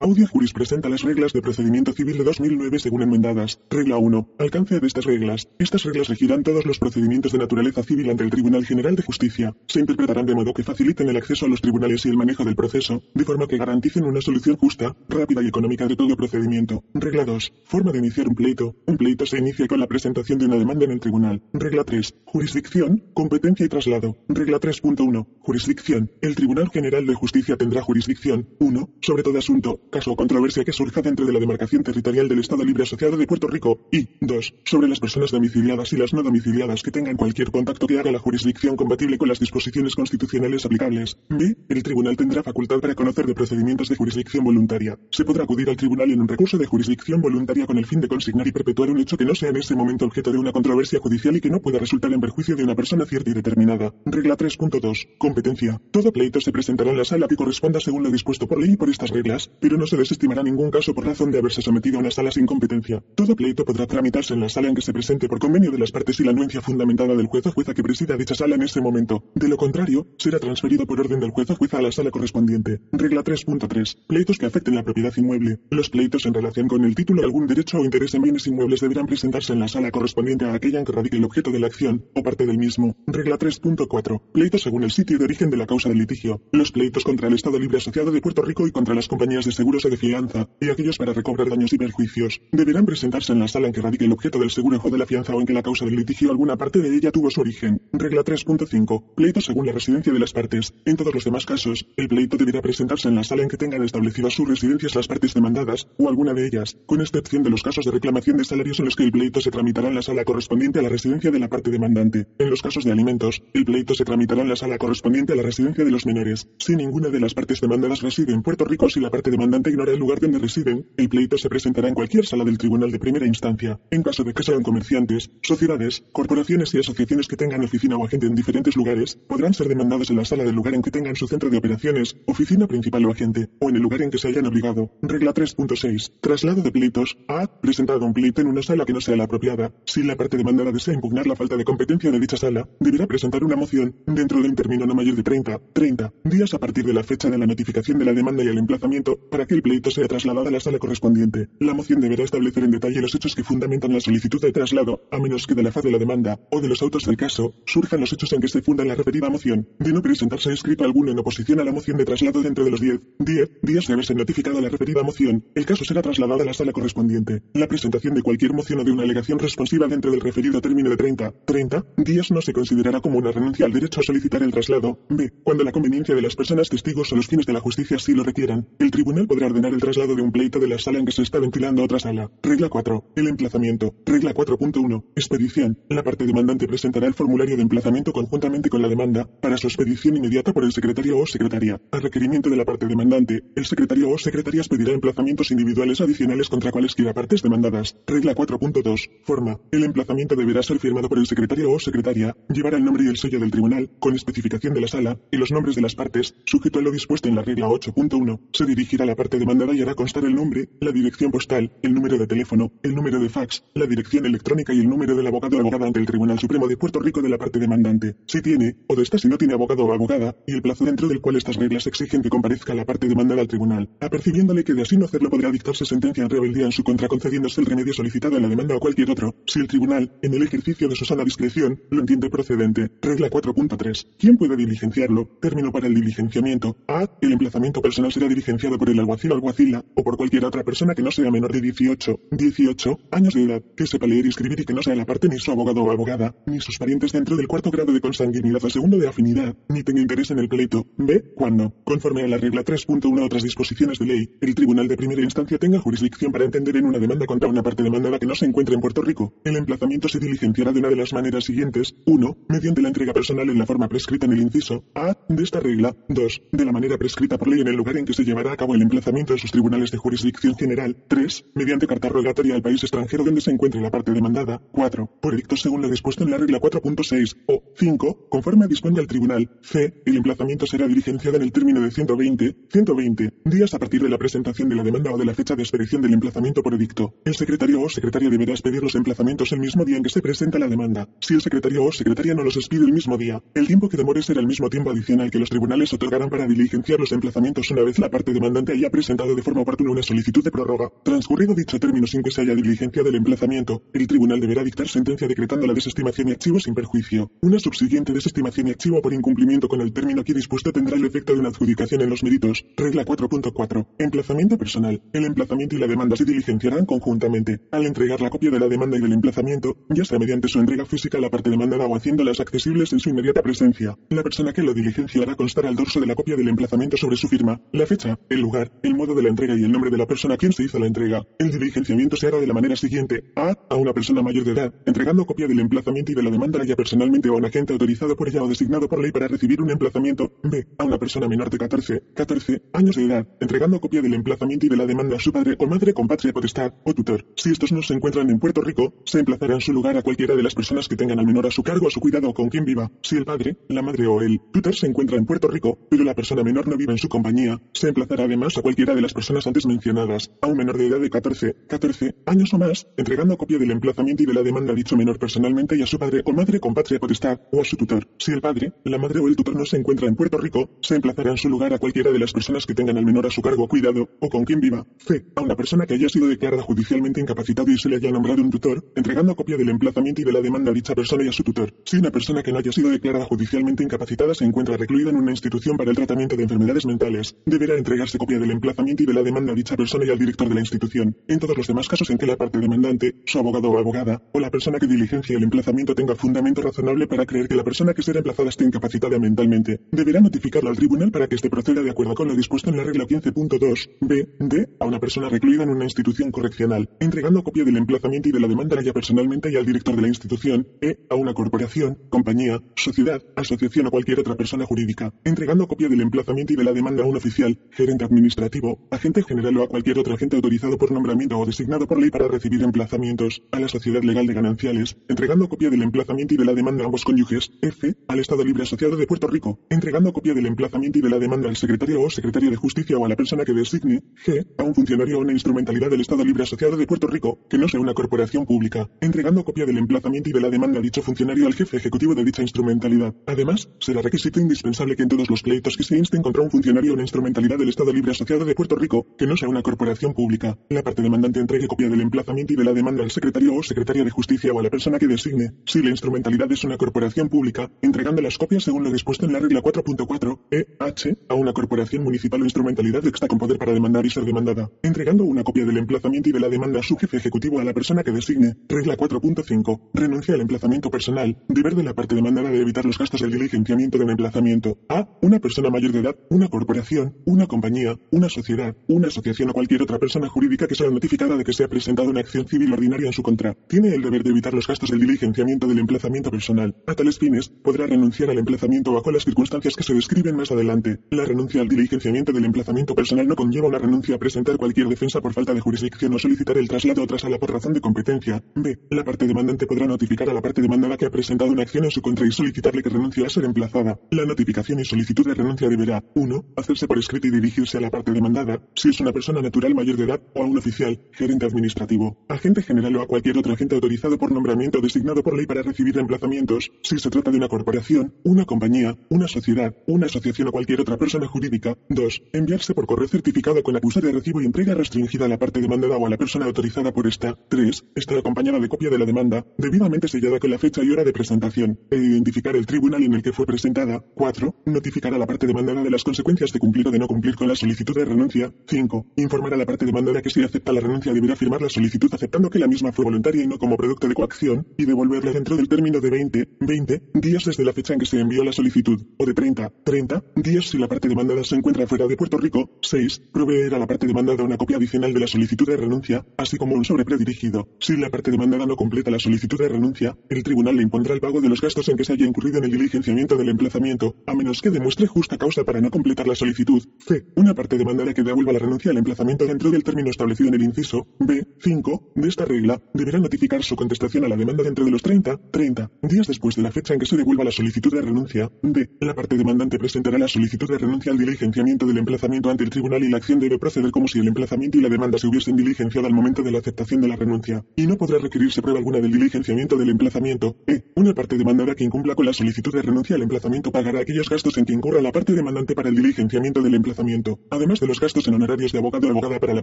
Audio Juris presenta las reglas de procedimiento civil de 2009 según enmendadas. Regla 1. Alcance de estas reglas. Estas reglas regirán todos los procedimientos de naturaleza civil ante el Tribunal General de Justicia. Se interpretarán de modo que faciliten el acceso a los tribunales y el manejo del proceso, de forma que garanticen una solución justa, rápida y económica de todo procedimiento. Regla 2. Forma de iniciar un pleito. Un pleito se inicia con la presentación de una demanda en el tribunal. Regla 3. Jurisdicción, competencia y traslado. Regla 3.1. Jurisdicción. El Tribunal General de Justicia tendrá jurisdicción 1. Sobre todo asunto caso o controversia que surja dentro de la demarcación territorial del Estado Libre Asociado de Puerto Rico y 2. sobre las personas domiciliadas y las no domiciliadas que tengan cualquier contacto que haga la jurisdicción compatible con las disposiciones constitucionales aplicables. B. El tribunal tendrá facultad para conocer de procedimientos de jurisdicción voluntaria. Se podrá acudir al tribunal en un recurso de jurisdicción voluntaria con el fin de consignar y perpetuar un hecho que no sea en ese momento objeto de una controversia judicial y que no pueda resultar en perjuicio de una persona cierta y determinada. Regla 3.2. Competencia. Todo pleito se presentará en la sala que corresponda según lo dispuesto por ley y por estas reglas, pero no se desestimará ningún caso por razón de haberse sometido a una sala sin competencia. Todo pleito podrá tramitarse en la sala en que se presente por convenio de las partes y la anuencia fundamentada del juez o jueza que presida dicha sala en ese momento. De lo contrario, será transferido por orden del juez o jueza a la sala correspondiente. Regla 3.3. Pleitos que afecten la propiedad inmueble. Los pleitos en relación con el título de algún derecho o interés en bienes inmuebles deberán presentarse en la sala correspondiente a aquella en que radique el objeto de la acción o parte del mismo. Regla 3.4. Pleitos según el sitio de origen de la causa del litigio. Los pleitos contra el Estado Libre Asociado de Puerto Rico y contra las compañías de seguros de fianza, y aquellos para recobrar daños y perjuicios, deberán presentarse en la sala en que radique el objeto del seguro o de la fianza o en que la causa del litigio alguna parte de ella tuvo su origen. Regla 3.5. Pleito según la residencia de las partes. En todos los demás casos, el pleito deberá presentarse en la sala en que tengan establecidas sus residencias las partes demandadas, o alguna de ellas, con excepción de los casos de reclamación de salarios en los que el pleito se tramitará en la sala correspondiente a la residencia de la parte demandante. En los casos de alimentos, el pleito se tramitará en la sala correspondiente a la residencia de los menores. Si ninguna de las partes demandadas reside en Puerto Rico, si la parte demandante ignora el lugar donde residen, el pleito se presentará en cualquier sala del tribunal de primera instancia. En caso de que sean comerciantes, sociedades, corporaciones y asociaciones que tengan oficina o agente en diferentes lugares, podrán ser demandados en la sala del lugar en que tengan su centro de operaciones, oficina principal o agente, o en el lugar en que se hayan obligado. Regla 3.6. Traslado de pleitos. A. Presentado un pleito en una sala que no sea la apropiada. Si la parte demandada desea impugnar la falta de competencia de dicha sala, deberá presentar una moción dentro de un término no mayor de 30, 30 días a partir de la fecha de la notificación de la demanda y el emplazamiento para el pleito sea trasladado a la sala correspondiente. La moción deberá establecer en detalle los hechos que fundamentan la solicitud de traslado, a menos que de la faz de la demanda o de los autos del caso surjan los hechos en que se funda la referida moción. De no presentarse escrito alguno en oposición a la moción de traslado dentro de los 10, 10 días de haberse notificado la referida moción, el caso será trasladado a la sala correspondiente. La presentación de cualquier moción o de una alegación responsiva dentro del referido término de 30, 30 días no se considerará como una renuncia al derecho a solicitar el traslado. B. Cuando la conveniencia de las personas testigos o los fines de la justicia así lo requieran, el tribunal podrá ordenar el traslado de un pleito de la sala en que se está ventilando a otra sala. Regla 4. El emplazamiento. Regla 4.1. Expedición. La parte demandante presentará el formulario de emplazamiento conjuntamente con la demanda para su expedición inmediata por el secretario o secretaria. A requerimiento de la parte demandante, el secretario o secretaria expedirá emplazamientos individuales adicionales contra cualesquiera partes demandadas. Regla 4.2. Forma. El emplazamiento deberá ser firmado por el secretario o secretaria, llevar el nombre y el sello del tribunal, con especificación de la sala, y los nombres de las partes, sujeto a lo dispuesto en la regla 8.1. Se dirigirá a la parte demandada y hará constar el nombre, la dirección postal, el número de teléfono, el número de fax, la dirección electrónica y el número del abogado o abogada ante el Tribunal Supremo de Puerto Rico de la parte demandante. Si tiene, o de esta si no tiene abogado o abogada, y el plazo dentro del cual estas reglas exigen que comparezca la parte demandada al tribunal. Apercibiéndole que de así no hacerlo podrá dictarse sentencia en rebeldía en su contra concediéndose el remedio solicitado en la demanda o cualquier otro, si el tribunal, en el ejercicio de su sana discreción, lo entiende procedente. Regla 4.3. ¿Quién puede diligenciarlo? Término para el diligenciamiento. A. El emplazamiento personal será diligenciado por el alguacil o alguacila, o por cualquier otra persona que no sea menor de 18, 18 años de edad, que sepa leer y escribir y que no sea la parte ni su abogado o abogada, ni sus parientes dentro del cuarto grado de consanguinidad o segundo de afinidad, ni tenga interés en el pleito. B. Cuando, conforme a la regla 3.1 otras disposiciones de ley, el tribunal de primera instancia tenga jurisdicción para entender en una demanda contra una parte demandada que no se encuentre en Puerto Rico. El emplazamiento se diligenciará de una de las maneras siguientes. 1. Mediante la entrega personal en la forma prescrita en el inciso A de esta regla. 2. De la manera prescrita por ley en el lugar en que se llevará a cabo el emplazamiento en sus tribunales de jurisdicción general. 3. Mediante carta rogatoria al país extranjero donde se encuentre la parte demandada. 4. Por edicto según lo dispuesto en la regla 4.6. O 5. Conforme disponga el tribunal. C. El emplazamiento será diligenciado en el término de 120, 120 días a partir de la presentación de la demanda o de la fecha de expedición del emplazamiento por edicto. El secretario o secretaria deberá expedir los emplazamientos el mismo día en que se presenta la demanda. Si el secretario o secretaria no los expide el mismo día, el tiempo que demore será el mismo tiempo adicional que los tribunales otorgarán para diligenciar los emplazamientos una vez la parte demandante haya presentado de forma oportuna una solicitud de prórroga, transcurrido dicho término sin que se haya diligenciado el emplazamiento, el tribunal deberá dictar sentencia decretando la desestimación y archivo sin perjuicio. Una subsiguiente desestimación y archivo por incumplimiento con el término aquí dispuesto tendrá el efecto de una adjudicación en los méritos. Regla 4.4. Emplazamiento personal. El emplazamiento y la demanda se diligenciarán conjuntamente. Al entregar la copia de la demanda y del emplazamiento, ya sea mediante su entrega física a la parte demandada o haciéndolas accesibles en su inmediata presencia, la persona que lo diligencia hará constar al dorso de la copia del emplazamiento sobre su firma, la fecha, el lugar, el modo de la entrega y el nombre de la persona a quien se hizo la entrega. El diligenciamiento se hará de la manera siguiente. A. A una persona mayor de edad, entregando copia del emplazamiento y de la demanda a ella personalmente o a un agente autorizado por ella o designado por ley para recibir un emplazamiento. B. A una persona menor de 14, 14 años de edad, entregando copia del emplazamiento y de la demanda a su padre o madre con patria potestad o tutor. Si estos no se encuentran en Puerto Rico, se emplazará en su lugar a cualquiera de las personas que tengan al menor a su cargo, a su cuidado o con quien viva. Si el padre, la madre o el tutor se encuentra en Puerto Rico, pero la persona menor no vive en su compañía, se emplazará además a cualquiera de las personas antes mencionadas, a un menor de edad de 14, 14 años o más, entregando copia del emplazamiento y de la demanda a dicho menor personalmente y a su padre o madre con patria potestad o a su tutor. Si el padre, la madre o el tutor no se encuentra en Puerto Rico, se emplazará en su lugar a cualquiera de las personas que tengan al menor a su cargo cuidado o con quien viva. C. A una persona que haya sido declarada judicialmente incapacitada y se le haya nombrado un tutor, entregando copia del emplazamiento y de la demanda a dicha persona y a su tutor. Si una persona que no haya sido declarada judicialmente incapacitada se encuentra recluida en una institución para el tratamiento de enfermedades mentales, deberá entregarse copia del emplazamiento y de la demanda a dicha persona y al director de la institución. En todos los demás casos en que la parte demandante, su abogado o abogada, o la persona que diligencia el emplazamiento tenga fundamento razonable para creer que la persona que será emplazada esté incapacitada mentalmente, deberá notificarlo al tribunal para que éste proceda de acuerdo con lo dispuesto en la regla 15.2 b d a una persona recluida en una institución correccional, entregando copia del emplazamiento y de la demanda a ella personalmente y al director de la institución, e a una corporación, compañía, sociedad, asociación o cualquier otra persona jurídica, entregando copia del emplazamiento y de la demanda a un oficial, gerente administrativo, agente general o a cualquier otro agente autorizado por nombramiento o designado por ley para recibir emplazamientos, a la sociedad legal de gananciales, entregando copia del emplazamiento y de la demanda a ambos cónyuges, F, al Estado Libre Asociado de Puerto Rico, entregando copia del emplazamiento y de la demanda al secretario o secretaria de Justicia o a la persona que designe, G, a un funcionario o una instrumentalidad del Estado Libre Asociado de Puerto Rico, que no sea una corporación pública, entregando copia del emplazamiento y de la demanda a dicho funcionario al jefe ejecutivo de dicha instrumentalidad. Además, será requisito indispensable que en todos los pleitos que se insten contra un funcionario o una instrumentalidad del Estado Libre Asociado de Puerto Rico, que no sea una corporación pública, la parte demandante entregue copia del emplazamiento y de la demanda al secretario o secretaria de Justicia o a la persona que designe, si la instrumentalidad es una corporación pública, entregando las copias según lo dispuesto en la regla 4.4 EH a una corporación municipal o instrumentalidad que está con poder para demandar y ser demandada, entregando una copia del emplazamiento y de la demanda a su jefe ejecutivo a la persona que designe. Regla 4.5. Renuncia al emplazamiento personal. Deber de la parte demandada de evitar los gastos del diligenciamiento del emplazamiento. A. Una persona mayor de edad, una corporación, una compañía, una sociedad, una asociación o cualquier otra persona jurídica que sea notificada de que se ha presentado una acción civil ordinaria en su contra. Tiene el deber de evitar los gastos del diligenciamiento del emplazamiento personal. A tales fines, podrá renunciar al emplazamiento bajo las circunstancias que se describen más adelante. La renuncia al diligenciamiento del emplazamiento personal no conlleva una renuncia a presentar cualquier defensa por falta de jurisdicción o solicitar el traslado a otra por razón de competencia. B. La parte demandante podrá notificar a la parte demandada que ha presentado una acción en su contra y solicitarle que renuncie a ser emplazada. La notificación y solicitud de renuncia deberá 1. Hacerse por escrito y dirigirse a la parte demandada, si es una persona natural mayor de edad o a un oficial, gerente administrativo, agente general o a cualquier otro agente autorizado por nombramiento o designado por ley para recibir reemplazamientos, si se trata de una corporación, una compañía, una sociedad, una asociación o cualquier otra persona jurídica. 2. Enviarse por correo certificado con acusado de recibo y entrega restringida a la parte demandada o a la persona autorizada por esta. 3. Estar acompañada de copia de la demanda, debidamente sellada con la fecha y hora de presentación, e identificar el tribunal en el que fue presentada. 4. Notificar a la parte demandada de las consecuencias de cumplir o de no cumplir con la solicitud de renuncia. 5. Informar a la parte demandada que si acepta la renuncia deberá firmar la solicitud aceptando que la misma fue voluntaria y no como producto de coacción, y devolverla dentro del término de 20, 20 días desde la fecha en que se envió la solicitud, o de 30, 30 días si la parte demandada se encuentra fuera de Puerto Rico. 6. Proveer a la parte demandada una copia adicional de la solicitud de renuncia, así como un sobre predirigido. Si la parte demandada no completa la solicitud de renuncia, el tribunal le impondrá el pago de los gastos en que se haya incurrido en el diligenciamiento del emplazamiento, a menos que demuestre justa causa para no completar la solicitud. C. Una parte demandada que devuelva la renuncia al emplazamiento dentro del término establecido en el inciso B. 5. De esta regla, deberá notificar su contestación a la demanda dentro de los 30, 30 días después de la fecha en que se devuelva la solicitud de renuncia. D. La parte demandante presentará la solicitud de renuncia al diligenciamiento del emplazamiento ante el tribunal y la acción debe proceder como si el emplazamiento y la demanda se hubiesen diligenciado al momento de la aceptación de la renuncia. Y no podrá requerirse prueba alguna del diligenciamiento del emplazamiento. E. Una parte demandada que incumpla con la solicitud de renuncia al emplazamiento pagará aquellos gastos en que incurra la parte demandante para el diligenciamiento del emplazamiento. Además, de los gastos en honorarios de abogado o abogada para la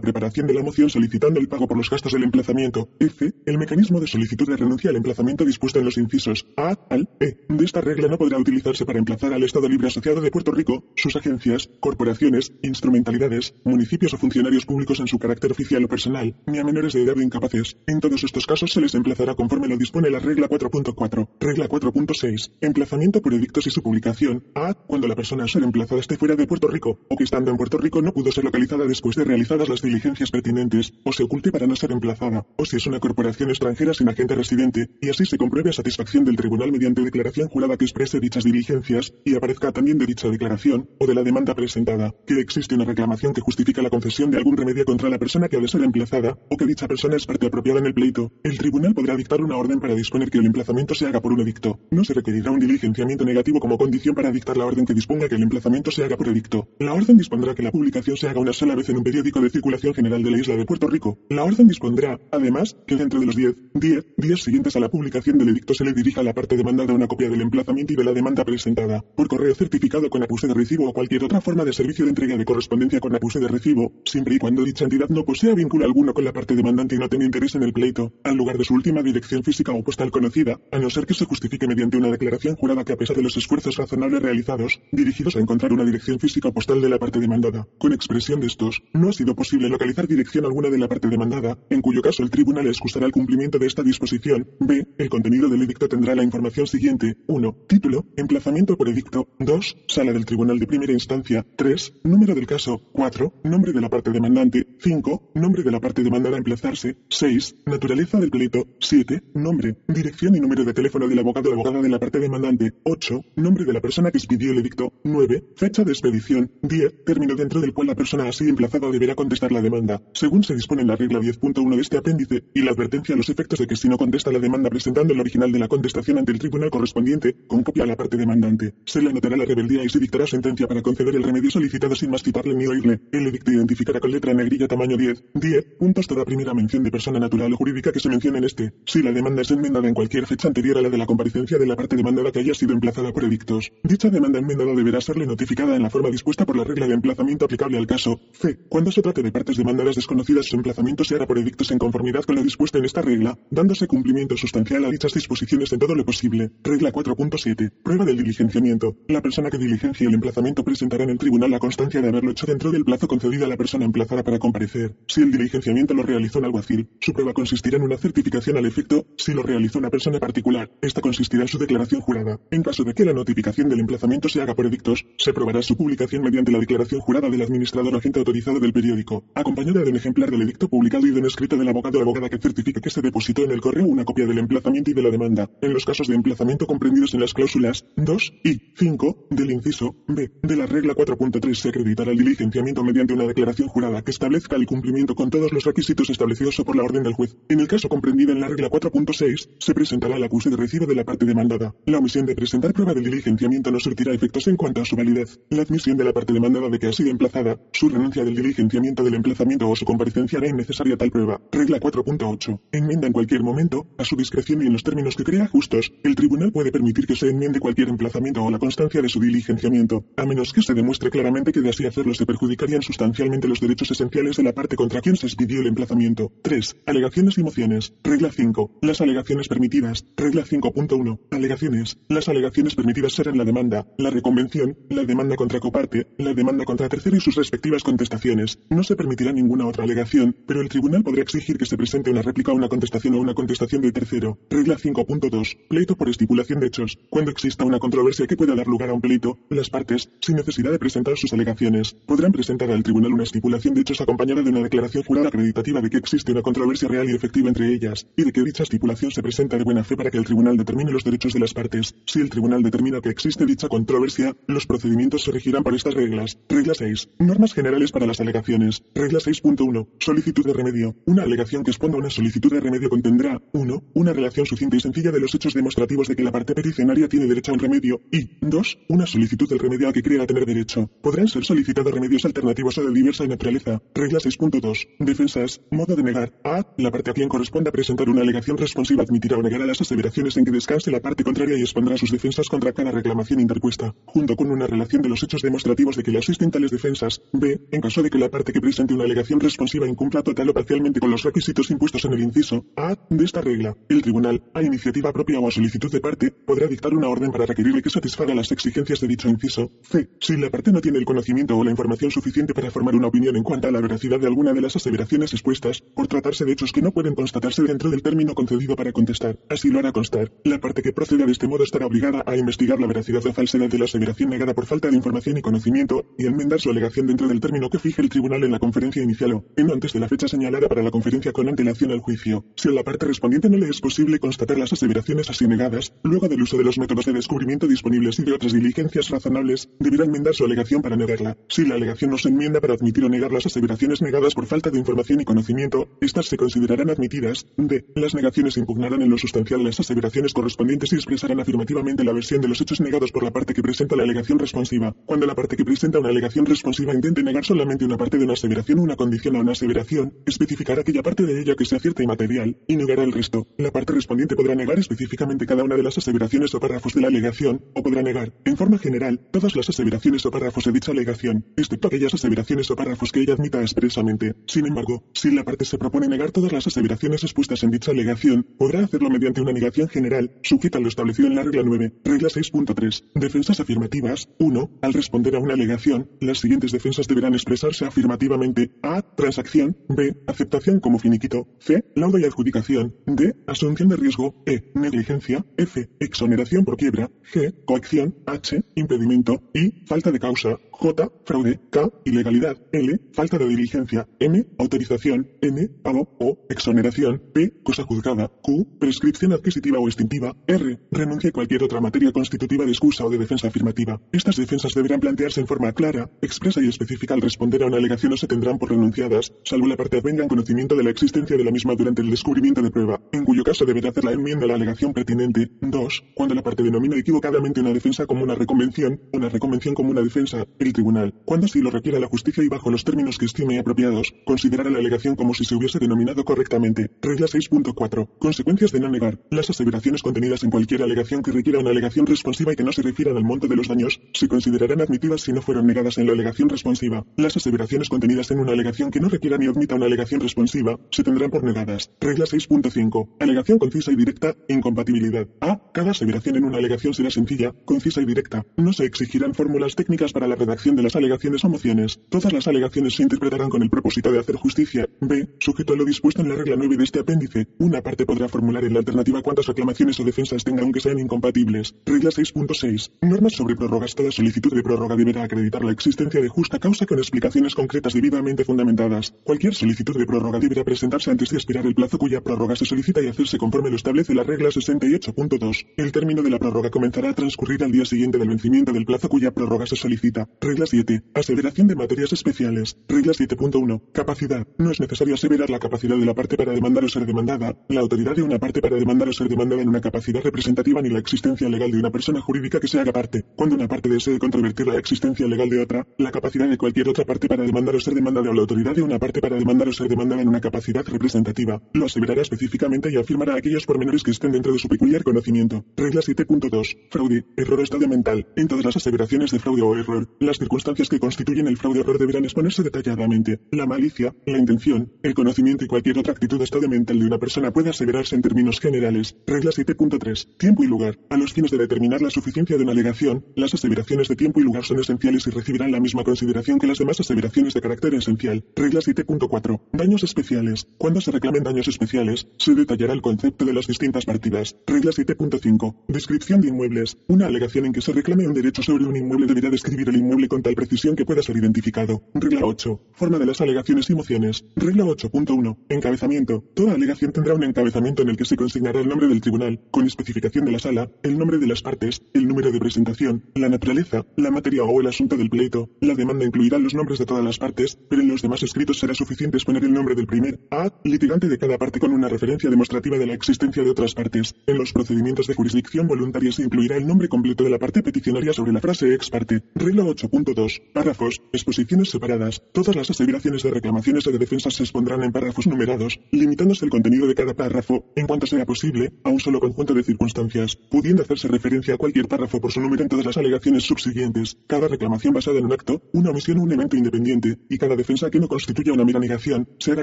preparación de la moción solicitando el pago por los gastos del emplazamiento. F. El mecanismo de solicitud de renuncia al emplazamiento dispuesto en los incisos A al E. De esta regla no podrá utilizarse para emplazar al Estado Libre Asociado de Puerto Rico, sus agencias, corporaciones, instrumentalidades, municipios o funcionarios públicos en su carácter oficial o personal, ni a menores de edad o incapaces. En todos estos casos se les emplazará conforme lo dispone la regla 4.4. Regla 4.6. Emplazamiento por edictos y su publicación. A. Cuando la persona a ser emplazada esté fuera de Puerto Rico, o que estando en Puerto Rico no pudo ser localizada después de realizadas las diligencias pertinentes, o se oculte para no ser emplazada, o si es una corporación extranjera sin agente residente, y así se compruebe a satisfacción del tribunal mediante declaración jurada que exprese dichas diligencias, y aparezca también de dicha declaración, o de la demanda presentada, que existe una reclamación que justifica la concesión de algún remedio contra la persona que ha de ser emplazada, o que dicha persona es parte apropiada en el pleito, el tribunal podrá dictar una orden para disponer que el emplazamiento se haga por un edicto. No se requerirá un diligenciamiento negativo como condición para dictar la orden que disponga que el emplazamiento se haga por edicto. La orden dispondrá que la se haga una sola vez en un periódico de circulación general de la isla de Puerto Rico. La orden dispondrá, además, que dentro de los 10, 10 días siguientes a la publicación del edicto se le dirija a la parte demandada una copia del emplazamiento y de la demanda presentada, por correo certificado con acuse de recibo o cualquier otra forma de servicio de entrega de correspondencia con acuse de recibo, siempre y cuando dicha entidad no posea vínculo alguno con la parte demandante y no tenga interés en el pleito, al lugar de su última dirección física o postal conocida, a no ser que se justifique mediante una declaración jurada que a pesar de los esfuerzos razonables realizados, dirigidos a encontrar una dirección física o postal de la parte demandada, expresión de estos, no ha sido posible localizar dirección alguna de la parte demandada, en cuyo caso el tribunal excusará el cumplimiento de esta disposición. B. El contenido del edicto tendrá la información siguiente. 1. Título. Emplazamiento por edicto. 2. Sala del tribunal de primera instancia. 3. Número del caso. 4. Nombre de la parte demandante. 5. Nombre de la parte demandada a emplazarse. 6. Naturaleza del pleito. 7. Nombre, dirección y número de teléfono del abogado o abogada de la parte demandante. 8. Nombre de la persona que expidió el edicto. 9. Fecha de expedición. 10. Término dentro del cual la persona así emplazada deberá contestar la demanda. Según se dispone en la regla 10.1 de este apéndice, y la advertencia a los efectos de que si no contesta la demanda presentando el original de la contestación ante el tribunal correspondiente, con copia a la parte demandante, se le anotará la rebeldía y se dictará sentencia para conceder el remedio solicitado sin más citarle ni oírle. El edicto identificará con letra negrilla tamaño 10. 10. Puntos toda primera mención de persona natural o jurídica que se mencione en este. Si la demanda es enmendada en cualquier fecha anterior a la de la comparecencia de la parte demandada que haya sido emplazada por edictos, dicha demanda enmendada deberá serle notificada en la forma dispuesta por la regla de emplazamiento aplicable al caso. C. Cuando se trate de partes demandadas desconocidas, su emplazamiento se hará por edictos en conformidad con lo dispuesto en esta regla, dándose cumplimiento sustancial a dichas disposiciones en todo lo posible. Regla 4.7. Prueba del diligenciamiento. La persona que diligencia el emplazamiento presentará en el tribunal la constancia de haberlo hecho dentro del plazo concedido a la persona emplazada para comparecer. Si el diligenciamiento lo realizó un alguacil, su prueba consistirá en una certificación al efecto si lo realizó una persona particular. Esta consistirá en su declaración jurada. En caso de que la notificación del emplazamiento se haga por edictos, se probará su publicación mediante la declaración jurada del administrador agente autorizado del periódico, acompañada de un ejemplar del edicto publicado y de un escrito del abogado o abogada que certifique que se depositó en el correo una copia del emplazamiento y de la demanda. En los casos de emplazamiento comprendidos en las cláusulas 2 y 5 del inciso B de la regla 4.3 se acreditará el diligenciamiento mediante una declaración jurada que establezca el cumplimiento con todos los requisitos establecidos por la orden del juez. En el caso comprendido en la regla 4.6, se presentará el acuse de recibo de la parte demandada. La omisión de presentar prueba del diligenciamiento no surtirá efectos en cuanto a su validez. La admisión de la parte demandada de que ha sido emplazada, su renuncia del diligenciamiento del emplazamiento o su comparecencia hará innecesaria tal prueba. Regla 4.8. Enmienda en cualquier momento, a su discreción y en los términos que crea justos. El tribunal puede permitir que se enmiende cualquier emplazamiento o la constancia de su diligenciamiento, a menos que se demuestre claramente que de así hacerlo se perjudicarían sustancialmente los derechos esenciales de la parte contra quien se expidió el emplazamiento. 3. Alegaciones y mociones. Regla 5. Las alegaciones permitidas. Regla 5.1. Alegaciones. Las alegaciones permitidas serán la demanda, la reconvención, la demanda contra coparte, la demanda contra tercero y sus respectivas contestaciones. No se permitirá ninguna otra alegación, pero el tribunal podrá exigir que se presente una réplica o una contestación o una contestación de tercero. Regla 5.2. Pleito por estipulación de hechos. Cuando exista una controversia que pueda dar lugar a un pleito, las partes, sin necesidad de presentar sus alegaciones, podrán presentar al tribunal una estipulación de hechos acompañada de una declaración jurada acreditativa de que existe una controversia real y efectiva entre ellas, y de que dicha estipulación se presenta de buena fe para que el tribunal determine los derechos de las partes. Si el tribunal determina que existe dicha controversia, los procedimientos se regirán por estas reglas. Regla 6. Normas generales para las alegaciones. Regla 6.1. Solicitud de remedio. Una alegación que exponga una solicitud de remedio contendrá 1. Una relación sucinta y sencilla de los hechos demostrativos de que la parte peticionaria tiene derecho a un remedio y 2. Una solicitud del remedio a que crea tener derecho. Podrán ser solicitados remedios alternativos o de diversa naturaleza. Regla 6.2. Defensas. Modo de negar. A. La parte a quien corresponda presentar una alegación responsiva admitirá o negará las aseveraciones en que descanse la parte contraria y expondrá sus defensas contra cada reclamación interpuesta, junto con una relación de los hechos demostrativos de que le asisten tales defensas B. En caso de que la parte que presente una alegación responsiva incumpla total o parcialmente con los requisitos impuestos en el inciso A de esta regla, el tribunal, a iniciativa propia o a solicitud de parte, podrá dictar una orden para requerirle que satisfaga las exigencias de dicho inciso. C. Si la parte no tiene el conocimiento o la información suficiente para formar una opinión en cuanto a la veracidad de alguna de las aseveraciones expuestas, por tratarse de hechos que no pueden constatarse dentro del término concedido para contestar, así lo hará constar. La parte que proceda de este modo estará obligada a investigar la veracidad o falsedad de la aseveración negada por falta de información y conocimiento y enmendar su alegación dentro del término que fije el tribunal en la conferencia inicial o, en antes de la fecha señalada para la conferencia con antelación al juicio. Si a la parte respondiente no le es posible constatar las aseveraciones así negadas, luego del uso de los métodos de descubrimiento disponibles y de otras diligencias razonables, deberá enmendar su alegación para negarla. Si la alegación no se enmienda para admitir o negar las aseveraciones negadas por falta de información y conocimiento, estas se considerarán admitidas. D. Las negaciones impugnarán en lo sustancial las aseveraciones correspondientes y expresarán afirmativamente la versión de los hechos negados por la parte que presenta la alegación responsiva. Cuando la parte que presenta una alegación responsiva intente negar solamente una parte de una aseveración o una condición a una aseveración, especificará aquella parte de ella que sea cierta y material, y negará el resto. La parte respondiente podrá negar específicamente cada una de las aseveraciones o párrafos de la alegación, o podrá negar, en forma general, todas las aseveraciones o párrafos de dicha alegación, excepto aquellas aseveraciones o párrafos que ella admita expresamente. Sin embargo, si la parte se propone negar todas las aseveraciones expuestas en dicha alegación, podrá hacerlo mediante una negación general, sujeta a lo establecido en la regla 9, regla 6.3. Defensas afirmativas. 1. Al responder a una alegación, las siguientes defensas deberán expresarse afirmativamente. A. Transacción. B. Aceptación como finiquito. C. Laudo y adjudicación. D. Asunción de riesgo. E. Negligencia. F. Exoneración por quiebra. G. Coacción. H. Impedimento. I. Falta de causa. J. Fraude. K. Ilegalidad. L. Falta de diligencia. M. Autorización. N. Pago. O. Exoneración. P. Cosa juzgada. Q. Prescripción adquisitiva o extintiva. R. Renuncia a cualquier otra materia constitutiva de excusa o de defensa afirmativa. Estas defensas deberán plantearse en forma clara, expresa y específica al responder a una alegación o se tendrán por renunciadas, salvo la parte venga en conocimiento de la existencia de la misma durante el descubrimiento de prueba, en cuyo caso deberá hacer la enmienda a la alegación pertinente. 2. Cuando la parte denomina equivocadamente una defensa como una reconvención, una reconvención como una defensa, tribunal, cuando así lo requiera la justicia y bajo los términos que estime apropiados, considerará la alegación como si se hubiese denominado correctamente. Regla 6.4. Consecuencias de no negar. Las aseveraciones contenidas en cualquier alegación que requiera una alegación responsiva y que no se refieran al monto de los daños, se considerarán admitidas si no fueron negadas en la alegación responsiva. Las aseveraciones contenidas en una alegación que no requiera ni admita una alegación responsiva, se tendrán por negadas. Regla 6.5. Alegación concisa y directa. Incompatibilidad. A. Cada aseveración en una alegación será sencilla, concisa y directa. No se exigirán fórmulas técnicas para la redacción de las alegaciones o mociones. Todas las alegaciones se interpretarán con el propósito de hacer justicia. B. Sujeto a lo dispuesto en la regla 9 de este apéndice, una parte podrá formular en la alternativa cuantas reclamaciones o defensas tenga aunque sean incompatibles. Regla 6.6. Normas sobre prórrogas. Toda solicitud de prórroga deberá acreditar la existencia de justa causa con explicaciones concretas debidamente fundamentadas. Cualquier solicitud de prórroga deberá presentarse antes de expirar el plazo cuya prórroga se solicita y hacerse conforme lo establece la regla 68.2. El término de la prórroga comenzará a transcurrir al día siguiente del vencimiento del plazo cuya prórroga se solicita. Regla 7. Aseveración de materias especiales. Regla 7.1. Capacidad. No es necesario aseverar la capacidad de la parte para demandar o ser demandada, la autoridad de una parte para demandar o ser demandada en una capacidad representativa ni la existencia legal de una persona jurídica que se haga parte. Cuando una parte desee controvertir la existencia legal de otra, la capacidad de cualquier otra parte para demandar o ser demandada o la autoridad de una parte para demandar o ser demandada en una capacidad representativa, lo aseverará específicamente y afirmará aquellos pormenores que estén dentro de su peculiar conocimiento. Regla 7.2. Fraude. Error o estado mental. En todas las aseveraciones de fraude o error, las circunstancias que constituyen el fraude o error deberán exponerse detalladamente. La malicia, la intención, el conocimiento y cualquier otra actitud o estado mental de una persona puede aseverarse en términos generales. Regla 7.3. Tiempo y lugar. A los fines de determinar la suficiencia de una alegación, las aseveraciones de tiempo y lugar son esenciales y recibirán la misma consideración que las demás aseveraciones de carácter esencial. Regla 7.4. Daños especiales. Cuando se reclamen daños especiales, se detallará el concepto de las distintas partidas. Regla 7.5. Descripción de inmuebles. Una alegación en que se reclame un derecho sobre un inmueble deberá describir el inmueble con tal precisión que pueda ser identificado. Regla 8. Forma de las alegaciones y mociones. Regla 8.1. Encabezamiento. Toda alegación tendrá un encabezamiento en el que se consignará el nombre del tribunal, con especificación de la sala, el nombre de las partes, el número de presentación, la naturaleza, la materia o el asunto del pleito. La demanda incluirá los nombres de todas las partes, pero en los demás escritos será suficiente exponer el nombre del primer A, litigante de cada parte con una referencia demostrativa de la existencia de otras partes. En los procedimientos de jurisdicción voluntaria se incluirá el nombre completo de la parte peticionaria sobre la frase ex parte. Regla 8.2. Párrafos. Exposiciones separadas. Todas las aseveraciones de reclamaciones o de defensas se expondrán en párrafos numerados, limitándose el contenido de cada párrafo, en cuanto sea posible, a un solo conjunto de circunstancias, pudiendo hacerse referencia a cualquier párrafo por su número en todas las alegaciones subsiguientes. Cada reclamación basada en un acto, una omisión o un evento independiente, y cada defensa que no constituya una mera negación, se hará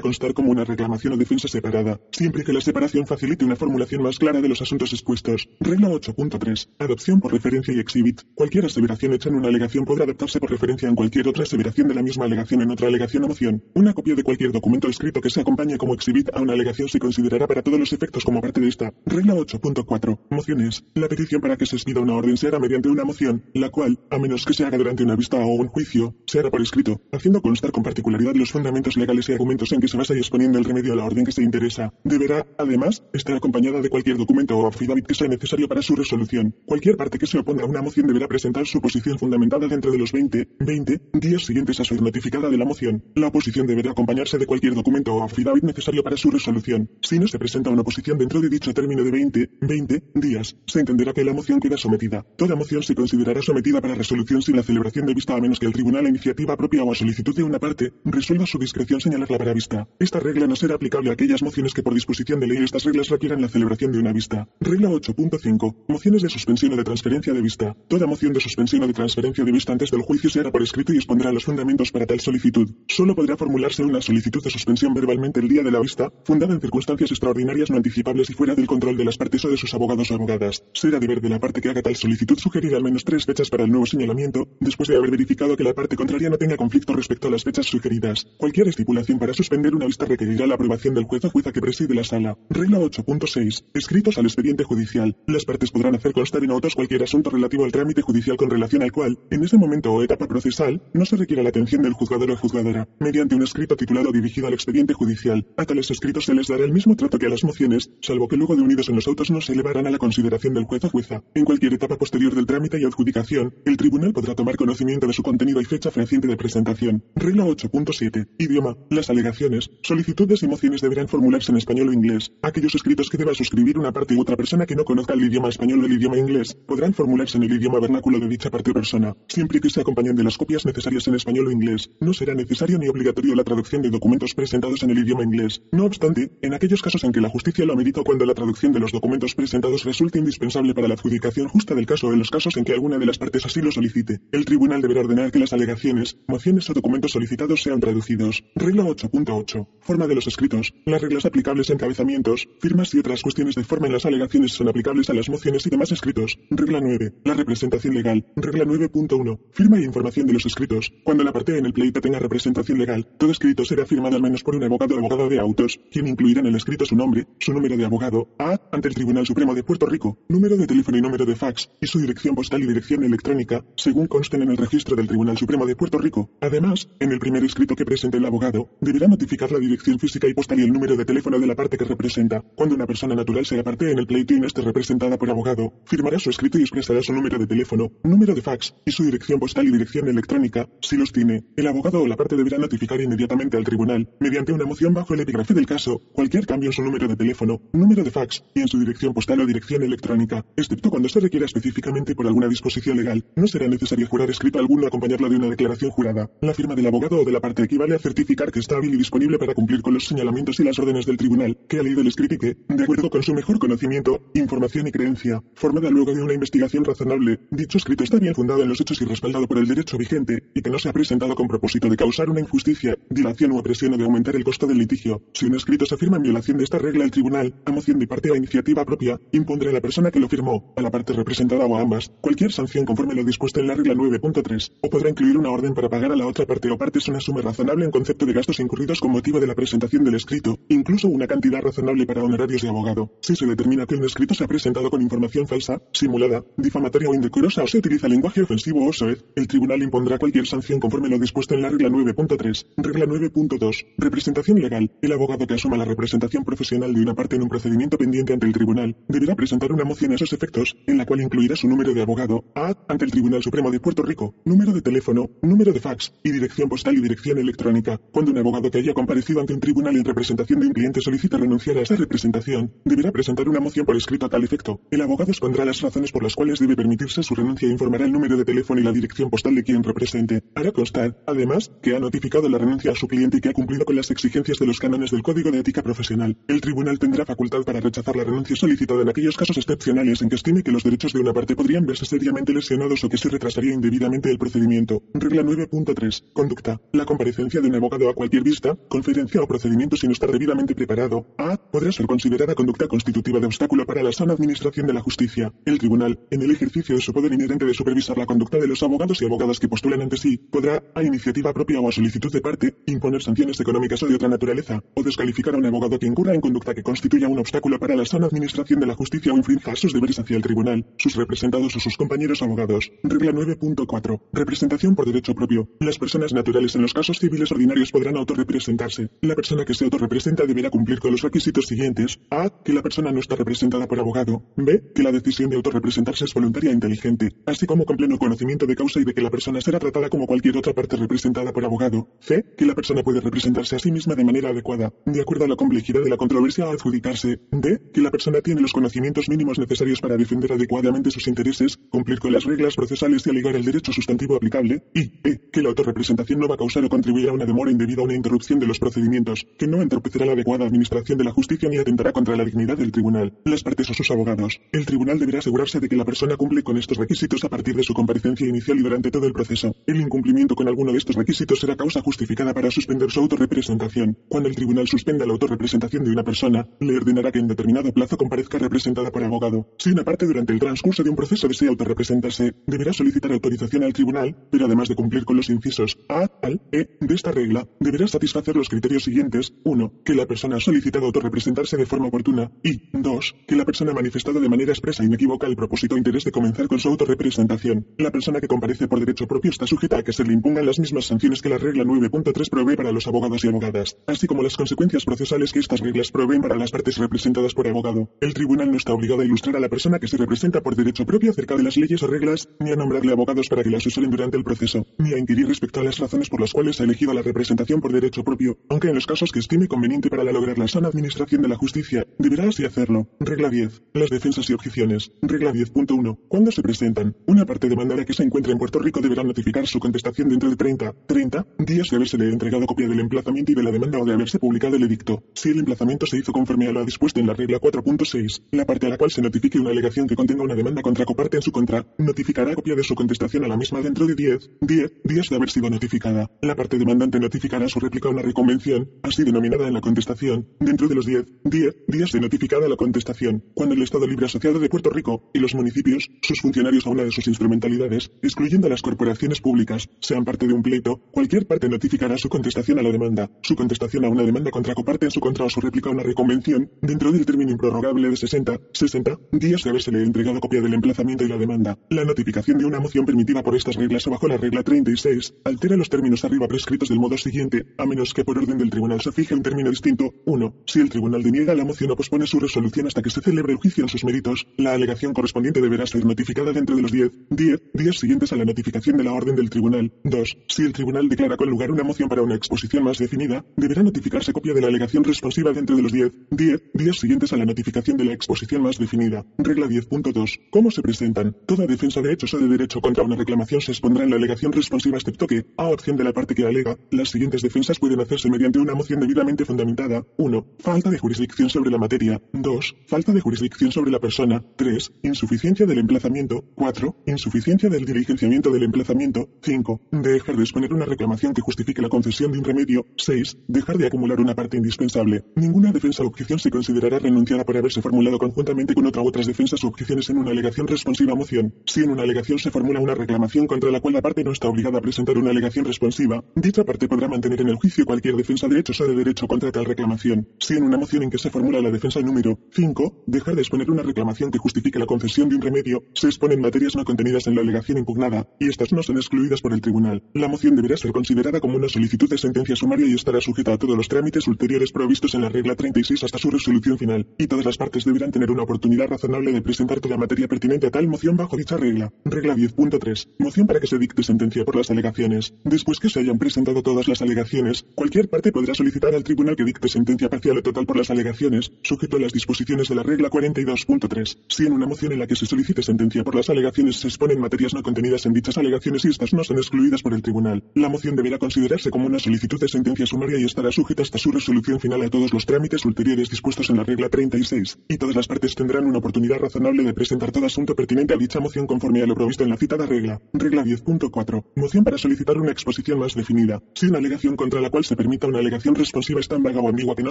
constar como una reclamación o defensa separada, siempre que la separación facilite una formulación más clara de los asuntos expuestos. Regla 8.3. Adopción por referencia y exhibit. Cualquier aseveración hecha en una alegación podrá adoptarse por referencia en cualquier otra aseveración de la misma alegación en otra alegación o moción. Una copia de cualquier documento escrito que se acompañe como exhibit a una alegación se considerará para todos los efectos como parte de esta. Regla 8.4. Mociones. La petición para que se expida una orden se hará mediante una moción, la cual, a menos que se haga durante una vista o un juicio, se hará por escrito, haciendo constar con particularidad los fundamentos legales y argumentos en que se basa y exponiendo el remedio a la orden que se interesa. Deberá, además, estar acompañada de cualquier documento o affidavit que sea necesario para su resolución. Cualquier parte que se oponga a una moción deberá presentar su posición fundamentada dentro de los 20, 20 días siguientes a ser notificada de la moción. La oposición deberá acompañarse de cualquier documento o affidavit necesario para su resolución. Si no se presenta una oposición dentro de dicho término de 20, 20 días, se entenderá que la moción queda sometida. Toda moción se considerará sometida para resolución sin la celebración de vista a menos que el tribunal a iniciativa propia o a solicitud de una parte resuelva su discreción señalarla para vista. Esta regla no será aplicable a aquellas mociones que por disposición de ley estas reglas requieran la celebración de una vista. Regla 8.5. Mociones de suspensión o de transferencia de vista. Toda moción de suspensión o de transferencia de vista antes del juicio se hará por escrito y expondrá los fundamentos para tal solicitud. Solo podrá formularse una solicitud de suspensión verbalmente el día de la vista, fundada en circunstancias extraordinarias no anticipables y fuera del control de las partes o de sus abogados o abogadas. Será deber de la parte que haga tal solicitud sugerir al menos tres fechas para el nuevo señalamiento, después de haber verificado que la parte contraria no tenga conflicto respecto a las fechas sugeridas. Cualquier estipulación para suspender una vista requerirá la aprobación del juez o jueza que preside la sala. Regla 8.6. Escritos al expediente judicial. Las partes podrán hacer constar en autos cualquier asunto relativo al trámite judicial con relación al cual, en ese momento o etapa procesal, no se requiera la atención del juzgador o juzgadora, mediante un escrito titulado dirigido al expediente judicial. A tales escritos se les dará el mismo trato que a las mociones, salvo que luego de unidos en los autos no se elevarán a la consideración del juez o jueza. En cualquier etapa posterior del trámite y adjudicación, el tribunal podrá tomar conocimiento de su contenido y fecha fehaciente de presentación. Regla 8.7. Idioma. Las alegaciones, solicitudes y mociones deberán formularse en español o inglés. Aquellos escritos que deba suscribir una parte u otra persona que no conozca el idioma español o el idioma inglés podrán formularse en el idioma vernáculo de dicha parte o persona, siempre que se acompañen de las copias necesarias en español o inglés. No será necesario ni obligatorio la traducción de documentos presentados en el idioma inglés. No obstante, en aquellos casos en que la justicia lo amerita cuando la traducción de los documentos presentados resulte indispensable para la adjudicación justa del caso o en los casos en que alguna de las partes así lo solicite, el tribunal deberá ordenar que las alegaciones, mociones o documentos solicitados sean traducidos. Regla 8.8. Forma de los escritos. Las reglas aplicables a encabezamientos, firmas y otras cuestiones de forma en las alegaciones son aplicables a las mociones y demás escritos. Regla 9. La representación legal. Regla 9.1. Firma y información de los escritos. Cuando la parte en el pleito tenga representación legal, todo escrito será firmado al menos por un abogado o abogada de autos, quien incluirá en el escrito su nombre, su número de abogado, A, ante el Tribunal Supremo de Puerto Rico, número de teléfono y número de fax, y su dirección postal y dirección electrónica, según consten en el registro del Tribunal Supremo de Puerto Rico. Además, en el primer escrito que presente el abogado, deberá notificar la dirección física y postal y el número de teléfono de la parte que representa. Cuando una persona natural sea parte en el pleito y no esté representada por abogado, firmará su escrito y expresará su número de teléfono, número de fax y su dirección postal y dirección electrónica, si los tiene. El abogado o la parte deberá notificar inmediatamente al tribunal, mediante una moción bajo el epígrafe del caso, cualquier cambio en su número de teléfono, número de fax y en su dirección postal o dirección electrónica, excepto cuando se requiera específicamente por alguna disposición legal. No será necesario jurar escrito alguno acompañarlo de una declaración jurada. La firma del abogado o de la parte equivale a certificar que está hábil y disponible para cumplir con los señalamientos y las órdenes del tribunal, que ha leído el escrito y que, de acuerdo con su mejor conocimiento, información y creencia, formada luego de una investigación razonable, dicho escrito está bien fundado en los hechos y respaldado por el derecho vigente, y que no se ha presentado con propósito de causar una injusticia, dilación o opresión o de aumentar el costo del litigio. Si un escrito se afirma en violación de esta regla, el tribunal, a moción de parte o a iniciativa propia, impondrá a la persona que lo firmó, a la parte representada o a ambas, cualquier sanción conforme lo dispuesto en la regla 9.3, o podrá incluir una orden para pagar a la otra parte o partes una suma razonable en concepto de gastos incurridos con motivo de la presentación del escrito, incluso una cantidad razonable para honorarios de abogado. Si se determina que un escrito se ha presentado con información falsa, simulada, difamatoria o indecorosa o se utiliza lenguaje ofensivo o soez, el tribunal impondrá cualquier sanción conforme lo dispuesto en la regla 9.3. Regla 9.2. Representación legal. El abogado que asuma la representación profesional de una parte en un procedimiento pendiente ante el tribunal deberá presentar una moción a esos efectos, en la cual incluirá su número de abogado, A, ante el Tribunal Supremo de Puerto Rico, número de teléfono, número de fax y dirección postal y dirección electrónica. Cuando un abogado que haya comparecido ante un tribunal en representación de un cliente solicita renunciar a esa representación, deberá presentar una moción por escrito a tal efecto. El abogado expondrá las razones por las cuales debe permitirse su renuncia e informará el número de teléfono y la dirección postal de quien represente. Hará constar, además, que ha notificado la renuncia a su cliente y que ha cumplido con las exigencias de los cánones del Código de Ética Profesional. El tribunal tendrá facultad para rechazar la renuncia solicitada en aquellos casos excepcionales en que estime que los derechos de una parte podrían verse seriamente lesionados o que se retrasaría indebidamente el procedimiento. Regla 9.3. Conducta. La comparecencia de un abogado a cualquier vista, conferencia o procedimiento sin estar debidamente preparado. A. Podrá ser considerada conducta constitutiva de obstáculo para la sana administración de la justicia. El tribunal, en el ejercicio de su poder inherente de supervisar la conducta de los abogados y abogadas que postulen ante sí, podrá, a iniciativa propia o a solicitud de parte, imponer sanciones económicas o de otra naturaleza, o descalificar a un abogado que incurra en conducta que constituya un obstáculo para la sana administración de la justicia o infrinja sus deberes hacia el tribunal, sus representados o sus compañeros abogados. Regla 9.4. Representación por derecho propio. Las personas naturales en los casos civiles ordinarios podrán autorrepresentarse. La persona que se autorrepresenta deberá cumplir con los requisitos siguientes. A. Que la persona no está representada por abogado. B. Que la decisión de autorrepresentarse es voluntaria e inteligente, así como con pleno conocimiento de causa y de que la persona será tratada como cualquier otra parte representada por abogado. C. Que la persona puede representarse a sí misma de manera adecuada, de acuerdo a la complejidad de la controversia a adjudicarse. D. Que la persona tiene los conocimientos mínimos necesarios para defender adecuadamente sus intereses, cumplir con las reglas procesales y alegar el derecho sustantivo aplicable. Y E. Que la autorrepresentación no va a causar o contribuir a una demora indebida o una interrupción de los procedimientos, que no entorpecerá la adecuada administración de la justicia ni atentará contra la dignidad del tribunal, las partes o sus abogados. El tribunal deberá asegurarse de que la persona cumple con estos requisitos a partir de su comparecencia inicial y durante todo el proceso. El incumplimiento con alguno de estos requisitos será causa justificada para suspender su autorrepresentación. Cuando el tribunal suspenda la autorrepresentación de una persona, le ordenará que en determinado plazo comparezca representada por abogado. Si una parte durante el transcurso de un proceso desea autorrepresentarse, deberá solicitar autorización al tribunal, pero además de cumplir con los incisos A al E de esta regla, deberá satisfacer los criterios siguientes. 1. Que la persona ha solicitado autorrepresentarse de forma oportuna. Y 2. Que la persona ha manifestado de manera expresa e inequívoca el propósito o interés de comenzar con su autorrepresentación. La persona que comparece por derecho propio está sujeta a que se le impongan las mismas sanciones que la regla 9.3 provee para los abogados y abogadas, así como las consecuencias procesales que estas reglas proveen para las partes representadas por abogado. El tribunal no está obligado a ilustrar a la persona que se representa por derecho propio acerca de las leyes o reglas, ni a nombrarle abogados para que las usen durante el proceso, ni a inquirir respecto a las razones por las cuales ha elegido la representación por derecho propio, aunque en los casos que estime conveniente para lograr la sana administración de la justicia, deberá así hacerlo. Regla 10. Las defensas y objeciones. Regla 10.1. Cuando se presentan, una parte demandada que se encuentra en Puerto Rico deberá notificar su contestación dentro de 30, 30 días de haberse entregado copia del emplazamiento y de la demanda o de haberse publicado el edicto. Si el emplazamiento se hizo conforme a lo dispuesto en la regla 4.6, la parte a la cual se notifique una alegación que contenga una demanda contra coparte en su contra, notificará copia de su contestación a la misma dentro de 10, 10 días de haber sido notificada. La parte demandante notificará su réplica a una reconvención, así denominada en la contestación, dentro de los 10, 10 días de notificada la contestación, cuando el Estado Libre Asociado de Puerto Rico y los municipios, sus funcionarios a una de sus instrumentalidades, excluyendo a las corporaciones públicas, sean parte de un pleito, cualquier parte notificará su contestación a la demanda, su contestación a una demanda contra coparte en su contra o su réplica a una reconvención, dentro del término improrrogable de 60, 60 días de habérsele entregado copia del emplazamiento y la demanda. La notificación de una moción permitida por estas reglas o bajo la regla 36 altera los términos arriba prescritos del modo siguiente, a menos que por orden del tribunal se fije un término distinto. 1. Si el tribunal deniega la moción o pospone su resolución hasta que se celebre el juicio en sus méritos, la alegación correspondiente deberá ser notificada dentro de los 10, 10 días siguientes a la notificación de la orden del tribunal. 2. Si el tribunal declara con lugar una moción para una exposición más definida, deberá notificarse copia de la alegación responsiva dentro de los 10, 10 días siguientes a la notificación de la exposición más definida. Regla 10.2. ¿Cómo se presentan? Toda defensa de hechos o de derecho contra una reclamación se expondrá en la alegación responsiva excepto que, a opción de la parte que alega, las siguientes defensas pueden hacerse mediante una moción debidamente fundamentada. 1. Falta de jurisdicción sobre la materia. 2. Falta de jurisdicción sobre la persona. 3. Insuficiencia del emplazamiento. 4. Insuficiencia del del emplazamiento. 5. Dejar de exponer una reclamación que justifique la concesión de un remedio. 6. Dejar de acumular una parte indispensable. Ninguna defensa o objeción se considerará renunciada por haberse formulado conjuntamente con otra u otras defensas o objeciones en una alegación responsiva moción. Si en una alegación se formula una reclamación contra la cual la parte no está obligada a presentar una alegación responsiva, dicha parte podrá mantener en el juicio cualquier defensa de hechos o de derecho contra tal reclamación. Si en una moción en que se formula la defensa número 5, dejar de exponer una reclamación que justifique la concesión de un remedio, se exponen materias no contenidas en la alegación impugnada, y estas no son excluidas por el tribunal. La moción deberá ser considerada como una solicitud de sentencia sumaria y estará sujeta a todos los trámites ulteriores provistos en la regla 36 hasta su resolución final, y todas las partes deberán tener una oportunidad razonable de presentar toda materia pertinente a tal moción bajo dicha regla. Regla 10.3. Moción para que se dicte sentencia por las alegaciones. Después que se hayan presentado todas las alegaciones, cualquier parte podrá solicitar al tribunal que dicte sentencia parcial o total por las alegaciones, sujeto a las disposiciones de la regla 42.3. Si en una moción en la que se solicite sentencia por las alegaciones se exponen materias no contenidas en dichas alegaciones y estas no son excluidas por el tribunal. La moción deberá considerarse como una solicitud de sentencia sumaria y estará sujeta hasta su resolución final a todos los trámites ulteriores dispuestos en la regla 36, y todas las partes tendrán una oportunidad razonable de presentar todo asunto pertinente a dicha moción conforme a lo provisto en la citada regla. Regla 10.4. Moción para solicitar una exposición más definida. Si una alegación contra la cual se permita una alegación responsiva es tan vaga o ambigua que no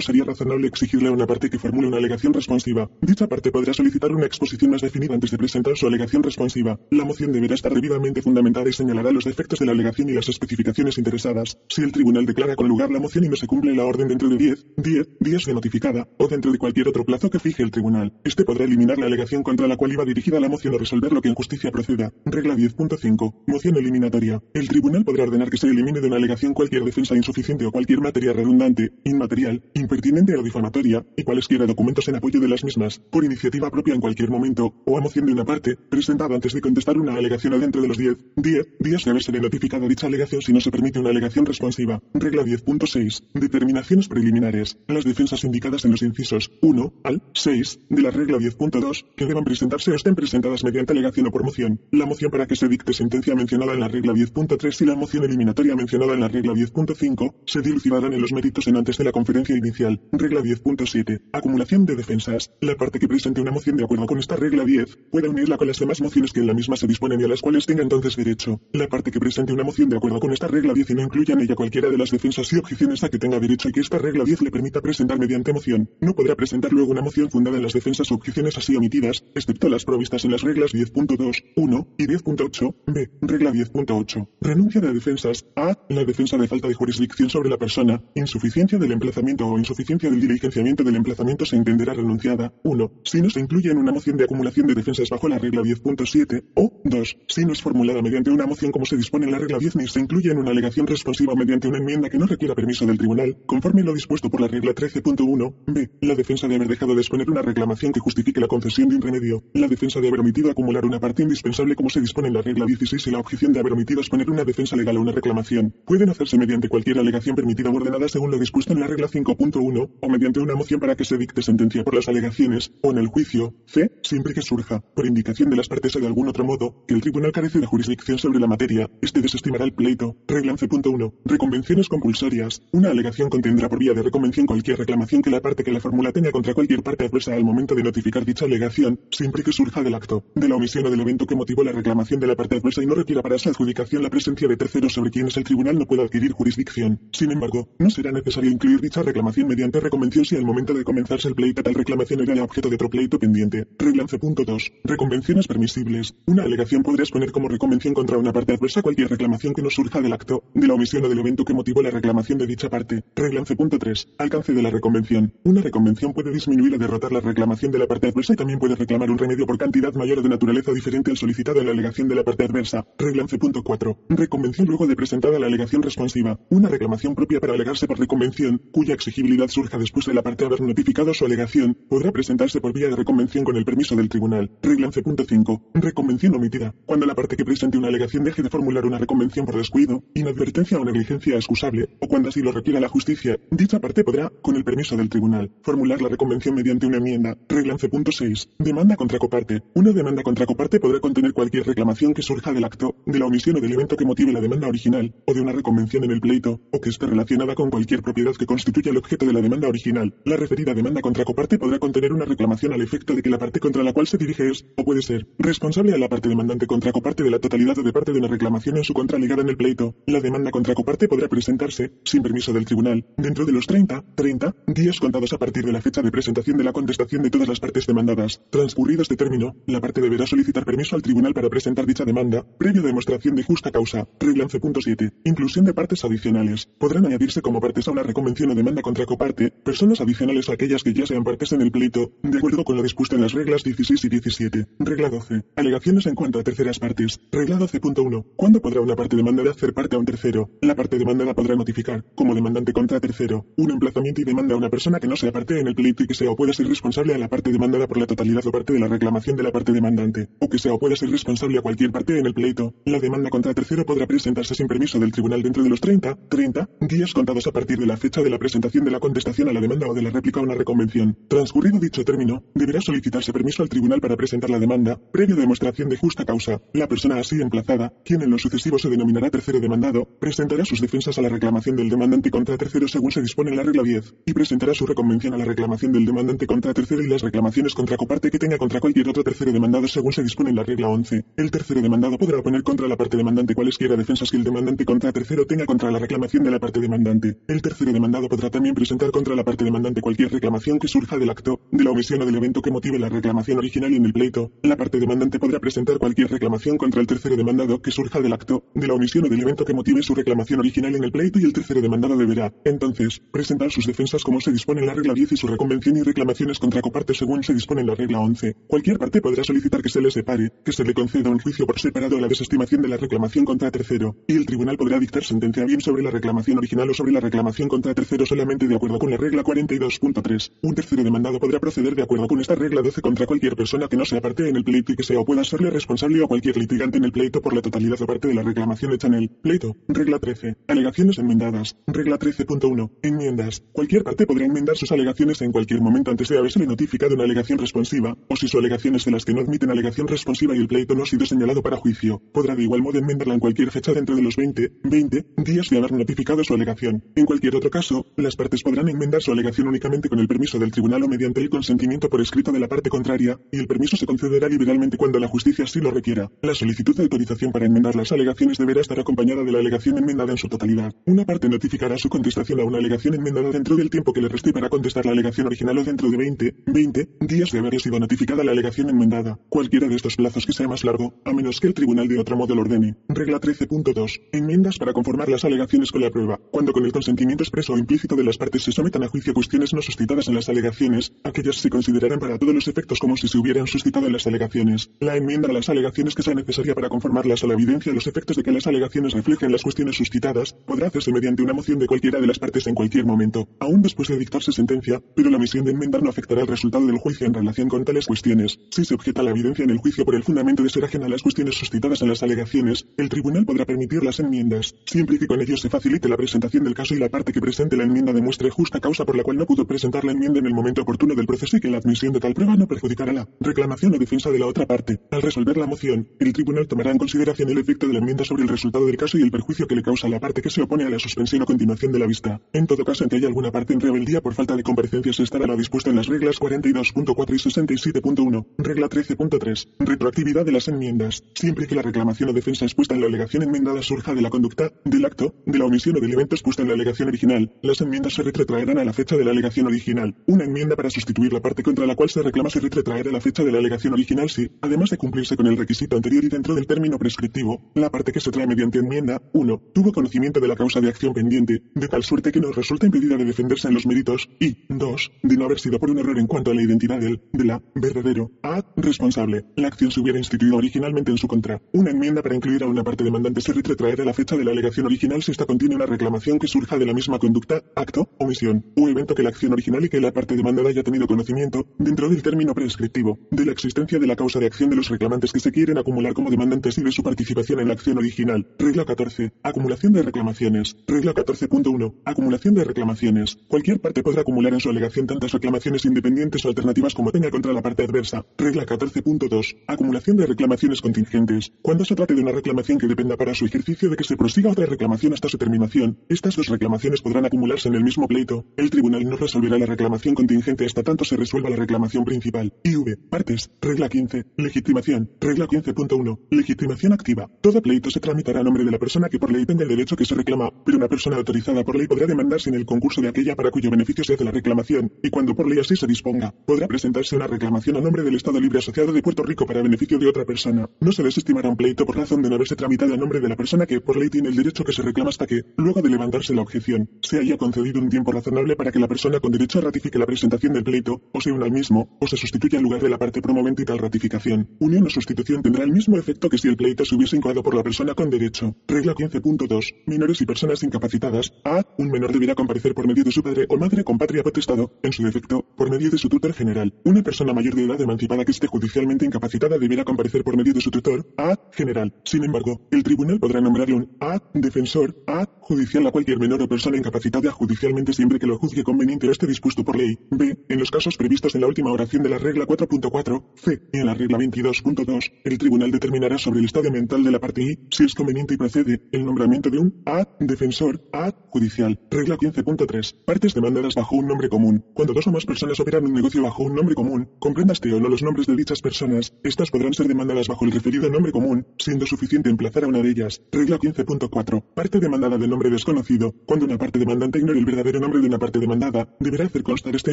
sería razonable exigirle a una parte que formule una alegación responsiva, dicha parte podrá solicitar una exposición más definida antes de presentar su alegación responsiva. La moción deberá estar debidamente fundamentada y señalará los defectos de la alegación y las especificaciones interesadas. Si el tribunal declara con lugar la moción y no se cumple la orden dentro de 10, 10 días de notificada, o dentro de cualquier otro plazo que fije el tribunal, este podrá eliminar la alegación contra la cual iba dirigida la moción o resolver lo que en justicia proceda. Regla 10.5. Moción eliminatoria. El tribunal podrá ordenar que se elimine de una alegación cualquier defensa insuficiente o cualquier materia redundante, inmaterial, impertinente o difamatoria, y cualesquiera documentos en apoyo de las mismas, por iniciativa propia en cualquier momento, o a moción de una parte, presentado antes de contestar una alegación o dentro de los 10, 10 días de haberse notificado dicha alegación si no se permite una alegación responsiva. Regla 10.6. Determinaciones preliminares. Las defensas indicadas en los incisos 1 al 6 de la regla 10.2 que deban presentarse o estén presentadas mediante alegación o por moción. La moción para que se dicte sentencia mencionada en la regla 10.3 y la moción eliminatoria mencionada en la regla 10.5 se dilucidarán en los méritos en antes de la conferencia inicial. Regla 10.7. Acumulación de defensas. La parte que presente una moción de acuerdo con esta regla 10 puede unirla con las demás mociones que en la misma se disponen y a las cuales tenga entonces derecho. La parte que presente una moción de acuerdo con esta regla 10 y no incluya en ella cualquiera de las defensas y objeciones a que tenga derecho y que esta regla 10 le permita presentar mediante moción, no podrá presentar luego una moción fundada en las defensas o objeciones así omitidas, excepto las provistas en las reglas 10.2, 1 y 10.8, b. Regla 10.8. Renuncia de defensas a la defensa de falta de jurisdicción sobre la persona, insuficiencia del emplazamiento o insuficiencia del diligenciamiento del emplazamiento se entenderá renunciada, 1. Si no se incluye en una moción de acumulación de defensas bajo la regla 10.7, o 2. Si no es formulada mediante una moción como se dispone en la regla 10 ni se incluye en una alegación responsiva mediante una enmienda que no requiera permiso del tribunal, conforme lo dispuesto por la regla 13.1, b. La defensa de haber dejado de exponer una reclamación que justifique la concesión de un remedio. La defensa de haber omitido acumular una parte indispensable como se dispone en la regla 16 y la objeción de haber omitido exponer una defensa legal o una reclamación. Pueden hacerse mediante cualquier alegación permitida o ordenada según lo dispuesto en la regla 5.1 o mediante una moción para que se dicte sentencia por las alegaciones o en el juicio, c. Siempre que surja, por indicación de las partes o de algún otro modo, que el tribunal carece de jurisdicción sobre la materia, este desestimará el pleito. Regla 11.1. Reconvenciones compulsorias. Una alegación contendrá por vía de reconvención cualquier reclamación que la parte que la formula tenga contra cualquier parte adversa al momento de notificar dicha alegación, siempre que surja del acto, de la omisión o del evento que motivó la reclamación de la parte adversa y no requiera para esa adjudicación la presencia de terceros sobre quienes el tribunal no pueda adquirir jurisdicción. Sin embargo, no será necesario incluir dicha reclamación mediante reconvención si al momento de comenzarse el pleito tal reclamación era ya objeto de otro pleito pendiente. Regla 11.2. Reconvenciones permisibles. Una alegación podrá exponer como reconvención contra una parte adversa cualquier reclamación que no surja del acto, de la omisión o del evento que motivó la reclamación de dicha parte. Regla 11.3. Alcance de la reconvención. Una reconvención puede disminuir o derrotar la reclamación de la parte adversa y también puede reclamar un remedio por cantidad mayor o de naturaleza diferente al solicitado en la alegación de la parte adversa. Regla 11.4. Reconvención luego de presentada la alegación responsiva. Una reclamación propia para alegarse por reconvención, cuya exigibilidad surja después de la parte haber notificado su alegación, podrá presentarse por vía de reconvención con el permiso del tribunal. Regla 11.5. Reconvención omitida. Cuando la parte que presente una alegación deje de formular una reconvención por descuido, inadvertencia o negligencia excusable, o cuando así lo requiera la justicia, dicha parte podrá, con el permiso del tribunal, formular la reconvención mediante una enmienda. Regla 11.6. Demanda contra coparte. Una demanda contra coparte podrá contener cualquier reclamación que surja del acto, de la omisión o del evento que motive la demanda original, o de una reconvención en el pleito, o que esté relacionada con cualquier propiedad que constituya el objeto de la demanda original. La referida demanda contra coparte podrá contener una reclamación al efecto de que la parte contra la cual se dirige es, o puede ser, responsable a la parte demandante contra coparte de la totalidad o de parte de una reclamación en su contra ligada en el pleito. La demanda contra coparte podrá presentarse, sin permiso del tribunal, dentro de los 30, 30 días contados a partir de la fecha de presentación de la contestación de todas las partes demandadas. Transcurrido este término, la parte deberá solicitar permiso al tribunal para presentar dicha demanda, previo demostración de justa causa. Regla 11.7. Inclusión de partes adicionales. Podrán añadirse como partes a una reconvención o demanda contra coparte, personas adicionales a aquellas que ya sean partes en el pleito, de acuerdo con lo dispuesto en las reglas 16 y 17. Regla 12. Alegaciones en cuanto a terceras partes. Regla 12.1. ¿Cuándo podrá una parte demandada hacer parte a un tercero? La parte demandada podrá notificar, como demandante contra tercero, un emplazamiento y demanda a una persona que no sea parte en el pleito y que sea o pueda ser responsable a la parte demandada por la totalidad o parte de la reclamación de la parte demandante, o que sea o pueda ser responsable a cualquier parte en el pleito. La demanda contra tercero podrá presentarse sin permiso del tribunal dentro de los 30, 30 días contados a partir de la fecha de la presentación de la contestación a la demanda o de la réplica a una reconvención. Transcurrido dicho término, deberá solicitarse permiso al tribunal para presentar la demanda, previo demostración de justa causa. La persona así emplazada, quien en lo sucesivo se denominará tercero demandado, presentará sus defensas a la reclamación del demandante contra tercero según se dispone en la regla 10, y presentará su reconvención a la reclamación del demandante contra tercero y las reclamaciones contra coparte que tenga contra cualquier otro tercero demandado según se dispone en la regla 11. El tercero demandado podrá oponer contra la parte demandante cualesquiera defensas que el demandante contra tercero tenga contra la reclamación de la parte demandante. El tercero demandado podrá también presentar contra la parte demandante cualquier reclamación que surja del acto, de la omisión o del evento que motive la reclamación original en el pleito. La parte demandante podrá presentar cualquier reclamación contra el tercero demandado que surja del acto, de la omisión o del evento que motive su reclamación original en el pleito y el tercero demandado deberá, entonces, presentar sus defensas como se dispone en la regla 10 y su reconvención y reclamaciones contra coparte según se dispone en la regla 11. Cualquier parte podrá solicitar que se le separe, que se le conceda un juicio por separado a la desestimación de la reclamación contra tercero, y el tribunal podrá dictar sentencia bien sobre la reclamación original o sobre la reclamación contra tercero solamente de acuerdo con la regla 42.3. Un tercero demandado podrá proceder de acuerdo con esta regla 12 contra cualquier persona que no sea parte en el pleito y que sea o pueda serle responsable o cualquier litigante en el pleito por la totalidad o parte de la reclamación hecha en el pleito. Regla 13. Alegaciones enmendadas. Regla 13.1. Enmiendas. Cualquier parte podrá enmendar sus alegaciones en cualquier momento antes de haberse notificado una alegación responsiva, o si su alegación es de las que no admiten alegación responsiva y el pleito no ha sido señalado para juicio, podrá de igual modo enmendarla en cualquier fecha dentro de los 20, 20 días de haber notificado su alegación. En cualquier otro caso, las partes podrán enmendar su alegación únicamente con el permiso del tribunal o mediante el consentimiento por escrito de la parte contraria, y el permiso se concederá liberalmente cuando la justicia así lo requiera. La solicitud de autorización para enmendar las alegaciones deberá estar acompañada de la alegación enmendada en su totalidad. Una parte notificará su contestación a una alegación enmendada dentro del tiempo que le reste para contestar la alegación original o dentro de 20, 20 días de haber sido notificada la alegación enmendada. Cualquiera de estos plazos que sea más largo, a menos que el tribunal de otro modo lo ordene. Regla 13.2. Enmiendas para conformar las alegaciones con la prueba. Cuando con el consentimiento expreso o implícito de las partes se sometan a juicio cuestiones no suscitadas en las alegaciones, aquellas se considerarán para todos los efectos como si se hubieran suscitado en las alegaciones. La enmienda a las alegaciones que sea necesaria para conformarlas a la evidencia de los efectos de que las alegaciones reflejen las cuestiones suscitadas, podrá hacerse mediante una moción de cualquiera de las partes en cualquier momento, aún después de dictarse sentencia, pero la misión de enmendar no afectará el resultado del juicio en relación con tales cuestiones. Si se objeta la evidencia en el juicio por el fundamento de ser ajena a las cuestiones suscitadas en las alegaciones, el tribunal podrá permitir las enmiendas, siempre que con ello se facilite la presentación del caso y la parte que presente la enmienda demuestre justa causa por la cual no pudo presentar la enmienda en el momento oportuno del proceso y que la admisión de tal prueba no perjudicará la reclamación o defensa de la otra parte. Al resolver la moción, el tribunal tomará en consideración el efecto de la enmienda sobre el resultado del caso y el perjuicio que le causa a la parte que se opone a la suspensión o continuación de la vista. En todo caso, en que haya alguna parte en rebeldía por falta de comparecencia se estará la dispuesta en las reglas 42.4 y 67.1. Regla 13.3. Retroactividad de las enmiendas. Siempre que la reclamación o defensa expuesta en la alegación enmendada surja de la conducta, del acto, de la omisión o del evento expuesta en la alegación original, las enmiendas se retrotraerán a la fecha de la alegación original. Una enmienda para sustituir la parte contra la cual se reclama se retrotraerá a la fecha de la alegación original si, además de cumplirse con el requisito anterior y dentro del término prescriptivo, la parte que se trae mediante enmienda 1. tuvo conocimiento de la causa de acción pendiente, de tal suerte que nos resulta impedida de defenderse en los méritos, y 2. de no haber sido por un error en cuanto a la identidad del, de la, verdadero, a, responsable. La acción se hubiera instituido originalmente en su contra. Una enmienda para incluir a una parte demandante se retrotraerá a la fecha de la alegación original si esta contiene una reclamación que surja de la misma conducta, acto, omisión, o evento que la acción original y que la parte demandada haya tenido conocimiento, dentro del término prescriptivo, de la existencia de la causa de acción de los reclamantes que se quieren acumular como demandantes y de su participación en la acción original. Regla 14. Acumulación de reclamaciones. Regla 14.1. Acumulación de reclamaciones. Cualquier parte podrá acumular en su alegación tantas reclamaciones independientes o alternativas como tenga contra la parte adversa. Regla 14.2. Acumulación de reclamaciones contingentes. Cuando se trate de una reclamación que dependa para su ejercicio de que se prosiga otra reclamación hasta su terminación, estas dos reclamaciones podrán acumularse en el mismo pleito. El tribunal no resolverá la reclamación contingente hasta tanto se resuelva la reclamación principal. IV. Partes. Regla 15. Legitimación. Regla 15.1. Legitimación activa. Todo pleito se tramitará a nombre de la persona que por ley tenga el derecho que se reclama, pero una persona autorizada por ley podrá demandar sin el concurso de aquella para cuyo beneficio se hace la reclamación, y cuando por ley así se disponga, podrá presentarse una reclamación a nombre del Estado Libre Asociado de Puerto Rico para beneficio de otra persona. No se desestimará un pleito por razón de no haberse tramitado a nombre de la persona que por ley tiene el derecho que se reclama hasta que, luego de levantarse la objeción, se haya concedido un tiempo razonable para que la persona con derecho ratifique la presentación del pleito, o se una al mismo, o se sustituya en lugar de la parte promovente y tal ratificación. Unión o sustitución tendrá el mismo efecto que si el pleito se hubiese incoado por la persona con derecho. Regla 15.2. Menores y personas incapacitadas. A. Un menor deberá comparecer por medio de su padre o madre con patria potestado, en su defecto, por medio de su tutor general. Una persona mayor de edad emancipada que esté judicialmente incapacitada deberá comparecer por medio de su tutor A. General. Sin embargo, el tribunal podrá nombrarle un A. Defensor A. Judicial a cualquier menor o persona incapacitada judicialmente siempre que lo juzgue conveniente o esté dispuesto por ley. B. En los casos previstos en la última oración de la regla 4.4. C. Y en la regla 22.2, el tribunal determinará sobre el estado mental de la parte I si es conveniente y procede el nombramiento de un A. Defensor A. Judicial. Regla 15.3. Partes demandadas bajo un nombre común. Cuando dos o más personas operan un negocio bajo un nombre común, comprendaste o no los nombres de dichas personas, estas podrán ser demandadas bajo el referido nombre común, siendo suficiente emplazar a una de ellas. Regla 15.4. Parte demandada de nombre desconocido. Cuando una parte demandante ignore el verdadero nombre de una parte demandada, deberá hacer constar este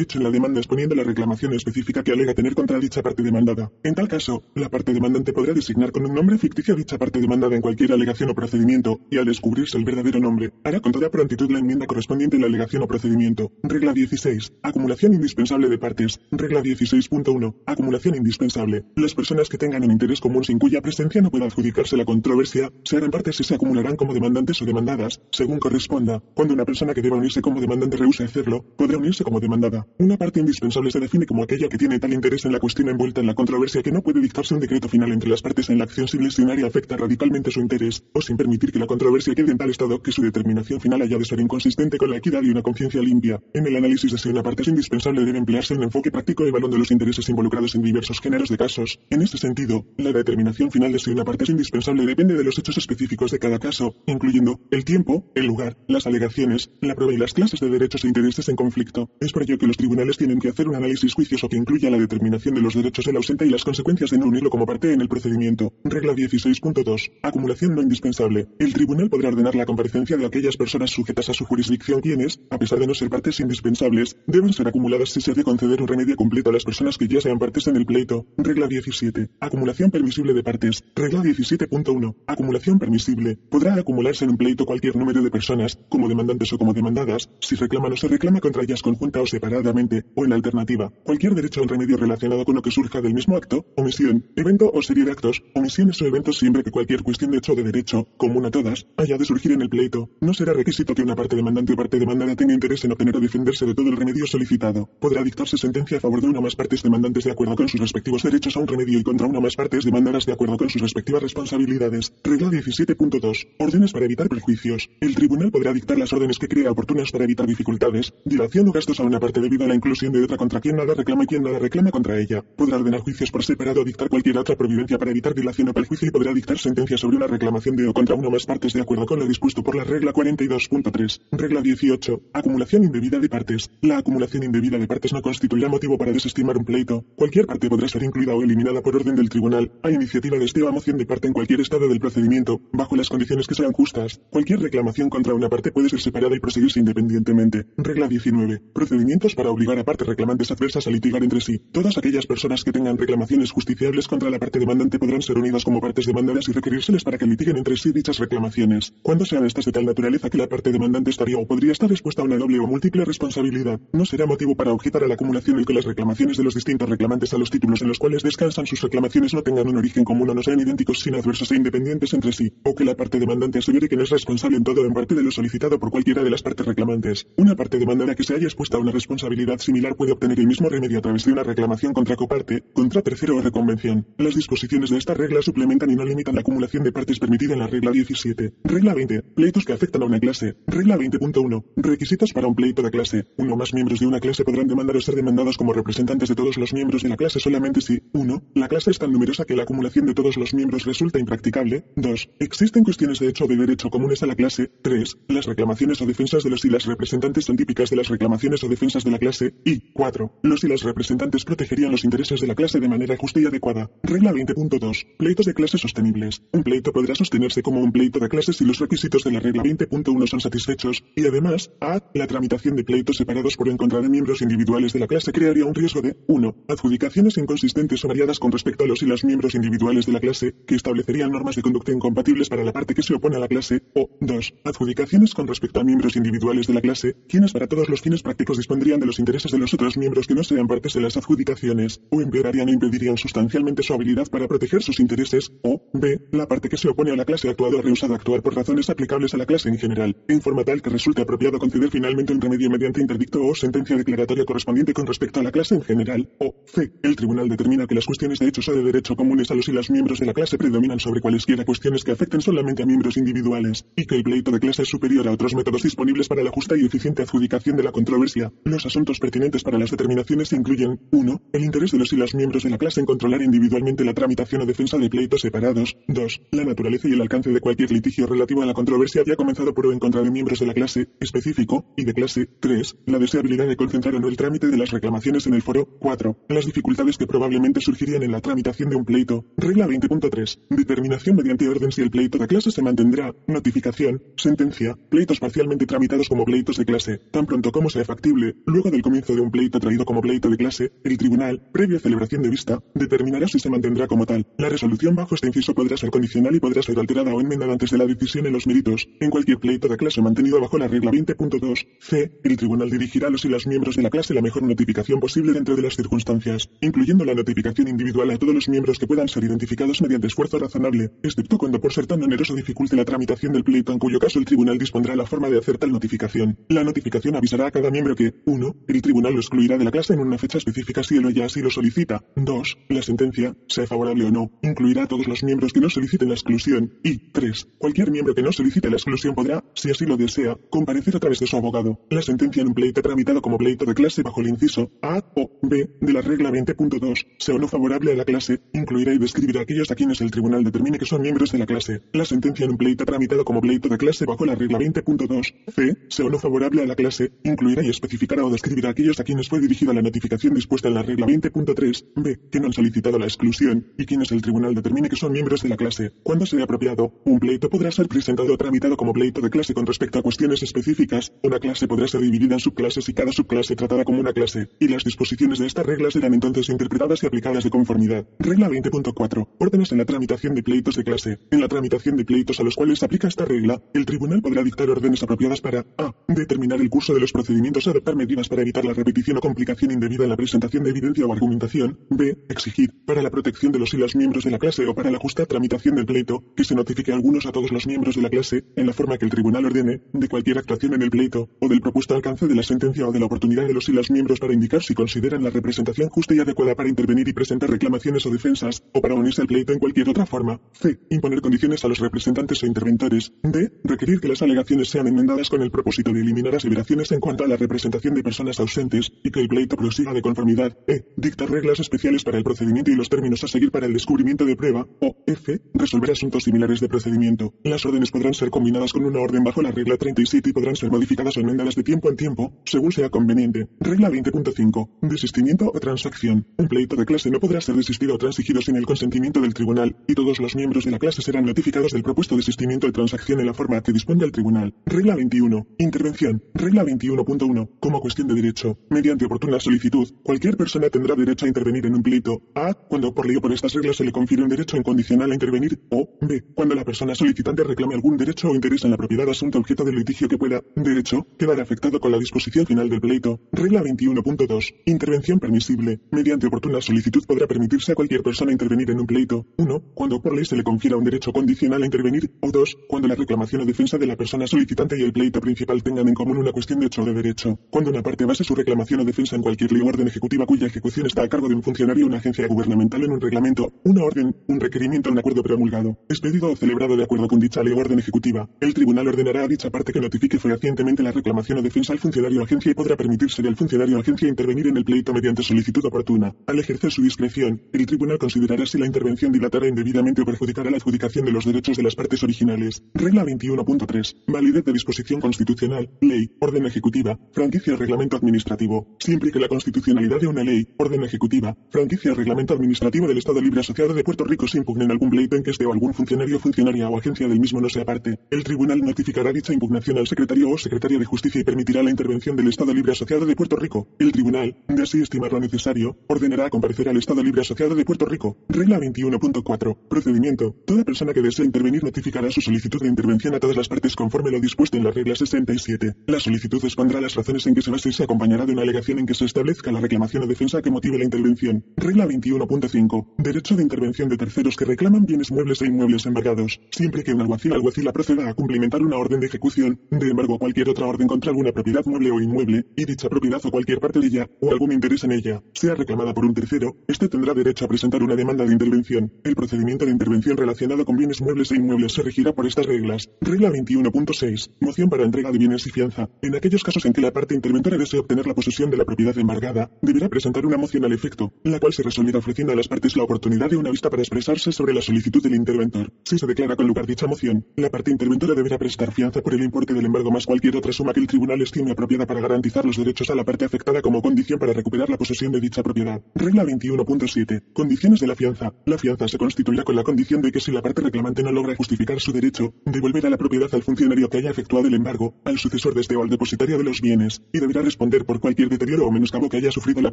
hecho en la demanda exponiendo la reclamación específica que alega tener contra dicha parte demandada. En tal caso, la parte demandante podrá designar con un nombre ficticio a dicha parte demandada en cualquier alegación o procedimiento, y al descubrirse el verdadero nombre, hará con toda prontitud la enmienda correspondiente en la alegación o procedimiento. Regla 16. Acumulación indispensable de partes. Regla 16.1. Acumulación indispensable. Las personas que tengan un interés común sin cuya presencia no pueda adjudicarse la controversia, se harán partes y se acumularán como demandantes o demandadas, según corresponda. Cuando una persona que deba unirse como demandante rehúse hacerlo, podrá unirse como demandada. Una parte indispensable se define como aquella que tiene tal interés en la cuestión envuelta en la controversia que no puede dictarse un decreto final entre las partes en la acción sin lesionar y afecta radicalmente su interés, o sin permitir que la controversia quede en tal estado que su determinación final haya de ser inconsistente con la equidad y una conciencia limpia. En el análisis de si una parte es indispensable debe emplearse un enfoque práctico de los intereses involucrados en diversos géneros de casos. En este sentido, la determinación final de si una parte es indispensable depende de los hechos específicos de cada caso, incluyendo el tiempo, el lugar, las alegaciones, la prueba y las clases de derechos e intereses en conflicto. Es por ello que los tribunales tienen que hacer un análisis juicioso que incluya la determinación de los derechos del ausente y las consecuencias de no unirlo como parte en el procedimiento. Regla 16.2. Acumulación no indispensable. El tribunal podrá ordenar la comparecencia de aquellas personas sujetas a su jurisdicción quienes, a pesar de no ser partes indispensables, deben ser acumuladas si se ha de conceder un remedio completo a las personas que ya sean partes en el pleito. Regla 17. Acumulación permisible de partes. Regla 17.1. Acumulación permisible. Podrá acumularse en un pleito cualquier número de personas, como demandantes o como demandadas, si reclaman o se reclama contra ellas conjunta o separadamente, o en alternativa, cualquier derecho a un remedio relacionado con lo que surja del mismo acto, omisión, evento o serie de actos, omisiones o eventos siempre que cualquier cuestión de hecho de derecho, común a todas, haya de surgir en el pleito. No será requisito que una parte demandante o parte demandada tenga interés en obtener o defenderse de todo el remedio solicitado. Podrá dictarse sentencia a favor de una o más partes demandantes de acuerdo con sus respectivos derechos a un remedio y contra una o más partes demandadas de acuerdo con sus respectivas responsabilidades. Regla 17.2. Órdenes para evitar perjuicios. El tribunal podrá dictar las órdenes que crea oportunas para evitar dificultades, dilación o gastos a una parte debido a la inclusión de otra contra quien nada reclama y quien nada reclama contra ella. Podrá ordenar juicios por separado o dictar cualquier otra providencia para evitar dilación o perjuicio y podrá dictar sentencia sobre una reclamación de o contra una o más partes de acuerdo con lo dispuesto por la regla 42.3. Regla 18. Acumulación indebida de partes. La acumulación indebida de partes no constituirá motivo para desestimar un pleito. Cualquier parte podrá ser incluida o eliminada por orden del tribunal, a iniciativa de este o a moción de parte en cualquier estado del procedimiento, bajo las condiciones que sean justas. Cualquier reclamación contra una parte puede ser separada y proseguirse independientemente. Regla 19. Procedimientos para obligar a partes reclamantes adversas a litigar entre sí. Todas aquellas personas que tengan reclamaciones justiciables contra la parte demandante podrán ser unidas como partes demandadas y requerírseles para que litiguen entre sí dichas reclamaciones. Cuando sean estas de tal naturaleza que la parte demandante estaría o podría estar expuesta a una doble o múltiple responsabilidad, no será motivo para objetar a la acumulación el que las reclamaciones de los distintos reclamantes a los títulos en los cuales descansan sus reclamaciones no tengan un origen común o no sean idénticos sin adversos e independientes entre sí, o que la parte demandante asegure que no es responsable en todo en parte de lo solicitado por cualquiera de las partes reclamantes. Una parte demandada que se haya expuesta a una responsabilidad similar puede obtener el mismo remedio a través de una reclamación contra coparte, contra tercero o reconvención. Las disposiciones de esta regla suplementan y no limitan la acumulación de partes permitida en la regla 17. Regla 20. Pleitos que afectan a una clase. Regla 20.1. Requisitos para un pleito de clase. Uno o más miembros de una clase podrán demandar o ser demandados como representantes de todos los miembros de la clase solamente si 1. La clase es tan numerosa que la acumulación de todos los miembros resulta impracticable. 2. Existen cuestiones de hecho o de derecho comunes a la clase. 3. Las reclamaciones o defensas de los y las representantes son típicas de las reclamaciones o defensas de la clase. Y 4. Los y las representantes protegerían los intereses de la clase de manera justa y adecuada. Regla 20.2. Pleitos de clase sostenibles. Un pleito podrá sostenerse como un pleito de clase si los requisitos de la regla 20.1 son satisfechos y además, a. La tramitación de pleitos separados por en contra de miembros individuales de la clase crearía un riesgo de 1. Adjudicaciones inconsistentes o variadas con respecto a los y las miembros individuales de la clase que establecerían normas de conducta incompatibles para la parte que se opone a la clase o 2. Adjudicaciones con respecto a miembros individuales de la clase quienes para todos los fines prácticos dispondrían de los intereses de los otros miembros que no sean partes de las adjudicaciones o empeorarían e impedirían sustancialmente su habilidad para proteger sus intereses o b. La parte que se opone a la clase ha actuado o rehusado actuar por razones aplicables a la clase en general, en forma tal que resulte apropiado conceder finalmente un remedio mediante interdicto o sentencia declaratoria correspondiente con respecto a la clase en general o c. El tribunal determina que las cuestiones de hechos o de derecho comunes a los y las miembros de la clase predominan sobre cualesquiera cuestiones que afecten solamente a miembros individuales y que el pleito de clase superior a otros métodos disponibles para la justa y eficiente adjudicación de la controversia. Los asuntos pertinentes para las determinaciones incluyen 1. El interés de los y las miembros de la clase en controlar individualmente la tramitación o defensa de pleitos separados. 2. La naturaleza y el alcance de cualquier litigio relativo a la controversia haya comenzado por o en contra de miembros de la clase específico y de clase 3. La deseabilidad de concentrar o no el trámite de las reclamaciones en el foro 4. Las dificultades que probablemente surgirían en la tramitación de un pleito. Regla 20.3. Determinación mediante orden si el pleito de clase se mantendrá. Notificación. Sentencia. Pleitos parcialmente tramitados como pleitos de clase. Tan pronto como sea factible, luego del comienzo de un pleito traído como pleito de clase, el tribunal, previa celebración de vista, determinará si se mantendrá como tal. La resolución bajo este inciso podrá ser condicional y podrá ser alterada o enmendada antes de la decisión en los méritos. En cualquier pleito de clase mantenido bajo la regla 20.2 c, el tribunal dirigirá a los y las miembros de la clase la mejor notificación posible dentro de las circunstancias, incluyendo la notificación individual a todos los miembros que puedan ser identificados mediante esfuerzo razonable, excepto cuando por ser tan oneroso dificulte la tramitación del pleito en cuyo caso el tribunal dispondrá la forma de hacer tal notificación. La notificación avisará a cada miembro que 1. El tribunal lo excluirá de la clase en una fecha específica si él o ella así lo solicita. 2. La sentencia, sea favorable o no, incluirá a todos los miembros que no soliciten la exclusión. Y 3. Cualquier miembro que no solicite la exclusión podrá, si así lo desea, comparecer a través de su abogado. La sentencia en un pleito tramitado como pleito de clase bajo el inciso A o B de la regla 20.2, sea o no favorable a la clase, incluirá y describirá a aquellos a quienes el tribunal determine que son miembros de la clase. La sentencia en un pleito tramitado como pleito de clase bajo la regla 20.2 C, sea o no favorable a la clase, incluirá y especificará o describirá a aquellos a quienes fue dirigida la notificación dispuesta en la regla 20.3 B, que no han solicitado la exclusión y quienes el tribunal determine que son miembros de la clase. Cuando sea apropiado, un pleito podrá ser presentado o tramitado como pleito de clase con respecto a cuestiones específicas. Una clase podrá ser dividida en subclases y cada subclase tratada como una clase, y las disposiciones de estas reglas serán entonces interpretadas y aplicadas de conformidad. Regla 20.4. Órdenes en la tramitación de pleitos de clase. En la tramitación de pleitos a los cuales se aplica esta regla, el tribunal podrá dictar órdenes apropiadas para a. determinar el curso de los procedimientos, adoptar medidas para evitar la repetición o complicación indebida en la presentación de evidencia o argumentación, b. exigir, para la protección de los y las miembros de la clase o para la justa tramitación del pleito, que se notifique a algunos a todos los miembros de la clase, en la forma que el tribunal ordene, de cualquier actuación en el pleito, o del propuesto alcance de la sentencia o de la oportunidad de los y las miembros para indicar si consideran la representación justa y adecuada para intervenir y presentar reclamaciones o defensas, o para unirse al pleito en cualquier otra forma. C. Imponer condiciones a los representantes o interventores. D. Requerir que las alegaciones sean enmendadas con el propósito de eliminar aseveraciones en cuanto a la representación de personas ausentes y que el pleito prosiga de conformidad. E. Dictar reglas especiales para el procedimiento y los términos a seguir para el descubrimiento de prueba. O F. Resolver asuntos similares de procedimiento. Las órdenes podrán ser combinadas con una orden bajo la regla 37 y podrán ser modificadas o enmendadas de tiempo en tiempo, según sea conveniente. Regla 20.5. Desistimiento o transacción. Un pleito de clase no podrá ser desistido o transigido sin el consentimiento del tribunal, y todos los miembros de la clase serán notificados del propuesto desistimiento de transacción en la forma que disponga el tribunal. Regla 21. Intervención. Regla 21.1. Como cuestión de derecho. Mediante oportuna solicitud, cualquier persona tendrá derecho a intervenir en un pleito. A. Cuando por ley o por estas reglas se le confiere un derecho incondicional a intervenir. O. B. Cuando la persona solicitante reclame algún derecho o interés en la propiedad asunto objeto del litigio que pueda, derecho, quedar afectado con la disposición final del pleito. Regla 21.2. Intervención permisible. Mediante oportuna solicitud podrá permitirse a cualquier persona intervenir en un pleito. 1. Cuando por ley se le confiera un derecho condicional a intervenir. O 2. Cuando la reclamación o defensa de la persona solicitante y el pleito principal tengan en común una cuestión de hecho o de derecho. Cuando una parte base su reclamación o defensa en cualquier ley o orden ejecutiva cuya ejecución está a cargo de un funcionario o una agencia gubernamental en un reglamento, una orden, un requerimiento o un acuerdo promulgado, expedido o celebrado de acuerdo con dicha ley o orden ejecutiva, el tribunal ordenará a dicha parte que notifique fehacientemente la reclamación o defensa al funcionario o agencia y podrá permitirse al funcionario o agencia intervenir en el pleito mediante solicitud oportuna. Al ejercer su discreción, el tribunal considerará si la intervención dilatará indebidamente o perjudicará la adjudicación de los derechos de las partes originales. Regla 21.3. Validez de disposición constitucional, ley, orden ejecutiva, franquicia reglamento administrativo. Siempre que la constitucionalidad de una ley, orden ejecutiva, franquicia reglamento administrativo del Estado Libre Asociado de Puerto Rico se impugne en algún pleito en que esté o algún funcionario, funcionaria o agencia del mismo no sea parte, el tribunal notificará dicha impugnación al secretario o secretaria de justicia y permitirá la intervención del Estado Libre Asociado de Puerto Rico. El tribunal, de así estimarlo necesario, ordenará comparecer al Estado Libre Asociado de Puerto Rico. Regla 21.4. Procedimiento. Toda persona que desee intervenir notificará su solicitud de intervención a todas las partes conforme lo dispuesto en la regla 67. La solicitud expondrá las razones en que se base y se acompañará de una alegación en que se establezca la reclamación o defensa que motive la intervención. Regla 21.5. Derecho de intervención de terceros que reclaman bienes muebles e inmuebles embargados. Siempre que un alguacil alguacila proceda a cumplimentar una orden de ejecución, de embargo cualquier otra orden contra alguna propiedad mueble o inmueble, y dicha propiedad o cualquier parte de ella, o algún interés en ella, sea reclamada por un tercero, este tendrá derecho a presentar una demanda de intervención. El procedimiento de intervención relacionado con bienes muebles e inmuebles se regirá por estas reglas. Regla 21.6. Moción para entrega de bienes y fianza. En aquellos casos en que la parte interventora desee obtener la posesión de la propiedad embargada, deberá presentar una moción al efecto, la cual se resolverá ofreciendo a las partes la oportunidad de una vista para expresarse sobre la solicitud del interventor. Si se declara con lugar dicha moción, la parte interventora deberá prestar fianza por el importe del embargo más cualquier otra suma que el tribunal estime apropiada para garantizar los derechos a la parte afectada como condición para recuperar la posesión de dicha propiedad. Regla 21.7. Condiciones de la fianza. La fianza se constituirá con la condición de que si la parte reclamante no logra justificar su derecho, devolverá la propiedad al funcionario que haya efectuado el embargo, al sucesor de este o al depositario de los bienes, y deberá responder por cualquier deterioro o menoscabo que haya sufrido la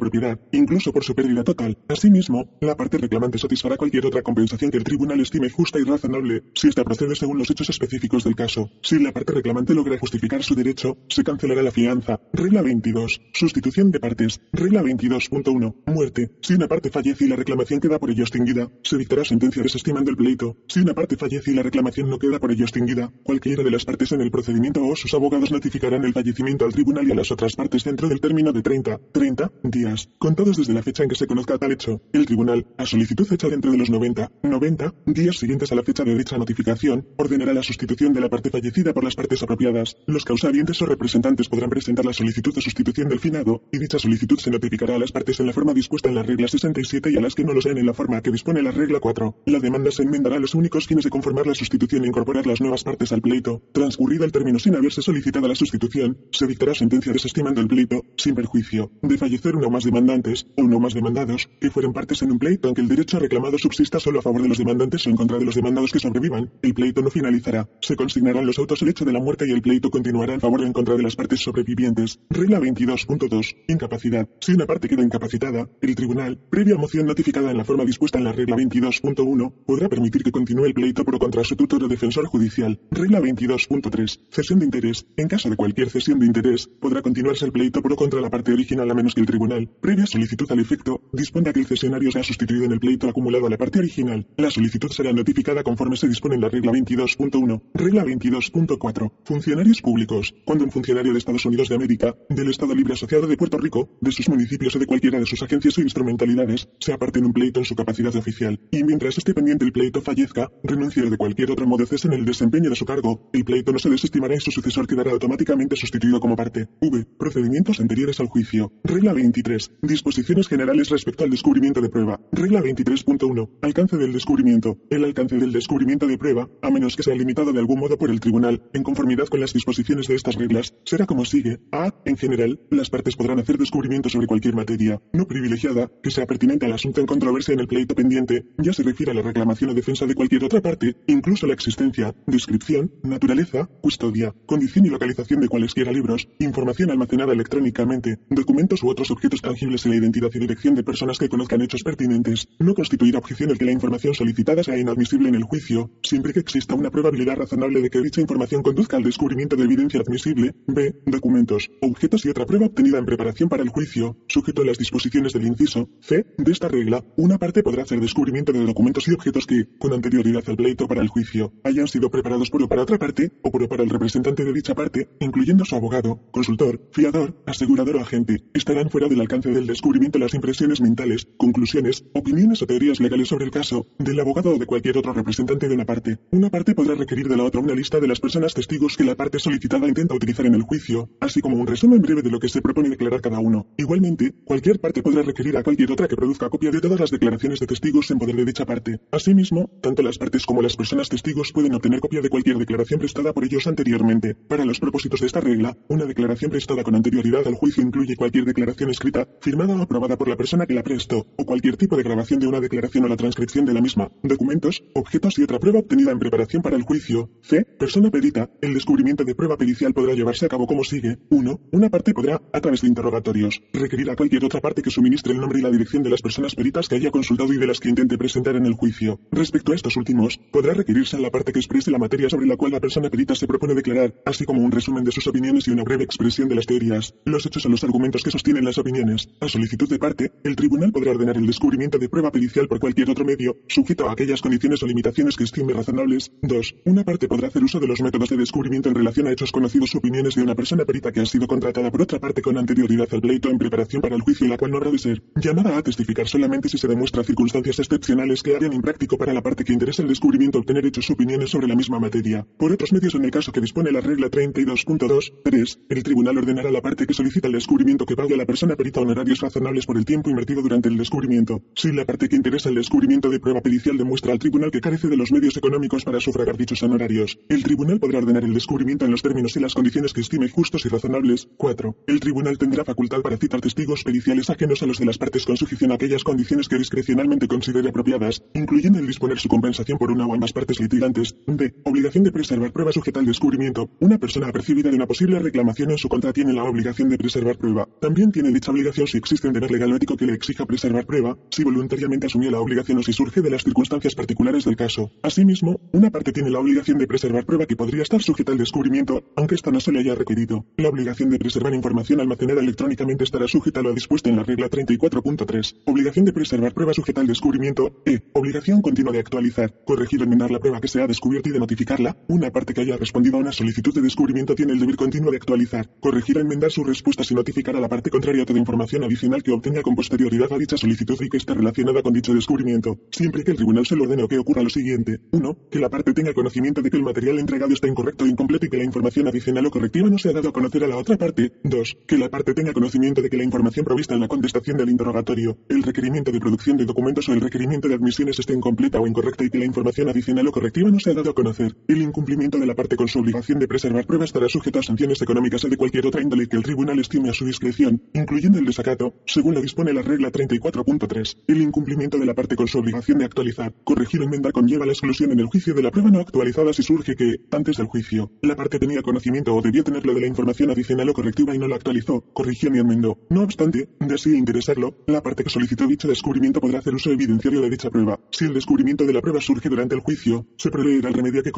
propiedad, incluso por su pérdida total. Asimismo, la parte reclamante satisfará cualquier otra compensación que el tribunal estime justa y razonable, si ésta procede según los hechos específicos del caso. Si la parte reclamante logra justificar su derecho, se cancelará la fianza. Regla 22. Sustitución de partes. Regla 22.1. Muerte. Si una parte fallece y la reclamación queda por ello extinguida, se dictará sentencia desestimando el pleito. Si una parte fallece y la reclamación no queda por ello extinguida, cualquiera de las partes en el procedimiento o sus abogados notificarán el fallecimiento al tribunal y a las otras partes dentro del término de 30, 30 días, contados desde la fecha en que se conozca tal hecho. El tribunal, a solicitud hecha dentro de los 90, 90 días siguientes a la fecha de dicha notificación, ordenará la sustitución de la parte fallecida por las partes apropiadas. Los causalientes o representantes podrán presentar la solicitud de sustitución del finado, y dicha solicitud se notificará a las partes en la forma dispuesta en la regla 67 y a las que no lo sean en la forma que dispone la regla 4. La demanda se enmendará a los únicos fines de conformar la sustitución e incorporar las nuevas partes al pleito. Transcurrido el término sin haberse solicitado la sustitución, se dictará sentencia desestimando el pleito, sin perjuicio de fallecer uno o más demandantes, o uno o más demandados, que fueren partes en un pleito aunque el derecho reclamado subsista solo a favor de los demandantes o en contra de los demandados que sobrevivan. El pleito no finalizará. Se consignarán los autos el hecho de la muerte y el pleito continuará en favor o en contra de las partes sobrevivientes. Regla 22.2. Incapacidad. Si una parte queda incapacitada, el tribunal, previa moción notificada en la forma dispuesta en la regla 22.1, podrá permitir que continúe el pleito por o contra su tutor o defensor judicial. Regla 22.3. Cesión de interés. En caso de cualquier cesión de interés, podrá continuarse el pleito por o contra la parte original a menos que el tribunal, previa solicitud al efecto, disponga que el cesionario sea sustituido en el pleito acumulado a la parte original. La solicitud será notificada conforme se dispone en la regla 22.1. Regla 22.4. Funcionarios públicos. Cuando un funcionario de Estados Unidos de América, del Estado Libre Asociado de Puerto Rico, de sus municipios o de cualquiera de sus agencias o instrumentalidades, sea parte en un pleito en su capacidad de oficial, y mientras esté pendiente el pleito fallezca, renuncie de cualquier otro modo cese en el desempeño de su cargo, el pleito no se desestimará y su sucesor quedará automáticamente sustituido como parte. V. Procedimientos anteriores al juicio. Regla 23. Disposiciones generales respecto al descubrimiento de prueba. Regla 23.1. Alcance del descubrimiento. El alcance del descubrimiento de prueba, a menos que sea limitado de algún modo por el tribunal, en conformidad con las disposiciones de estas reglas, será como sigue. A. En general, las partes podrán hacer descubrimientos sobre cualquier materia, no privilegiada, que sea pertinente al asunto en controversia en el pleito pendiente, ya se refiere a la reclamación o defensa de cualquier otra parte, incluso la existencia, descripción, naturaleza, custodia, condición y localización de cualesquiera libros, información almacenada electrónicamente, documentos u otros objetos tangibles en la identidad y dirección de personas que conozcan hechos pertinentes, no constituirá objeción el que la información solicitada sea inadmisible en el juicio, siempre que exista una probabilidad razonable de que dicha información conduzca al descubrimiento de evidencia admisible, b. documentos, objetos y otra prueba obtenida en preparación para el juicio, sujeto a las disposiciones del inciso c. de esta regla, una parte podrá hacer descubrimiento de documentos y objetos que, con anterioridad al pleito para el juicio, hayan sido preparados por para otra parte, o por para el representante de dicha parte, incluyendo su abogado, consultor, fiador, asegurador o agente, estarán fuera del alcance del descubrimiento las impresiones mentales, conclusiones, opiniones o teorías legales sobre el caso, del abogado o de cualquier otro representante de una parte. Una parte podrá requerir de la otra una lista de las personas testigos que la parte solicitada intenta utilizar en el juicio, así como un resumen breve de lo que se propone declarar cada uno. Igualmente, cualquier parte podrá requerir a cualquier otra que produzca copia de todas las declaraciones de testigos en poder de dicha parte. Asimismo, tanto las partes como las personas testigos pueden obtener copia de cualquier declaración prestada por ellos anteriormente. Para los propósitos de esta regla, una declaración prestada con anterioridad al juicio incluye cualquier declaración escrita, firmada o aprobada por la persona que la prestó, o cualquier tipo de grabación de una declaración o la transcripción de la misma, documentos, objetos y otra prueba obtenida en preparación para el juicio. C. Persona perita. El descubrimiento de prueba pericial podrá llevarse a cabo como sigue. 1. Una parte podrá, a través de interrogatorios, requerir a cualquier otra parte que suministre el nombre y la dirección de las personas peritas que haya consultado y de las que intente presentar en el juicio. Respecto a estos últimos, podrá requerirse a la parte que exprese la materia sobre la cual la persona perita se propone declarar, así como un resumen de sus opiniones y una breve expresión de las teorías, los hechos o los argumentos que sostienen las opiniones. A solicitud de parte, el tribunal podrá ordenar el descubrimiento de prueba pericial por cualquier otro medio, sujeto a aquellas condiciones o limitaciones que estime razonables. 2. Una parte podrá hacer uso de los métodos de descubrimiento en relación a hechos conocidos o opiniones de una persona perita que ha sido contratada por otra parte con anterioridad al pleito en preparación para el juicio la cual no habrá de ser llamada a testificar solamente si se demuestra circunstancias excepcionales que harían impráctico para la parte que interesa el descubrimiento obtener hechos o opiniones sobre la misma materia. Por otros medios en el caso que dispone la regla 32.2.3, el tribunal ordenará a la parte que solicita el descubrimiento que pague a la persona perita honorarios razonables por el tiempo invertido durante el descubrimiento. Si la parte que interesa el descubrimiento de prueba pericial demuestra al tribunal que carece de los medios económicos para sufragar dichos honorarios, el tribunal podrá ordenar el descubrimiento en los términos y las condiciones que estime justos y razonables. 4. El tribunal tendrá facultad para citar testigos periciales ajenos a los de las partes con sujeción a aquellas condiciones que discrecionalmente considere apropiadas, incluyendo el disponer su compensación por una o ambas partes litigantes. D. Obligación de preservar prueba sujeta al descubrimiento. Una persona apercibida de una posible reclamación en su contra tiene la obligación de preservar prueba. También tiene dicha obligación si existe un deber legal o ético que le exija preservar prueba, si voluntariamente asumió la obligación o si surge de las circunstancias particulares del caso. Asimismo, una parte tiene la obligación de preservar prueba que podría estar sujeta al descubrimiento, aunque esta no se le haya requerido. La obligación de preservar información almacenada electrónicamente estará sujeta a lo dispuesto en la regla 34.3. Obligación de preservar prueba sujeta al descubrimiento. E. Obligación continua de actualizar, corregir o enmendar la prueba que se ha descubierto y de notificarla. Una parte que haya respondido a una solicitud de descubrimiento tiene el deber continuo de actualizar, corregir o enmendar sus respuestas y notificar a la parte contraria toda información adicional que obtenga con posterioridad a dicha solicitud y que esté relacionada con dicho descubrimiento, siempre que el tribunal se lo ordene o que ocurra lo siguiente. 1. Que la parte tenga conocimiento de que el material entregado está incorrecto o incompleto y que la información adicional o correctiva no se ha dado a conocer a la otra parte. 2. Que la parte tenga conocimiento de que la información provista en la contestación del interrogatorio, el requerimiento de producción de documentos o el requerimiento de admisiones esté incompleta o incorrecta y que la información adicional o correctiva no se ha dado a conocer. Incumplimiento de la parte con su obligación de preservar pruebas estará sujeto a sanciones económicas o de cualquier otra índole que el tribunal estime a su discreción, incluyendo el desacato, según lo dispone la regla 34.3. El incumplimiento de la parte con su obligación de actualizar, corregir o enmendar conlleva la exclusión en el juicio de la prueba no actualizada si surge que, antes del juicio, la parte tenía conocimiento o debió tenerlo de la información adicional o correctiva y no la actualizó, corrigió ni enmendó. No obstante, de así interesarlo, la parte que solicitó dicho descubrimiento podrá hacer uso evidenciario de dicha prueba. Si el descubrimiento de la prueba surge durante el juicio, se proveerá el remedio que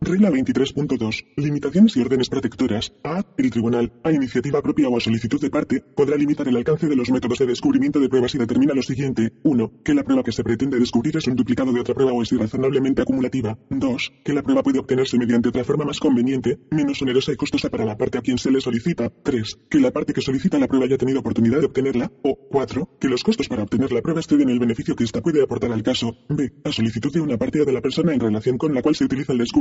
Regla 23.2. Limitaciones y órdenes protectoras. A. El tribunal, a iniciativa propia o a solicitud de parte, podrá limitar el alcance de los métodos de descubrimiento de pruebas y determina lo siguiente. 1. Que la prueba que se pretende descubrir es un duplicado de otra prueba o es irrazonablemente acumulativa. 2. Que la prueba puede obtenerse mediante otra forma más conveniente, menos onerosa y costosa para la parte a quien se le solicita. 3. Que la parte que solicita la prueba haya tenido oportunidad de obtenerla. O 4. Que los costos para obtener la prueba exceden el beneficio que ésta puede aportar al caso. B. A solicitud de una parte o de la persona en relación con la cual se utiliza el descubrimiento,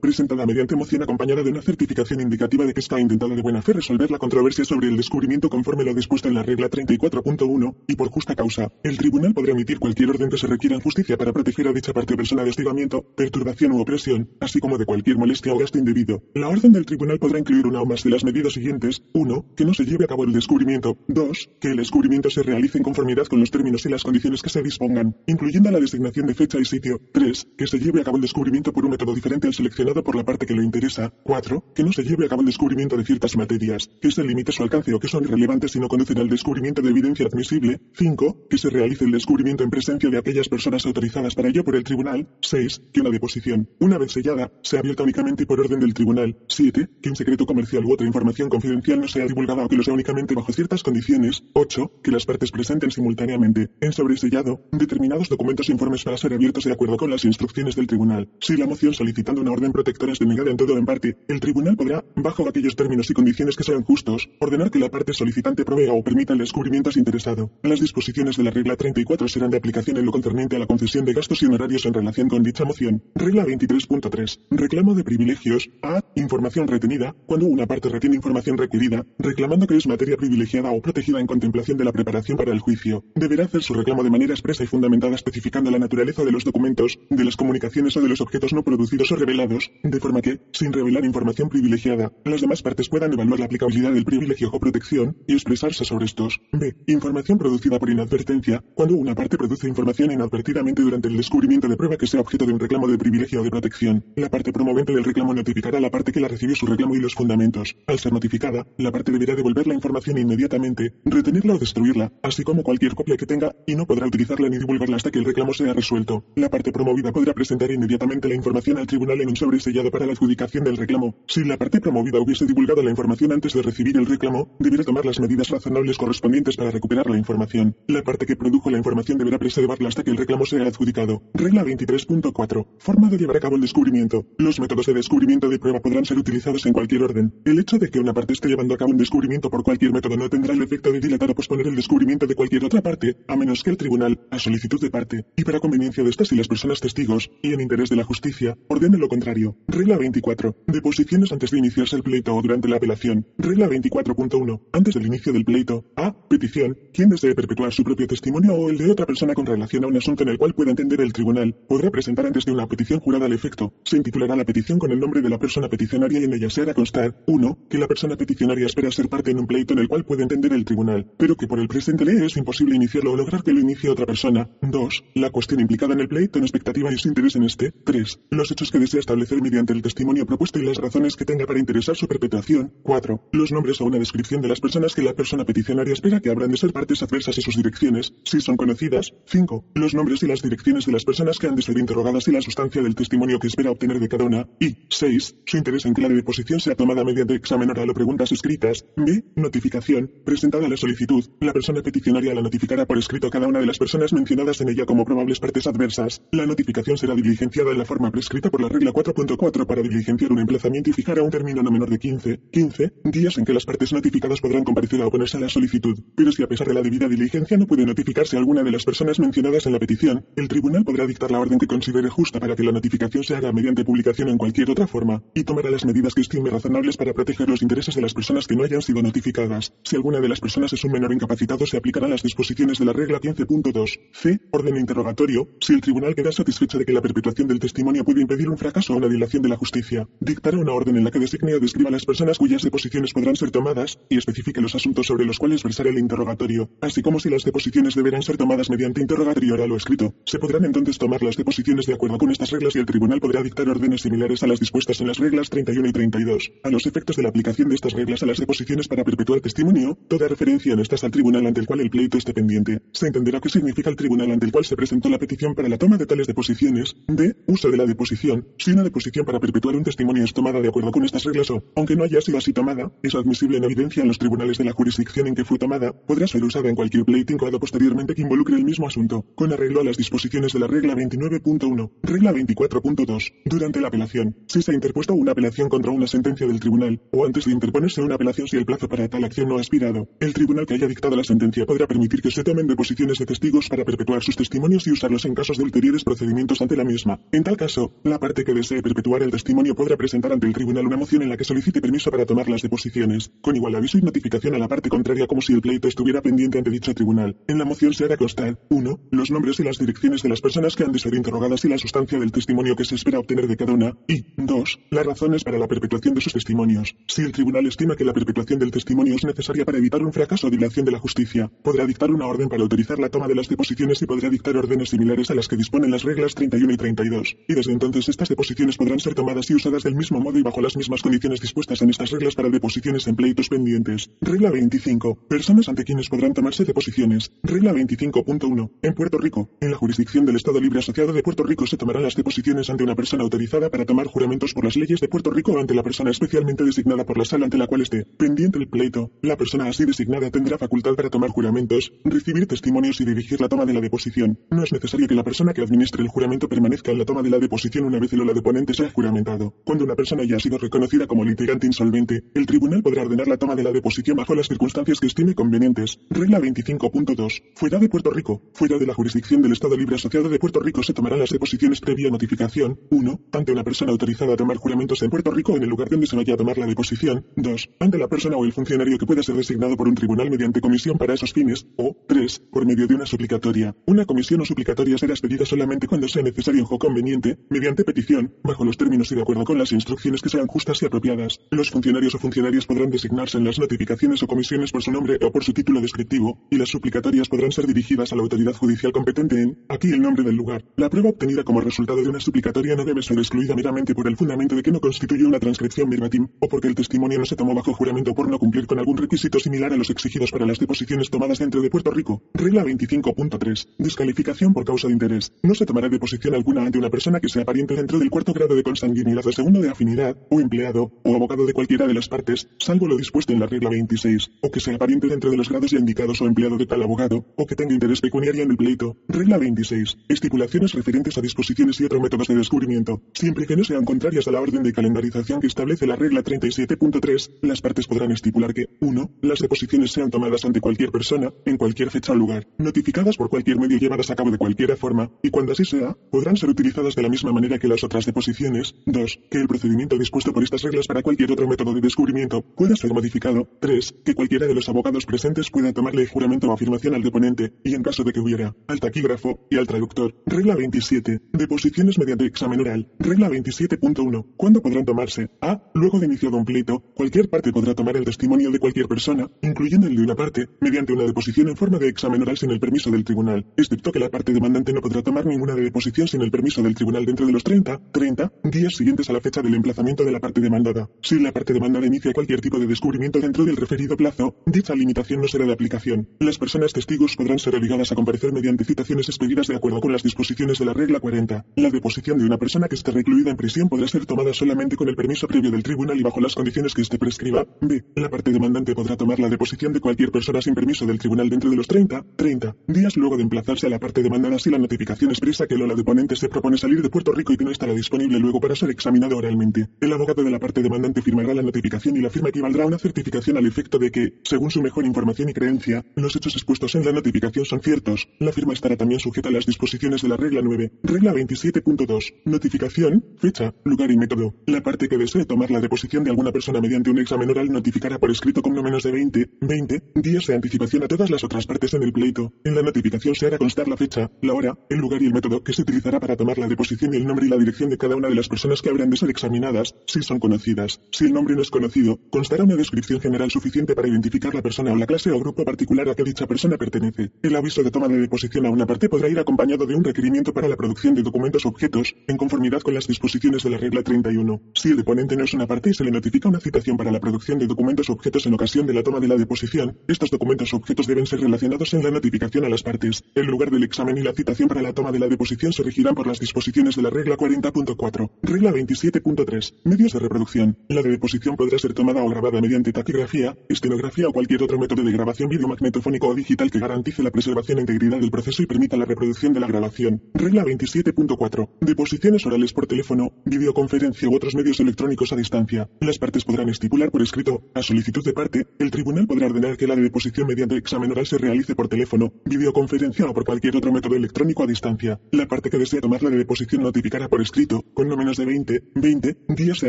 presentada mediante moción acompañada de una certificación indicativa de que está intentado de buena fe resolver la controversia sobre el descubrimiento conforme lo dispuesto en la regla 34.1 y por justa causa. El tribunal podrá emitir cualquier orden que se requiera en justicia para proteger a dicha parte o persona de hostigamiento, perturbación u opresión, así como de cualquier molestia o gasto indebido. La orden del tribunal podrá incluir una o más de las medidas siguientes. 1. Que no se lleve a cabo el descubrimiento. 2. Que el descubrimiento se realice en conformidad con los términos y las condiciones que se dispongan, incluyendo la designación de fecha y sitio. 3. Que se lleve a cabo el descubrimiento por un método diferente al seleccionado por la parte que lo interesa. 4. Que no se lleve a cabo el descubrimiento de ciertas materias, que se limite su alcance o que son irrelevantes si no conducen al descubrimiento de evidencia admisible. 5. Que se realice el descubrimiento en presencia de aquellas personas autorizadas para ello por el tribunal. 6. Que una deposición, una vez sellada, sea abierta únicamente por orden del tribunal. 7. Que un secreto comercial u otra información confidencial no sea divulgada o que lo sea únicamente bajo ciertas condiciones. 8. Que las partes presenten simultáneamente, en sobresellado, determinados documentos e informes para ser abiertos de acuerdo con las instrucciones del tribunal. Si la moción solicitando una orden protectora es denegada en todo o en parte, el tribunal podrá, bajo aquellos términos y condiciones que sean justos, ordenar que la parte solicitante provea o permita el descubrimiento interesado. Las disposiciones de la regla 34 serán de aplicación en lo concerniente a la concesión de gastos y honorarios en relación con dicha moción. Regla 23.3. Reclamo de privilegios. A. Información retenida. Cuando una parte retiene información requerida, reclamando que es materia privilegiada o protegida en contemplación de la preparación para el juicio, deberá hacer su reclamo de manera expresa y fundamentada especificando la naturaleza de los documentos, de las comunicaciones o de los objetos no producidos o revelados, de forma que, sin revelar información privilegiada, las demás partes puedan evaluar la aplicabilidad del privilegio o protección y expresarse sobre estos. B. Información producida por inadvertencia. Cuando una parte produce información inadvertidamente durante el descubrimiento de prueba que sea objeto de un reclamo de privilegio o de protección, la parte promovente del reclamo notificará a la parte que la recibió su reclamo y los fundamentos. Al ser notificada, la parte deberá devolver la información inmediatamente, retenerla o destruirla, así como cualquier copia que tenga, y no podrá utilizarla ni divulgarla hasta que el reclamo sea resuelto. La parte promovida podrá presentar inmediatamente la información al tribunal en un sobre sellado para la adjudicación del reclamo. Si la parte promovida hubiese divulgado la información antes de recibir el reclamo, deberá tomar las medidas razonables correspondientes para recuperar la información. La parte que produjo la información deberá preservarla hasta que el reclamo sea adjudicado. Regla 23.4. Forma de llevar a cabo el descubrimiento. Los métodos de descubrimiento de prueba podrán ser utilizados en cualquier orden. El hecho de que una parte esté llevando a cabo un descubrimiento por cualquier método no tendrá el efecto de dilatar o posponer el descubrimiento de cualquier otra parte, a menos que el tribunal, a solicitud de parte, y para conveniencia de estas y las personas testigos, y en interés de la justicia, ordene lo contrario. Regla 24. Deposiciones antes de iniciarse el pleito o durante la apelación. Regla 24.1. Antes del inicio del pleito. A. Petición. Quien desee perpetuar su propio testimonio o el de otra persona con relación a un asunto en el cual pueda entender el tribunal, podrá presentar antes de una petición jurada al efecto. Se intitulará la petición con el nombre de la persona peticionaria y en ella se hará constar 1. Que la persona peticionaria espera ser parte en un pleito en el cual puede entender el tribunal, pero que por el presente ley es imposible iniciarlo o lograr que lo inicie otra persona. 2. La cuestión implicada en el pleito en expectativa y su interés en este. 3. Los hechos que desea establecer mediante el testimonio propuesto y las razones que tenga para interesar su perpetuación. 4. Los nombres o una descripción de las personas que la persona peticionaria espera que habrán de ser partes adversas a sus direcciones, si son conocidas. 5. Los nombres y las direcciones de las personas que han de ser interrogadas y la sustancia del testimonio que espera obtener de cada una. Y 6. Su interés en que la deposición sea tomada mediante examen oral o preguntas escritas. B. Notificación. Presentada la solicitud, la persona peticionaria la notificará por escrito a cada una de las personas mencionadas en ella como probables partes adversas. La notificación será diligenciada en la forma prescrita por la regla 4.4 para diligenciar un emplazamiento y fijar a un término no menor de 15, 15 días en que las partes notificadas podrán comparecer a oponerse a la solicitud. Pero si a pesar de la debida diligencia no puede notificarse alguna de las personas mencionadas en la petición, el tribunal podrá dictar la orden que considere justa para que la notificación se haga mediante publicación en cualquier otra forma y tomará las medidas que estime razonables para proteger los intereses de las personas que no hayan sido notificadas. Si alguna de las personas es un menor incapacitado, se aplicarán las disposiciones de la regla 15.2. C. Orden interrogatorio. Si el tribunal queda satisfecho de que la perpetuación del testimonio puede impedir un fracaso o una dilación de la justicia, dictará una orden en la que designe o describa las personas cuyas deposiciones podrán ser tomadas y especifique los asuntos sobre los cuales versará el interrogatorio, así como si las deposiciones deberán ser tomadas mediante interrogatorio oral o escrito. Se podrán entonces tomar las deposiciones de acuerdo con estas reglas y el tribunal podrá dictar órdenes similares a las dispuestas en las reglas 31 y 32. A los efectos de la aplicación de estas reglas a las deposiciones para perpetuar testimonio, toda referencia en estas al tribunal ante el cual el pleito esté pendiente. Se entenderá qué significa el tribunal ante el cual se presentó la petición para la toma de tales deposiciones. D. Uso de la deposición. Si una deposición para perpetuar un testimonio es tomada de acuerdo con estas reglas o, aunque no haya sido así tomada, es admisible en evidencia en los tribunales de la jurisdicción en que fue tomada, podrá ser usada en cualquier pleito incoado posteriormente que involucre el mismo asunto, con arreglo a las disposiciones de la regla 29.1. Regla 24.2. Durante la apelación, si se ha interpuesto una apelación contra una sentencia del tribunal, o antes de interponerse una apelación si el plazo para tal acción no ha expirado, el tribunal que haya dictado la sentencia podrá permitir que se tomen deposiciones de testigos para perpetuar sus testimonios y usarlos en casos de ulteriores procedimientos ante la misma. En tal caso, la parte que desee perpetuar el testimonio podrá presentar ante el tribunal una moción en la que solicite permiso para tomar las deposiciones, con igual aviso y notificación a la parte contraria como si el pleito estuviera pendiente ante dicho tribunal. En la moción se hará constar 1. Los nombres y las direcciones de las personas que han de ser interrogadas y la sustancia del testimonio que se espera obtener de cada una, y 2. Las razones para la perpetuación de sus testimonios. Si el tribunal estima que la perpetuación del testimonio es necesaria para evitar un fracaso o dilación de la justicia, podrá dictar una orden para autorizar la toma de las deposiciones y podrá dictar órdenes similares a las que disponen las reglas 31 y 32. Y desde entonces estas deposiciones podrán ser tomadas y usadas del mismo modo y bajo las mismas condiciones dispuestas en estas reglas para deposiciones en pleitos pendientes. Regla 25. Personas ante quienes podrán tomarse deposiciones. Regla 25.1. En Puerto Rico, en la jurisdicción del Estado Libre Asociado de Puerto Rico se tomarán las deposiciones ante una persona autorizada para tomar juramentos por las leyes de Puerto Rico o ante la persona especialmente designada por la sala ante la cual esté pendiente el pleito. La persona así designada tendrá facultad para tomar juramentos, recibir testimonios y dirigir la toma de la deposición. No es necesario que la persona que administre el juramento permanezca en la toma de la deposición una vez el la deponente sea juramentado. Cuando una persona ya ha sido reconocida como litigante insolvente, el tribunal podrá ordenar la toma de la deposición bajo las circunstancias que estime convenientes. Regla 25.2. Fuera de Puerto Rico, fuera de la jurisdicción del Estado Libre Asociado de Puerto Rico se tomarán las deposiciones previa notificación. 1. Ante una persona autorizada a tomar juramentos en Puerto Rico en el lugar donde se vaya a tomar la deposición. 2. Ante la persona o el funcionario que pueda ser designado por un tribunal mediante comisión para esos fines. O 3. Por medio de una suplicatoria. Una comisión o suplicatoria será expedida solamente cuando sea necesario o conveniente, mediante petición, bajo los términos y de acuerdo con las instrucciones que sean justas y apropiadas. Los funcionarios o funcionarias podrán designarse en las notificaciones o comisiones por su nombre o por su título descriptivo, y las suplicatorias podrán ser dirigidas a la autoridad judicial competente en, aquí el nombre del lugar. La prueba obtenida como resultado de una suplicatoria no debe ser excluida meramente por el fundamento de que no constituye una transcripción verbatim, o porque el testimonio no se tomó bajo juramento por no cumplir con algún requisito similar a los exigidos para las deposiciones tomadas dentro de Puerto Rico. Regla 25.3. Descalificación por causa de interés. No se tomará deposición alguna ante una persona que sea pariente dentro del cuarto grado de consanguinidad o segundo de afinidad, o empleado, o abogado de cualquiera de las partes, salvo lo dispuesto en la regla 26, o que sea pariente dentro de los grados ya indicados o empleado de tal abogado, o que tenga interés pecuniario en el pleito. Regla 26. Estipulaciones referentes a disposiciones y otros métodos de descubrimiento, siempre que no sean contrarias a la orden de calendarización que establece la regla 37.3, las partes podrán estipular que 1. Las deposiciones sean tomadas ante cualquier persona, en cualquier fecha o lugar, notificadas por cualquier medio llevadas a cabo de cualquier forma, y cuando así sea, podrán ser utilizadas de la misma manera que las otras deposiciones. 2. Que el procedimiento dispuesto por estas reglas para cualquier otro método de descubrimiento pueda ser modificado. 3. Que cualquiera de los abogados presentes pueda tomarle juramento o afirmación al deponente, y en caso de que hubiera, al taquígrafo y al traductor. Regla 27. Deposiciones mediante examen oral. Regla 27.1. ¿Cuándo podrán tomarse? A. Luego de iniciado un pleito, cualquier parte podrá tomar el testimonio de cualquier persona, incluyendo el de una parte, mediante una deposición en forma de examen oral sin el permiso del tribunal, excepto que la parte demandante no podrá tomar ninguna de deposición sin el permiso del tribunal dentro de los 30, 30 días siguientes a la fecha del emplazamiento de la parte demandada. Si la parte demandada inicia cualquier tipo de descubrimiento dentro del referido plazo, dicha limitación no será de aplicación. Las personas testigos podrán ser obligadas a comparecer mediante citaciones expedidas de acuerdo con las disposiciones de la regla 40. La deposición de una persona que esté recluida en prisión podrá ser tomada solamente con el permiso previo del tribunal y bajo las condiciones que éste prescriba. B. La parte demandante podrá tomar la deposición de cualquier persona sin permiso del tribunal dentro de los 30, 30 días luego de emplazarse a la parte demandada si la notificación expresa que Lola deponente se propone salir de Puerto Rico y que estará disponible luego para ser examinado oralmente. El abogado de la parte demandante firmará la notificación y la firma equivaldrá a una certificación al efecto de que, según su mejor información y creencia, los hechos expuestos en la notificación son ciertos. La firma estará también sujeta a las disposiciones de la regla 9. Regla 27.2. Notificación, fecha, lugar y método. La parte que desee tomar la deposición de alguna persona mediante un examen oral notificará por escrito con no menos de 20, 20 días de anticipación a todas las otras partes en el pleito. En la notificación se hará constar la fecha, la hora, el lugar y el método que se utilizará para tomar la deposición y el nombre y la dirección de cada una de las personas que habrán de ser examinadas, si son conocidas. Si el nombre no es conocido, constará una descripción general suficiente para identificar la persona o la clase o grupo particular a que dicha persona pertenece. El aviso de toma de deposición a una parte podrá ir acompañado de un requerimiento para la producción de documentos objetos, en conformidad con las disposiciones de la regla 31. Si el deponente no es una parte y se le notifica una citación para la producción de documentos objetos en ocasión de la toma de la deposición, estos documentos objetos deben ser relacionados en la notificación a las partes. El lugar del examen y la citación para la toma de la deposición se regirán por las disposiciones de la regla 40.4. Regla 27.3. Medios de reproducción. La de deposición podrá ser tomada o grabada mediante taquigrafía, estenografía o cualquier otro método de grabación videomagnetófónico o digital que garantice la preservación e integridad del proceso y permita la reproducción de la grabación. Regla 27.4. Deposiciones orales por teléfono, videoconferencia u otros medios electrónicos a distancia. Las partes podrán estipular por escrito, a solicitud de parte, el tribunal podrá ordenar que la deposición mediante examen oral se realice por teléfono, videoconferencia o por cualquier otro método electrónico a distancia. La parte que desea tomar la deposición notificará por escrito, con no menos de 20, 20 días de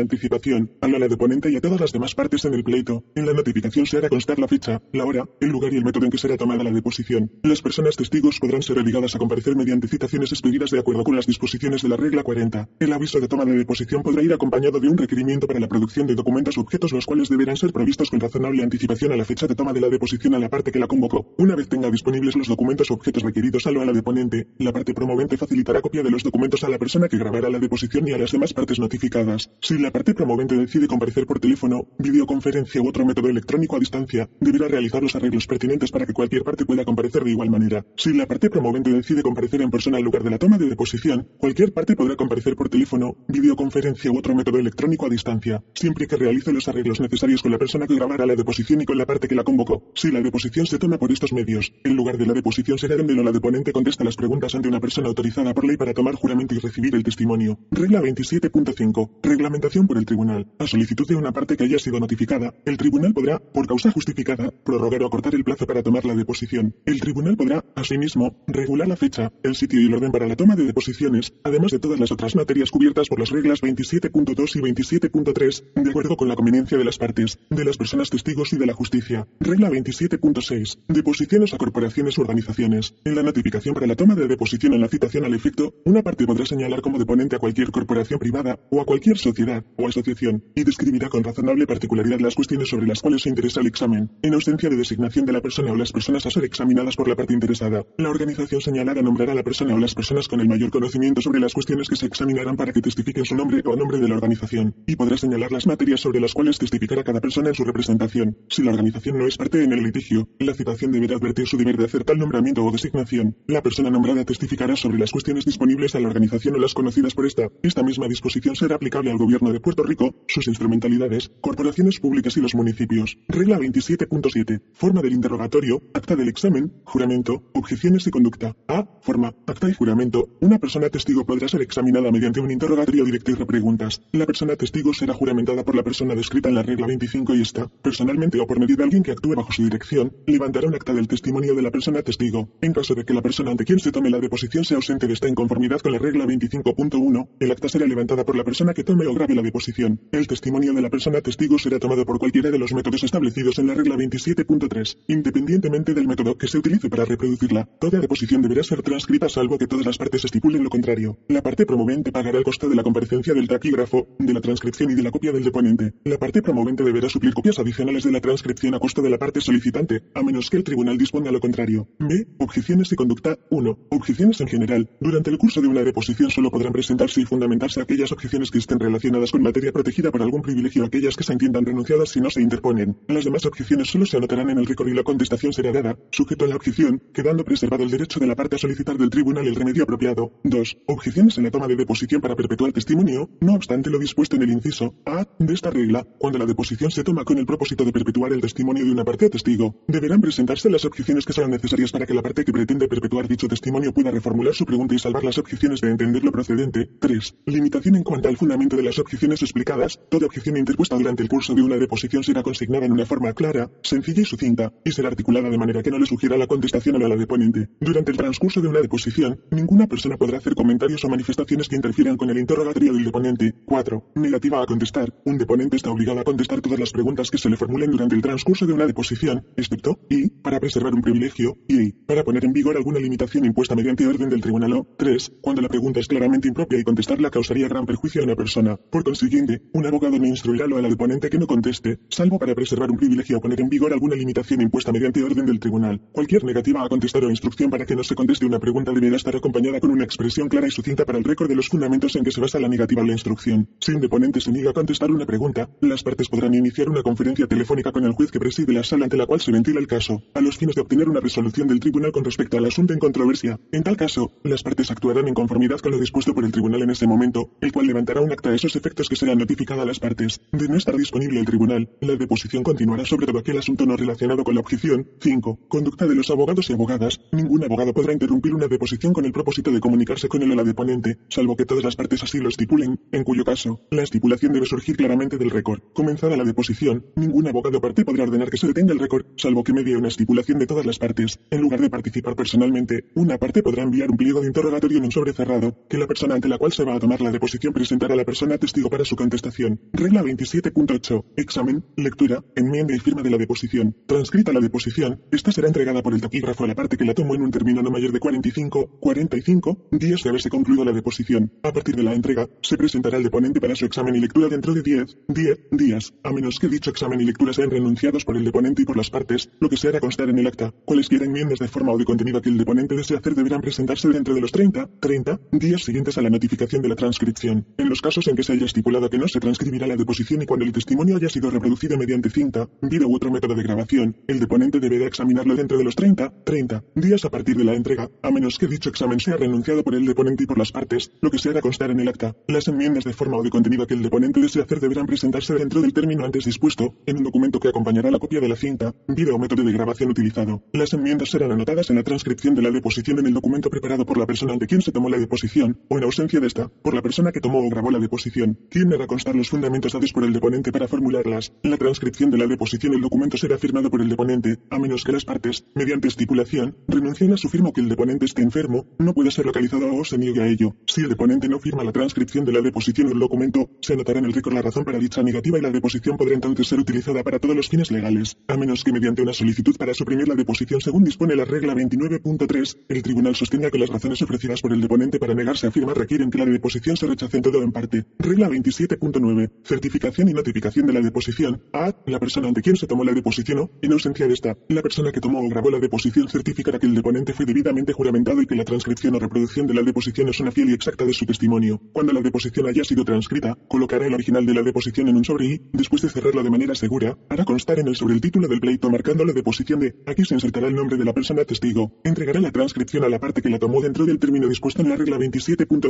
anticipación, a la deponente y a todas las demás partes en el pleito. En la notificación se hará constar la fecha, la hora, el lugar y el método en que será tomada la deposición. Las personas testigos podrán ser obligadas a comparecer mediante citaciones expedidas de acuerdo con las disposiciones de la regla 40. El aviso de toma de deposición podrá ir acompañado de un requerimiento para la producción de documentos objetos los cuales deberán ser provistos con razonable anticipación a la fecha de toma de la deposición a la parte que la convocó. Una vez tenga disponibles los documentos objetos requeridos a lo a la deponente, la parte promovente facilitará copia de los documentos a la persona que grabará la deposición y a las demás partes notificadas. Si la parte promovente decide comparecer por teléfono, videoconferencia u otro método electrónico a distancia, deberá realizar los arreglos pertinentes para que cualquier parte pueda comparecer de igual manera. Si la parte promovente decide comparecer en persona al lugar de la toma de deposición, cualquier parte podrá comparecer por teléfono, videoconferencia u otro método electrónico a distancia, siempre que realice los arreglos necesarios con la persona que grabará la deposición y con la parte que la convocó. Si la deposición se toma por estos medios, el lugar de la deposición será donde la deponente contesta las preguntas ante una persona autorizada por ley para tomar juramento y recibir el testimonio. Regla 27.5. Reglamentación por el tribunal. A solicitud de una parte que haya sido notificada, el tribunal podrá, por causa justificada, prorrogar o acortar el plazo para tomar la deposición. El tribunal podrá, asimismo, regular la fecha, el sitio y el orden para la toma de deposiciones, además de todas las otras materias cubiertas por las reglas 27.2 y 27.3, de acuerdo con la conveniencia de las partes, de las personas testigos y de la justicia. Regla 27.6. Deposiciones a corporaciones u organizaciones. En la notificación para la toma de deposición en la citación al efecto, una parte podrá señalar como a cualquier corporación privada o a cualquier sociedad o asociación y describirá con razonable particularidad las cuestiones sobre las cuales se interesa el examen, en ausencia de designación de la persona o las personas a ser examinadas por la parte interesada. La organización señalada nombrará a la persona o las personas con el mayor conocimiento sobre las cuestiones que se examinarán para que testifiquen su nombre o nombre de la organización, y podrá señalar las materias sobre las cuales testificará cada persona en su representación. Si la organización no es parte en el litigio, la citación deberá advertir su deber de hacer tal nombramiento o designación. La persona nombrada testificará sobre las cuestiones disponibles a la organización o las conocidas por esta, esta misma disposición será aplicable al gobierno de Puerto Rico, sus instrumentalidades, corporaciones públicas y los municipios. Regla 27.7. Forma del interrogatorio, acta del examen, juramento, objeciones y conducta. A. Forma, acta y juramento. Una persona testigo podrá ser examinada mediante un interrogatorio directo y repreguntas. La persona testigo será juramentada por la persona descrita en la regla 25 y está, personalmente o por medio de alguien que actúe bajo su dirección, levantará un acta del testimonio de la persona testigo. En caso de que la persona ante quien se tome la deposición sea ausente de esta en conformidad con la regla 25.1, el acta será levantada por la persona que tome o grabe la deposición. El testimonio de la persona testigo será tomado por cualquiera de los métodos establecidos en la regla 27.3, independientemente del método que se utilice para reproducirla. Toda deposición deberá ser transcrita salvo que todas las partes estipulen lo contrario. La parte promovente pagará el costo de la comparecencia del taquígrafo, de la transcripción y de la copia del deponente. La parte promovente deberá suplir copias adicionales de la transcripción a costo de la parte solicitante, a menos que el tribunal disponga lo contrario. B. Objeciones y conducta 1. Objeciones en general. Durante el curso de una deposición solo podrán presentarse y fundamentarse aquellas objeciones que estén relacionadas con materia protegida por algún privilegio, aquellas que se entiendan renunciadas si no se interponen. Las demás objeciones solo se anotarán en el récord la contestación será dada, sujeto a la objeción, quedando preservado el derecho de la parte a solicitar del tribunal el remedio apropiado. 2. Objeciones en la toma de deposición para perpetuar testimonio, no obstante lo dispuesto en el inciso A de esta regla, cuando la deposición se toma con el propósito de perpetuar el testimonio de una parte a testigo, deberán presentarse las objeciones que sean necesarias para que la parte que pretende perpetuar dicho testimonio pueda reformular su pregunta y salvar las objeciones de entender lo procedente. 3. Limitación en cuanto al fundamento de las objeciones explicadas. Toda objeción interpuesta durante el curso de una deposición será consignada en una forma clara, sencilla y sucinta, y será articulada de manera que no le sugiera la contestación a la deponente. Durante el transcurso de una deposición, ninguna persona podrá hacer comentarios o manifestaciones que interfieran con el interrogatorio del deponente. 4. Negativa a contestar. Un deponente está obligado a contestar todas las preguntas que se le formulen durante el transcurso de una deposición, excepto y para preservar un privilegio y para poner en vigor alguna limitación impuesta mediante orden del tribunal o 3. Cuando la pregunta es claramente impropia y contestarla causaría gran perjuicio a una persona. Por consiguiente, un abogado no instruirá a la deponente que no conteste, salvo para preservar un privilegio o poner en vigor alguna limitación impuesta mediante orden del tribunal. Cualquier negativa a contestar o instrucción para que no se conteste una pregunta deberá estar acompañada con una expresión clara y sucinta para el récord de los fundamentos en que se basa la negativa a la instrucción. Si un deponente se niega a contestar una pregunta, las partes podrán iniciar una conferencia telefónica con el juez que preside la sala ante la cual se ventila el caso, a los fines de obtener una resolución del tribunal con respecto al asunto en controversia. En tal caso, las partes actuarán en conformidad con lo dispuesto por el tribunal en ese momento, el cual levantará un acta a esos efectos que será notificada a las partes. De no estar disponible el tribunal, la deposición continuará sobre todo aquel asunto no relacionado con la objeción. 5. Conducta de los abogados y abogadas. Ningún abogado podrá interrumpir una deposición con el propósito de comunicarse con él o la deponente, salvo que todas las partes así lo estipulen, en cuyo caso, la estipulación debe surgir claramente del récord. Comenzada la deposición, ningún abogado parte podrá ordenar que se detenga el récord, salvo que medie una estipulación de todas las partes. En lugar de participar personalmente, una parte podrá enviar un pliego de interrogatorio en un sobre cerrado, que la persona ante la cual se va a tomar la deposición presentará a la persona testigo para su contestación. Regla 27.8. Examen, lectura, enmienda y firma de la deposición. Transcrita la deposición, esta será entregada por el taquígrafo a la parte que la tomó en un término no mayor de 45, 45 días de haberse concluido la deposición. A partir de la entrega, se presentará al deponente para su examen y lectura dentro de 10, 10 días, a menos que dicho examen y lectura sean renunciados por el deponente y por las partes, lo que se hará constar en el acta. Cualesquiera enmiendas de forma o de contenido que el deponente desee hacer deberán presentarse dentro de los 30, 30 días siguientes a la notificación de la transcripción. En los casos en que se haya estipulado que no se transcribirá la deposición y cuando el testimonio haya sido reproducido mediante cinta, video u otro método de grabación, el deponente deberá examinarlo dentro de los 30, 30 días a partir de la entrega, a menos que dicho examen sea renunciado por el deponente y por las partes, lo que se hará constar en el acta. Las enmiendas de forma o de contenido que el deponente desee hacer deberán presentarse dentro del término antes dispuesto, en un documento que acompañará la copia de la cinta, video o método de grabación utilizado. Las enmiendas serán anotadas en la transcripción de la deposición en el documento preparado por la persona ante quien se tomó la deposición, o en ausencia de esta, por la persona que tomó o grabó la deposición. Quien hará constar los fundamentos dados por el deponente para formularlas. La transcripción de la deposición el documento será firmado por el deponente, a menos que las partes, mediante estipulación, renuncien a su firma o que el deponente esté enfermo, no puede ser localizado o se niegue a ello. Si el deponente no firma la transcripción de la deposición o el documento, se anotará en el récord la razón para dicha negativa y la deposición podrá entonces ser utilizada para todos los fines legales, a menos que mediante una solicitud para suprimir la deposición según dispone la regla 29.3, el tribunal sostenga que las razones ofrecidas por el deponente para negarse a firmar requieren que la deposición se rechace en todo o en parte. Regla 27.9. Certificación y notificación de la deposición. A. La persona ante quien se tomó la deposición o, en ausencia de esta, la persona que tomó o grabó la deposición certificará que el deponente fue debidamente juramentado y que la transcripción o reproducción de la deposición es una fiel y exacta de su testimonio. Cuando la deposición haya sido transcrita, colocará el original de la deposición en un sobre y, después de cerrarla de manera segura, hará constar en el sobre el título del pleito marcando la deposición de, aquí se insertará el nombre de la persona testigo. Entregará la transcripción a la parte que la tomó dentro del término dispuesto en la regla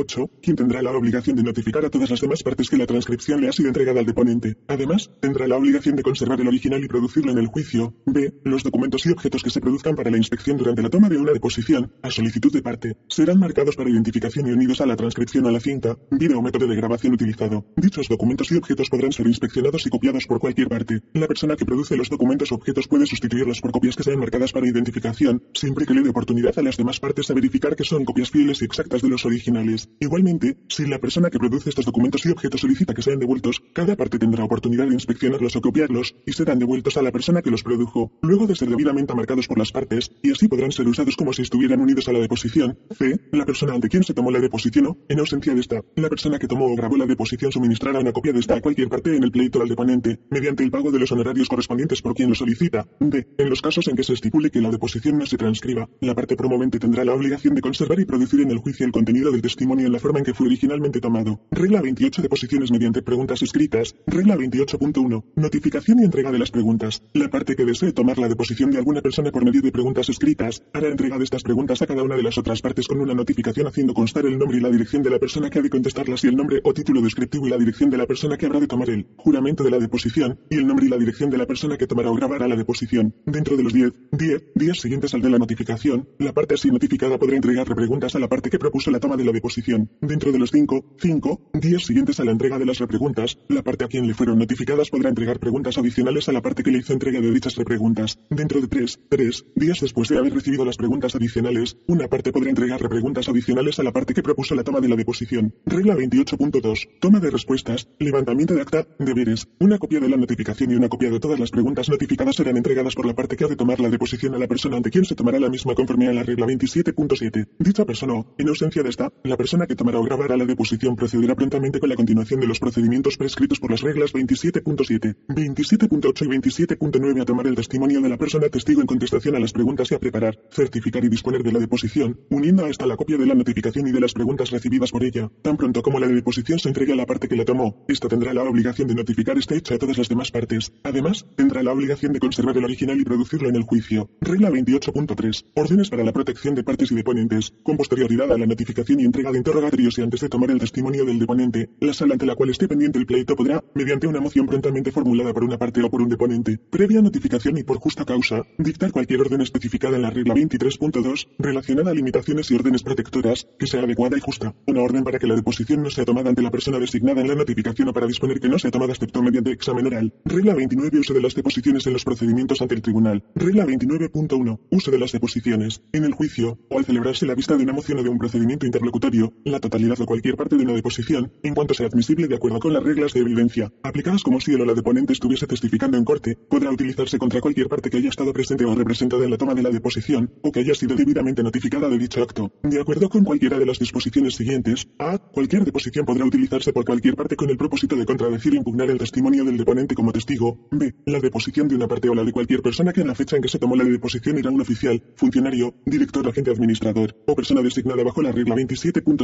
27.8, quien tendrá la obligación de notificar a todas las demás partes que la transcripción le ha sido entregada al deponente. Además, tendrá la obligación de conservar el original y producirlo en el juicio. B. Los documentos y objetos que se produzcan para la inspección durante la toma de una deposición, a solicitud de parte, serán marcados para identificación y unidos a la transcripción a la cinta, video o método de grabación utilizado. Dichos documentos y objetos podrán ser inspeccionados y copiados por cualquier parte. La persona que produce los documentos o objetos puede sustituirlos por copias que sean marcadas para identificación, siempre que le dé oportunidad a las demás partes a verificar que son copias fieles y exactas de los originales. Igualmente, si la persona que produce estos documentos y objetos solicita que sean devueltos, cada parte tendrá oportunidad de inspeccionarlos o copiarlos y serán devueltos a la persona que los produjo, luego de ser debidamente marcados por las partes, y así podrán ser usados como si estuvieran unidos a la deposición. C. La persona ante quien se tomó la deposición o, en ausencia de esta, la persona que tomó o grabó la deposición suministrará una copia de esta a cualquier parte en el pleito al deponente, mediante el pago de los honorarios correspondientes por quien lo solicita. D. En los casos en que se estipule que la deposición no se transcriba, la parte promovente tendrá la obligación de conservar y producir en el juicio el contenido del testimonio en la forma en que fue originalmente tomado. Regla 28. Deposiciones mediante preguntas escritas. Regla 28.1. Notificación y entrega de las preguntas. La parte que desee tomar la deposición de alguna persona por medio de preguntas escritas hará entrega de estas preguntas a cada una de las otras partes con una notificación haciendo constar el nombre y la dirección de la persona que ha de contestarlas y el nombre o título descriptivo y la dirección de la persona que habrá de tomar el juramento de la deposición y el nombre y la dirección de la persona que tomará o grabará la deposición. Dentro de los 10, 10 días siguientes al de la notificación, la parte así notificada podrá entregar repreguntas a la parte que propuso la toma de la deposición. Dentro de los 5, 5 días siguientes a la entrega de las repreguntas, la parte a quien le fueron notificadas podrá entregar preguntas adicionales a la parte que le hizo entrega de dichas repreguntas. Dentro de 3, 3 días después de haber recibido las preguntas adicionales, una parte podrá entregar repreguntas adicionales a la parte que propuso la toma de la deposición. Regla 28.2. Toma de respuestas. Levantamiento de acta. Deberes. Una copia de la notificación y una copia de todas las preguntas notificadas serán entregadas por la parte que ha de tomar la deposición a la persona ante quien se tomará la misma conforme a la regla 27.7. Dicha persona en ausencia de esta, la persona que tomará o grabará la deposición procederá prontamente con la continuación de los procedimientos prescritos por las reglas 27.7, 27.8 y 27.9 a tomar el testimonio de la persona testigo en contestación a las preguntas y a preparar, certificar y disponer de la deposición, uniendo a esta la copia de la notificación y de las preguntas recibidas por ella. Tan pronto como la deposición se entregue a la parte que la tomó, esta tendrá la obligación de notificar este hecho a todas las demás partes. Además, tendrá la obligación de conservar el original y producirlo en el juicio. Regla 28.3. Órdenes para la protección de partes y deponentes. Con posterioridad a la notificación y entrega de interrogatorios y antes de tomar el testimonio del deponente, la sala ante la cual esté pendiente el pleito podrá, mediante una moción prontamente formulada por una parte o por un deponente, previa notificación y por justa causa, dictar cualquier orden especificada en la regla 23.2 relacionada a limitaciones y órdenes protectoras que sea adecuada y justa. Una orden para que la deposición no sea tomada ante la persona designada en la notificación o para disponer que no sea tomada excepto mediante examen oral. Regla 29. Uso de las deposiciones en los procedimientos ante el tribunal. Regla 29.1. Uso de las deposiciones. En el juicio, o al celebrarse la vista de una moción o de un procedimiento interlocutorio, la totalidad o cualquier parte de una deposición, en cuanto sea admisible de acuerdo con las reglas de evidencia, aplicadas como si el o la deponente estuviese testificando en corte, podrá utilizarse contra cualquier parte que haya estado presente o representada en la toma de la deposición, o que haya sido debidamente notificada de dicho acto. De acuerdo con cualquiera de las disposiciones siguientes, a. Cualquier deposición podrá utilizarse por cualquier parte con el propósito de contradecir e impugnar el testimonio del deponente como testigo. B. La deposición de una parte o la de cualquier persona que en la fecha en que se tomó la deposición era un oficial, funcionario, director, agente administrador, o persona designada bajo la regla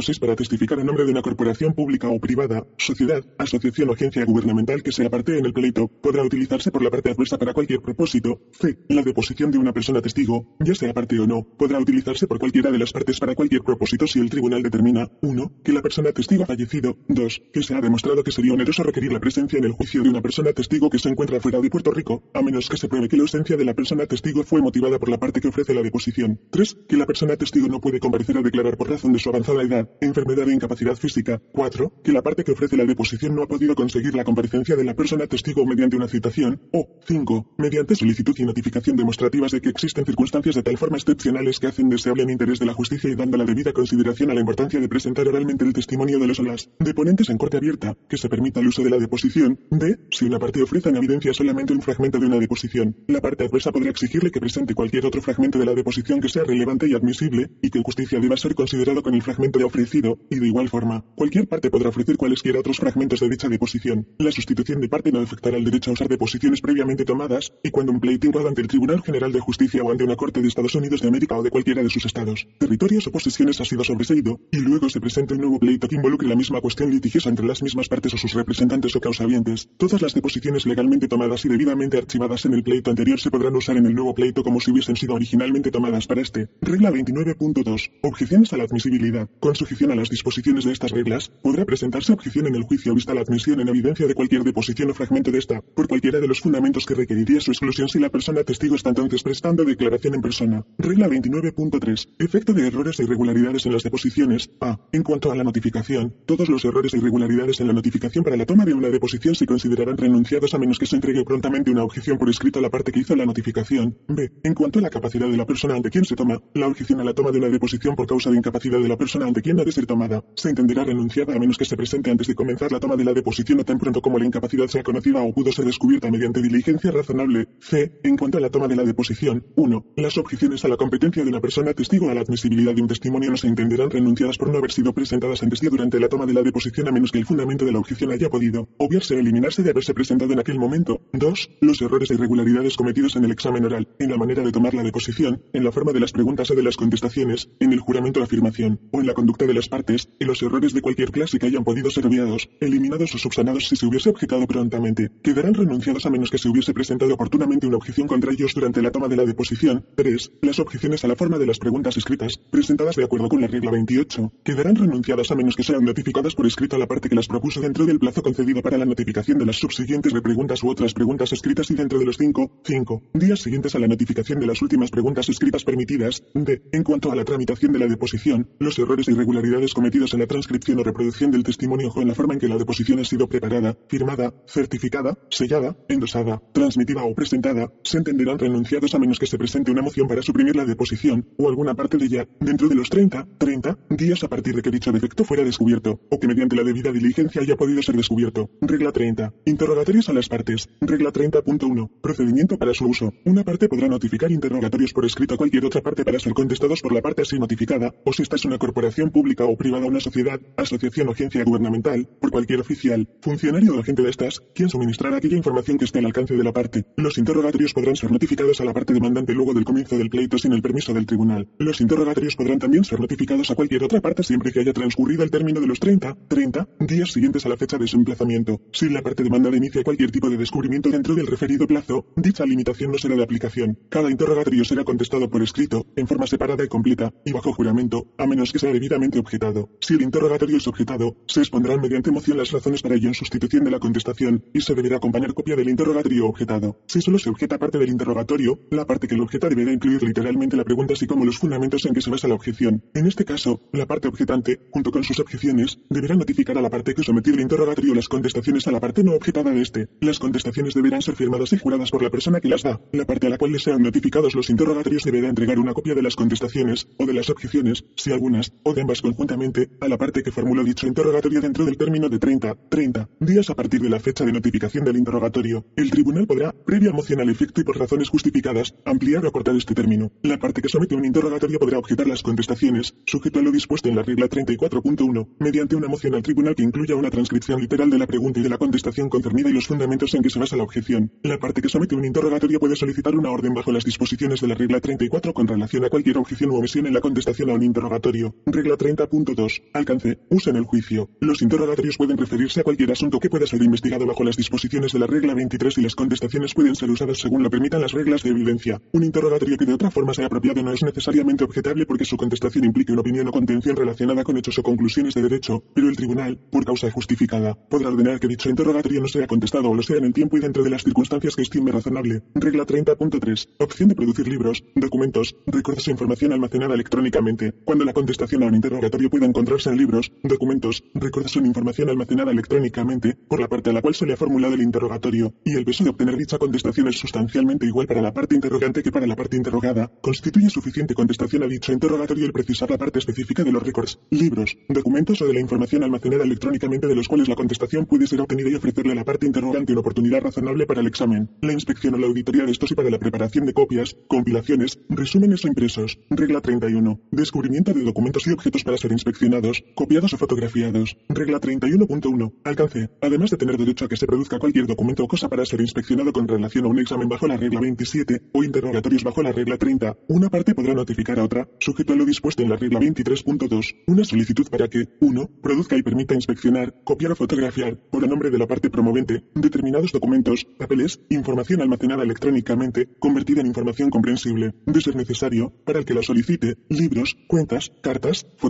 27.6 para testificar en nombre de una corporación pública o privada, sociedad, asociación o agencia gubernamental que sea parte en el pleito, podrá utilizarse por la parte adversa para cualquier propósito. C. La deposición de una persona testigo, ya sea parte o no, podrá utilizarse por cualquiera de las partes para cualquier propósito si el tribunal determina 1. que la persona testigo ha fallecido, 2. que se ha demostrado que sería oneroso requerir la presencia en el juicio de una persona testigo que se encuentra fuera de Puerto Rico, a menos que se pruebe que la ausencia de la persona testigo fue motivada por la parte que ofrece la deposición. 3. que la persona testigo no puede comparecer a declarar por razón de su avanzada edad, enfermedad e incapacidad física. 4. que la parte que ofrece la deposición no ha podido conseguir la comparecencia de la persona testigo mediante una citación, o 5. mediante solicitud y notificación demostrativas de que existen circunstancias de tal forma excepcionales que hacen deseable en interés de la justicia y dando la debida consideración a la importancia de presentar oralmente el testimonio de los o las deponentes en corte abierta, que se permita el uso de la deposición. D. Si una parte ofrece en evidencia solamente un fragmento de una deposición, la parte adversa podrá exigirle que presente cualquier otro fragmento de la deposición que sea relevante y admisible, y que en justicia deba ser considerado con el fragmento de ofrecido, y de igual forma, cualquier parte podrá ofrecer cualesquiera otros fragmentos de dicha deposición. La sustitución de parte no afectará el derecho a usar deposiciones previamente tomadas, y cuando un pleito ante el Tribunal General de Justicia o ante una Corte de Estados Unidos de América o de cualquiera de sus estados, territorios o posesiones ha sido sobreseído, y luego se presenta un nuevo pleito que involucre la misma cuestión litigiosa entre las mismas partes o sus representantes o causavientes. Todas las deposiciones legalmente tomadas y debidamente archivadas en el pleito anterior se podrán usar en el nuevo pleito como si hubiesen sido originalmente tomadas para este. Regla 29.2. Objeciones a la admisibilidad. Sujeción a las disposiciones disposiciones de estas reglas, podrá presentarse objeción en el juicio vista la admisión en evidencia de cualquier deposición o fragmento de esta, por cualquiera de los fundamentos que requeriría su exclusión si la persona testigo está entonces prestando declaración en persona. Regla 29.3. Efecto de errores e irregularidades en las deposiciones. A. En cuanto a la notificación, todos los errores e irregularidades en la notificación para la toma de una deposición se considerarán renunciados a menos que se entregue prontamente una objeción por escrito a la parte que hizo la notificación. B. En cuanto a la capacidad de la persona ante quien se toma, la objeción a la toma de una deposición por causa de incapacidad de la persona ante quien ha de ser tomada, se entenderá renunciada a menos que se presente antes de comenzar la toma de la deposición o tan pronto como la incapacidad sea conocida o pudo ser descubierta mediante diligencia razonable. C. En cuanto a la toma de la deposición, 1. Las objeciones a la competencia de una persona testigo a la admisibilidad de un testimonio no se entenderán renunciadas por no haber sido presentadas antes de durante la toma de la deposición a menos que el fundamento de la objeción haya podido obviarse o eliminarse de haberse presentado en aquel momento. 2. Los errores e irregularidades cometidos en el examen oral, en la manera de tomar la deposición, en la forma de las preguntas o de las contestaciones, en el juramento de afirmación, o en la conducta de las partes, y los errores de cualquier clase que hayan podido ser obviados, eliminados o subsanados si se hubiese objetado prontamente, quedarán renunciados a menos que se hubiese presentado oportunamente una objeción contra ellos durante la toma de la deposición. 3. Las objeciones a la forma de las preguntas escritas, presentadas de acuerdo con la regla 28, quedarán renunciadas a menos que sean notificadas por escrito a la parte que las propuso dentro del plazo concedido para la notificación de las subsiguientes repreguntas u otras preguntas escritas y dentro de los 5, 5 días siguientes a la notificación de las últimas preguntas escritas permitidas. D. En cuanto a la tramitación de la deposición, los errores e irregularidades cometidos en la transcripción o reproducción del testimonio o en la forma en que la deposición ha sido preparada, firmada, certificada, sellada, endosada, transmitida o presentada, se entenderán renunciados a menos que se presente una moción para suprimir la deposición o alguna parte de ella dentro de los 30, 30 días a partir de que dicho defecto fuera descubierto o que mediante la debida diligencia haya podido ser descubierto. Regla 30. Interrogatorios a las partes. Regla 30.1. Procedimiento para su uso. Una parte podrá notificar interrogatorios por escrito a cualquier otra parte para ser contestados por la parte así notificada, o si esta es una corporación pública o privada, una sociedad, asociación o agencia gubernamental, por cualquier oficial, funcionario o agente de estas, quien suministrará aquella información que esté al alcance de la parte. Los interrogatorios podrán ser notificados a la parte demandante luego del comienzo del pleito sin el permiso del tribunal. Los interrogatorios podrán también ser notificados a cualquier otra parte siempre que haya transcurrido el término de los 30, 30 días siguientes a la fecha de su emplazamiento. Si la parte demandada inicia cualquier tipo de descubrimiento dentro del referido plazo, dicha limitación no será de aplicación. Cada interrogatorio será contestado por escrito, en forma separada y completa, y bajo juramento, a menos que sea debidamente objetado. Si el interrogatorio es objetado, se expondrán mediante moción las razones para ello en sustitución de la contestación, y se deberá acompañar copia del interrogatorio objetado. Si solo se objeta parte del interrogatorio, la parte que lo objeta deberá incluir literalmente la pregunta así como los fundamentos en que se basa la objeción. En este caso, la parte objetante, junto con sus objeciones, deberá notificar a la parte que sometió el interrogatorio las contestaciones a la parte no objetada de este. Las contestaciones deberán ser firmadas y juradas por la persona que las da. La parte a la cual le sean notificados los interrogatorios deberá entregar una copia de las contestaciones, o de las objeciones, si algunas, o de ambas conjuntamente, a la parte que formuló dicho interrogatorio dentro del término de 30, 30 días a partir de la fecha de notificación del interrogatorio. El tribunal podrá, previa moción al efecto y por razones justificadas, ampliar o acortar este término. La parte que somete un interrogatorio podrá objetar las contestaciones, sujeto a lo dispuesto en la regla 34.1, mediante una moción al tribunal que incluya una transcripción literal de la pregunta y de la contestación concernida y los fundamentos en que se basa la objeción. La parte que somete un interrogatorio puede solicitar una orden bajo las disposiciones de la regla 34 con relación a cualquier objeción u omisión en la contestación a un interrogatorio. Regla 30.2. Alcance. Uso en el juicio. Los interrogatorios pueden referirse a cualquier asunto que pueda ser investigado bajo las disposiciones de la regla 23 y las contestaciones pueden ser usadas según lo permitan las reglas de evidencia. Un interrogatorio que de otra forma sea apropiado no es necesariamente objetable porque su contestación implique una opinión o contención relacionada con hechos o conclusiones de derecho, pero el tribunal, por causa justificada, podrá ordenar que dicho interrogatorio no sea contestado o lo sea en el tiempo y dentro de las circunstancias que estime razonable. Regla 30.3. Opción de producir libros, documentos, recuerdos e información almacenada electrónicamente. Cuando la contestación a un interrogatorio pueda encontrarse en libros, documentos, recuerdos o información almacenada electrónicamente, por la parte a la cual se le ha formulado el interrogatorio, y el peso de obtener dicha contestación es sustancialmente igual para la parte interrogante que para la parte interrogada, constituye suficiente contestación a dicho interrogatorio el precisar la parte específica de los récords, libros, documentos o de la información almacenada electrónicamente de los cuales la contestación puede ser obtenida y ofrecerle a la parte interrogante una oportunidad razonable para el examen, la inspección o la auditoría de estos y para la preparación de copias, compilaciones, resúmenes o impresos. Regla 31. Descubrimiento de documentos y objetos para ser inspeccionados, copiados o fotografiados. Regla 31.1. Alcance. Además de tener derecho a que se produzca cualquier documento o cosa para ser inspeccionado con relación a un examen bajo la regla 27 o interrogatorios bajo la regla 30, una parte podrá notificar a otra, sujeto a lo dispuesto en la regla 23.2, una solicitud para que 1. Produzca y permita inspeccionar, copiar o fotografiar, por el nombre de la parte promovente, determinados documentos, papeles, información almacenada electrónicamente, convertida en información comprensible, de ser necesario, para el que la solicite, libros, cuentas, cartas, fotografías,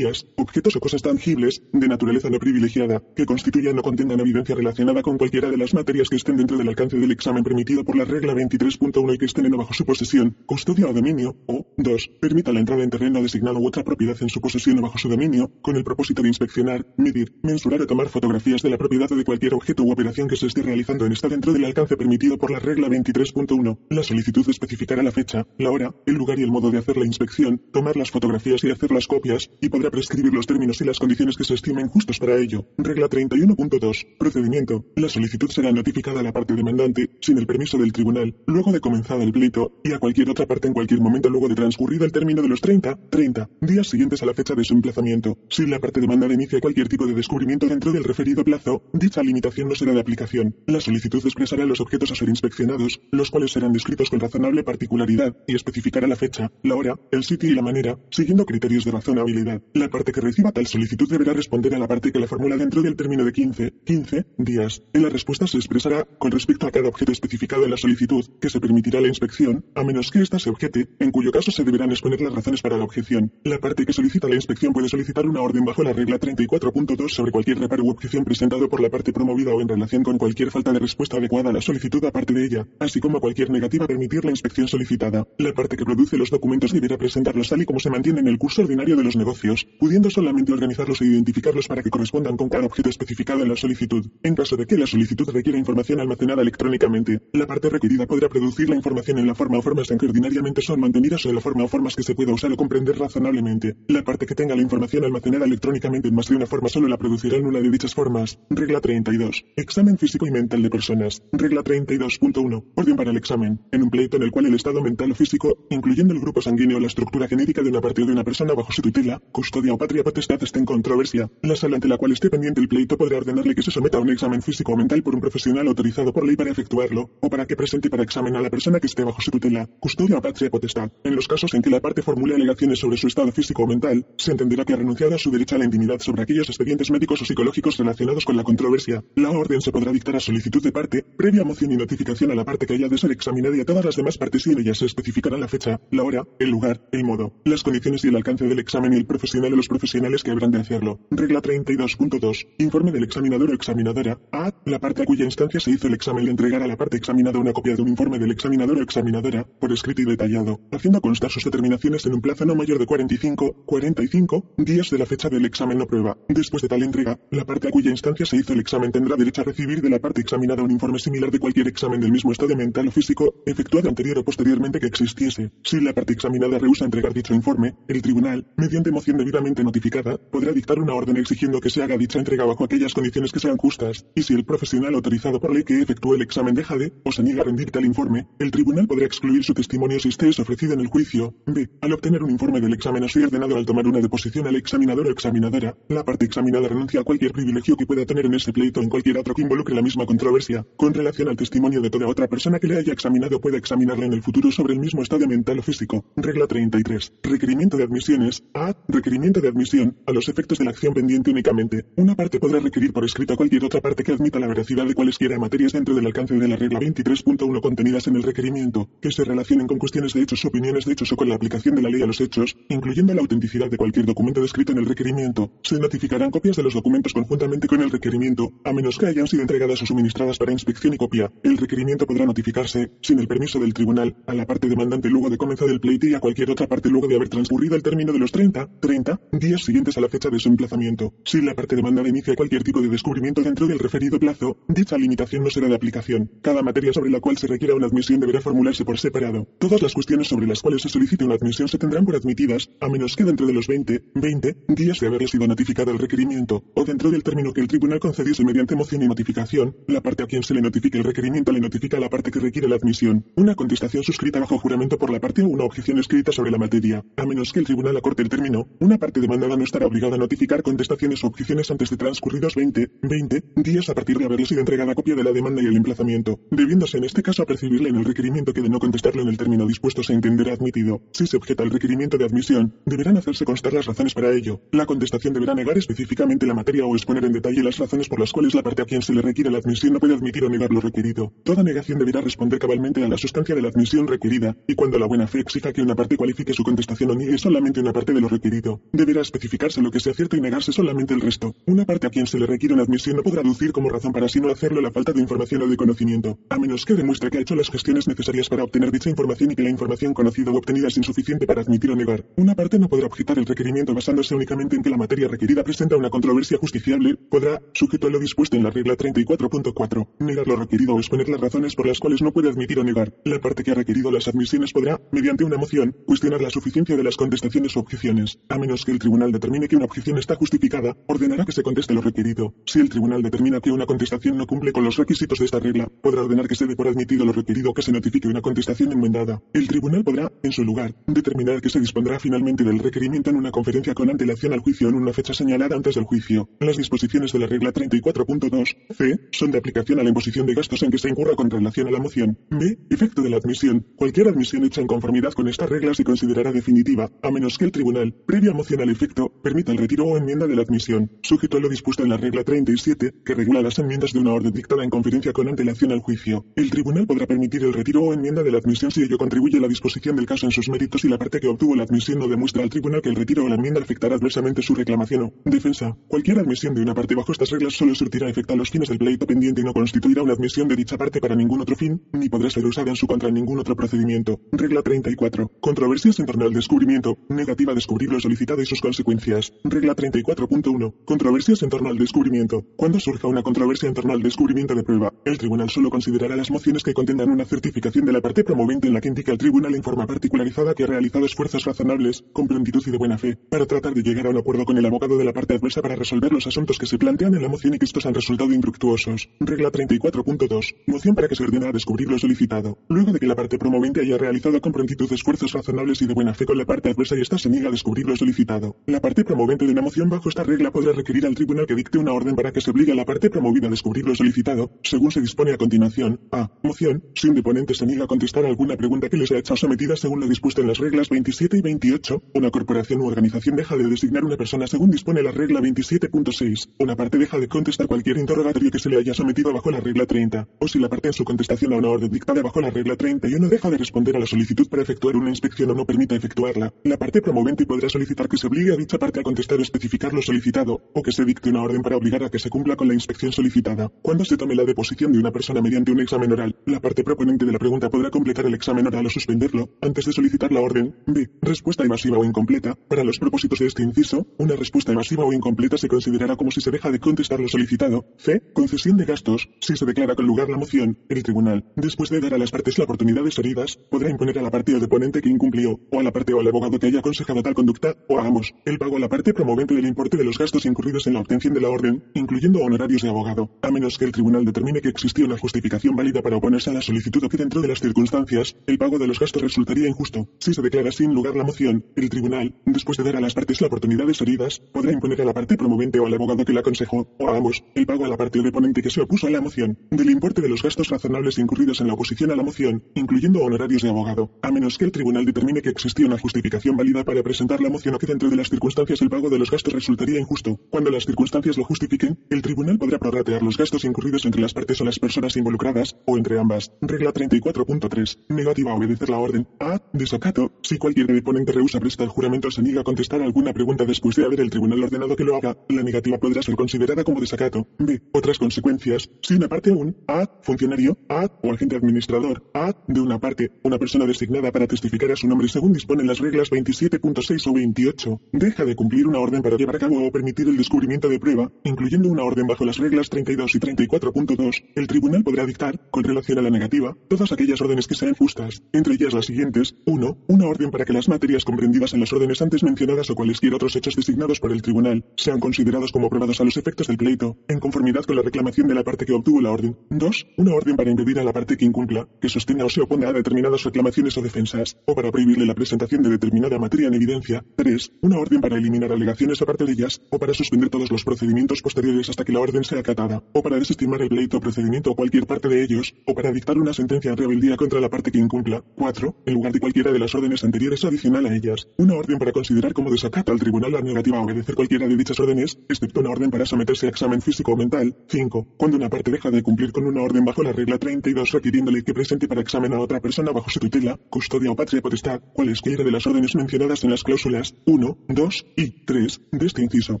objetos o cosas tangibles, de naturaleza no privilegiada, que constituyan o contengan evidencia relacionada con cualquiera de las materias que estén dentro del alcance del examen permitido por la regla 23.1 y que estén en o bajo su posesión, custodia o dominio, o 2. Permita la entrada en terreno designado u otra propiedad en su posesión o bajo su dominio, con el propósito de inspeccionar, medir, mensurar o tomar fotografías de la propiedad o de cualquier objeto u operación que se esté realizando en esta dentro del alcance permitido por la regla 23.1. La solicitud especificará la fecha, la hora, el lugar y el modo de hacer la inspección, tomar las fotografías y hacer las copias, y podrá prescribir los términos y las condiciones que se estimen justos para ello. Regla 31.2. Procedimiento. La solicitud será notificada a la parte demandante, sin el permiso del tribunal, luego de comenzado el pleito, y a cualquier otra parte en cualquier momento luego de transcurrido el término de los 30, 30 días siguientes a la fecha de su emplazamiento. Si la parte demandada inicia cualquier tipo de descubrimiento dentro del referido plazo, dicha limitación no será de aplicación. La solicitud expresará los objetos a ser inspeccionados, los cuales serán descritos con razonable particularidad, y especificará la fecha, la hora, el sitio y la manera, siguiendo criterios de razonabilidad. La parte que reciba tal solicitud deberá responder a la parte que la formula dentro del término de 15, 15 días. En la respuesta se expresará con respecto a cada objeto especificado en la solicitud, que se permitirá la inspección, a menos que ésta se objete, en cuyo caso se deberán exponer las razones para la objeción. La parte que solicita la inspección puede solicitar una orden bajo la regla 34.2 sobre cualquier reparo u objeción presentado por la parte promovida o en relación con cualquier falta de respuesta adecuada a la solicitud aparte de ella, así como cualquier negativa a permitir la inspección solicitada. La parte que produce los documentos deberá presentarlos tal y como se mantiene en el curso ordinario de los negocios, pudiendo solamente organizarlos e identificarlos para que correspondan con cada objeto especificado en la solicitud. En caso de que la solicitud requiera información almacenada electrónicamente, la parte requerida podrá producir la información en la forma o formas en que ordinariamente son mantenidas o en la forma o formas que se pueda usar o comprender razonablemente. La parte que tenga la información almacenada electrónicamente en más de una forma solo la producirá en una de dichas formas. Regla 32. Examen físico y mental de personas. Regla 32.1. Orden para el examen. En un pleito en el cual el estado mental o físico, incluyendo el grupo sanguíneo o la estructura genética de una parte o de una persona bajo su tutela, custodia o patria potestad esté en controversia, la sala ante la cual esté pendiente el pleito podrá ordenarle que se someta a un examen físico o mental por un profesional autorizado por ley para efectuarlo, o para que presente para examen a la persona que esté bajo su tutela, custodia o patria potestad. En los casos en que la parte formule alegaciones sobre su estado físico o mental, se entenderá que ha renunciado a su derecho a la intimidad sobre aquellos expedientes médicos o psicológicos relacionados con la controversia. La orden se podrá dictar a solicitud de parte, previa moción y notificación a la parte que haya de ser examinada y a todas las demás partes y en ellas se especificará la fecha, la hora, el lugar, el modo, las condiciones y el alcance del examen y el profesional o los profesionales que habrán de hacerlo. Regla 32.2. Informe del examinador o examinadora. A. La parte a cuya instancia se hizo el examen le entregará a la parte examinada una copia de un informe del examinador o examinadora, por escrito y detallado, haciendo constar sus determinaciones en un plazo no mayor de 45, 45 días de la fecha del examen o prueba. Después de tal entrega, la parte a cuya instancia se hizo el examen tendrá derecho a recibir de la parte examinada un informe similar de cualquier examen del mismo estado mental o físico efectuado anterior o posteriormente que existiese. Si la parte examinada rehúsa entregar dicho informe, el tribunal, mediante debidamente notificada, podrá dictar una orden exigiendo que se haga dicha entrega bajo aquellas condiciones que sean justas, y si el profesional autorizado por ley que efectúe el examen deja de, o se niega a rendir tal informe, el tribunal podrá excluir su testimonio si este es ofrecido en el juicio. B. Al obtener un informe del examen ser ordenado al tomar una deposición al examinador o examinadora, la parte examinada renuncia a cualquier privilegio que pueda tener en ese pleito o en cualquier otro que involucre la misma controversia, con relación al testimonio de toda otra persona que le haya examinado pueda examinarle en el futuro sobre el mismo estado mental o físico. Regla 33. Requerimiento de admisiones. A. Requerimiento de admisión. A los efectos de la acción pendiente únicamente. Una parte podrá requerir por escrito a cualquier otra parte que admita la veracidad de cualesquiera materias dentro del alcance de la regla 23.1 contenidas en el requerimiento, que se relacionen con cuestiones de hechos opiniones de hechos o con la aplicación de la ley a los hechos, incluyendo la autenticidad de cualquier documento descrito en el requerimiento. Se notificarán copias de los documentos conjuntamente con el requerimiento, a menos que hayan sido entregadas o suministradas para inspección y copia. El requerimiento podrá notificarse, sin el permiso del tribunal, a la parte demandante luego de comenzar el pleito y a cualquier otra parte luego de haber transcurrido el término de los 30, 30 días siguientes a la fecha de su emplazamiento. Si la parte demandada inicia cualquier tipo de descubrimiento dentro del referido plazo, dicha limitación no será de aplicación. Cada materia sobre la cual se requiera una admisión deberá formularse por separado. Todas las cuestiones sobre las cuales se solicite una admisión se tendrán por admitidas, a menos que dentro de los 20, 20 días de haber sido notificado el requerimiento, o dentro del término que el tribunal concediese mediante moción y notificación, la parte a quien se le notifique el requerimiento le notifica a la parte que requiere la admisión. Una contestación suscrita bajo juramento por la parte o una objeción escrita sobre la materia. A menos que el tribunal acorte el término, una parte demandada no estará obligada a notificar contestaciones o objeciones antes de transcurridos 20, 20 días a partir de haberle sido entregada copia de la demanda y el emplazamiento, debiéndose en este caso a percibirle en el requerimiento que de no contestarlo en el término dispuesto se entenderá admitido. Si se objeta el requerimiento de admisión, deberán hacerse constar las razones para ello. La contestación deberá negar específicamente la materia o exponer en detalle las razones por las cuales la parte a quien se le requiere la admisión no puede admitir o negar lo requerido. Toda negación deberá responder cabalmente a la sustancia de la admisión requerida, y cuando la buena fe exija que una parte cualifique su contestación o niegue solamente una parte de lo requerido, deberá especificarse lo que sea cierto y negarse solamente el resto. Una parte a quien se le requiere una admisión no podrá aducir como razón para así no hacerlo la falta de información o de conocimiento, a menos que demuestre que ha hecho las gestiones necesarias para obtener dicha información y que la información conocida o obtenida es insuficiente para admitir o negar. Una parte no podrá objetar el requerimiento basándose únicamente en que la materia requerida presenta una controversia justiciable, podrá, sujeto a lo dispuesto en la regla 34.4, negar lo requerido o exponer las razones por las cuales no puede admitir o negar. La parte que ha requerido las admisiones podrá, mediante una moción, cuestionar la suficiencia de las contestaciones o objeciones. A menos que el tribunal determine que una objeción está justificada, ordenará que se conteste lo requerido. Si el tribunal determina que una contestación no cumple con los requisitos de esta regla, podrá ordenar que se dé por admitido lo requerido que se notifique una contestación enmendada. El tribunal podrá, en su lugar, determinar que se dispondrá finalmente del requerimiento en una conferencia con antelación al juicio en una fecha señalada antes del juicio. Las disposiciones de la regla 34.2 c son de aplicación a la imposición de gastos en que se incurra con relación a la moción. b. Efecto de la admisión. Cualquier admisión hecha en conformidad con estas reglas se considerará definitiva, a menos que el tribunal, moción al efecto, permita el retiro o enmienda de la admisión, sujeto a lo dispuesto en la regla 37, que regula las enmiendas de una orden dictada en conferencia con antelación al juicio. El tribunal podrá permitir el retiro o enmienda de la admisión si ello contribuye a la disposición del caso en sus méritos y la parte que obtuvo la admisión no demuestra al tribunal que el retiro o la enmienda afectará adversamente su reclamación o defensa. Cualquier admisión de una parte bajo estas reglas solo surtirá efecto a los fines del pleito pendiente y no constituirá una admisión de dicha parte para ningún otro fin, ni podrá ser usada en su contra en ningún otro procedimiento. Regla 34. Controversias en torno al descubrimiento. Negativa a descubrir lo solicitado y sus consecuencias. Regla 34.1. Controversias en torno al descubrimiento. Cuando surja una controversia en torno al descubrimiento de prueba, el tribunal solo considerará las mociones que contengan una certificación de la parte promovente en la que indica al tribunal en forma particularizada que ha realizado esfuerzos razonables, con prontitud y de buena fe, para tratar de llegar a un acuerdo con el abogado de la parte adversa para resolver los asuntos que se plantean en la moción y que estos han resultado infructuosos. Regla 34.2. Moción para que se ordene a descubrir lo solicitado. Luego de que la parte promovente haya realizado con prontitud esfuerzos razonables y de buena fe con la parte adversa y ésta se niega a descubrir lo solicitado. La parte promovente de una moción bajo esta regla podrá requerir al tribunal que dicte una orden para que se obligue a la parte promovida a descubrir lo solicitado, según se dispone a continuación. A. Moción. Si un deponente se niega a contestar alguna pregunta que le sea hecha sometida según lo dispuesto en las reglas 27 y 28, una corporación u organización deja de designar una persona según dispone la regla 27.6. Una parte deja de contestar cualquier interrogatorio que se le haya sometido bajo la regla 30, o si la parte en su contestación a una orden dictada bajo la regla 31 deja de responder a la solicitud para efectuar una inspección o no permita efectuarla, la parte promovente podrá solicitar que se obligue a dicha parte a contestar o especificar lo solicitado, o que se dicte una orden para obligar a que se cumpla con la inspección solicitada. Cuando se tome la deposición de una persona mediante un examen oral, la parte proponente de la pregunta podrá completar el examen oral o suspenderlo antes de solicitar la orden. B. Respuesta evasiva o incompleta. Para los propósitos de este inciso, una respuesta evasiva o incompleta se considerará como si se deja de contestar lo solicitado. C. Concesión de gastos. Si se declara con lugar la moción, el tribunal, después de dar a las partes la oportunidad de salidas, podrá imponer a la parte o deponente que incumplió, o a la parte o al abogado que haya aconsejado tal conducta, o a el pago a la parte promovente del importe de los gastos incurridos en la obtención de la orden, incluyendo honorarios de abogado, a menos que el tribunal determine que existía una justificación válida para oponerse a la solicitud o que dentro de las circunstancias, el pago de los gastos resultaría injusto. Si se declara sin lugar la moción, el tribunal, después de dar a las partes la oportunidad de salidas, podrá imponer a la parte promovente o al abogado que la aconsejó, o a el pago a la parte o deponente que se opuso a la moción, del importe de los gastos razonables incurridos en la oposición a la moción, incluyendo honorarios de abogado, a menos que el tribunal determine que existía una justificación válida para presentar la moción o que dentro de las circunstancias el pago de los gastos resultaría injusto. Cuando las circunstancias lo justifiquen, el tribunal podrá prorratear los gastos incurridos entre las partes o las personas involucradas, o entre ambas. Regla 34.3. Negativa a obedecer la orden. A. Desacato. Si cualquier deponente rehúsa prestar juramento o se niega a contestar alguna pregunta después de haber el tribunal ordenado que lo haga, la negativa podrá ser considerada como desacato. B. Otras consecuencias. Si una parte un A. Funcionario A. O agente administrador A. De una parte, una persona designada para testificar a su nombre según disponen las reglas 27.6 o 28, deja de cumplir una orden para llevar a cabo o permitir el descubrimiento de prueba, incluyendo una orden bajo las reglas 32 y 34.2, el tribunal podrá dictar, con relación a la negativa, todas aquellas órdenes que sean justas, entre ellas las siguientes. 1. Una orden para que las materias comprendidas en las órdenes antes mencionadas o cualesquiera otros hechos designados por el tribunal sean considerados como probados a los efectos del pleito, en conformidad con la reclamación de la parte que obtuvo la orden. 2. Una orden para impedir a la parte que incumpla, que sostenga o se oponga a determinadas reclamaciones o defensas, o para prohibirle la presentación de determinada materia en evidencia. 3. Una orden para eliminar alegaciones aparte de ellas, o para suspender todos los procedimientos posteriores hasta que la orden sea acatada, o para desestimar el pleito o procedimiento o cualquier parte de ellos, o para dictar una sentencia en rebeldía contra la parte que incumpla. 4. En lugar de cualquiera de las órdenes anteriores adicional a ellas, una orden para considerar como desacato al tribunal la negativa a obedecer cualquiera de dichas órdenes, excepto una orden para someterse a examen físico o mental. 5. Cuando una parte deja de cumplir con una orden bajo la regla 32 requiriéndole que presente para examen a otra persona bajo su tutela, custodia o patria potestad, cualesquiera de las órdenes mencionadas en las cláusulas 1, 2 y 3 de este inciso,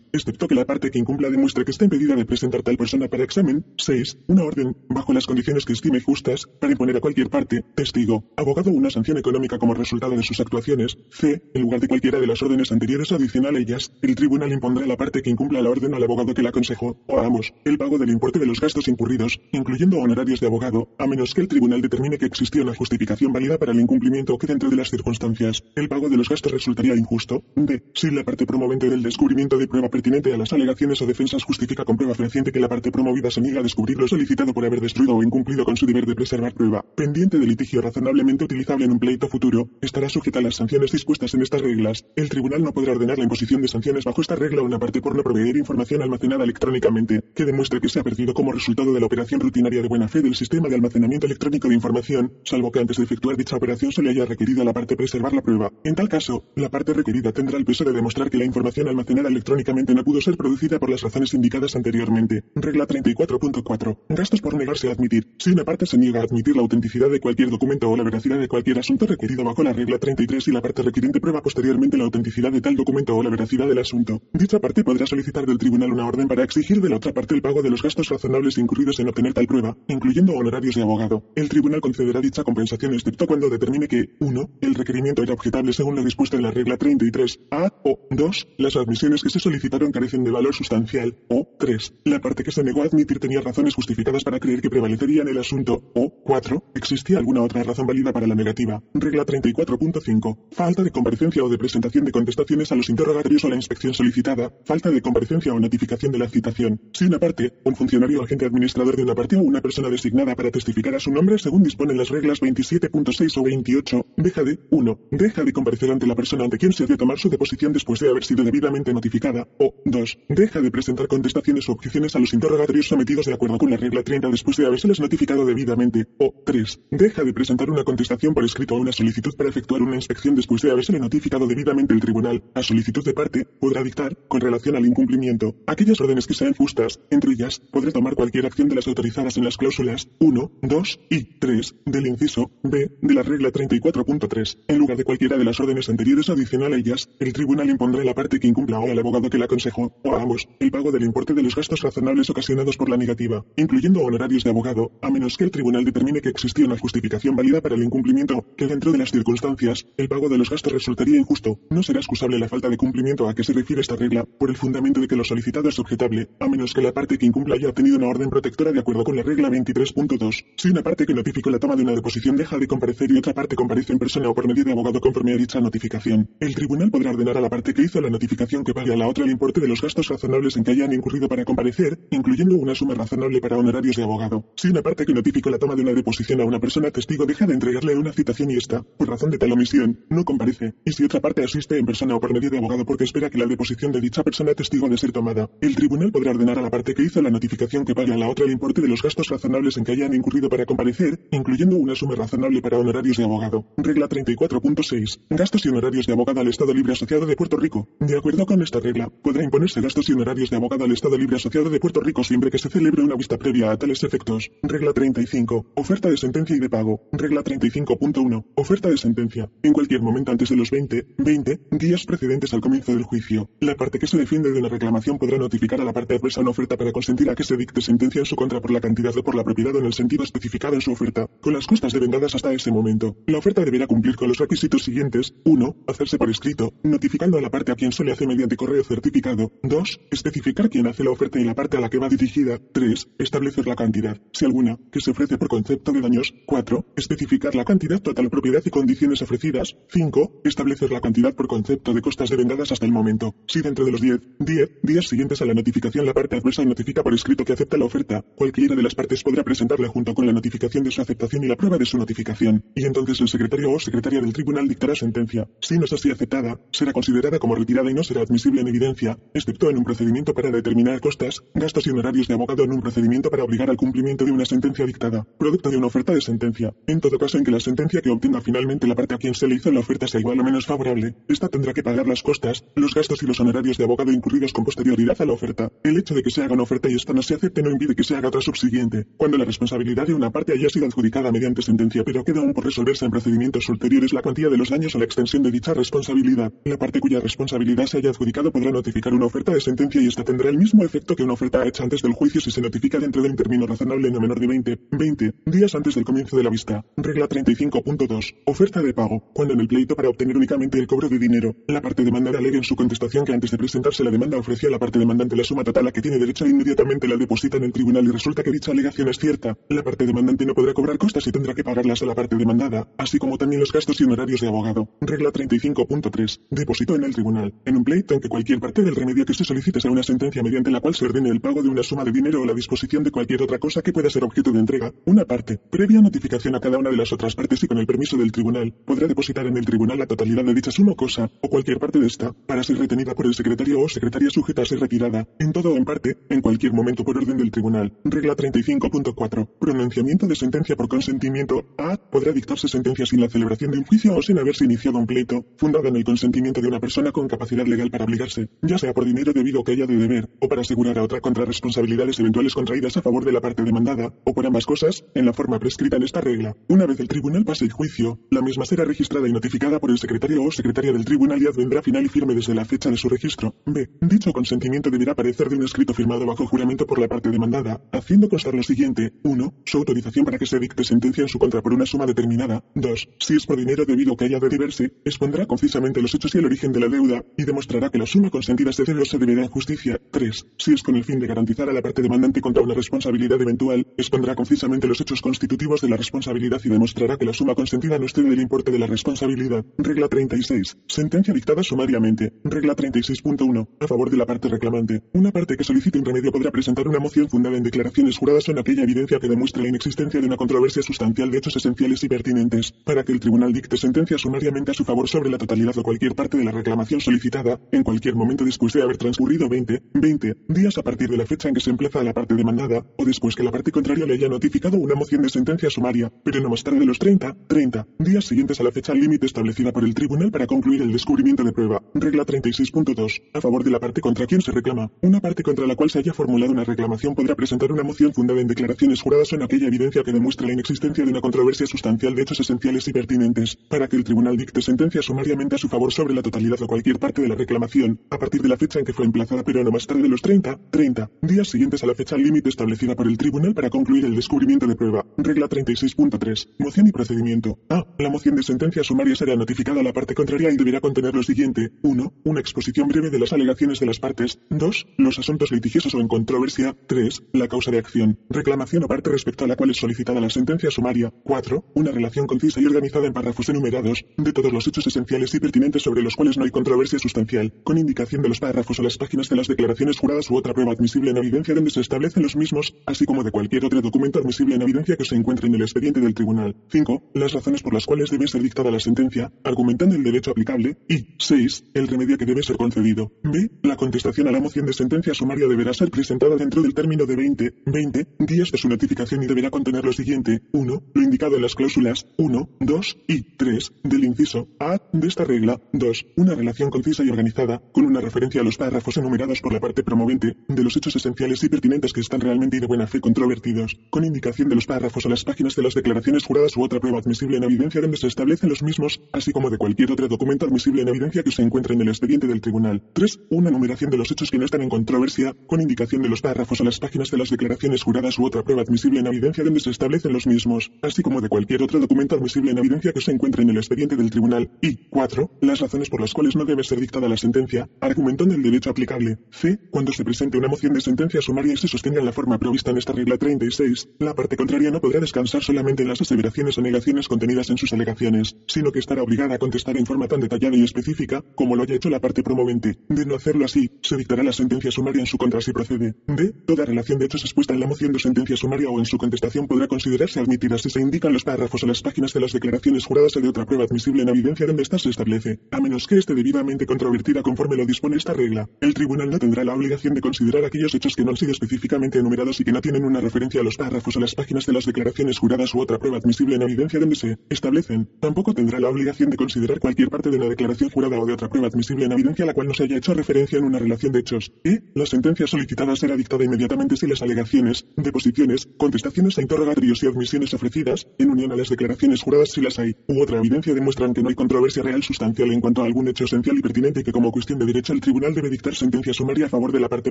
excepto que la parte que incumpla demuestre que está impedida de presentar tal persona para examen. 6. Una orden, bajo las condiciones que estime justas, para imponer a cualquier parte, testigo, abogado una sanción económica como resultado de sus actuaciones. C. En lugar de cualquiera de las órdenes anteriores adicional a ellas, el tribunal impondrá la parte que incumpla la orden al abogado que la aconsejó, o a ambos, el pago del importe de los gastos incurridos, incluyendo honorarios de abogado, a menos que el tribunal determine que existía una justificación válida para el incumplimiento o que dentro de las circunstancias, el pago de los gastos resultaría injusto. D. Si la parte promovente del descubrimiento de prueba pertinente a las alegaciones o defensas justifica con prueba fehaciente que la parte promovida se niega a descubrir lo solicitado por haber destruido o incumplido con su deber de preservar prueba, pendiente de litigio razonablemente utilizable en un pleito futuro, estará sujeta a las sanciones dispuestas en estas reglas. El tribunal no podrá ordenar la imposición de sanciones bajo esta regla a una parte por no proveer información almacenada electrónicamente que demuestre que se ha perdido como resultado de la operación rutinaria de buena fe del sistema de almacenamiento electrónico de información, salvo que antes de efectuar dicha operación se le haya requerido a la parte preservar la prueba. En tal caso, la parte requerida tendrá el peso de demostrar que la información almacenada electrónicamente no pudo ser producida por las razones indicadas anteriormente. Regla 34.4. Gastos por negarse a admitir. Si una parte se niega a admitir la autenticidad de cualquier documento o la veracidad de cualquier asunto requerido bajo la regla 33 y la parte requiriente prueba posteriormente la autenticidad de tal documento o la veracidad del asunto, dicha parte podrá solicitar del tribunal una orden para exigir de la otra parte el pago de los gastos razonables incurridos en obtener tal prueba, incluyendo honorarios de abogado. El tribunal concederá dicha compensación excepto cuando determine que 1. El requerimiento era objetable según lo dispuesto en la regla 30 a. o 2. Las admisiones que se solicitaron carecen de valor sustancial o 3. La parte que se negó a admitir tenía razones justificadas para creer que prevalecería en el asunto o 4. Existía alguna otra razón válida para la negativa. Regla 34.5. Falta de comparecencia o de presentación de contestaciones a los interrogatorios o la inspección solicitada. Falta de comparecencia o notificación de la citación. Si una parte, un funcionario o agente administrador de una parte o una persona designada para testificar a su nombre según disponen las reglas 27.6 o 28, deja de 1. Deja de comparecer ante la persona ante quien se tomar su deposición después de haber sido debidamente notificada. O 2. Deja de presentar contestaciones o objeciones a los interrogatorios sometidos de acuerdo con la regla 30 después de habérseles notificado debidamente. O 3. Deja de presentar una contestación por escrito a una solicitud para efectuar una inspección después de habérsele notificado debidamente el tribunal. A solicitud de parte, podrá dictar, con relación al incumplimiento, aquellas órdenes que sean justas. Entre ellas, podrá tomar cualquier acción de las autorizadas en las cláusulas 1, 2 y 3 del inciso B de la regla 34.3. En lugar de cualquiera de las órdenes anteriores adicional a el tribunal impondrá a la parte que incumpla o al abogado que la aconsejó, o a ambos, el pago del importe de los gastos razonables ocasionados por la negativa, incluyendo honorarios de abogado, a menos que el tribunal determine que existía una justificación válida para el incumplimiento, que dentro de las circunstancias, el pago de los gastos resultaría injusto. No será excusable la falta de cumplimiento a que se refiere esta regla, por el fundamento de que lo solicitado es objetable, a menos que la parte que incumpla haya obtenido una orden protectora de acuerdo con la regla 23.2. Si una parte que notificó la toma de una deposición deja de comparecer y otra parte comparece en persona o por medio de abogado conforme a dicha notificación, el tribunal podrá ordenar a la parte que hizo la notificación que pague a la otra el importe de los gastos razonables en que hayan incurrido para comparecer, incluyendo una suma razonable para honorarios de abogado. Si una parte que notificó la toma de una deposición a una persona testigo deja de entregarle una citación y esta, por razón de tal omisión, no comparece, y si otra parte asiste en persona o por medio de abogado porque espera que la deposición de dicha persona testigo de ser tomada, el tribunal podrá ordenar a la parte que hizo la notificación que pague a la otra el importe de los gastos razonables en que hayan incurrido para comparecer, incluyendo una suma razonable para honorarios de abogado. Regla 34.6. Gastos y honorarios de abogado al Estado Libre Asociado de Puerto Rico. De acuerdo con esta regla, podrá imponerse gastos y honorarios de abogado al Estado Libre Asociado de Puerto Rico siempre que se celebre una vista previa a tales efectos. Regla 35. Oferta de sentencia y de pago. Regla 35.1. Oferta de sentencia. En cualquier momento antes de los 20, 20 días precedentes al comienzo del juicio, la parte que se defiende de una reclamación podrá notificar a la parte adversa una oferta para consentir a que se dicte sentencia en su contra por la cantidad o por la propiedad o en el sentido especificado en su oferta, con las costas devengadas hasta ese momento. La oferta deberá cumplir con los requisitos siguientes. 1. Hacerse por escrito, notificando a la parte a quien se le hace mediante correo certificado. 2. Especificar quién hace la oferta y la parte a la que va dirigida. 3. Establecer la cantidad, si alguna, que se ofrece por concepto de daños. 4. Especificar la cantidad total propiedad y condiciones ofrecidas. 5. Establecer la cantidad por concepto de costas devengadas hasta el momento. Si dentro de los 10, 10 días siguientes a la notificación la parte adversa notifica por escrito que acepta la oferta, cualquiera de las partes podrá presentarla junto con la notificación de su aceptación y la prueba de su notificación, y entonces el secretario o secretaria del tribunal dictará sentencia. Si no es así aceptada, será considerada como retirada y no será admisible en evidencia, excepto en un procedimiento para determinar costas, gastos y honorarios de abogado en un procedimiento para obligar al cumplimiento de una sentencia dictada, producto de una oferta de sentencia. En todo caso en que la sentencia que obtenga finalmente la parte a quien se le hizo la oferta sea igual o menos favorable, esta tendrá que pagar las costas, los gastos y los honorarios de abogado incurridos con posterioridad a la oferta. El hecho de que se haga una oferta y esta no se acepte no impide que se haga otra subsiguiente. Cuando la responsabilidad de una parte haya sido adjudicada mediante sentencia pero queda aún por resolverse en procedimientos ulteriores la cuantía de los daños o la extensión de dicha responsabilidad, la parte cuya responsabilidad se haya adjudicado podrá notificar una oferta de sentencia y esta tendrá el mismo efecto que una oferta hecha antes del juicio si se notifica dentro de un término razonable no menor de 20, 20 días antes del comienzo de la vista. Regla 35.2. Oferta de pago. Cuando en el pleito para obtener únicamente el cobro de dinero, la parte demandada alegue en su contestación que antes de presentarse la demanda ofreció a la parte demandante la suma total a que tiene derecho e inmediatamente la deposita en el tribunal y resulta que dicha alegación es cierta, la parte demandante no podrá cobrar costas y tendrá que pagarlas a la parte demandada, así como también los gastos y honorarios de abogado. Regla 35.3. Depósito en el tribunal. En un pleito que cualquier parte del remedio que se solicite sea una sentencia mediante la cual se ordene el pago de una suma de dinero o la disposición de cualquier otra cosa que pueda ser objeto de entrega, una parte, previa notificación a cada una de las otras partes y con el permiso del tribunal, podrá depositar en el tribunal la totalidad de dicha suma o cosa, o cualquier parte de esta, para ser retenida por el secretario o secretaria sujeta a ser retirada, en todo o en parte, en cualquier momento por orden del tribunal. Regla 35.4. Pronunciamiento de sentencia por consentimiento. A. Podrá dictarse sentencia sin la celebración de un juicio o sin haberse iniciado un pleito, fundado en el consentimiento de una persona con capacidad legal para obligarse, ya sea por dinero debido que haya de deber, o para asegurar a otra contra responsabilidades eventuales contraídas a favor de la parte demandada, o por ambas cosas, en la forma prescrita en esta regla. Una vez el tribunal pase el juicio, la misma será registrada y notificada por el secretario o secretaria del tribunal y advendrá final y firme desde la fecha de su registro. B. Dicho consentimiento deberá aparecer de un escrito firmado bajo juramento por la parte demandada, haciendo constar lo siguiente. 1. Su autorización para que se dicte sentencia en su contra por una suma determinada. 2. Si es por dinero debido que haya de deberse, expondrá concisamente los hechos y el origen de la deuda y demostrará que la suma consentida se debe o se deberá en justicia. 3. Si es con el fin de garantizar a la parte demandante contra una responsabilidad eventual, expondrá concisamente los hechos constitutivos de la responsabilidad y demostrará que la suma consentida no excede del importe de la responsabilidad. Regla 36. Sentencia dictada sumariamente. Regla 36.1. A favor de la parte reclamante. Una parte que solicite un remedio podrá presentar una moción fundada en declaraciones juradas o en aquella evidencia que demuestre la inexistencia de una controversia sustancial de hechos esenciales y pertinentes, para que el tribunal dicte sentencia sumariamente a su favor sobre la totalidad o cualquier parte de la reclamación solicitada, en cualquier momento después de haber transcurrido 20, 20 días a partir de la fecha en que se emplaza a la parte demandada, o después que la parte contraria le haya notificado una moción de sentencia sumaria, pero no más tarde de los 30, 30 días siguientes a la fecha límite establecida por el tribunal para concluir el descubrimiento de prueba. Regla 36.2. A favor de la parte contra quien se reclama. Una parte contra la cual se haya formulado una reclamación podrá presentar una moción fundada en declaraciones juradas o en aquella evidencia que demuestre la inexistencia de una controversia sustancial de hechos esenciales y pertinentes, para que el tribunal dicte sentencia sumariamente a su favor sobre la totalidad o cualquier parte de la reclamación, a partir de la fecha en que fue emplazada pero no más tarde de los 30, 30 días siguientes a la fecha límite establecida por el tribunal para concluir el descubrimiento de prueba. Regla 36.3. Moción y procedimiento. A. La moción de sentencia sumaria será notificada a la parte contraria y deberá contener lo siguiente. 1. Una exposición breve de las alegaciones de las partes. 2. Los asuntos litigiosos o en controversia. 3. La causa de acción. Reclamación o parte respecto a la cual es solicitada la sentencia sumaria. 4. Una relación concisa y organizada en párrafos enumerados de todos los hechos esenciales y pertinentes sobre los cuales no hay controversia sustancial, con indicación de los párrafos o las páginas de las declaraciones juradas u otra prueba admisible en evidencia donde se establecen los mismos, así como de cualquier otro documento admisible en evidencia que se encuentre en el expediente del tribunal. 5. Las razones por las cuales debe ser dictada la sentencia, argumentando el derecho aplicable. Y 6. El remedio que debe ser concedido. B. La contestación a la moción de sentencia sumaria deberá ser presentada dentro del término de 20, 20 días de su notificación y deberá contener lo siguiente. 1. Lo indicado en las cláusulas 1, 2 y 3 del inciso A de esta regla. 2. Una relación concisa y organizada, con una referencia a los párrafos enumerados por la parte promovente, de los hechos esenciales y pertinentes que están realmente y de buena fe controvertidos, con indicación de los párrafos o las páginas de las declaraciones juradas u otra prueba admisible en evidencia donde se establecen los mismos, así como de cualquier otro documento admisible en evidencia que se encuentre en el expediente del tribunal. 3. Una numeración de los hechos que no están en controversia, con indicación de los párrafos o las páginas de las declaraciones juradas u otra prueba admisible en evidencia donde se establecen los mismos, así como de cualquier otro documento admisible en evidencia que se encuentre en el expediente del tribunal. Y 4. Las razones por las cuales no debe ser dictada la sentencia, argumentando el derecho aplicable. C. Cuando se presente una moción de sentencia sumaria y se sostenga en la forma provista en esta regla 36, la parte contraria no podrá descansar solamente en las aseveraciones o negaciones contenidas en sus alegaciones, sino que estará obligada a contestar en forma tan detallada y específica como lo haya hecho la parte promovente. De no hacerlo así, se dictará la sentencia sumaria en su contra si procede. D. Toda relación de hechos expuesta en la moción de sentencia sumaria o en su contestación podrá considerarse admitida si se indican los párrafos o las páginas de las declaraciones juradas o de otra prueba admisible en evidencia donde ésta se establece, a menos que esté debidamente controvertida conforme lo dispone esta regla. El tribunal no tendrá la obligación de considerar aquellos hechos que no han sido específicamente enumerados y que no tienen una referencia a los párrafos o las páginas de las declaraciones juradas u otra prueba admisible en evidencia donde se establecen. Tampoco tendrá la obligación de considerar cualquier parte de una declaración jurada o de otra prueba admisible en evidencia a la cual no se haya hecho referencia en una relación de hechos. E. La sentencia solicitada será dictada inmediatamente si las alegaciones, deposiciones, contestaciones a interrogatorios y admisiones ofrecidas, en unión a las declaraciones juradas si las hay, u otra evidencia demuestran que no hay controversia real sustancial en cuanto a algún hecho esencial y pertinente que como cuestión de derecho el tribunal debe dictar sentencia sumaria a favor de la parte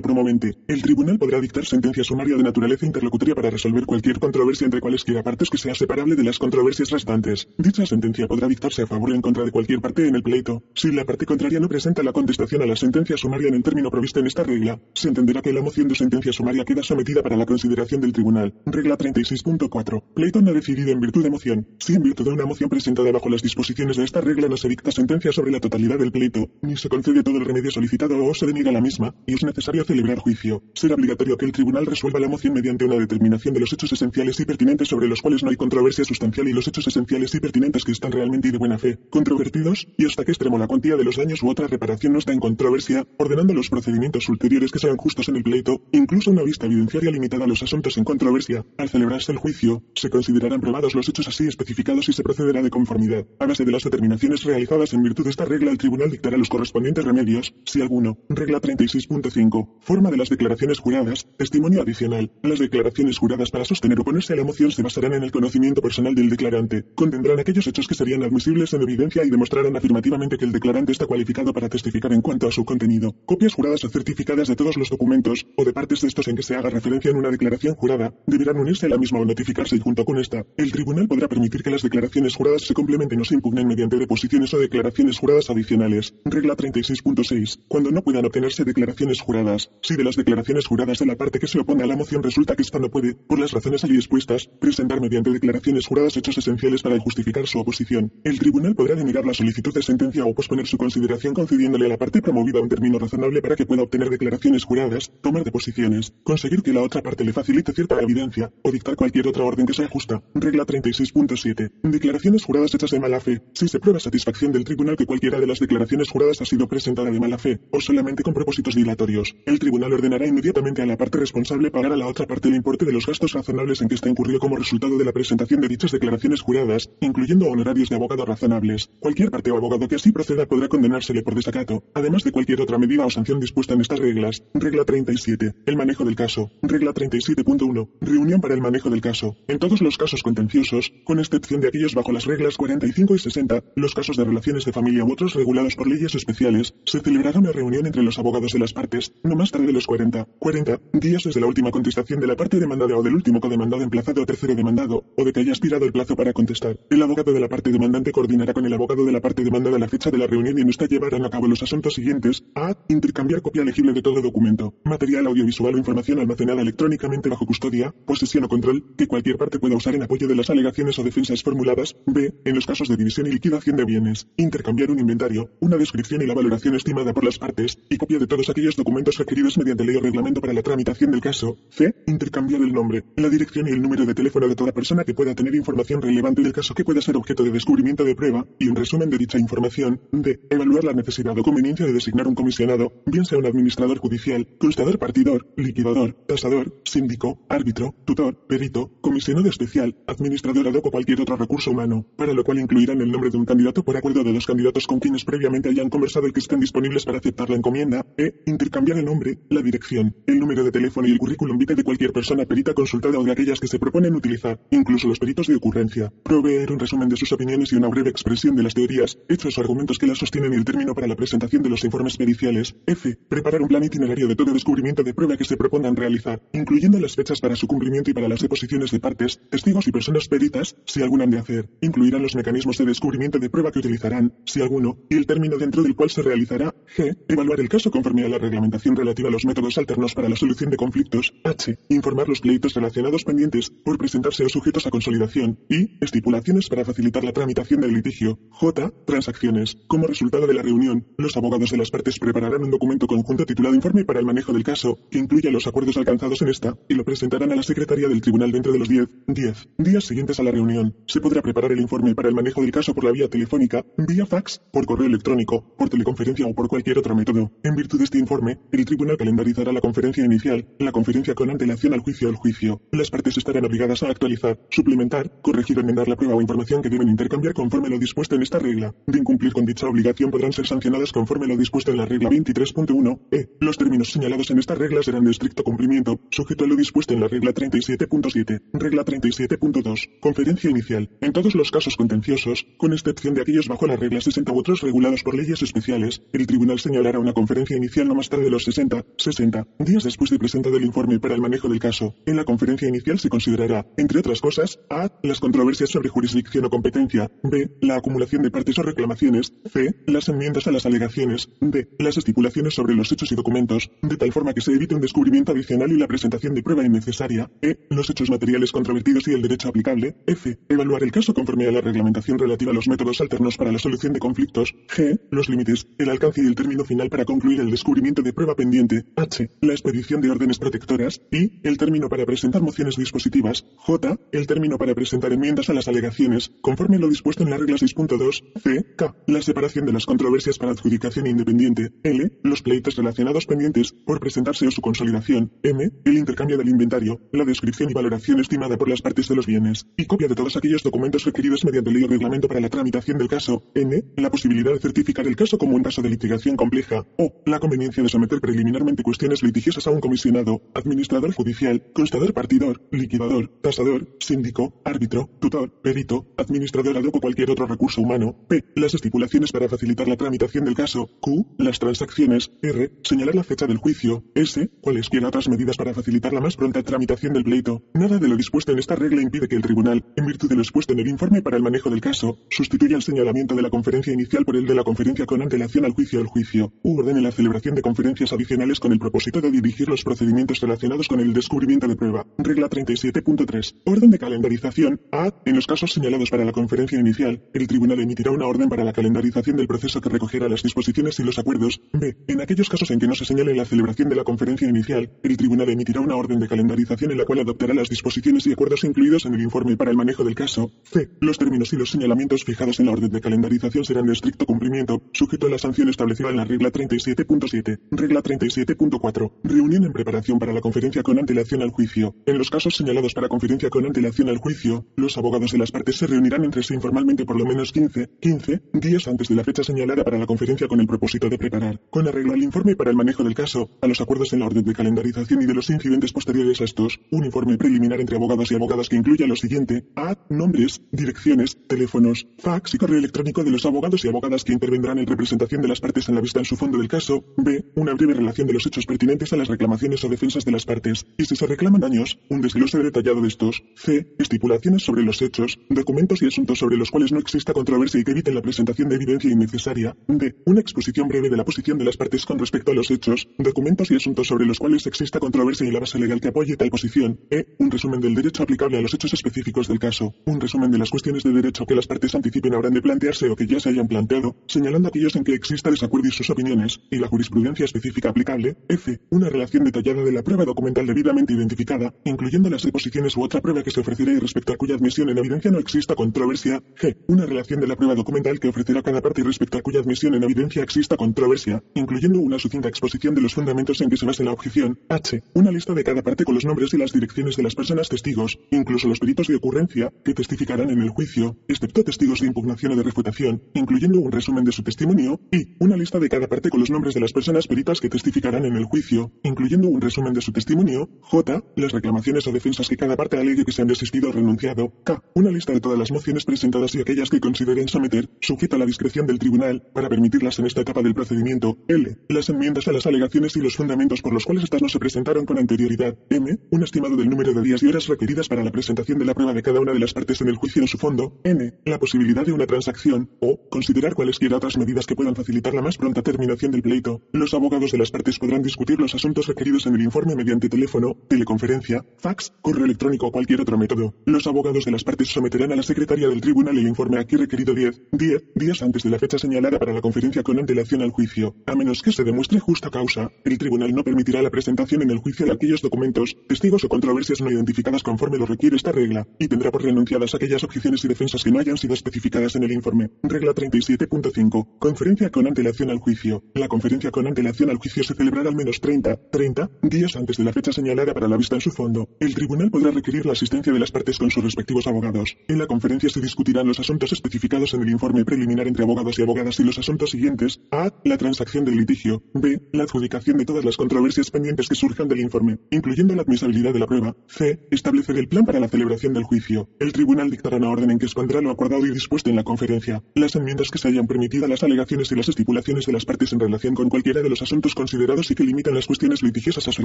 promovente. El tribunal podrá dictar sentencia sumaria de naturaleza interlocutoria para resolver cualquier controversia entre cualesquiera partes que sea separable de las controversias restantes. Dicha sentencia podrá dictarse a favor o en contra de cualquier parte en el pleito. Si la parte contraria no presenta la contestación a la sentencia sumaria en el término provisto en esta regla, se entenderá que la moción de sentencia sumaria queda sometida para la consideración del tribunal. Regla 36.4. Pleito no decidido en virtud de moción. Si en virtud de una moción presentada bajo las disposiciones de esta regla no se dicta sentencia sobre la totalidad del pleito, ni se concede todo el remedio solicitado o se deniega la misma, y es necesario celebrar juicio, será obligatorio que el tribunal resuelva la moción mediante una determinación de los hechos esenciales y pertinentes sobre los cuales no hay controversia sustancial y los hechos esenciales y pertinentes que están realmente y de buena fe controvertidos, y hasta que extremo la cuantía de los daños u otra reparación no está en controversia, ordenando los procedimientos ulteriores que sean justos en el pleito, incluso una vista evidenciaria limitada a los asuntos en controversia. Al celebrarse el juicio, se considerarán probados los hechos así especificados y se procederá de conformidad. A base de las determinaciones realizadas en virtud de esta regla, el tribunal dictará los correspondientes remedios, si alguno. Regla 36.5. Forma de las declaraciones juradas. Testimonio adicional. Las declaraciones juradas para sostener o ponerse a la moción se basarán en el conocimiento personal del declarante. Contendrán aquellos hechos que serían admisibles en evidencia y demostrarán afirmativamente que el declarante está cualificado para testificar en cuanto a su contenido. Copias juradas o certificadas de todos los documentos o de partes de estos en que se haga referencia en una declaración jurada deberán unirse a la misma o notificarse y junto con esta, el tribunal podrá permitir que las declaraciones juradas se complementen o se impugnen mediante deposiciones o declaraciones juradas adicionales. Regla 36.6. Cuando no puedan obtenerse declaraciones juradas, si de las declaraciones juradas de la parte que se opone a la moción resulta que ésta no puede, por las razones allí expuestas, presentar mediante declaraciones juradas hechos esenciales para justificar su oposición, el tribunal podrá denegar la solicitud de sentencia o posponer su consideración concediéndole a la parte promovida un término razonable para que pueda obtener declaraciones juradas, tomar deposiciones, conseguir que la otra parte le facilite cierta evidencia o dictar cualquier otra orden que sea justa. Regla 36.7. Declaraciones juradas hechas de mala fe. Si se prueba satisfacción del tribunal que cualquiera de las declaraciones juradas ha sido presentada de mala fe o solamente con propósitos dilatorios, el tribunal ordenará inmediatamente a la parte responsable pagar a la otra parte el importe de los gastos razonables en que está incurrido como resultado de la presentación de dichas declaraciones juradas, incluyendo honorarios de abogado razonables. Cualquier parte o abogado que así proceda podrá condenársele por desacato, además de cualquier otra medida o sanción dispuesta en estas reglas. Regla 37. El manejo del caso. Regla 37.1. Reunión para el manejo del caso. En todos los casos contenciosos, con excepción de aquellos bajo las reglas 45 y 60, los casos de relaciones de familia u otros regulados por leyes especiales, se celebrará una reunión entre los abogados de las partes, no más tarde de los 40, 40 días desde la última contestación de la parte demandada o del último codemandado emplazado o tercero demandado, o de que haya expirado el plazo para contestar. El abogado de la parte demandante coordinará con el abogado de la parte demandada la fecha de la reunión y en esta llevarán a cabo los asuntos siguientes. A. Intercambiar copia legible de todo documento, material audiovisual o información almacenada electrónicamente bajo custodia, posesión o control, que cualquier parte pueda usar en apoyo de las alegaciones o defensas formuladas. B. En los casos de división y liquidación de bienes. Intercambiar un inventario, una descripción y la valoración estimada por las partes, y copia de todos aquellos documentos requeridos mediante ley o reglamento para la tramitación del caso. C. Intercambiar el nombre, la dirección y el número de teléfono de toda persona que pueda tener información relevante del caso que pueda ser objeto de descubrimiento de prueba, y un resumen de dicha información. D. Evaluar la necesidad o conveniencia de designar un comisionado, bien sea un administrador judicial, constador partidor, liquidador, tasador, síndico, árbitro, tutor, perito, comisionado especial, administrador ad hoc o cualquier otro recurso humano, para lo cual incluirán el nombre de un candidato por acuerdo de los candidatos con quienes previamente hayan conversado y que estén disponibles para aceptar la encomienda. E. Intercambiar el nombre, la dirección, el número de teléfono y el currículum vitae de cualquier persona perita consultada o de aquellas que se proponen utilizar, incluso los peritos de ocurrencia. Proveer un resumen de sus opiniones y una breve expresión de las teorías, hechos o argumentos que las sostienen y el término para la presentación de los informes periciales. F. Preparar un plan itinerario de todo descubrimiento de prueba que se propongan realizar, incluyendo las fechas para su cumplimiento y para las deposiciones de partes, testigos y personas peritas, si alguna han de hacer. Incluirán los mecanismos de descubrimiento de prueba que utilizarán, si alguno, y el término dentro del cual se realizará. G. Evaluar el caso conforme a la reglamentación relativa a los métodos alternos para la solución de conflictos. H. Informar los pleitos relacionados pendientes por presentarse o sujetos a consolidación. I. Estipulaciones para facilitar la tramitación del litigio. J. Transacciones. Como resultado de la reunión, los abogados de las partes prepararán un documento conjunto titulado Informe para el manejo del caso, que incluya los acuerdos alcanzados en esta, y lo presentarán a la Secretaría del Tribunal dentro de los 10, 10 días siguientes a la reunión. Se podrá preparar el informe para el manejo del caso por la vía telefónica, vía fax, por correo electrónico, por teleconferencia o por cualquier otro método. En virtud de este informe, el tribunal calendarizará la conferencia inicial, la conferencia con antelación al juicio o al juicio. Las partes estarán obligadas a actualizar, suplementar, corregir o enmendar la prueba o información que deben intercambiar conforme lo dispuesto en esta regla. De incumplir con dicha obligación podrán ser sancionadas conforme lo dispuesto en la regla 23.1 e. Los términos señalados en esta regla serán de estricto cumplimiento, sujeto a lo dispuesto en la regla 37.7. Regla 37.2. Conferencia inicial. En todos los casos contenciosos, con excepción de aquellos bajo la regla 60 u otros regulados por leyes especiales, el tribunal señalará una conferencia inicial no más tarde de los 60, 60 días después de presentado el informe para el manejo del caso. En la conferencia inicial se considerará, entre otras cosas, a. las controversias sobre jurisdicción o competencia, b. la acumulación de partes o reclamaciones, c. las enmiendas a las alegaciones, d. las estipulaciones sobre los hechos y documentos, de tal forma que se evite un descubrimiento adicional y la presentación de prueba innecesaria, e. los hechos materiales controvertidos y el derecho aplicable, f. evaluar el caso conforme a la reglamentación relativa a los métodos alternos para la solución de conflictos, g. los límites, el alcance y el término final para concluir el descubrimiento de prueba pendiente, h. la expedición de órdenes protectoras, y el término para presentar mociones dispositivas, j. el término para presentar enmiendas a las alegaciones, conforme lo dispuesto en la regla 6.2, c. k. la separación de las controversias para adjudicación independiente, l. los pleitos relacionados pendientes por presentarse o su consolidación, m. el intercambio del inventario, la descripción y valoración estimada por las partes de los bienes, y copia de todos aquellos documentos requeridos mediante ley o reglamento para la tramitación del caso, n. la posibilidad de certificar el caso como un caso de litigación compleja, o la conveniencia de someter preliminarmente cuestiones litigiosas a un comisionado, administrador judicial, constador partidor, liquidador, tasador, síndico, árbitro, tutor, perito, administrador ad o cualquier otro recurso humano, p. las estipulaciones para facilitar la tramitación del caso, q. las transacciones, r. señalar la fecha del juicio, s. cualesquiera otras medidas para facilitar la más pronta tramitación del pleito. Nada de lo dispuesto en esta regla impide que el tribunal, en virtud de lo expuesto en el informe para el manejo del caso, sustituya el señalamiento de la conferencia inicial por el de la conferencia con antelación al juicio o al juicio, u ordene la celebración de conferencias adicionales con el propósito de dirigir los procedimientos relacionados con el descubrimiento de prueba. Regla 37.3. Orden de calendarización. A. En los casos señalados para la conferencia inicial, el tribunal emitirá una orden para la calendarización del proceso que recogerá las disposiciones y los acuerdos. B. En aquellos casos en que no se señale la celebración de la conferencia inicial, el tribunal emitirá una orden de calendarización en la cual adoptará las disposiciones y acuerdos incluidos en el informe para el manejo del caso. C. Los términos y los señalamientos fijados en la orden de calendarización serán de estricto cumplimiento, sujeto a la sanción establecida en la regla 37.7. Regla 37.4. Reunión en preparación para la conferencia con antelación al juicio. En los casos señalados para conferencia con antelación al juicio, los abogados de las partes se reunirán entre sí informalmente por lo menos 15, 15 días antes de la fecha señalada para la conferencia con el propósito de preparar, con arreglo al informe para el manejo del caso, a los acuerdos en la orden de calendarización y de los incidentes posteriores a estos, un informe preliminar entre abogados y abogadas que incluya lo siguiente: A. Nombres, direcciones, teléfonos, fax y correo electrónico de los abogados y abogadas que intervendrán en representación de las partes en la vista en su fondo del caso. B. Una breve relación de los hechos pertinentes a las reclamaciones o defensas de las partes. Y si se reclaman daños, un desglose detallado de estos. C. Estipulaciones sobre los hechos, documentos y asuntos sobre los cuales no exista controversia y que eviten la presentación de evidencia innecesaria. D. Una exposición breve de la posición de las partes con respecto a los hechos, documentos y asuntos sobre los cuales exista controversia y la base legal que apoye tal posición. E. Un resumen del derecho aplicable a los hechos específicos del caso. Un resumen de las cuestiones de derecho que las partes anticipen habrán de plantearse o que ya se hayan planteado, señalando aquellos en que exista desacuerdo y sus opiniones, y la jurisprudencia específica aplicable. F. Una relación detallada de la prueba documental debidamente identificada, incluyendo las deposiciones u otra prueba que se ofrecerá y respecto a cuya admisión en evidencia no exista controversia. G. Una relación de la prueba documental que ofrecerá cada parte y respecto a cuya admisión en evidencia exista controversia, incluyendo una sucinta exposición de los fundamentos en que se basa la objeción. H. Una lista de cada parte con los nombres y las direcciones de las personas testigos, incluso los peritos de ocurrencia, que testificarán en el juicio, excepto testigos de impugnación o de refutación, incluyendo un resumen de su testimonio, y una lista de cada parte con los nombres de las personas peritas que testificarán en el juicio, incluyendo un resumen de su testimonio, J. Las reclamaciones o defensas que cada parte alegue que se han desistido o renunciado, K. Una lista de todas las mociones presentadas y aquellas que consideren someter, sujeta a la discreción del tribunal, para permitirlas en esta etapa del procedimiento, L. Las enmiendas a las alegaciones y los fundamentos por los cuales estas no se presentaron con anterioridad, M. Un estimado del número de días y horas requeridas para la presentación de la prueba de cada una de las partes en el juicio en su fondo, N. La posibilidad de una transacción, o considerar cualesquiera otras medidas que puedan facilitar la más pronta terminación del pleito. Los abogados de las partes podrán discutir los asuntos requeridos en el informe mediante teléfono, teleconferencia, fax, correo electrónico o cualquier otro método. Los abogados de las partes someterán a la secretaria del tribunal el informe aquí requerido 10, 10 días antes de la fecha señalada para la conferencia con antelación al juicio. A menos que se demuestre justa causa, el tribunal no permitirá la presentación en el juicio de aquellos documentos, testigos o controversias no identificadas conforme lo requiere esta regla, y tendrá por renunciadas aquellas objeciones y defensas que no hayan sido especificadas en el informe. Regla 37.5. Conferencia con antelación al juicio. La conferencia con antelación al juicio se celebrará al menos 30, 30 días antes de la fecha señalada para la vista en su fondo. El tribunal podrá requerir la asistencia de las partes con sus respectivos abogados. En la conferencia se discutirán los asuntos especificados en el informe preliminar entre abogados y abogadas y los asuntos siguientes. A. La transacción del litigio. B. La adjudicación de todas las controversias pendientes que surjan del informe, incluyendo la admisibilidad de la prueba. C. Establecer el plan para la celebración del juicio. El tribunal dictará una orden en que expondrá lo acordado y dispuesto en la conferencia. Las enmiendas que se hayan permitido, las alegaciones y las estipulaciones de las partes en relación con cualquiera de los asuntos considerados y que limitan las cuestiones litigiosas a ser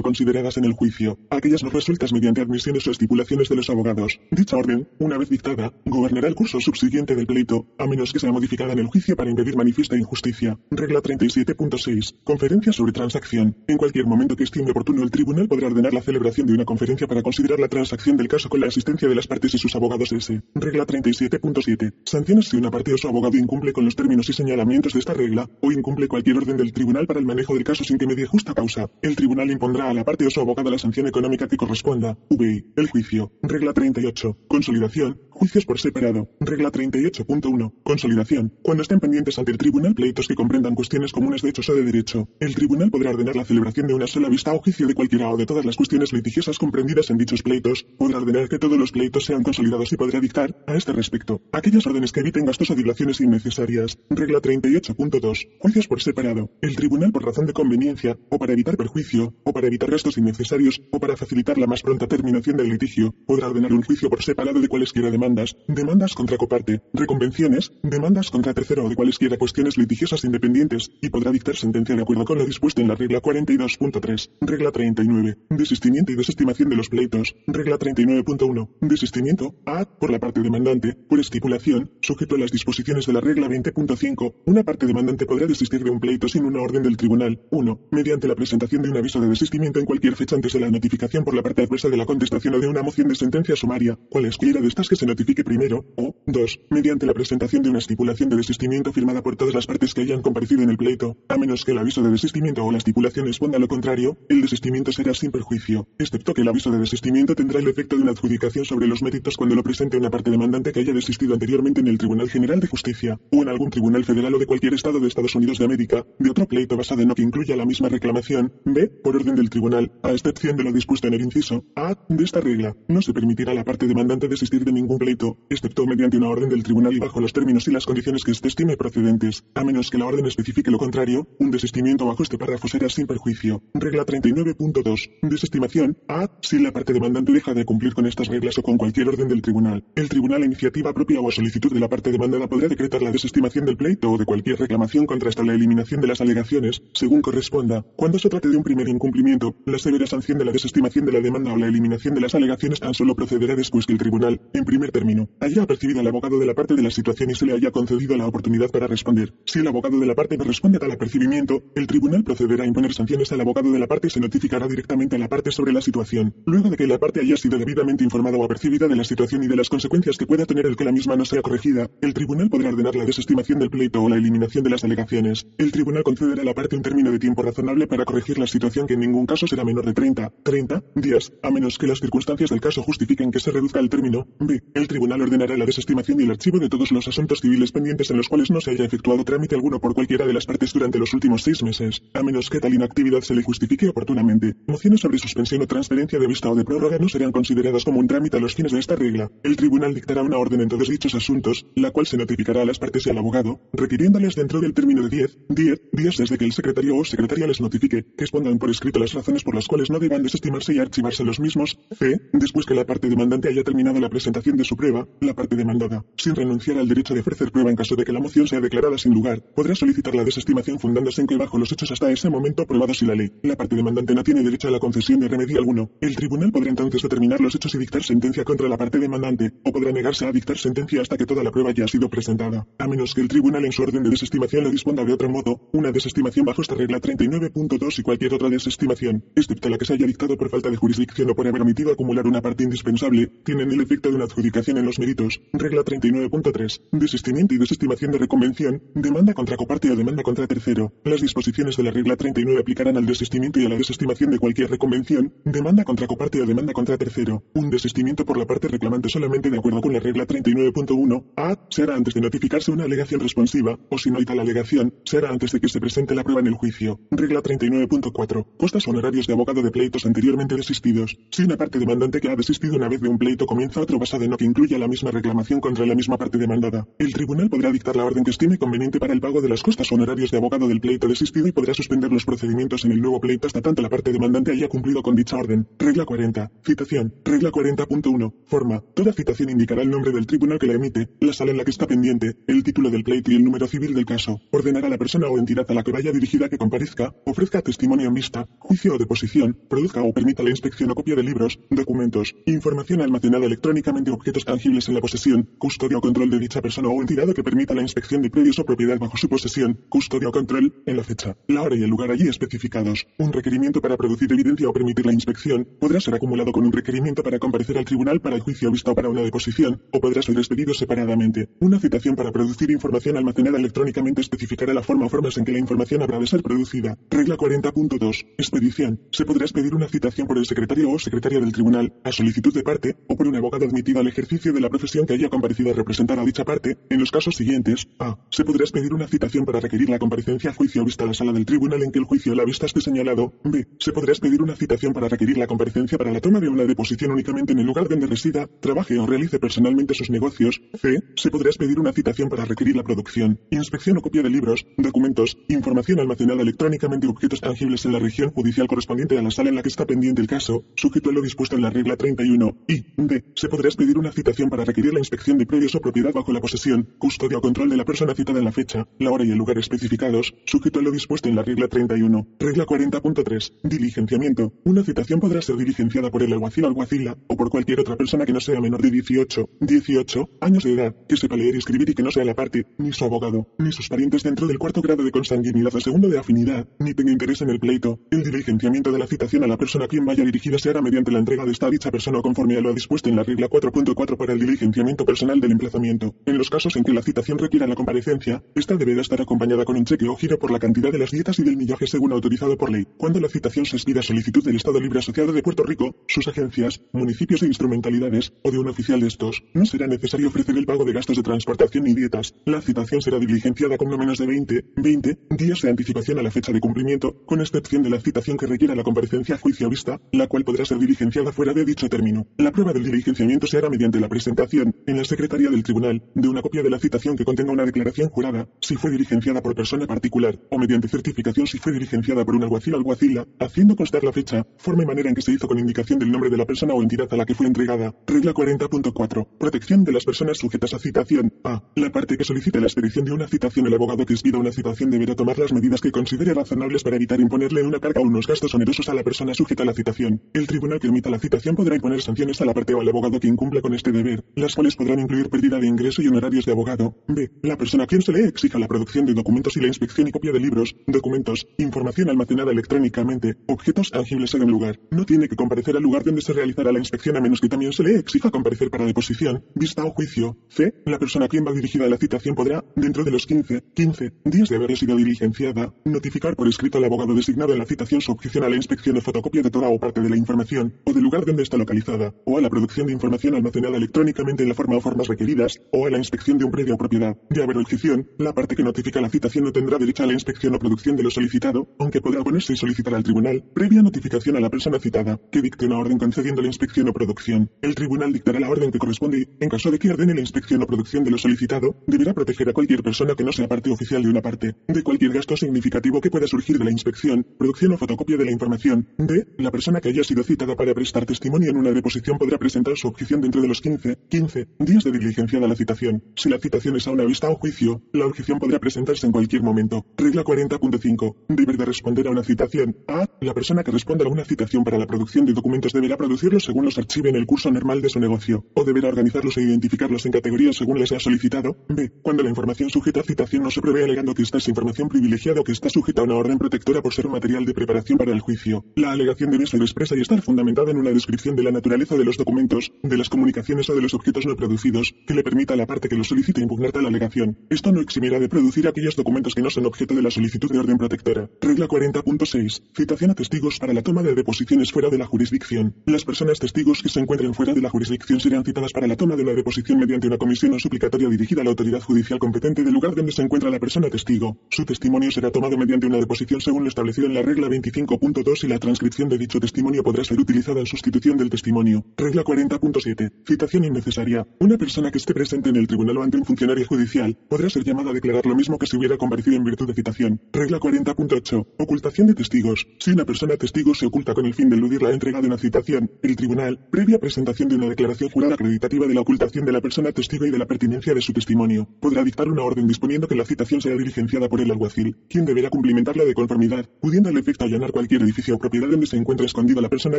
consideradas en el juicio. Aquellas no resueltas mediante admisiones o estipulaciones de los abogados. Dicha orden, una vez dictada, gobernará el curso subsiguiente del pleito, a menos que sea modificada en el juicio para impedir manifiesta injusticia. Regla 37.6. Conferencia sobre transacción. En cualquier momento que estime oportuno, el tribunal podrá ordenar la celebración de una conferencia para considerar la transacción del caso con la asistencia de las partes y sus abogados S. Regla 37.7. Sanciones si una parte o su abogado incumple con los términos y señalamientos de esta regla, o incumple cualquier orden del tribunal para el manejo del caso sin que medie justa causa. El tribunal impondrá a la parte o su abogado la sanción económica que corresponda. VI. El juicio. Regla 38. Consolidación. Juicios por separado. Regla 38.1. Consolidación. Cuando estén pendientes ante el tribunal pleitos que comprendan cuestiones comunes de hechos o de derecho, el tribunal podrá ordenar la celebración de una sola vista o juicio de cualquiera o de todas las cuestiones litigiosas comprendidas en dichos pleitos, podrá ordenar que todos los pleitos sean consolidados y podrá dictar, a este respecto, aquellas órdenes que eviten gastos o dilaciones innecesarias. Regla 38.2. Juicios por separado. El tribunal, por razón de conveniencia, o para evitar perjuicio, o para evitar gastos innecesarios, o para facilitar la más pronta terminación del litigio, podrá ordenar un juicio por separado de cualesquiera demandas, demandas contra coparte, reconvenciones, demandas contra tercero o de cualesquiera cuestiones litigiosas independientes, y podrá dictar sentencia de acuerdo con lo dispuesto en la regla 42.3. Regla 39. Desistimiento y desestimación de los pleitos. Regla 39.1. Desistimiento. A. Por la parte demandante. Por estipulación, sujeto a las disposiciones de la regla 20.5, una parte demandante podrá desistir de un pleito sin una orden del tribunal. 1. Mediante la presentación de un aviso de desistimiento en cualquier fecha antes de la notificación por la parte adversa de la contestación o de una moción de sentencia sumaria, cualesquiera de estas que se notifique primero, o 2. Mediante la presentación de una estipulación de desistimiento firmada por todas las partes que hayan comparecido en el pleito, a menos que el aviso de desistimiento o la estipulación responda a lo contrario, el desistimiento será sin perjuicio, excepto que el aviso de desistimiento tendrá el efecto de una adjudicación sobre los méritos cuando lo presente una parte demandante que haya desistido anteriormente en el Tribunal General de Justicia, o en algún tribunal federal o de cualquier estado de Estados Unidos de América, de otro pleito basado en lo que incluya la misma reclamación, b. por orden del tribunal, a excepción de lo dispuesto en el inciso a. de esta regla, no se permitirá a la parte demandante desistir de ningún pleito, excepto mediante una orden del tribunal y bajo los términos y las condiciones que éste estime procedentes, a menos que la orden especifique lo contrario, un desistimiento bajo este párrafo será sin perjuicio. Regla 39.2. Desestimación a. si la parte demandante deja de cumplir con estas reglas o con cualquier orden del tribunal. El tribunal a iniciativa propia o a solicitud de la parte demandada podrá decretar la desestimación del pleito o de cualquier reclamación contra hasta la eliminación de las alegaciones, según corresponda. Cuando se trate de un primer incumplimiento, la severa sanción de la desestimación de la demanda o la eliminación de las alegaciones tan solo procederá después que el tribunal, en primer término, haya percibido al abogado de la parte de la situación y se le haya concedido la oportunidad para responder. Si el abogado de la parte no responde a tal apercibimiento, el tribunal procederá a imponer sanciones al abogado de la parte y se notificará directamente a la parte sobre la situación. Luego de que la parte haya sido debidamente informada o apercibida de la situación y de las consecuencias que pueda tener el que la misma no sea corregida, el tribunal podrá ordenar la desestimación del pleito o la eliminación de las alegaciones. El tribunal concederá a la parte un término de tiempo razonable para corregir la situación que en ningún caso será menor de 30, 30 días, a menos que las circunstancias del caso justifiquen que se reduzca el término. B. El tribunal ordenará la desestimación y el archivo de todos los asuntos civiles pendientes en los cuales no se haya efectuado trámite alguno por cualquiera de las partes durante los últimos seis meses, a menos que tal inactividad se le justifique oportunamente. Mociones sobre suspensión o transferencia de vista o de prórroga no serán consideradas como un trámite a los fines de esta regla. El tribunal dictará una orden en todos dichos asuntos, la cual se notificará a las partes y al abogado, requiriéndoles dentro del término de 10, 10 días desde que el secretario o secretaria les notifique que expongan por escrito las razones por las cuales no deban desestimarse y archivarse los mismos. C. Después que la parte demandante haya terminado la presentación de su prueba, la parte demandada, sin renunciar al derecho de ofrecer prueba en caso de que la moción sea declarada sin lugar, podrá solicitar la desestimación fundándose en que bajo los hechos hasta ese momento aprobados y la ley, la parte demandante no tiene derecho a la concesión de remedio alguno. El tribunal podrá entonces determinar los hechos y dictar sentencia contra la parte demandante, o podrá negarse a dictar sentencia hasta que toda la prueba ya ha sido presentada, a menos que el tribunal en su orden de desestimación lo disponga de otro modo, una desestimación bajo esta regla 39.2 y cualquier otra desestimación, excepto la que se haya dictado por falta de jurisdicción o por haber omitido acumular una parte indispensable, tienen el efecto de una adjudicación en los méritos. Regla 39.3. Desistimiento y desestimación de reconvención. Demanda contra coparte o demanda contra tercero. Las disposiciones de la regla 39 aplicarán al desistimiento y a la desestimación de cualquier reconvención. Demanda contra coparte o demanda contra tercero. Un desistimiento por la parte reclamante solamente de acuerdo con la regla 39.1 a será antes de notificarse una alegación responsiva o si no hay tal alegación, será antes de que se presente la prueba en el juicio. Regla 39.4. Costas honorarios de abogado de pleitos anteriormente desistidos. Si una parte demandante que ha desistido una vez de un pleito comienza otro basado en lo incluya la misma reclamación contra la misma parte demandada, el tribunal podrá dictar la orden que estime conveniente para el pago de las costas honorarios de abogado del pleito desistido y podrá suspender los procedimientos en el nuevo pleito hasta tanto la parte demandante haya cumplido con dicha orden. Regla 40. Citación. Regla 40.1. Forma. Toda citación indicará el nombre del tribunal que la emite, la sala en la que está pendiente, el título del pleito y el número civil del caso. Ordenará a la persona o entidad a la que vaya dirigida que comparezca, ofrezca testimonio en vista, juicio o deposición, produzca o permita la inspección o copia de libros, documentos, información almacenada electrónicamente o objetos tangibles en la posesión, custodia o control de dicha persona o entidad que permita la inspección de predios o propiedad bajo su posesión, custodia o control, en la fecha, la hora y el lugar allí especificados. Un requerimiento para producir evidencia o permitir la inspección podrá ser acumulado con un requerimiento para comparecer al tribunal para el juicio visto o para una deposición, o podrá ser expedido separadamente. Una citación para producir información almacenada electrónicamente especificará la forma o formas en que la información habrá de ser producida. Regla 40.2. Expedición. Se podrá expedir una citación por el secretario o secretaria del tribunal, a solicitud de parte, o por un abogado admitido al ejercicio de la profesión que haya comparecido a representar a dicha parte, en los casos siguientes. A. Se podrá expedir una citación para requerir la comparecencia a juicio vista a la sala del tribunal en que el juicio a la vista esté señalado. B. Se podrá expedir una citación para requerir la comparecencia para la toma de una deposición únicamente en el lugar donde resida, trabaje o realice personalmente sus negocios. C. Se podrá expedir una citación para requerir la producción, inspección o copia de libros, documentos, información almacenada electrónicamente objetos tangibles en la región judicial correspondiente a la sala en la que está pendiente el caso, sujeto a lo dispuesto en la regla 31. Y D. Se podrá expedir una citación para requerir la inspección de predios o propiedad bajo la posesión, custodia o control de la persona citada en la fecha, la hora y el lugar especificados, sujeto a lo dispuesto en la regla 31. Regla 40.3. Diligenciamiento. Una citación podrá ser diligenciada por el alguacil o alguacila o por cualquier otra persona que no sea menor de 18, 18 años de edad, que sepa leer y escribir y que no sea la parte, ni su abogado, ni sus parientes dentro del cuarto grado de consanguinidad o segundo de afinidad, ni tenga interés en el pleito. El diligenciamiento de la citación a la persona a quien vaya dirigida se hará mediante la entrega de esta dicha persona conforme a lo dispuesto en la regla 4.4 para el diligenciamiento personal del emplazamiento. En los casos en que la citación requiera la comparecencia, esta deberá estar acompañada con un cheque o giro por la cantidad de las dietas y del millaje según autorizado por ley. Cuando la citación se expida solicitud del Estado Libre Asociado de Puerto Rico, sus agencias, municipios e instrumentalidades, o de un oficial de estos, no será necesario ofrecer el pago de gastos de transportación ni dietas. La citación será diligenciada con no menos de 20, 20 días de anticipación a la fecha de cumplimiento, con excepción de la citación que requiera la comparecencia a juicio vista, la cual podrá ser diligenciada fuera de dicho término. La prueba del diligenciamiento se hará mediante la presentación, en la Secretaría del Tribunal, de una copia de la citación que contenga una declaración jurada, si fue diligenciada por persona particular, o mediante certificación si fue diligenciada por un alguacil o alguacila, haciendo constar la fecha, forma y manera en que se hizo con indicación del nombre de la persona o entidad a la que fue entregada. Regla 40.4. Protección de las personas sujetas a citación. A. La parte que solicite la expedición de una citación, el abogado que expida una citación deberá tomar las medidas que considere razonables para evitar imponerle una carga o unos gastos onerosos a la persona sujeta a la citación. El tribunal que emita la citación podrá imponer sanciones a la parte o al abogado que incumpla con este deber, las cuales podrán incluir pérdida de ingreso y honorarios de abogado. B. La persona a quien se le exija la producción de documentos y la inspección y copia de libros, documentos, información almacenada electrónicamente, objetos tangibles en el lugar. No tiene que comparecer al lugar donde se realizará la inspección a menos que también se le exija comparecer para deposición, vista o juicio. C. La persona a quien va dirigida la citación podrá, dentro de los 15, 15 días de haber sido diligenciada, notificar por escrito al abogado designado en la citación su objeción a la inspección o fotocopia de toda o parte de la información, o del lugar donde está localizada, o a la producción de información almacenada electrónicamente en la forma o formas requeridas, o a la inspección de un predio o propiedad. De haber objeción, la parte que notifica la citación no tendrá derecho a la inspección o producción de lo solicitado, aunque podrá oponerse y solicitar al tribunal, previa notificación a la persona citada, que dicte una orden concediendo la inspección o producción. El tribunal dictará la orden que corresponde en caso de que ordene la inspección o producción de lo solicitado, deberá proteger a cualquier persona que no sea parte oficial de una parte, de cualquier gasto significativo que pueda surgir de la inspección, producción o fotocopia de la información. D. La persona que haya sido citada para prestar testimonio en una deposición podrá presentar su objeción dentro de los 15, 15 días de diligenciada la citación. Si la citación es a una vista o juicio, la objeción podrá presentarse en cualquier momento. Regla 40.5. Deber de responder a una citación. A. La persona que responda a una citación para la producción de documentos deberá producirlos según los archive en el curso normal de su negocio, o deberá organizarlos e identificarlos en categorías según les sea solicitado. B. Cuando la información sujeta a citación no se prevé alegando que esta es información privilegiada o que está sujeta a una orden protectora por ser material de preparación para el juicio. La alegación debe ser expresa y estar fundamentada en una descripción de la naturaleza de los documentos, de las comunicaciones alegaciones o de los objetos no producidos, que le permita a la parte que lo solicite impugnar tal alegación. Esto no eximirá de producir aquellos documentos que no son objeto de la solicitud de orden protectora. Regla 40.6. Citación a testigos para la toma de deposiciones fuera de la jurisdicción. Las personas testigos que se encuentren fuera de la jurisdicción serán citadas para la toma de una deposición mediante una comisión o suplicatoria dirigida a la autoridad judicial competente del lugar donde se encuentra la persona testigo. Su testimonio será tomado mediante una deposición según lo establecido en la regla 25.2 y la transcripción de dicho testimonio podrá ser utilizada en sustitución del testimonio. Regla 40.7. Citación innecesaria. Una persona que esté presente en el tribunal o ante un funcionario judicial podrá ser llamada a declarar lo mismo que si hubiera comparecido en virtud de citación. Regla 40.8. Ocultación de testigos. Si una persona testigo se oculta con el fin de eludir la entrega de una citación, el tribunal, previa presentación de una declaración jurada acreditativa de la ocultación de la persona testigo y de la pertinencia de su testimonio, podrá dictar una orden disponiendo que la citación sea diligenciada por el alguacil, quien deberá cumplimentarla de conformidad, pudiendo al efecto allanar cualquier edificio o propiedad donde se encuentre escondida la persona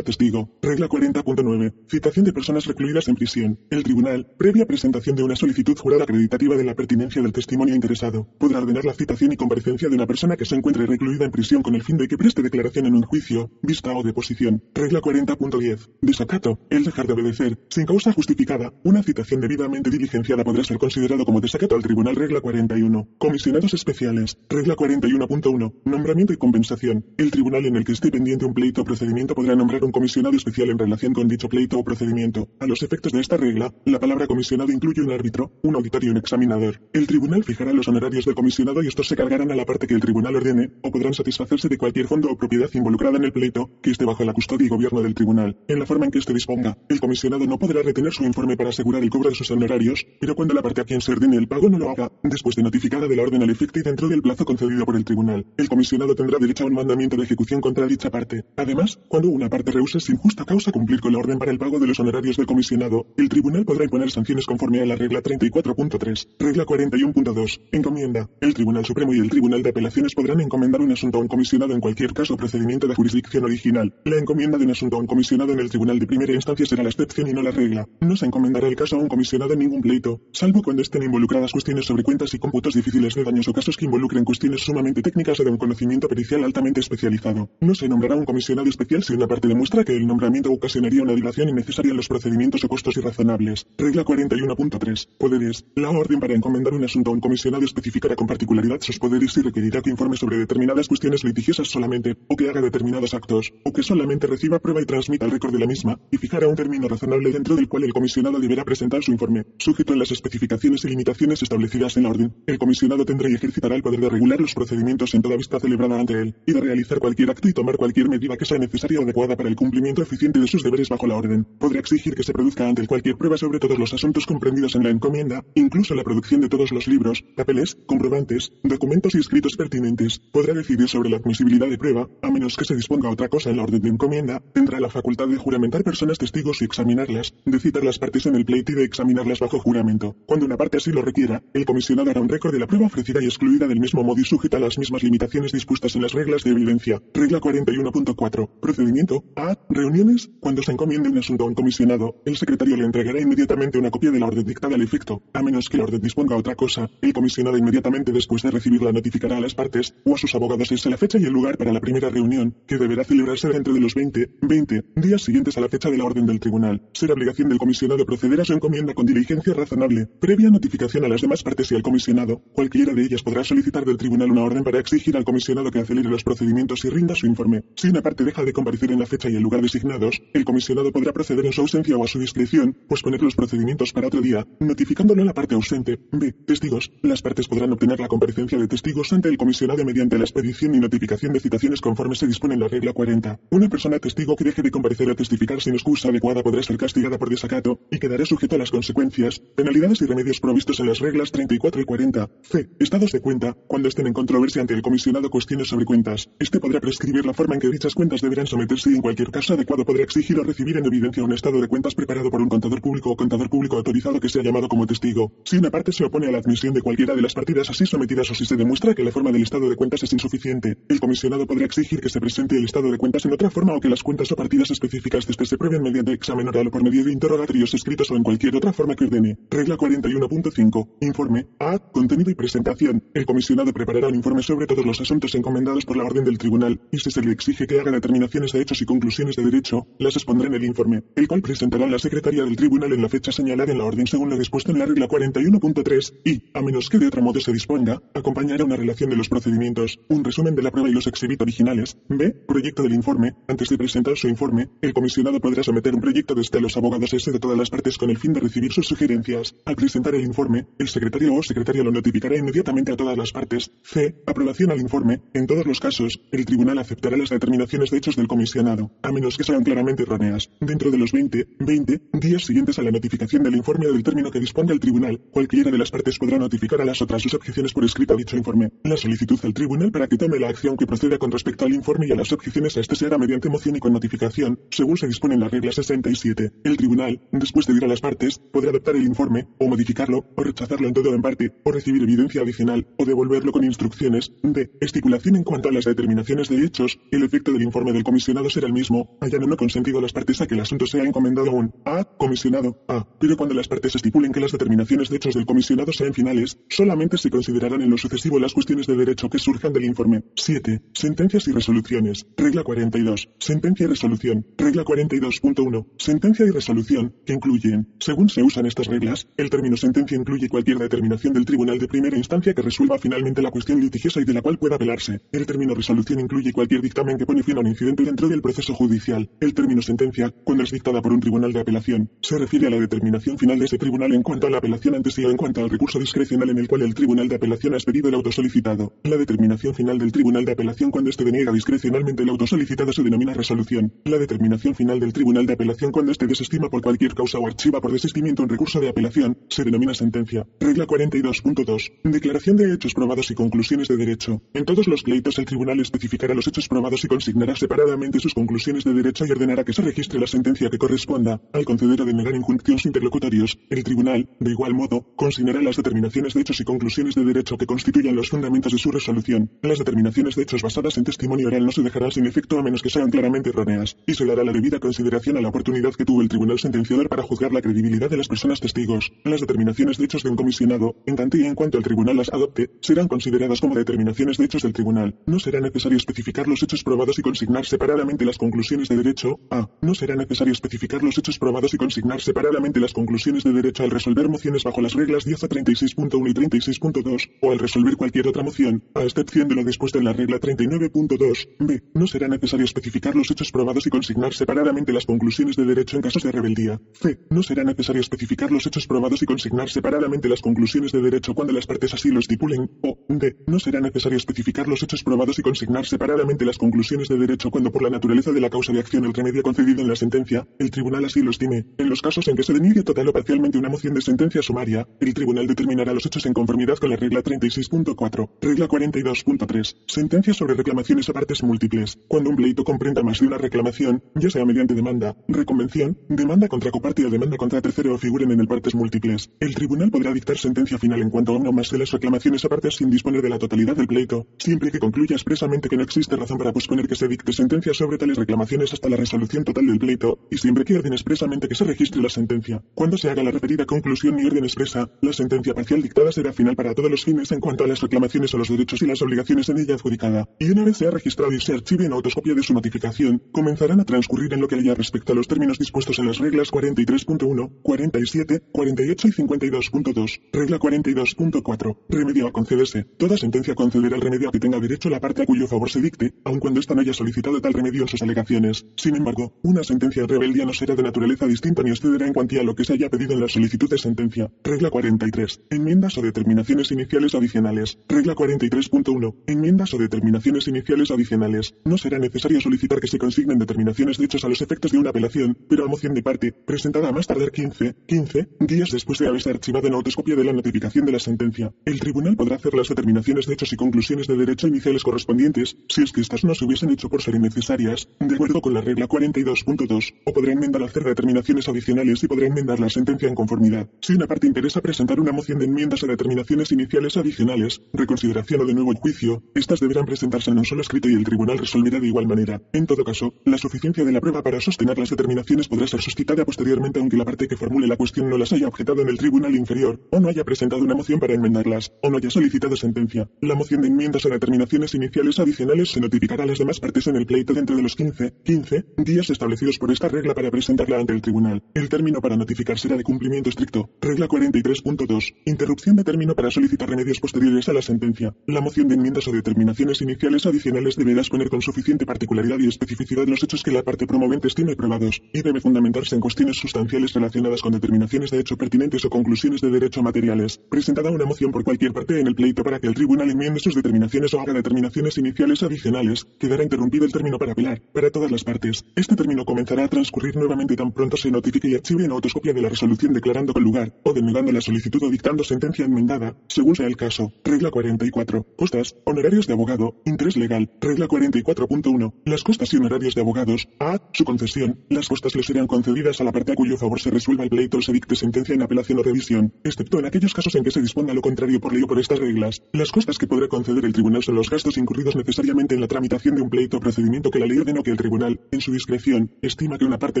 testigo. Regla 40.9. Citación de personas recluidas en prisión. El tribunal, previa presentación de una solicitud jurada acreditativa de la pertinencia del testimonio interesado, podrá ordenar la citación y comparecencia de una persona que se encuentre recluida en prisión con el fin de que preste declaración en un juicio, vista o deposición. Regla 40.10. Desacato. El dejar de obedecer, sin causa justificada, una citación debidamente diligenciada podrá ser considerado como desacato al tribunal. Regla 41. Comisionados especiales. Regla 41.1. Nombramiento y compensación. El tribunal en el que esté pendiente un pleito o procedimiento podrá nombrar un comisionado especial en relación con dicho pleito o procedimiento. A los efectos de esta regla, la palabra comisionado incluye un árbitro, un auditor y un examinador. El tribunal fijará los honorarios del comisionado y estos se cargarán a la parte que el tribunal ordene, o podrán satisfacerse de cualquier fondo o propiedad involucrada en el pleito que esté bajo la custodia y gobierno del tribunal, en la forma en que éste disponga. El comisionado no podrá retener su informe para asegurar el cobro de sus honorarios, pero cuando la parte a quien se ordene el pago no lo haga, después de notificada de la orden al efecto y dentro del plazo concedido por el tribunal, el comisionado tendrá derecho a un mandamiento de ejecución contra dicha parte. Además, cuando una parte rehúse sin justa causa cumplir con la orden para el pago de los honorarios del comisionado, el tribunal podrá imponer sanciones conforme a la regla 34.3. Regla 41.2. Encomienda. El Tribunal Supremo y el Tribunal de Apelaciones podrán encomendar un asunto a un comisionado en cualquier caso procedimiento de jurisdicción original. La encomienda de un asunto a un comisionado en el tribunal de primera instancia será la excepción y no la regla. No se encomendará el caso a un comisionado en ningún pleito, salvo cuando estén involucradas cuestiones sobre cuentas y cómputos difíciles de daños o casos que involucren cuestiones sumamente técnicas o de un conocimiento pericial altamente especializado. No se nombrará un comisionado especial si una parte demuestra que el nombramiento ocasionaría una dilación innecesaria en los procedimientos o costos irrazonables. Regla 41.3. Poderes. La orden para encomendar un asunto a un comisionado especificará con particularidad sus poderes y requerirá que informe sobre determinadas cuestiones litigiosas solamente, o que haga determinados actos, o que solamente reciba prueba y transmita el récord de la misma, y fijará un término razonable dentro del cual el comisionado deberá presentar su informe, sujeto a las especificaciones y limitaciones establecidas en la orden. El comisionado tendrá y ejercitará el poder de regular los procedimientos en toda vista celebrada ante él, y de realizar cualquier acto y tomar cualquier medida que sea necesaria o adecuada para el cumplimiento eficiente de sus deberes bajo la orden. Podrá exigir que se produzca ante cualquier prueba sobre todos los asuntos comprendidos en la encomienda, incluso la producción de todos los libros, papeles, comprobantes, documentos y escritos pertinentes. Podrá decidir sobre la admisibilidad de prueba, a menos que se disponga otra cosa en la orden de encomienda. Tendrá la facultad de juramentar personas testigos y examinarlas, de citar las partes en el pleito y de examinarlas bajo juramento. Cuando una parte así lo requiera, el comisionado hará un récord de la prueba ofrecida y excluida del mismo modo y sujeta a las mismas limitaciones dispuestas en las reglas de evidencia. Regla 41.4. Procedimiento. A. Reuniones. Cuando se encomiende un asunto a un comisionado, el secretario le entregará inmediatamente una copia de la orden dictada al efecto. A menos que la orden disponga otra cosa, el comisionado inmediatamente después de recibirla notificará a las partes o a sus abogados es la fecha y el lugar para la primera reunión, que deberá celebrarse dentro de los 20, 20 días siguientes a la fecha de la orden del tribunal. Será obligación del comisionado proceder a su encomienda con diligencia razonable, previa notificación a las demás partes y al comisionado. Cualquiera de ellas podrá solicitar del tribunal una orden para exigir al comisionado que acelere los procedimientos y rinda su informe. Si una parte deja de comparecer en la fecha y el lugar designados, el comisionado podrá proceder en su ausencia o a su discreción, posponer los procedimientos para otro día, notificándolo a la parte ausente. B. Testigos. Las partes podrán obtener la comparecencia de testigos ante el comisionado mediante la expedición y notificación de citaciones conforme se dispone en la regla 40. Una persona testigo que deje de comparecer o testificar sin excusa adecuada podrá ser castigada por desacato y quedará sujeto a las consecuencias, penalidades y remedios provistos en las reglas 34 y 40. C. Estados de cuenta. Cuando estén en controversia ante el comisionado cuestiones sobre cuentas, este podrá prescribir la forma en que dichas cuentas deberán someterse y en cualquier caso adecuado podrá exigir o recibir en evidencia un estado de cuentas preparado por un contador público o contador público autorizado que sea llamado como testigo. Si una parte se opone a la admisión de cualquiera de las partidas así sometidas o si se demuestra que la forma del estado de cuentas es insuficiente, el comisionado podrá exigir que se presente el estado de cuentas en otra forma o que las cuentas o partidas específicas de este se prueben mediante examen oral o por medio de interrogatorios escritos o en cualquier otra forma que ordene. Regla 41.5. Informe. A. Contenido y presentación. El comisionado preparará un informe sobre todos los asuntos encomendados por la orden del tribunal y si se le exige que haga determinaciones de hechos y conclusiones de derecho, las expondrá en el informe, el cual presentará la secretaria del tribunal en la fecha señalada en la orden según lo dispuesto en la regla 41.3 y, a menos que de otro modo se disponga, acompañará una relación de los procedimientos, un resumen de la prueba y los exhibit originales. B. Proyecto del informe. Antes de presentar su informe, el comisionado podrá someter un proyecto desde los abogados S de todas las partes con el fin de recibir sus sugerencias. Al presentar el informe, el secretario o secretaria lo notificará inmediatamente a todas las partes. C. Aprobación al informe. En todos los casos, el tribunal aceptará las determinaciones de hechos del comisionado, a menos que sean claramente erróneas. Dentro de los 20, 20 días siguientes a la notificación del informe o del término que disponga el tribunal, cualquiera de las partes podrá notificar a las otras sus objeciones por escrito a dicho informe. La solicitud al tribunal para que tome la acción que proceda con respecto al informe y a las objeciones a este se hará mediante moción y con notificación, según se dispone en la regla 67. El tribunal, después de ir a las partes, podrá adoptar el informe, o modificarlo, o rechazarlo en todo o en parte, o recibir evidencia adicional, o devolverlo con instrucciones. D. Estipulación en cuanto a las determinaciones de hechos. El efecto del informe del comisionado será el mismo, hayan o no consentido las partes a que el asunto sea encomendado a un A. Comisionado A. Pero cuando las partes estipulen que las determinaciones de hechos del comisionado sean finales, solamente se considerarán en lo sucesivo las cuestiones de derecho que surjan del informe. 7. Sentencias y resoluciones. Regla 42. Sentencia y resolución. Regla 42.1. Sentencia y resolución, que incluyen, según se usan estas reglas, el término sentencia incluye cualquier determinación del tribunal de primera instancia que resuelva finalmente la cuestión litigiosa y de la cual pueda apelarse. El término resolución incluye cualquier dictamen que pone fin a un incidente dentro del proceso judicial. El término sentencia, cuando es dictada por un tribunal de apelación, se refiere a la determinación final de ese tribunal en cuanto a la apelación ante sí o en cuanto al recurso discrecional en el cual el tribunal de apelación ha expedido el auto solicitado. La determinación final del tribunal de apelación cuando éste deniega discrecionalmente el auto solicitado se denomina resolución. La determinación final del tribunal de apelación cuando éste desestima por cualquier causa o archiva por desistimiento un recurso de apelación se denomina sentencia. Regla 42.2. Declaración de hechos probados y conclusiones de derecho. En todos los pleitos el tribunal especificará los hechos probados y consignará separadamente sus conclusiones de derecho y ordenará que se registre la sentencia que corresponda. Al conceder o denegar injuncciones interlocutorios, el tribunal, de igual modo, consignará las determinaciones de hechos y conclusiones de derecho que constituyan los fundamentos de su resolución. Las determinaciones de hechos basadas en testimonio oral no se dejarán sin efecto a menos que sean claramente erróneas, y se dará la debida consideración a la oportunidad que tuvo el tribunal sentenciador para juzgar la credibilidad de las personas testigos. Las determinaciones de hechos de un comisionado, en tanto y en cuanto el tribunal las adopte, serán consideradas como determinaciones de hechos del tribunal. No será necesario especificar los hechos probados y consignar separadamente las conclusiones de derecho. A. No será necesario especificar los hechos probados y consignar separadamente las conclusiones de derecho al resolver mociones bajo las reglas 10 a 36.1 y 36.2, o al resolver cualquier otra moción, a excepción de lo dispuesto en la regla 39.2. B. No será necesario especificar los hechos probados y consignar separadamente las conclusiones de derecho en casos de rebeldía. C. No será necesario especificar los hechos probados y consignar separadamente las conclusiones de derecho cuando las partes así lo estipulen. O. D. No será necesario especificar los hechos probados y consignar separadamente las conclusiones de derecho cuando por la naturaleza de la causa de acción el remedio concedido en la sentencia, el tribunal así lo estime. En los casos en que se deniegue total o parcialmente una moción de sentencia sumaria, el tribunal determinará los hechos en conformidad con la regla 36.4. Regla 42.3. Sentencia sobre reclamaciones a partes múltiples. Cuando un pleito comprenda más de una reclamación, ya sea mediante demanda, reconvención, demanda contra coparte o demanda contra tercero o figuren en el partes múltiples, el tribunal podrá dictar sentencia final en cuanto a una o más de las reclamaciones a partes sin disponer de la totalidad del pleito, siempre que concluya expresamente que no existe razón para posponer que se dicte sentencia sobre tales reclamaciones hasta la resolución total del pleito, y siempre que orden expresamente que se registre la sentencia. Cuando se haga la referida conclusión y orden expresa, la sentencia parcial dictada será final para todos los fines en cuanto a las reclamaciones o los derechos y las obligaciones en ella adjudicada, y una vez se ha registrado y se archive en autoscopia de su notificación, comenzarán a transcurrir en lo que haya respecto a los términos dispuestos en las reglas 43.1, 47, 48 y 52.2. Regla 42.4. Remedio a concederse. Toda sentencia concederá el remedio a que tenga derecho la parte a cuyo favor se dicte, aun cuando ésta no haya solicitado tal remedio en sus alegaciones. Sin embargo, una sentencia rebeldía no será de naturaleza distinta ni excederá en cuantía lo que se haya pedido en la solicitud de sentencia. Regla 43. Enmiendas o determinaciones iniciales adicionales. Regla 43.1. Enmiendas o determinaciones iniciales adicionales. No será necesario solicitar que se consignen determinaciones de hechos a los efectos de una apelación, pero a moción de parte, presentada a más tardar 15, 15 días después de haberse archivado en autoscopia de la notificación de la sentencia. El tribunal podrá hacer las determinaciones de hechos y conclusiones de derecho iniciales correspondientes, si es que éstas no se hubiesen hecho por ser innecesarias, de acuerdo con la regla 42.2, o podrá enmendar hacer determinaciones adicionales y podrá enmendar la sentencia en conformidad. Si una parte interesa presentar una moción de enmiendas a determinaciones iniciales adicionales, reconsideración o de nuevo juicio, estas deberán presentarse en un solo escrito y el tribunal resolverá de igual manera. En todo caso, la suficiencia de la prueba para sostener las determinaciones podrá ser suscitada posteriormente aunque la parte que formule la cuestión no las haya objetado en el tribunal inferior, o no haya presentado una moción para enmendarlas, o no haya solicitado sentencia. La moción de enmiendas a determinaciones iniciales adicionales se notificará a las demás partes en el pleito dentro de los 15, 15 días establecidos por esta regla para presentarla ante el tribunal. El término para notificar será de cumplimiento estricto. Regla 43.2. Interrupción de término para solicitar remedios posteriores a la sentencia. La moción de enmiendas o determinaciones iniciales adicionales deberá exponer con suficiente particularidad y especificidad los hechos que la parte promovente estime probados, y debe fundamentarse en cuestiones sustanciales relacionadas con determinaciones de hecho pertinentes o conclusiones de derecho materiales. Presentada una moción por cualquier parte en el pleito para que el tribunal enmiende sus determinaciones o haga determinaciones iniciales adicionales, quedará interrumpido el término para apelar, para todas las partes. Este término comenzará a transcurrir nuevamente tan pronto se notifique y archive en autoscopia de la resolución declarando con lugar, o denegando la solicitud o dictando sentencia enmendada, según sea el caso. Regla 44. Costas, honorarios de abogado, interés legal. Regla 44.1. Las costas y honorarios de abogados. A. Su concesión. Las costas le serán concedidas a la parte a cuyo favor se resuelva el pleito o se dicte sentencia en apelación o revisión, excepto en aquellos casos en que se disponga lo contrario por ley o por estas reglas. Las costas que podrá conceder el tribunal son los gastos incurridos necesariamente en la tramitación de un pleito o procedimiento que la ley ordenó que el tribunal, en su discreción, estima que una parte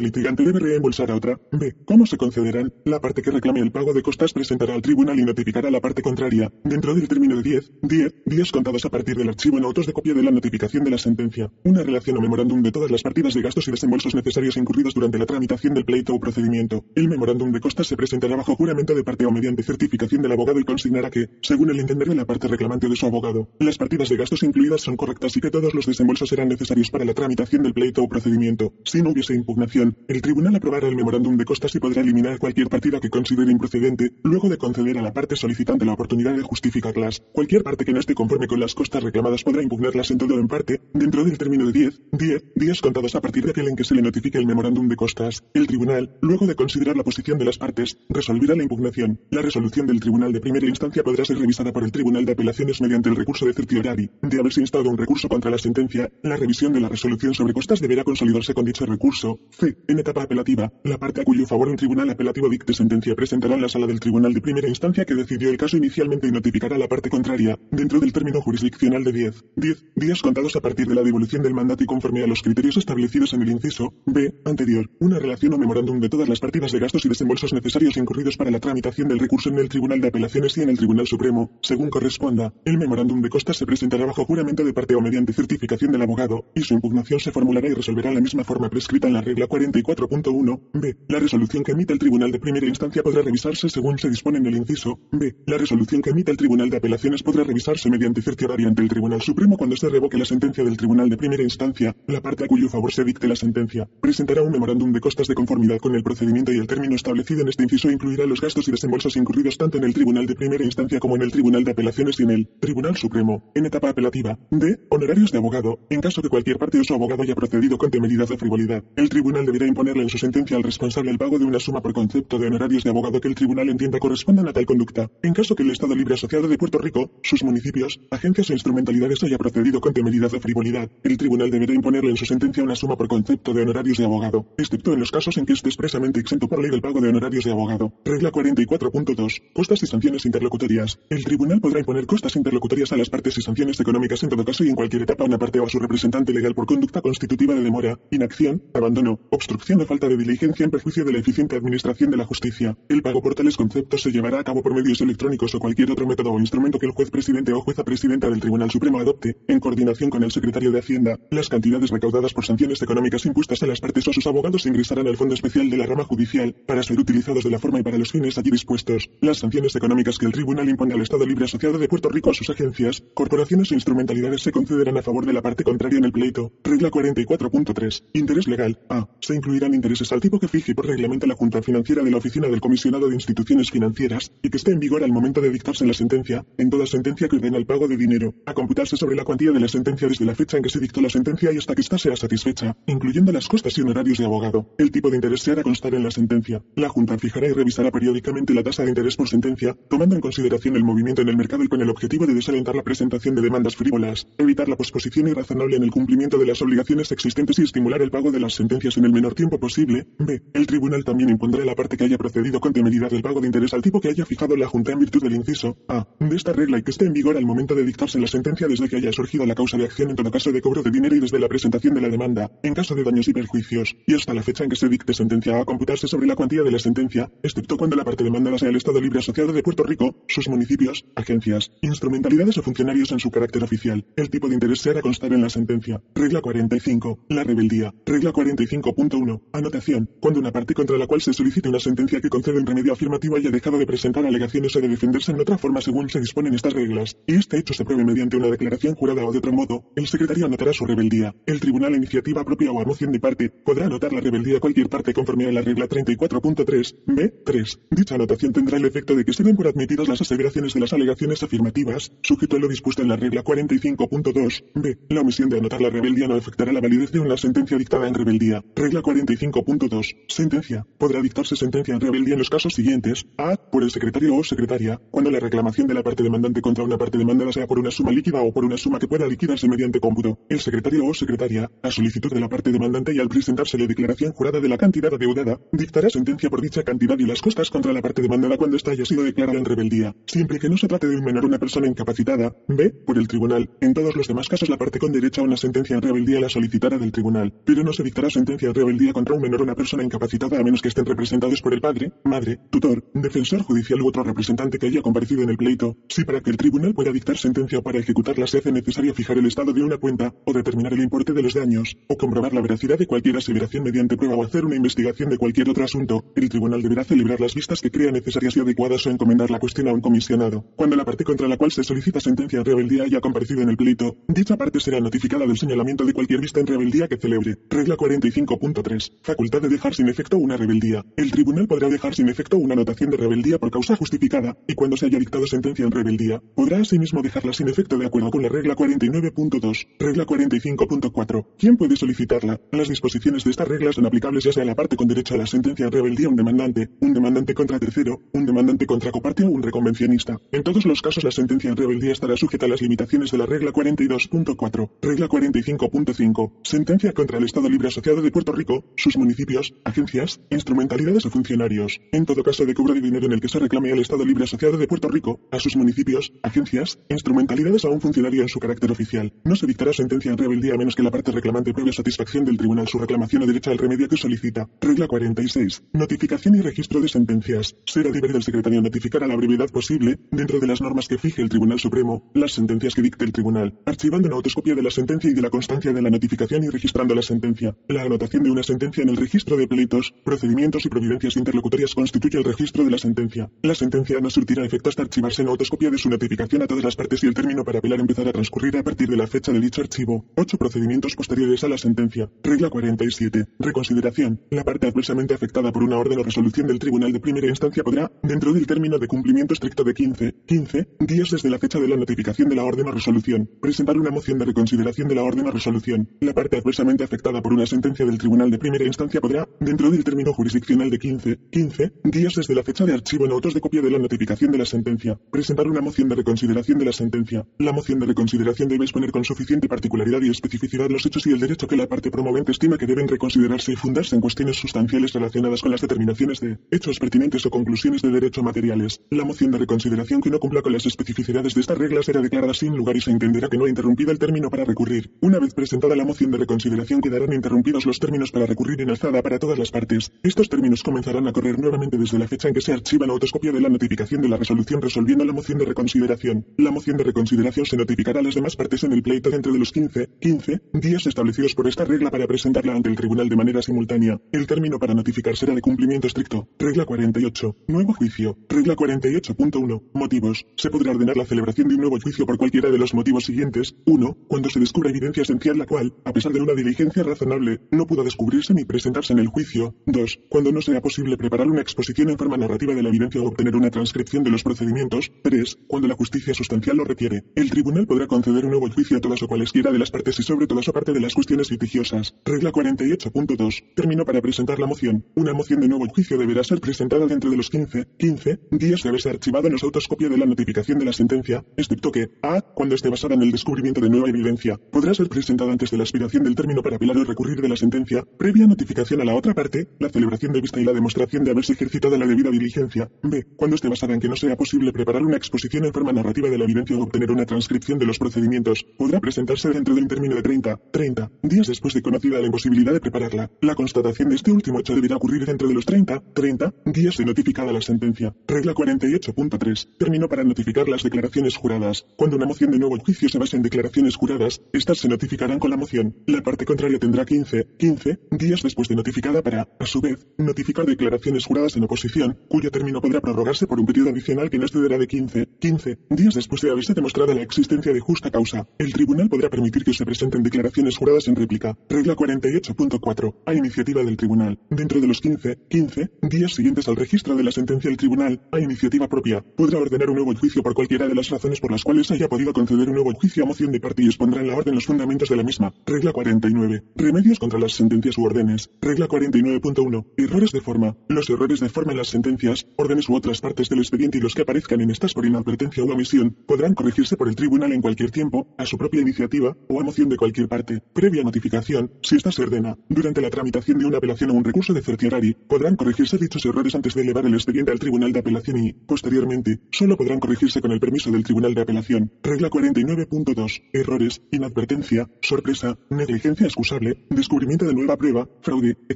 litigante debe reembolsar otra. B. ¿Cómo se concederán? La parte que reclame el pago de costas presentará al tribunal y notificará la parte contraria, dentro del término de 10, 10 días contados a partir del archivo en autos de copia de la notificación de la sentencia, una relación o memorándum de todas las partidas de gastos y desembolsos necesarios incurridos durante la tramitación del pleito o procedimiento. El memorándum de costas se presentará bajo juramento de parte o mediante certificación del abogado y consignará que, según el entender de la parte reclamante de su abogado, las partidas de gastos incluidas son correctas y que todos los desembolsos serán necesarios para la tramitación del pleito o procedimiento. Si no hubiese impugnación, el tribunal aprobará el memorándum de costas y podrá eliminar cualquier partida que considere improcedente, luego de conceder a la parte solicitante la oportunidad de justificarlas. Cualquier parte que no esté conforme con las costas reclamadas podrá impugnarlas en todo o en parte, dentro del término de 10, 10 días contados a partir de aquel en que se le notifique el memorándum de costas. El tribunal, luego de considerar la posición de las partes, resolverá la impugnación. La resolución del tribunal de primera instancia podrá ser revisada por el tribunal de apelaciones mediante el recurso de certiorari. De haberse instado un recurso contra la sentencia, la revisión de la resolución sobre costas deberá consolidarse con dicho recurso. C. En etapa apelativa, la parte a cuyo favor un tribunal apelativo dicte sentencia presentará en la sala del tribunal de primera instancia que decidió el caso inicialmente y notificará a la parte contraria, dentro del término jurisdiccional de 10, 10 días contados a partir de la devolución del mandato y conforme a los criterios establecidos en el inciso B anterior, una relación o memorándum de todas las partidas de gastos y desembolsos necesarios incurridos para la tramitación del recurso en el Tribunal de Apelaciones y en el Tribunal Supremo, según corresponda. El memorándum de costas se presentará bajo juramento de parte o mediante certificación del abogado, y su impugnación se formulará y resolverá la misma forma prescrita en la regla 44.1 B. La resolución que emite el Tribunal de Primera Instancia podrá revisarse según se dispone en el inciso B. La resolución que emite el Tribunal de Apelaciones podrá revisarse mediante certiorari ante el Tribunal Supremo cuando se revoque la sentencia del Tribunal de Primera Instancia. La parte a cuyo favor se dicte la sentencia presentará un memorándum de costas de conformidad con el procedimiento y el término establecido en este inciso incluirá los gastos y desembolsos incurridos tanto en el Tribunal de Primera Instancia como en el Tribunal de Apelaciones y en el Tribunal Supremo. En etapa apelativa. D. Honorarios de abogado. En caso que cualquier parte de su abogado haya procedido con temeridad de frivolidad, el tribunal deberá imponerle en su sentencia al responsable el pago de una suma por concepto de honorarios de abogado que el tribunal entienda correspondan a tal conducta. En caso que el Estado Libre Asociado de Puerto Rico, sus municipios, agencias o instrumentalidades haya procedido con temeridad de frivolidad, el tribunal deberá imponerle en su sentencia una suma por concepto de honorarios de abogado, excepto en los casos en que esté expresamente exento por ley del pago de honorarios de abogado. Regla 44.2. Costas y sanciones interlocutorias. El tribunal podrá imponer costas interlocutorias a las partes y sanciones económicas en todo caso y en cualquier etapa a una parte o a su representante legal por conducta constitutiva de demora, inacción, abandono, obstrucción o falta de diligencia en perjuicio de la eficiente administración de la justicia. El pago por tales conceptos se llevará a cabo por medios electrónicos o cualquier otro método o instrumento que el juez presidente o jueza presidenta del Tribunal Supremo adopte, en coordinación con el secretario de Hacienda. Las cantidades recaudadas por sanciones económicas impuestas a las partes o sus abogados ingresarán al Fondo Especial de la Rama Judicial para ser utilizados de la forma y para los fines allí dispuestos. Las sanciones económicas que el Tribunal impone al Estado Libre Asociado de Puerto Rico a sus agencias, corporaciones e instrumentalidades se concederán a favor de la parte contraria en el pleito. Regla 44.3. Interés legal. A. Se incluirán intereses al tipo que fije por reglamento la Junta Financiera de la Oficina del Comisionado de Instituciones Financieras y que esté en vigor al momento de dictarse la sentencia, en toda sentencia que ordena el pago de dinero, a computarse sobre la cuantía de la sentencia desde la fecha en que se dictó la sentencia y hasta que ésta sea satisfecha, incluyendo las costas y honorarios de abogado. El tipo de interés se hará constar en la sentencia. La Junta fijará y revisará periódicamente la tasa de interés por sentencia, tomando en consideración el movimiento en el mercado y con el objetivo de desalentar la presentación de demandas frívolas, evitar la posposición irrazonable en el cumplimiento de las obligaciones existentes y estimular el pago de las sentencias en el menor tiempo posible. B. El tribunal también impondrá la parte que haya procedido con temeridad del pago de interés al tipo que haya fijado la Junta en virtud del inciso A. De esta regla y que esté en vigor al momento de dictarse la sentencia desde que haya surgido la causa de acción en todo caso de cobro de dinero y desde la presentación de la demanda, en caso de daños y perjuicios, y hasta la fecha en que se dicte sentencia a computarse sobre la cuantía de la sentencia, excepto cuando la parte demandada sea el Estado Libre Asociado de Puerto Rico, sus municipios, agencias, instrumentalidades o funcionarios en su carácter oficial. El tipo de interés se hará constar en la sentencia. Regla 45. La rebeldía. Regla 45.1. Anotación. Cuando una parte contra la cual se solicite una sentencia que concede un remedio afirmativo haya dejado de presentar alegaciones o de defenderse en otra forma según se disponen estas reglas, y este hecho se pruebe mediante una declaración jurada o de otro modo, el secretario anotará su rebeldía. El tribunal a iniciativa propia o a moción de parte podrá anotar la rebeldía a cualquier parte conforme a la regla 34.3 B3. Dicha anotación tendrá el efecto de que se den por admitidas las aseveraciones de las alegaciones afirmativas, sujeto a lo dispuesto en la regla 45.2 B. La omisión de anotar la rebeldía no afectará la validez de una sentencia dictada en rebeldía. Regla 45.2. Sentencia. Podrá dictarse sentencia en rebeldía en los casos siguientes. A. Por el secretario o secretaria, cuando la reclamación de la parte demandante contra una parte demandada sea por una suma líquida o por una suma que pueda liquidarse mediante cómputo. El secretario o secretaria, a solicitud de la parte demandante y al presentarse la declaración jurada de la cantidad adeudada, dictará sentencia por dicha cantidad y las costas contra la parte demandada cuando ésta haya sido declarada en rebeldía, siempre que no se trate de un menor o una persona incapacitada. B. Por el tribunal. En todos los demás casos la parte con derecho a una sentencia en rebeldía la solicitará del tribunal, pero no se dictará sentencia en rebeldía contra un menor o una persona incapacitada a menos que estén representados por el padre, madre, tutor, defensor judicial u otro representante que haya comparecido en el pleito. Si para que el tribunal pueda dictar sentencia o para ejecutarla se hace necesario fijar el estado de una cuenta o determinar el importe de los daños o comprobar la veracidad de cualquier aseveración mediante prueba o hacer una investigación de cualquier otro asunto, el tribunal deberá celebrar las vistas que crea necesarias y adecuadas o encomendar la cuestión a un comisionado. Cuando la parte contra la cual se solicita sentencia en rebeldía haya comparecido en el pleito, dicha parte será notificada del señalamiento de cualquier vista en rebeldía que celebre. Regla 45.3. Facultad de dejar sin efecto una rebeldía. El tribunal podrá dejar sin efecto una anotación de rebeldía por causa justificada, y cuando se haya dictado sentencia en rebeldía, podrá asimismo dejarla sin efecto de acuerdo con la regla 49.2. Regla 45.4. ¿Quién puede solicitarla? Las disposiciones de estas reglas son aplicables ya sea a la parte con derecho a la sentencia en rebeldía un demandante, un demandante contra tercero, un demandante contra coparte o un reconvencionista. En todos los casos la sentencia en rebeldía estará sujeta a las limitaciones de la regla 42.4. Regla 45.5. Sentencia contra el Estado Libre Asociado de Puerto Rico, sus municipios, agencias, instrumentalidades o funcionarios. En todo caso de cobro de dinero en el que se reclame al Estado Libre Asociado de Puerto Rico, a sus municipios, agencias, instrumentalidades a un funcionario en su carácter oficial. No se dictará sentencia en rebeldía a menos que la parte reclamante pruebe satisfacción del tribunal su reclamación o derecho al remedio que solicita. Regla 46. Notificación y registro de sentencias. Será deber del secretario notificar a la brevedad posible, dentro de las normas que fije el Tribunal Supremo, las sentencias que dicte el tribunal, archivando una autoscopia de la sentencia y de la constancia de la notificación y registrando la sentencia. La anotación de una sentencia en el registro de pleitos, procedimientos y providencias interlocutorias constituye el registro de la sentencia. La sentencia no surtirá efecto hasta archivarse en autoscopia de su notificación a todas las partes y el término para apelar empezará a transcurrir a partir de la fecha de dicho archivo. Ocho procedimientos posteriores a la sentencia. Regla 47. Reconsideración. La parte adversamente afectada por una orden o resolución del tribunal de primera instancia podrá, dentro del término de cumplimiento estricto de 15, 15 días desde la fecha de la notificación de la orden o resolución, presentar una moción de reconsideración de la orden o resolución. La parte adversamente afectada por una sentencia del tribunal de primera instancia podrá, dentro del término jurisdiccional de 15, 15 días desde la fecha de archivo en autos de copia de la notificación de la sentencia, presentar una moción de reconsideración de la sentencia. La moción de reconsideración debe exponer con suficiente particularidad y especificidad los hechos y el derecho que la parte promovente estima que deben reconsiderarse y fundarse en cuestiones sustanciales relacionadas con las determinaciones de hechos pertinentes o conclusiones de derecho materiales. La moción de reconsideración que no cumpla con las especificidades de estas reglas será declarada sin lugar y se entenderá que no ha interrumpido el término para recurrir. Una vez presentada la moción de reconsideración quedarán interrumpidos los términos para recurrir en alzada para todas las partes. Estos términos comenzarán a correr nuevamente desde la fecha en que se archiva la autoscopia de la notificación de la resolución resolviendo la moción de reconsideración. La moción de reconsideración se notificará a las demás partes en el pleito dentro de los 15, 15 días establecidos por esta regla para presentarla ante el tribunal de manera simultánea. El término para notificar será de cumplimiento estricto. Regla 48. Nuevo juicio. Regla 48.1. Motivos. Se podrá ordenar la celebración de un nuevo juicio por cualquiera de los motivos siguientes. 1. Cuando se descubra evidencia esencial la cual, a pesar de una diligencia razonable, no pudo descubrirse ni presentarse en el juicio. 2. Cuando no sea posible preparar una exposición en forma narrativa de la evidencia o obtener una transcripción de los procedimientos. 3. Cuando la justicia sustancial lo requiere. El tribunal podrá conceder un nuevo juicio a todas o cualesquiera de las partes y sobre todas o parte de las cuestiones litigiosas. Regla 48.2. Término para presentar la moción. Una moción de nuevo juicio deberá ser presentada dentro de los 15, 15 días de haberse archivado en los autos copia de la notificación de la sentencia, excepto que, a, cuando esté basada en el descubrimiento de nueva evidencia, podrá ser presentada antes de la aspiración del término para apelar o recurrir de la sentencia, previa notificación a la otra parte, la celebración de vista y la demostración de haberse ejercitado la debida diligencia. B. Cuando esté basada en que no sea posible preparar una exposición en forma narrativa de la evidencia o obtener una transcripción de los procedimientos, podrá presentarse dentro del término de 30, 30 días después de conocida la imposibilidad de prepararla. La constatación de este último hecho deberá ocurrir dentro de los 30, 30 días de notificada la sentencia. Regla 48.3. Término para notificar las declaraciones juradas. Cuando una moción de nuevo juicio se base en declaraciones juradas, estas se notificarán con la moción. La parte contraria tendrá 15, 15 días después de notificar para, a su vez, notificar declaraciones juradas en oposición, cuyo término podrá prorrogarse por un periodo adicional que no excederá de 15, 15 días después de haberse demostrado la existencia de justa causa. El tribunal podrá permitir que se presenten declaraciones juradas en réplica. Regla 48.4. A iniciativa del tribunal. Dentro de los 15, 15 días siguientes al registro de la sentencia del tribunal, a iniciativa propia, podrá ordenar un nuevo juicio por cualquiera de las razones por las cuales haya podido conceder un nuevo juicio a moción de parte y expondrá en la orden los fundamentos de la misma. Regla 49. Remedios contra las sentencias u órdenes. Regla 49.1. Errores de forma. Los errores de forma en las sentencias, órdenes u otras partes del expediente y los que aparezcan en estas por inadvertencia o omisión, podrán corregirse por el tribunal en cualquier tiempo, a su propia iniciativa o a moción de cualquier parte, previa notificación, si ésta se ordena. Durante la tramitación de una apelación o un recurso de certiorari, podrán corregirse dichos errores antes de elevar el expediente al tribunal de apelación y, posteriormente, solo podrán corregirse con el permiso del tribunal de apelación. Regla 49.2. Errores, inadvertencia, sorpresa, negligencia excusable, descubrimiento de nueva prueba, fraude, etc.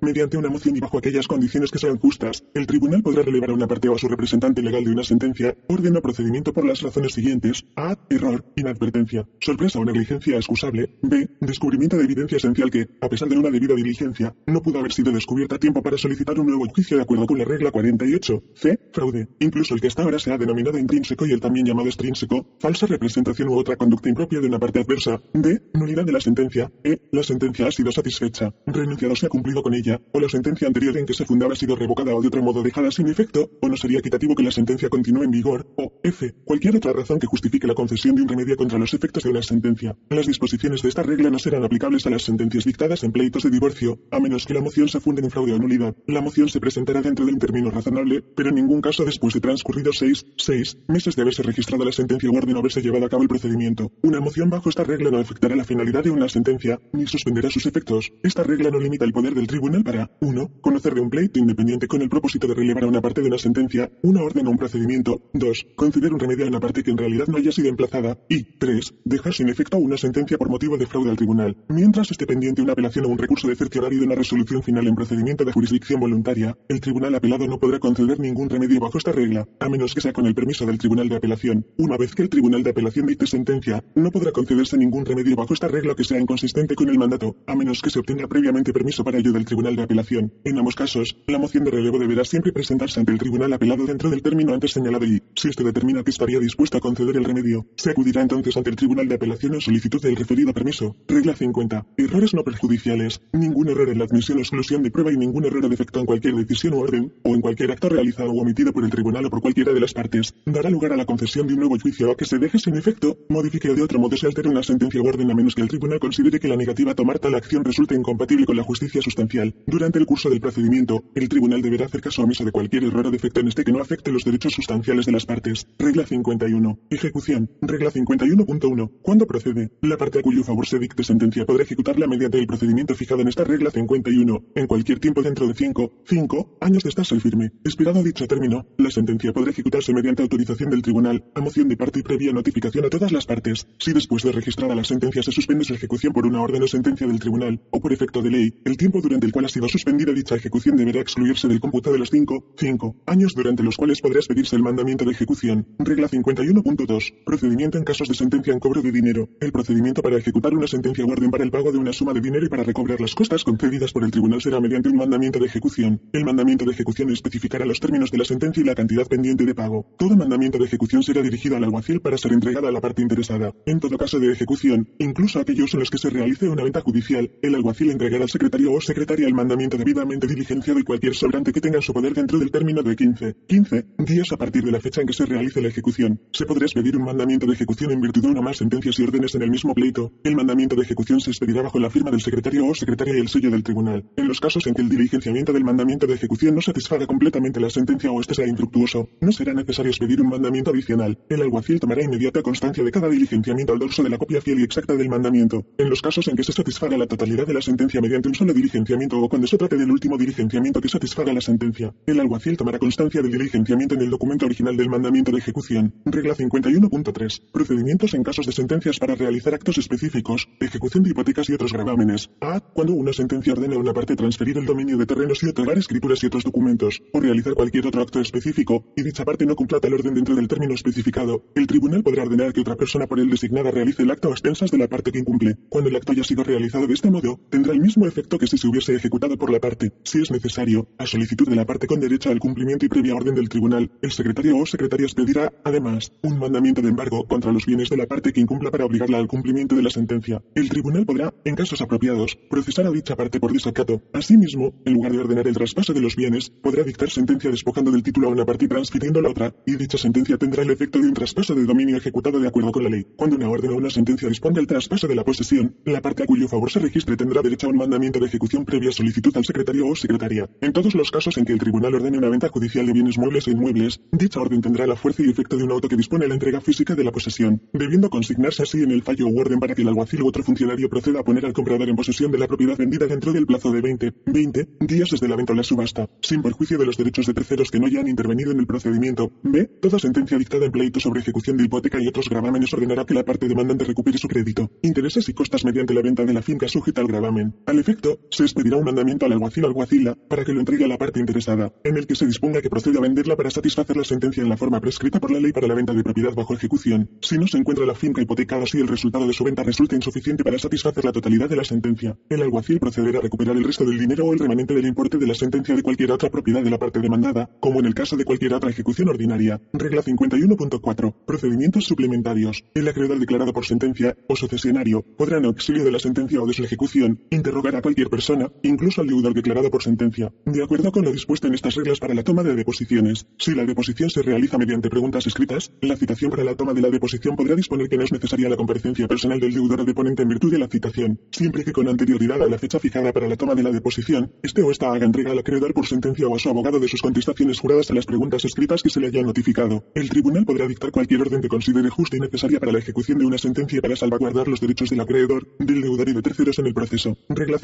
Mediante una moción y bajo aquellas condiciones que sean justas, el tribunal podrá relevar a una parte o a su representante legal de una sentencia, orden o procedimiento por las razones siguientes. A. Error, inadvertencia, sorpresa o negligencia excusable. B. Descubrimiento de evidencia esencial que, a pesar de una debida diligencia, no pudo haber sido descubierta a tiempo para solicitar un nuevo juicio de acuerdo con la regla 48. C. Fraude. Incluso el que hasta ahora se ha denominado intrínseco y el también llamado extrínseco, falsa representación u otra conducta impropia de una parte adversa. D. Nulidad de la sentencia. E. La sentencia ha sido satisfecha, renunciado se ha cumplido con ella, o la sentencia anterior en que se fundaba ha sido revocada o de otro modo dejada sin efecto, o no sería equitativo que la sentencia continúe en vigor, o F. Cualquier otra razón que justifique la concesión de un remedio contra los efectos de una sentencia. Las disposiciones de esta regla no serán aplicables a las sentencias dictadas en pleitos de divorcio, a menos que la moción se funde en fraude o nulidad. La moción se presentará dentro de un término razonable, pero en ningún caso después de transcurridos seis, seis meses de haberse registrado la sentencia o orden o haberse llevado a cabo el procedimiento. Una moción bajo esta regla no afectará la finalidad de una sentencia, ni suspenderá sus efectos. Esta regla no limita el poder del tribunal para 1. Conocer de un pleito independiente con el propósito de relevar a una parte de una sentencia, una orden o un procedimiento. 2. Conceder un remedio a una parte que en realidad no haya sido emplazada. Y 3. Dejar sin efecto una sentencia por motivo de fraude al tribunal. Mientras esté pendiente una apelación o un recurso de cerciorario de una resolución final en procedimiento de jurisdicción voluntaria, el tribunal apelado no podrá conceder ningún remedio bajo esta regla, a menos que sea con el permiso del tribunal de apelación. Una vez que el tribunal de apelación dicte sentencia, no podrá concederse ningún remedio bajo esta regla que sea inconsistente con el mandato, a menos que se obtenga previamente permiso para ello del tribunal de apelación. En ambos casos, la moción de relevo deberá siempre presentarse ante el tribunal apelado dentro del término antes señalado y, si éste determina que estaría dispuesto a conceder el remedio, se acudirá entonces ante el tribunal de apelación en solicitud del referido permiso. Regla 50. Errores no perjudiciales. Ningún error en la admisión o exclusión de prueba y ningún error o defecto en cualquier decisión o orden, o en cualquier acto realizado o omitido por el tribunal o por cualquiera de las partes, dará lugar a la concesión de un nuevo juicio o que se deje sin efecto, modifique o de otro modo se altere una sentencia o orden a menos que el tribunal considere que la negativa a tomar tal acción resulte incompatible con la justicia sustancial. Durante el curso del procedimiento, el tribunal deberá hacer caso omiso de cualquier error o defecto en este que no afecte los derechos sustanciales de las partes. Regla 51. Ejecución. Regla 51.1. ¿Cuándo procede? La parte a cuyo favor se dicte sentencia podrá ejecutarla mediante el procedimiento fijado en esta regla 51, en cualquier tiempo dentro de 5, 5 años de estarse firme. Esperado dicho término, la sentencia podrá ejecutarse mediante autorización del tribunal, a moción de parte y previa notificación a todas las partes. Si después de registrada la sentencia se suspende su ejecución por una orden o sentencia del tribunal, o por efecto de ley, el tiempo durante el cual ha sido suspendida dicha ejecución deberá excluirse del cómputo de los 5, 5 años durante los cuales podrá expedirse el mandamiento de ejecución. Regla 51.2. Procedimiento en casos de sentencia en cobro de dinero. El procedimiento para ejecutar una sentencia o orden para el pago de una suma de dinero y para recobrar las costas concedidas por el tribunal será mediante un mandamiento de ejecución. El mandamiento de ejecución especificará los términos de la sentencia y la cantidad pendiente de pago. Todo mandamiento de ejecución será dirigido al alguacil para ser entregado a la parte interesada. En todo caso de ejecución, incluso aquellos en los que se realice una venta judicial, el alguacil entregará al secretario o secretaria el mandamiento debidamente diligenciado y cualquier sobrante que tenga en su poder dentro del término de 15, 15 días a partir de la fecha en que se realice la ejecución. Se podrá expedir un mandamiento de ejecución en virtud de una más sentencias y órdenes en el mismo pleito. El mandamiento de ejecución se expedirá bajo la firma del secretario o secretaria y el sello del tribunal. En los casos en que el diligenciamiento del mandamiento de ejecución no satisfaga completamente la sentencia o este sea infructuoso, no será necesario expedir un mandamiento adicional. El alguacil tomará inmediata constancia de cada diligenciamiento al dorso de la copia fiel y exacta del mandamiento. En los casos en que se satisfaga la totalidad de la sentencia mediante un solo diligenciamiento o cuando se trate del último diligenciamiento que satisfaga la sentencia, el alguacil tomará constancia del diligenciamiento en el documento original del mandamiento de ejecución. Regla 51.3. Procedimientos en casos de sentencias para realizar actos específicos, ejecución de hipotecas y otros gravámenes. A. Cuando una sentencia ordena a una parte transferir el dominio de terrenos y otorgar escrituras y otros documentos, o realizar cualquier otro acto específico, y dicha parte no cumpla tal orden dentro del término especificado, el tribunal podrá ordenar que otra persona por él designada realice el acto a expensas de la parte que incumple. Cuando el acto haya sido realizado de este modo, tendrá el mismo efecto que si se se hubiese ejecutado por la parte, si es necesario, a solicitud de la parte con derecho al cumplimiento y previa orden del tribunal, el secretario o secretaria expedirá, además, un mandamiento de embargo contra los bienes de la parte que incumpla para obligarla al cumplimiento de la sentencia. El tribunal podrá, en casos apropiados, procesar a dicha parte por desacato. Asimismo, en lugar de ordenar el traspaso de los bienes, podrá dictar sentencia despojando del título a una parte y transfiriendo la otra, y dicha sentencia tendrá el efecto de un traspaso de dominio ejecutado de acuerdo con la ley. Cuando una orden o una sentencia disponga el traspaso de la posesión, la parte a cuyo favor se registre tendrá derecho a un mandamiento de ejecución previa solicitud al secretario o secretaria. En todos los casos en que el tribunal ordene una venta judicial de bienes muebles e inmuebles, dicha orden tendrá la fuerza y efecto de un auto que dispone la entrega física de la posesión, debiendo consignarse así en el fallo o orden para que el alguacil u otro funcionario proceda a poner al comprador en posesión de la propiedad vendida dentro del plazo de 20, 20 días desde la venta o la subasta, sin perjuicio de los derechos de terceros que no hayan intervenido en el procedimiento. B. Toda sentencia dictada en pleito sobre ejecución de hipoteca y otros gravámenes ordenará que la parte demandante recupere su crédito, intereses y costas mediante la venta de la finca sujeta al gravamen. Al efecto, se expedirá un mandamiento al alguacil o alguacila para que lo entregue a la parte interesada, en el que se disponga que proceda a venderla para satisfacer la sentencia en la forma prescrita por la ley para la venta de propiedad bajo ejecución. Si no se encuentra la finca hipotecada si el resultado de su venta resulta insuficiente para satisfacer la totalidad de la sentencia, el alguacil procederá a recuperar el resto del dinero o el remanente del importe de la sentencia de cualquier otra propiedad de la parte demandada, como en el caso de cualquier otra ejecución ordinaria. Regla 51.4. Procedimientos suplementarios. El acreedor declarado por sentencia o sucesionario podrá en auxilio de la sentencia o de su ejecución interrogar a cualquier persona, incluso al deudor declarado por sentencia, de acuerdo con lo dispuesto en estas reglas para la toma de deposiciones. Si la deposición se realiza mediante preguntas escritas, la citación para la toma de la deposición podrá disponer que no es necesaria la comparecencia personal del deudor o deponente en virtud de la citación, siempre que con anterioridad a la fecha fijada para la toma de la deposición, este o esta haga entrega al acreedor por sentencia o a su abogado de sus contestaciones juradas a las preguntas escritas que se le haya notificado. El tribunal podrá dictar cualquier orden que considere justa y necesaria para la ejecución de una sentencia para salvaguardar los derechos del acreedor, del deudor y de terceros en el proceso. Regla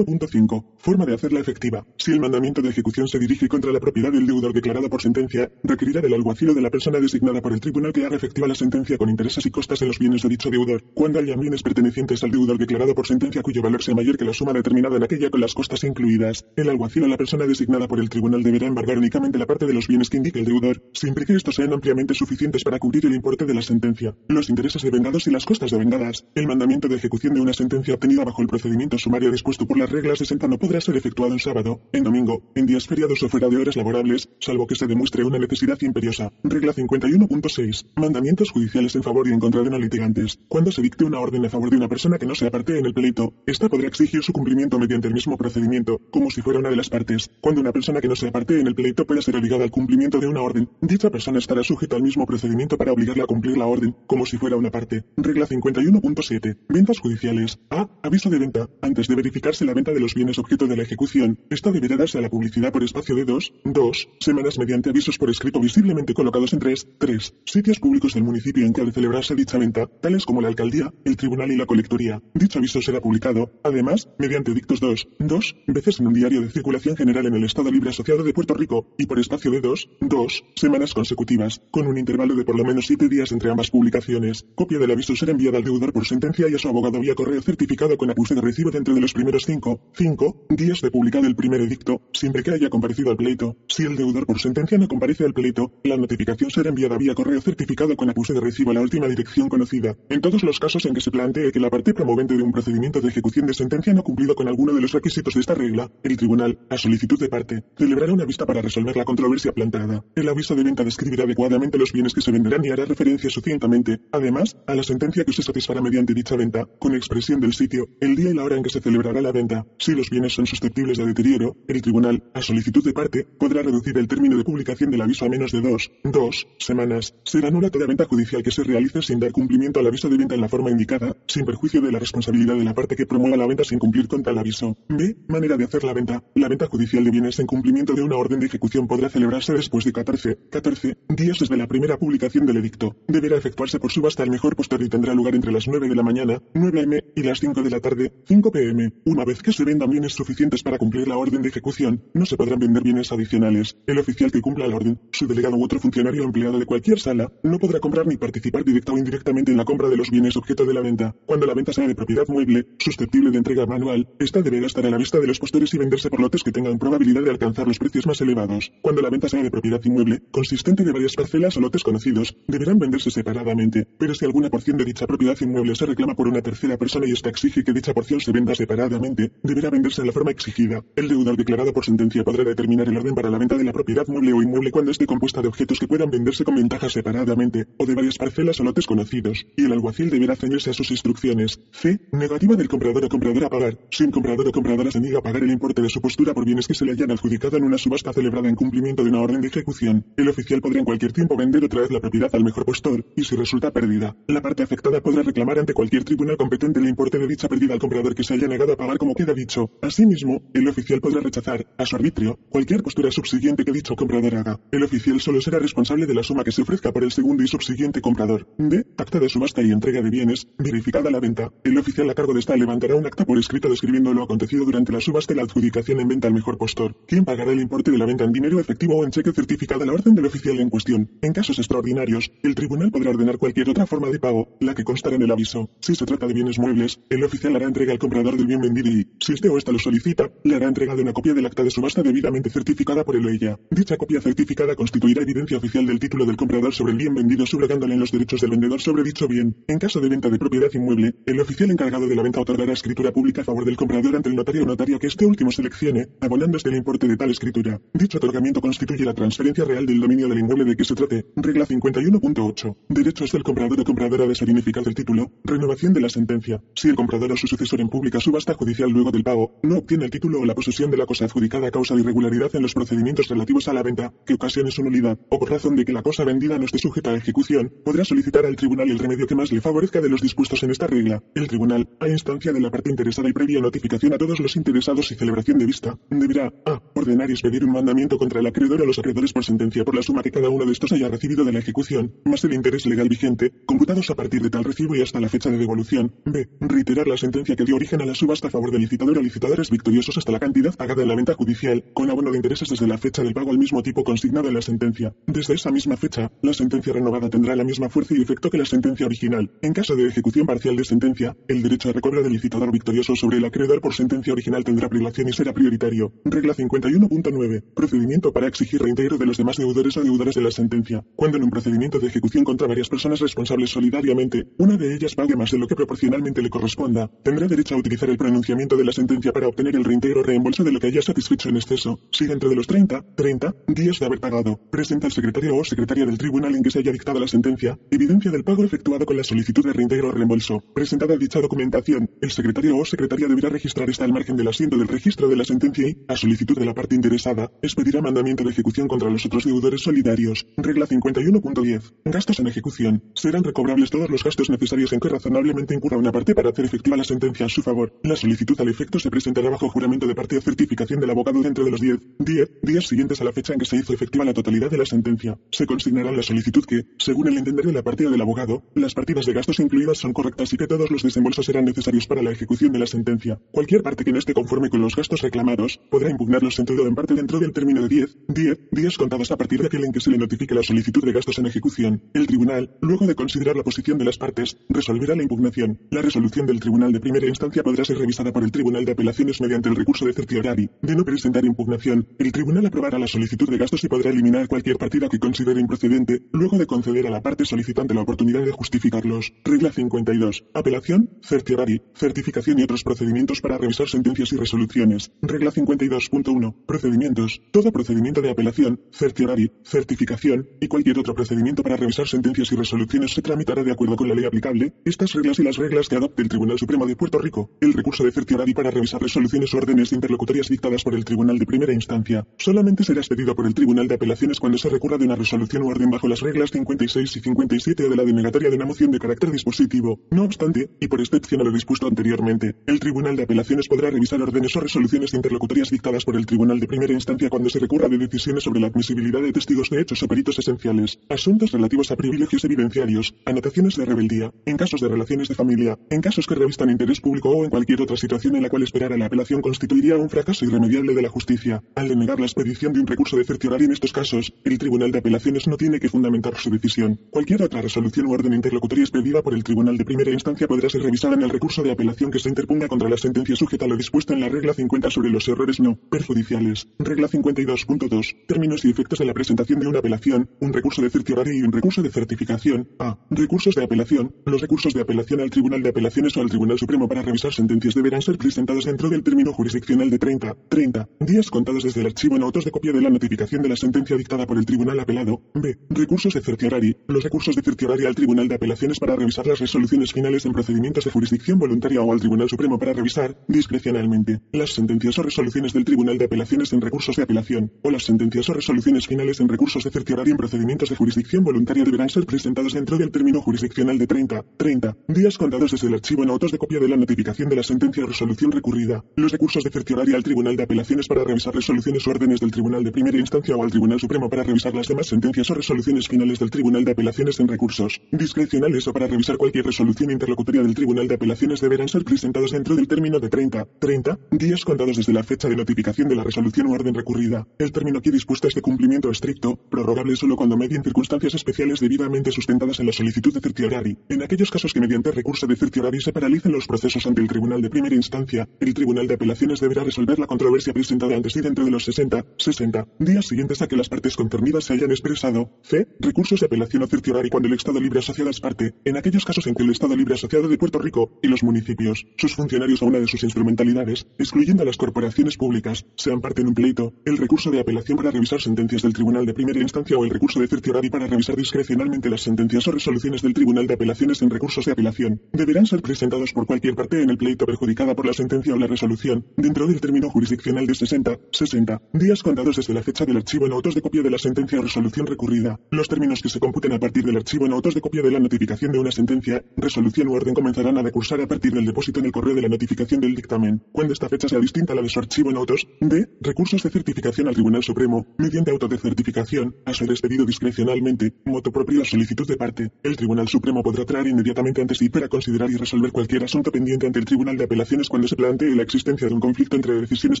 51.5. Forma de hacerla efectiva. Si el mandamiento de ejecución se dirige contra la propiedad del deudor declarado por sentencia, requerirá del alguacil o de la persona designada por el tribunal que haga efectiva la sentencia con intereses y costas en los bienes de dicho deudor. Cuando haya bienes pertenecientes al deudor declarado por sentencia cuyo valor sea mayor que la suma determinada en aquella con las costas incluidas, el alguacil o la persona designada por el tribunal deberá embargar únicamente la parte de los bienes que indique el deudor, siempre que estos sean ampliamente suficientes para cubrir el importe de la sentencia, los intereses de vengados y las costas de vengadas. El mandamiento de ejecución de una sentencia obtenida bajo el procedimiento sumario dispuesto por las reglas 60 no podrá ser efectuado en sábado, en domingo, en días feriados o fuera de horas laborables, salvo que se demuestre una necesidad imperiosa. Regla 51.6. Mandamientos judiciales en favor y en contra de no litigantes. Cuando se dicte una orden a favor de una persona que no sea parte en el pleito, esta podrá exigir su cumplimiento mediante el mismo procedimiento, como si fuera una de las partes. Cuando una persona que no sea parte en el pleito pueda ser obligada al cumplimiento de una orden, dicha persona estará sujeta al mismo procedimiento para obligarla a cumplir la orden, como si fuera una parte. Regla 51.7. Ventas judiciales. A. Aviso de venta. Antes de verificarse la venta de los bienes objeto de la ejecución, esta deberá darse a la publicidad por espacio de dos, dos semanas mediante avisos por escrito visiblemente colocados en tres, tres sitios públicos del municipio en que ha de celebrarse dicha venta, tales como la alcaldía, el tribunal y la colectoría. Dicho aviso será publicado, además, mediante dictos dos, dos veces en un diario de circulación general en el Estado Libre Asociado de Puerto Rico y por espacio de dos, dos semanas consecutivas, con un intervalo de por lo menos siete días entre ambas publicaciones. Copia del aviso será enviada al deudor por sentencia y a su abogado vía correo certificado con acuse de recibo dentro de los primeros cinco, cinco días de publicado el primer edicto, siempre que haya comparecido al pleito. Si el deudor por sentencia no comparece al pleito, la notificación será enviada vía correo certificado con acuse de recibo a la última dirección conocida. En todos los casos en que se plantee que la parte promovente de un procedimiento de ejecución de sentencia no ha cumplido con alguno de los requisitos de esta regla, el tribunal, a solicitud de parte, celebrará una vista para resolver la controversia planteada. El aviso de venta describirá adecuadamente los bienes que se venderán y hará referencia suficientemente, además, a la sentencia que se satisfará mediante dicha venta, con expresión del sitio, el día y la hora en que se celebrará la venta. Si los bienes son susceptibles de deterioro, el tribunal, a solicitud de parte, podrá reducir el término de publicación del aviso a menos de dos, dos semanas. Será nula toda venta judicial que se realice sin dar cumplimiento al aviso de venta en la forma indicada, sin perjuicio de la responsabilidad de la parte que promueva la venta sin cumplir con tal aviso. B. Manera de hacer la venta. La venta judicial de bienes en cumplimiento de una orden de ejecución podrá celebrarse después de 14, 14 días desde la primera publicación del edicto. Deberá efectuarse por subasta al mejor postor y tendrá lugar entre las 9 de la mañana, 9 am, y las 5 de la tarde, 5 pm. Una vez que se vendan bienes suficientes para cumplir la orden de ejecución, no se podrán vender bienes adicionales. El oficial que cumpla la orden, su delegado u otro funcionario empleado de cualquier sala, no podrá comprar ni participar directa o indirectamente en la compra de los bienes objeto de la venta. Cuando la venta sea de propiedad mueble, susceptible de entrega manual, esta deberá estar a la vista de los postores y venderse por lotes que tengan probabilidad de alcanzar los precios más elevados. Cuando la venta sea de propiedad inmueble, consistente de varias parcelas o lotes conocidos, deberán venderse separadamente. Pero si alguna porción de dicha propiedad inmueble se reclama por una tercera persona y esta exige que dicha porción se venda separadamente, deberá venderse en la forma exigida. El deudor declarado por sentencia podrá determinar el orden para la venta de la propiedad mueble o inmueble cuando esté compuesta de objetos que puedan venderse con ventaja separadamente o de varias parcelas o lotes conocidos, y el alguacil deberá ceñirse a sus instrucciones. C. Negativa del comprador o compradora a pagar. Si un comprador o compradora se niega a pagar el importe de su postura por bienes que se le hayan adjudicado en una subasta celebrada en cumplimiento de una orden de ejecución, el oficial podrá en cualquier tiempo vender otra vez la propiedad al mejor postor, y si resulta perdida, la parte afectada podrá reclamar ante cualquier tribunal competente el importe de dicha pérdida al comprador que se haya negado a pagar como queda dicho. Asimismo, el oficial podrá rechazar, a su arbitrio, cualquier postura subsiguiente que dicho comprador haga. El oficial solo será responsable de la suma que se ofrezca por el segundo y subsiguiente comprador. B. Acta de subasta y entrega de bienes, verificada la venta. El oficial a cargo de esta levantará un acta por escrito describiendo lo acontecido durante la subasta y la adjudicación en venta al mejor postor, quien pagará el importe de la venta en dinero efectivo o en cheque certificado a la orden del oficial en cuestión. En casos extraordinarios, el tribunal podrá ordenar cualquier otra forma de pago, la que constará en el aviso. Si se trata de bienes muebles, el oficial hará entrega al comprador del bien vendido y, si este o esta lo solicita, le hará entrega de una copia del acta de subasta debidamente certificada por él o ella. Dicha copia certificada constituirá evidencia oficial del título del comprador sobre el bien vendido subrogándole en los derechos del vendedor sobre dicho bien. En caso de venta de propiedad inmueble, el oficial encargado de la venta otorgará escritura pública a favor del comprador ante el notario o notario que este último seleccione, abonándose el importe de tal escritura. Dicho otorgamiento constituye la transferencia real del dominio del inmueble de que se trate. Regla 51.8. Derechos del comprador o compradora de ser ineficaz del título. Renovación de la sentencia. Si el comprador o su sucesor en pública subasta judicial luego del pago no obtiene el título o la posesión de la cosa adjudicada a causa de irregularidad en los procedimientos relativos a la venta, que ocasione su nulidad, o por razón de que la cosa vendida no esté sujeta a ejecución, podrá solicitar al tribunal el remedio que más le favorezca de los dispuestos en esta regla. El tribunal, a instancia de la parte interesada y previa notificación a todos los interesados y celebración de vista, deberá a. ordenar y expedir un mandamiento contra el acreedor o los acreedores por sentencia por la suma que cada uno de estos haya recibido de la ejecución, más el interés legal vigente, computados a partir de tal recibo y hasta la fecha de devolución. b. reiterar la sentencia que dio origen a la subasta a favor del licitador o licitadores victoriosos hasta la cantidad pagada en la venta judicial, con abono de intereses desde la fecha del pago al mismo tipo consignado en la sentencia. Desde esa misma fecha, la sentencia renovada tendrá la misma fuerza y efecto que la sentencia original. En caso de ejecución parcial de sentencia, el derecho a recobro del licitador victorioso sobre el acreedor por sentencia original tendrá privación y será prioritario. Regla 51.9. Procedimiento para exigir reintegro de los demás deudores o deudores de la sentencia. Cuando en un procedimiento de ejecución contra varias personas responsables solidariamente, una de ellas pague más de lo que proporcionalmente le corresponda, tendrá derecho a utilizar el pronunciamiento de la sentencia para obtener el reintegro o reembolso de lo que haya satisfecho en exceso. Si dentro de los 30, 30 días de haber pagado, presenta al secretario o secretaria del tribunal en que se haya dictado la sentencia, evidencia del pago efectuado con la solicitud de reintegro o reembolso. Presentada dicha documentación, el secretario o secretaria deberá registrar esta al margen del asiento del registro de la sentencia y, a solicitud de la parte interesada, expedirá mandamiento de ejecución contra los otros deudores solidarios. Regla 51.10. Gastos en ejecución. Serán recobrables todos los gastos necesarios en que razonablemente incurra una parte para hacer efectiva la sentencia a su favor. La solicitud al efecto se presentará bajo juramento de parte certificación del abogado dentro de los 10, 10 días siguientes a la fecha en que se hizo efectiva la totalidad de la sentencia. Se consignará la solicitud que, según el entender de la parte o del abogado, las partidas de gastos incluidas son correctas y que todos los desembolsos serán necesarios para la ejecución de la sentencia. Cualquier parte que no esté conforme con los gastos reclamados podrá impugnarlos en todo o en parte dentro del término de 10, 10 días contados a partir de aquel en que se le notifique la solicitud de gastos en ejecución. El tribunal, luego de considerar la posición de las partes, resolverá la impugnación. La resolución del tribunal de primera instancia podrá ser revisada por el tribunal de apelaciones mediante el recurso de certiorari. De no presentar impugnación, el tribunal aprobará la solicitud de gastos y podrá eliminar cualquier partida que considere improcedente, luego de conceder a la parte solicitante la oportunidad de justificarlos. Regla 52. Apelación, certiorari, certificación y otros procedimientos para revisar sentencias y resoluciones. Regla 52.1. Procedimientos. Todo procedimiento de apelación, certiorari, certificación y cualquier otro procedimiento para revisar sentencias y resoluciones se tramitará de acuerdo con la ley aplicable, estas reglas y las reglas que adopte el Tribunal Supremo de Puerto Rico. El recurso de certiorari para revisar resoluciones o órdenes interlocutorias dictadas por el Tribunal de Primera Instancia solamente será expedido por el Tribunal de Apelaciones cuando se recurra de una resolución o orden bajo las reglas 56 y 57 o de la denegatoria de una moción de carácter dispositivo. No obstante, y por excepción a lo dispuesto anteriormente, el Tribunal de Apelaciones podrá revisar órdenes o resoluciones interlocutorias dictadas por el Tribunal de Primera Instancia cuando se recurra de decisiones sobre la admisibilidad de testigos de hechos o peritos esenciales, asuntos relativos a privilegios evidenciarios, anotaciones de rebeldía, en casos de relaciones de familia, en casos que revistan interés público o en cualquier otra situación en la cual esperar a la apelación constituiría un fracaso irremediable de la justicia. Al denegar la expedición de un recurso de certiorari en estos casos, el Tribunal de Apelaciones no tiene que fundamentar su decisión. Cualquier otra resolución u orden interlocutoria expedida por el Tribunal de Primera Instancia podrá ser revisada en el recurso de apelación que se interponga contra la sentencia sujeta a lo dispuesto en la regla 50 sobre los errores no perjudiciales. Regla 52.2. 2. Términos y efectos de la presentación de una apelación, un recurso de certiorari y un recurso de certificación. A. Recursos de apelación. Los recursos de apelación al Tribunal de Apelaciones o al Tribunal Supremo para revisar sentencias deberán ser presentados dentro del término jurisdiccional de 30, 30 días contados desde el archivo en autos de copia de la notificación de la sentencia dictada por el Tribunal apelado. B. Recursos de certiorari. Los recursos de certiorari al Tribunal de Apelaciones para revisar las resoluciones finales en procedimientos de jurisdicción voluntaria o al Tribunal Supremo para revisar, discrecionalmente, las sentencias o resoluciones del Tribunal de Apelaciones en recursos de apelación, o las sentencias o resoluciones finales en recursos de certiorari en procedimientos de jurisdicción voluntaria deberán ser presentados dentro del término jurisdiccional de 30, 30 días contados desde el archivo en autos de copia de la notificación de la sentencia o resolución recurrida. Los recursos de certiorari al Tribunal de Apelaciones para revisar resoluciones o órdenes del Tribunal de Primera Instancia o al Tribunal Supremo para revisar las demás sentencias o resoluciones finales del Tribunal de Apelaciones en recursos discrecionales o para revisar cualquier resolución interlocutoria del Tribunal de Apelaciones deberán ser presentados dentro del término de 30, 30 días contados desde la fecha de notificación de la resolución o orden recurrida. El término aquí dispuesto es de cumplimiento estricto, prorrogable solo cuando medien circunstancias especiales debidamente sustentadas en la solicitud de certiorari. En aquellos casos que mediante recurso de certiorari se paralicen los procesos ante el Tribunal de Primera Instancia, el Tribunal de Apelaciones deberá resolver la controversia presentada antes y dentro de los 60, 60 días siguientes a que las partes concernidas se hayan expresado. C. Recursos de apelación o certiorari cuando el Estado Libre Asociado es parte, en aquellos casos en que el Estado Libre Asociado de Puerto Rico y los municipios, sus funcionarios o una de sus instrumentalidades, excluyendo a las corporaciones públicas, sean parte en un pleito, el recurso de apelación para revisar sentencias del Tribunal de Primera Instancia o el recurso de certiorari para revisar discrecionalmente las sentencias o resoluciones del Tribunal de Apelaciones en recursos de apelación, deberán ser presentados por cualquier parte en el pleito perjudicada por la sentencia o la resolución, dentro del término jurisdiccional de 60, 60 días contados desde la fecha del archivo en autos de copia de la sentencia o resolución recurrida. Los términos que se computen a partir del archivo en autos de copia de la notificación de una sentencia, resolución u orden comenzarán a decursar a partir del depósito en el correo de la notificación del dictamen, cuando esta fecha sea distinta a la de su archivo en autos. D. Recursos de certificación al Tribunal Supremo, mediante auto de certificación, a ser expedido discrecionalmente, moto propio a solicitud de parte. El Tribunal Supremo podrá traer inmediatamente ante sí para considerar y resolver cualquier asunto pendiente ante el Tribunal de Apelaciones cuando se plantee la existencia de un conflicto entre decisiones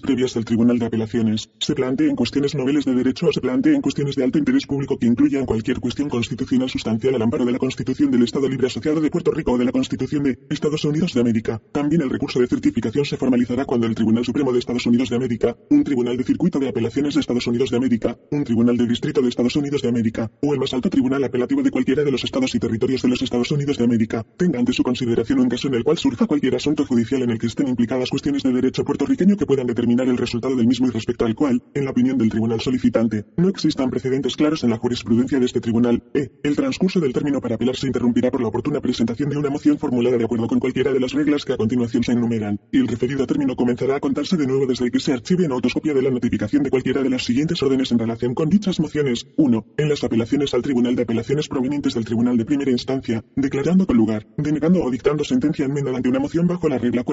previas del Tribunal de Apelaciones, se planteen cuestiones noveles de derecho o se planteen cuestiones de alto interés público que incluyan cualquier cuestión constitucional sustancial al amparo de la Constitución del Estado Libre Asociado de Puerto Rico o de la Constitución de Estados Unidos de América. También el recurso de certificación se formalizará cuando el Tribunal Supremo de Estados Unidos de América, un Tribunal de Circuito de Apelaciones de Estados Unidos de América, un Tribunal de Distrito de Estados Unidos de América o el más alto tribunal apelativo de cualquiera de los estados y territorios de los Estados Unidos de América tenga ante su consideración un caso en el cual surja cualquier asunto judicial en el que estén implicadas cuestiones de derecho puertorriqueño que puedan determinar el resultado del mismo y respecto al cual, en la opinión del tribunal solicitante, no existan precedentes claros en la jurisprudencia de este tribunal. E. El transcurso del término para apelar se interrumpirá por la oportuna presentación de una moción formulada de acuerdo con cualquiera de las reglas que a continuación se enumeran, y el referido término comenzará a contarse de nuevo desde que se archive en autoscopia de la notificación de cualquiera de las siguientes órdenes en relación con dichas mociones. 1. En las apelaciones al Tribunal de Apelaciones provenientes del Tribunal de Primera Instancia, declarando con lugar, denegando o dictando sentencia enmendada ante una moción bajo la regla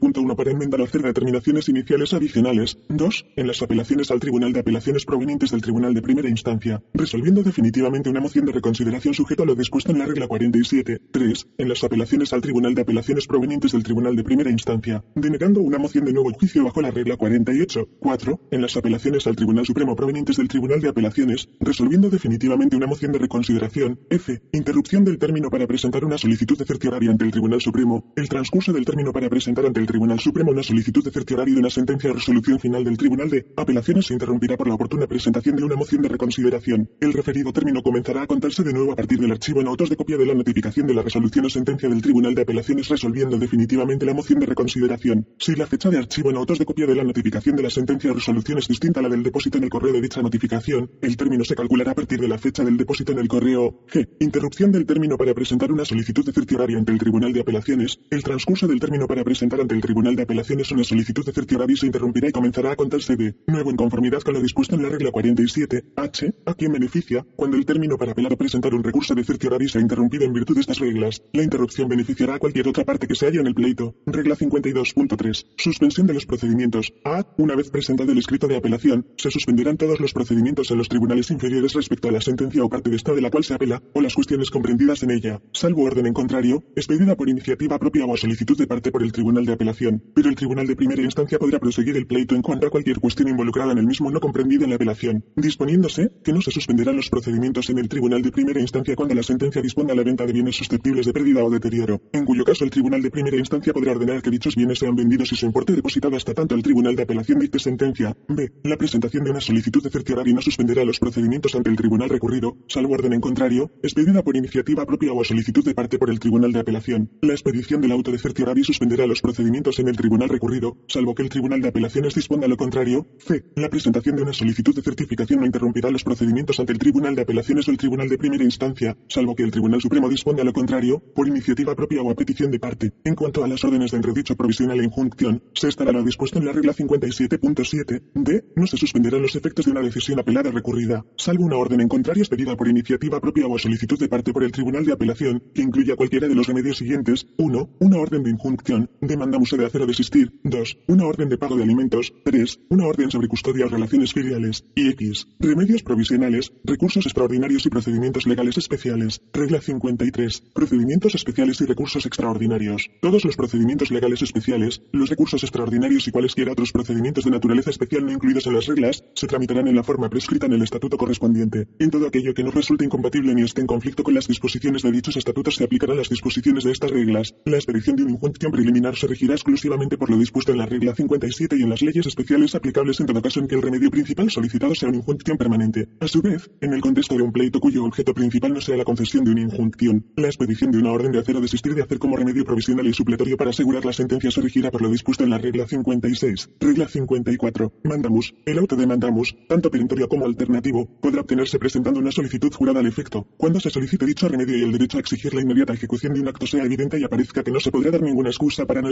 43.1 para enmendar o hacer determinaciones iniciales adicionales. 2. En las apelaciones al Tribunal de Apelaciones provenientes del Tribunal de Primera Instancia, resolviendo definitivamente una moción de reconsideración sujeto a lo dispuesto en la regla 47. 3. En las apelaciones al Tribunal de Apelaciones provenientes del Tribunal de Primera Instancia, denegando una moción de nuevo juicio bajo la regla 48. 4. En las apelaciones al Tribunal Supremo provenientes del Tribunal de Apelaciones, resolviendo definitivamente una moción de reconsideración. F. Interrupción del término para presentar una solicitud de certiorari ante el Tribunal Supremo. El transcurso del término para presentar ante el Tribunal Supremo una solicitud de certiorari de una sentencia o resolución final del Tribunal de Apelaciones se interrumpirá por la oportuna presentación de una moción de reconsideración. El referido término comenzará a contarse de nuevo a partir del archivo en autos de copia de la notificación de la resolución o sentencia del Tribunal de Apelaciones resolviendo definitivamente la moción de reconsideración. Si la fecha de archivo en autos de copia de la notificación de la sentencia o resolución es distinta a la del depósito en el correo de dicha notificación, el término se calculará a partir de la fecha del depósito en el correo. G. Interrupción del término para presentar una solicitud de certiorari ante el Tribunal de Apelaciones. El transcurso del término para presentar ante el Tribunal de Apelaciones una solicitud de certiorari se interrumpirá y comenzará a contarse de nuevo en conformidad con lo dispuesto en la regla 47 H, a quien beneficia, cuando el término para apelar o presentar un recurso de certiorari se ha en virtud de estas reglas. La interrupción beneficiará a cualquier otra parte que se halla en el pleito. Regla 52.3. Suspensión de los procedimientos. A. Una vez presentado el escrito de apelación, se suspenderán todos los procedimientos en los tribunales inferiores respecto a la sentencia o parte de esta de la cual se apela, o las cuestiones comprendidas en ella, salvo orden en contrario, expedida por iniciativa propia o solicitud de parte por el Tribunal de Apelación. Pero el Tribunal de Primera Instancia podrá proseguir el pleito en cuanto a cualquier cuestión involucrada en el mismo no comprendida en la apelación, disponiéndose que no se suspenderán los procedimientos en el Tribunal de Primera Instancia cuando la sentencia disponga la venta de bienes susceptibles de pérdida o deterioro, en cuyo caso el Tribunal de Primera Instancia podrá ordenar que dichos bienes sean vendidos y su importe depositado hasta tanto el Tribunal de Apelación dicte sentencia. B. La presentación de una solicitud de certiorari no suspenderá los procedimientos ante el tribunal recurrido, salvo orden en contrario, expedida por iniciativa propia o a solicitud de parte por el tribunal de apelación. La expedición del auto de certiorari suspenderá los procedimientos en el tribunal recurrido, salvo que el tribunal de apelaciones disponga lo contrario. C. La presentación de una solicitud de certificación no interrumpirá los procedimientos ante el tribunal de apelaciones o el tribunal de primera instancia, salvo que el tribunal supremo disponga lo contrario, por iniciativa propia o a petición de parte. En cuanto a las órdenes de entredicho provisional e injunción, se estará lo dispuesto en la regla 57.7 d. No se suspenderán los efectos de una decisión apelada recurrida, salvo una orden en contrario expedida por iniciativa propia o a solicitud de parte por el tribunal de apelación, que incluya cualquiera de los remedios siguientes. 1. Una orden de injunción, demanda museo de hacer o desistir. 2. Una orden de pago de alimentos. 3. Una orden sobre custodia o relaciones filiales. Y X. Remedios provisionales, recursos extraordinarios y procedimientos legales especiales. Regla 53. Procedimientos especiales y recursos extraordinarios. Todos los procedimientos legales especiales, los recursos extraordinarios y cualesquiera otros procedimientos de naturaleza especial no incluidos en las reglas, se tramitarán en la forma prescrita en el estatuto correspondiente. En todo aquello que no resulte incompatible ni esté en conflicto con las disposiciones de dichos estatutos se aplicarán las disposiciones de estas reglas. La expedición de una injunción preliminar se regirá exclusivamente por lo dispuesto en la regla 57 y en las leyes especiales aplicables en todo caso en que el remedio principal solicitado sea una injunción permanente. A su vez, en el contexto de un pleito cuyo objeto principal no sea la concesión de una injunción, la expedición de una orden de hacer o desistir de hacer como remedio provisional y supletorio para asegurar la sentencia se regirá por lo dispuesto en la regla 56. Regla 54. Mandamus. El auto de mandamus, tanto perentorio como alternativo, podrá obtenerse presentando una solicitud jurada al efecto. Cuando se solicite dicho remedio y el derecho a exigir la inmediata ejecución de un acto sea evidente y aparezca que no se podrá dar ninguna excusa para no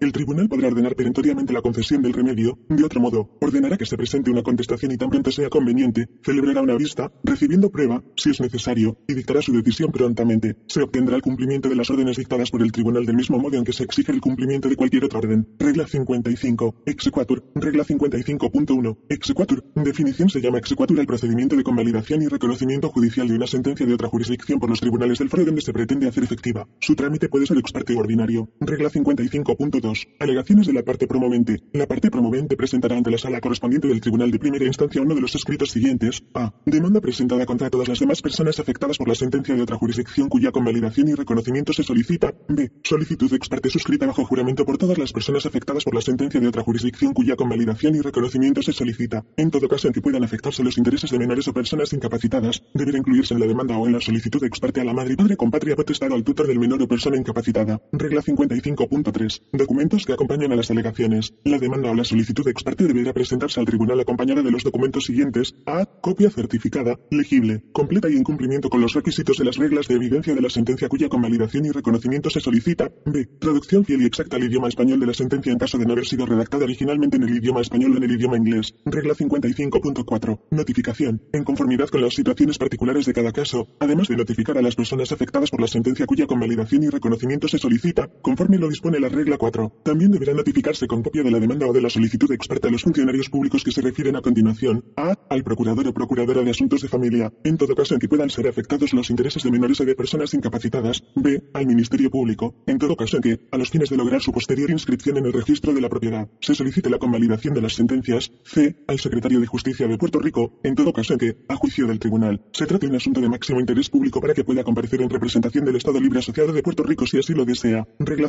el tribunal podrá ordenar perentoriamente la concesión del remedio. De otro modo, ordenará que se presente una contestación y tan pronto sea conveniente, celebrará una vista, recibiendo prueba, si es necesario, y dictará su decisión prontamente. Se obtendrá el cumplimiento de las órdenes dictadas por el tribunal del mismo modo en que se exige el cumplimiento de cualquier otra orden. Regla 55. Exequatur. Regla 55.1. Exequatur. Definición se llama exequatur al procedimiento de convalidación y reconocimiento judicial de una sentencia de otra jurisdicción por los tribunales del foro donde se pretende hacer efectiva. Su trámite puede ser ex parte ordinario. Regla 55.2. Alegaciones de la parte promovente. La parte promovente presentará ante la sala correspondiente del tribunal de primera instancia uno de los escritos siguientes. A. Demanda presentada contra todas las demás personas afectadas por la sentencia de otra jurisdicción cuya convalidación y reconocimiento se solicita. B. Solicitud ex parte suscrita bajo juramento por todas las personas afectadas por la sentencia de otra jurisdicción cuya convalidación y reconocimiento se solicita. En todo caso en que puedan afectarse los intereses de menores o personas incapacitadas, deberá incluirse en la demanda o en la solicitud ex parte a la madre y padre con patria potestad al tutor del menor o persona incapacitada. Regla 55.3. Documentos que acompañan a las alegaciones. La demanda o la solicitud de ex parte deberá presentarse al tribunal acompañada de los documentos siguientes. A. Copia certificada, legible, completa y en cumplimiento con los requisitos de las reglas de evidencia de la sentencia cuya convalidación y reconocimiento se solicita. B. Traducción fiel y exacta al idioma español de la sentencia en caso de no haber sido redactada originalmente en el idioma español o en el idioma inglés. Regla 55.4. Notificación. En conformidad con las situaciones particulares de cada caso, además de notificar a las personas afectadas por la sentencia cuya convalidación y reconocimiento se solicita, conforme lo dispone la regla 4. También deberá notificarse con copia de la demanda o de la solicitud experta a los funcionarios públicos que se refieren a continuación. A. Al procurador o procuradora de asuntos de familia, en todo caso en que puedan ser afectados los intereses de menores o de personas incapacitadas. B. Al Ministerio Público, en todo caso en que, a los fines de lograr su posterior inscripción en el registro de la propiedad, se solicite la convalidación de las sentencias. C. Al Secretario de Justicia de Puerto Rico, en todo caso en que, a juicio del tribunal, se trate un asunto de máximo interés público para que pueda comparecer en representación del Estado Libre Asociado de Puerto Rico si así lo desea. Regla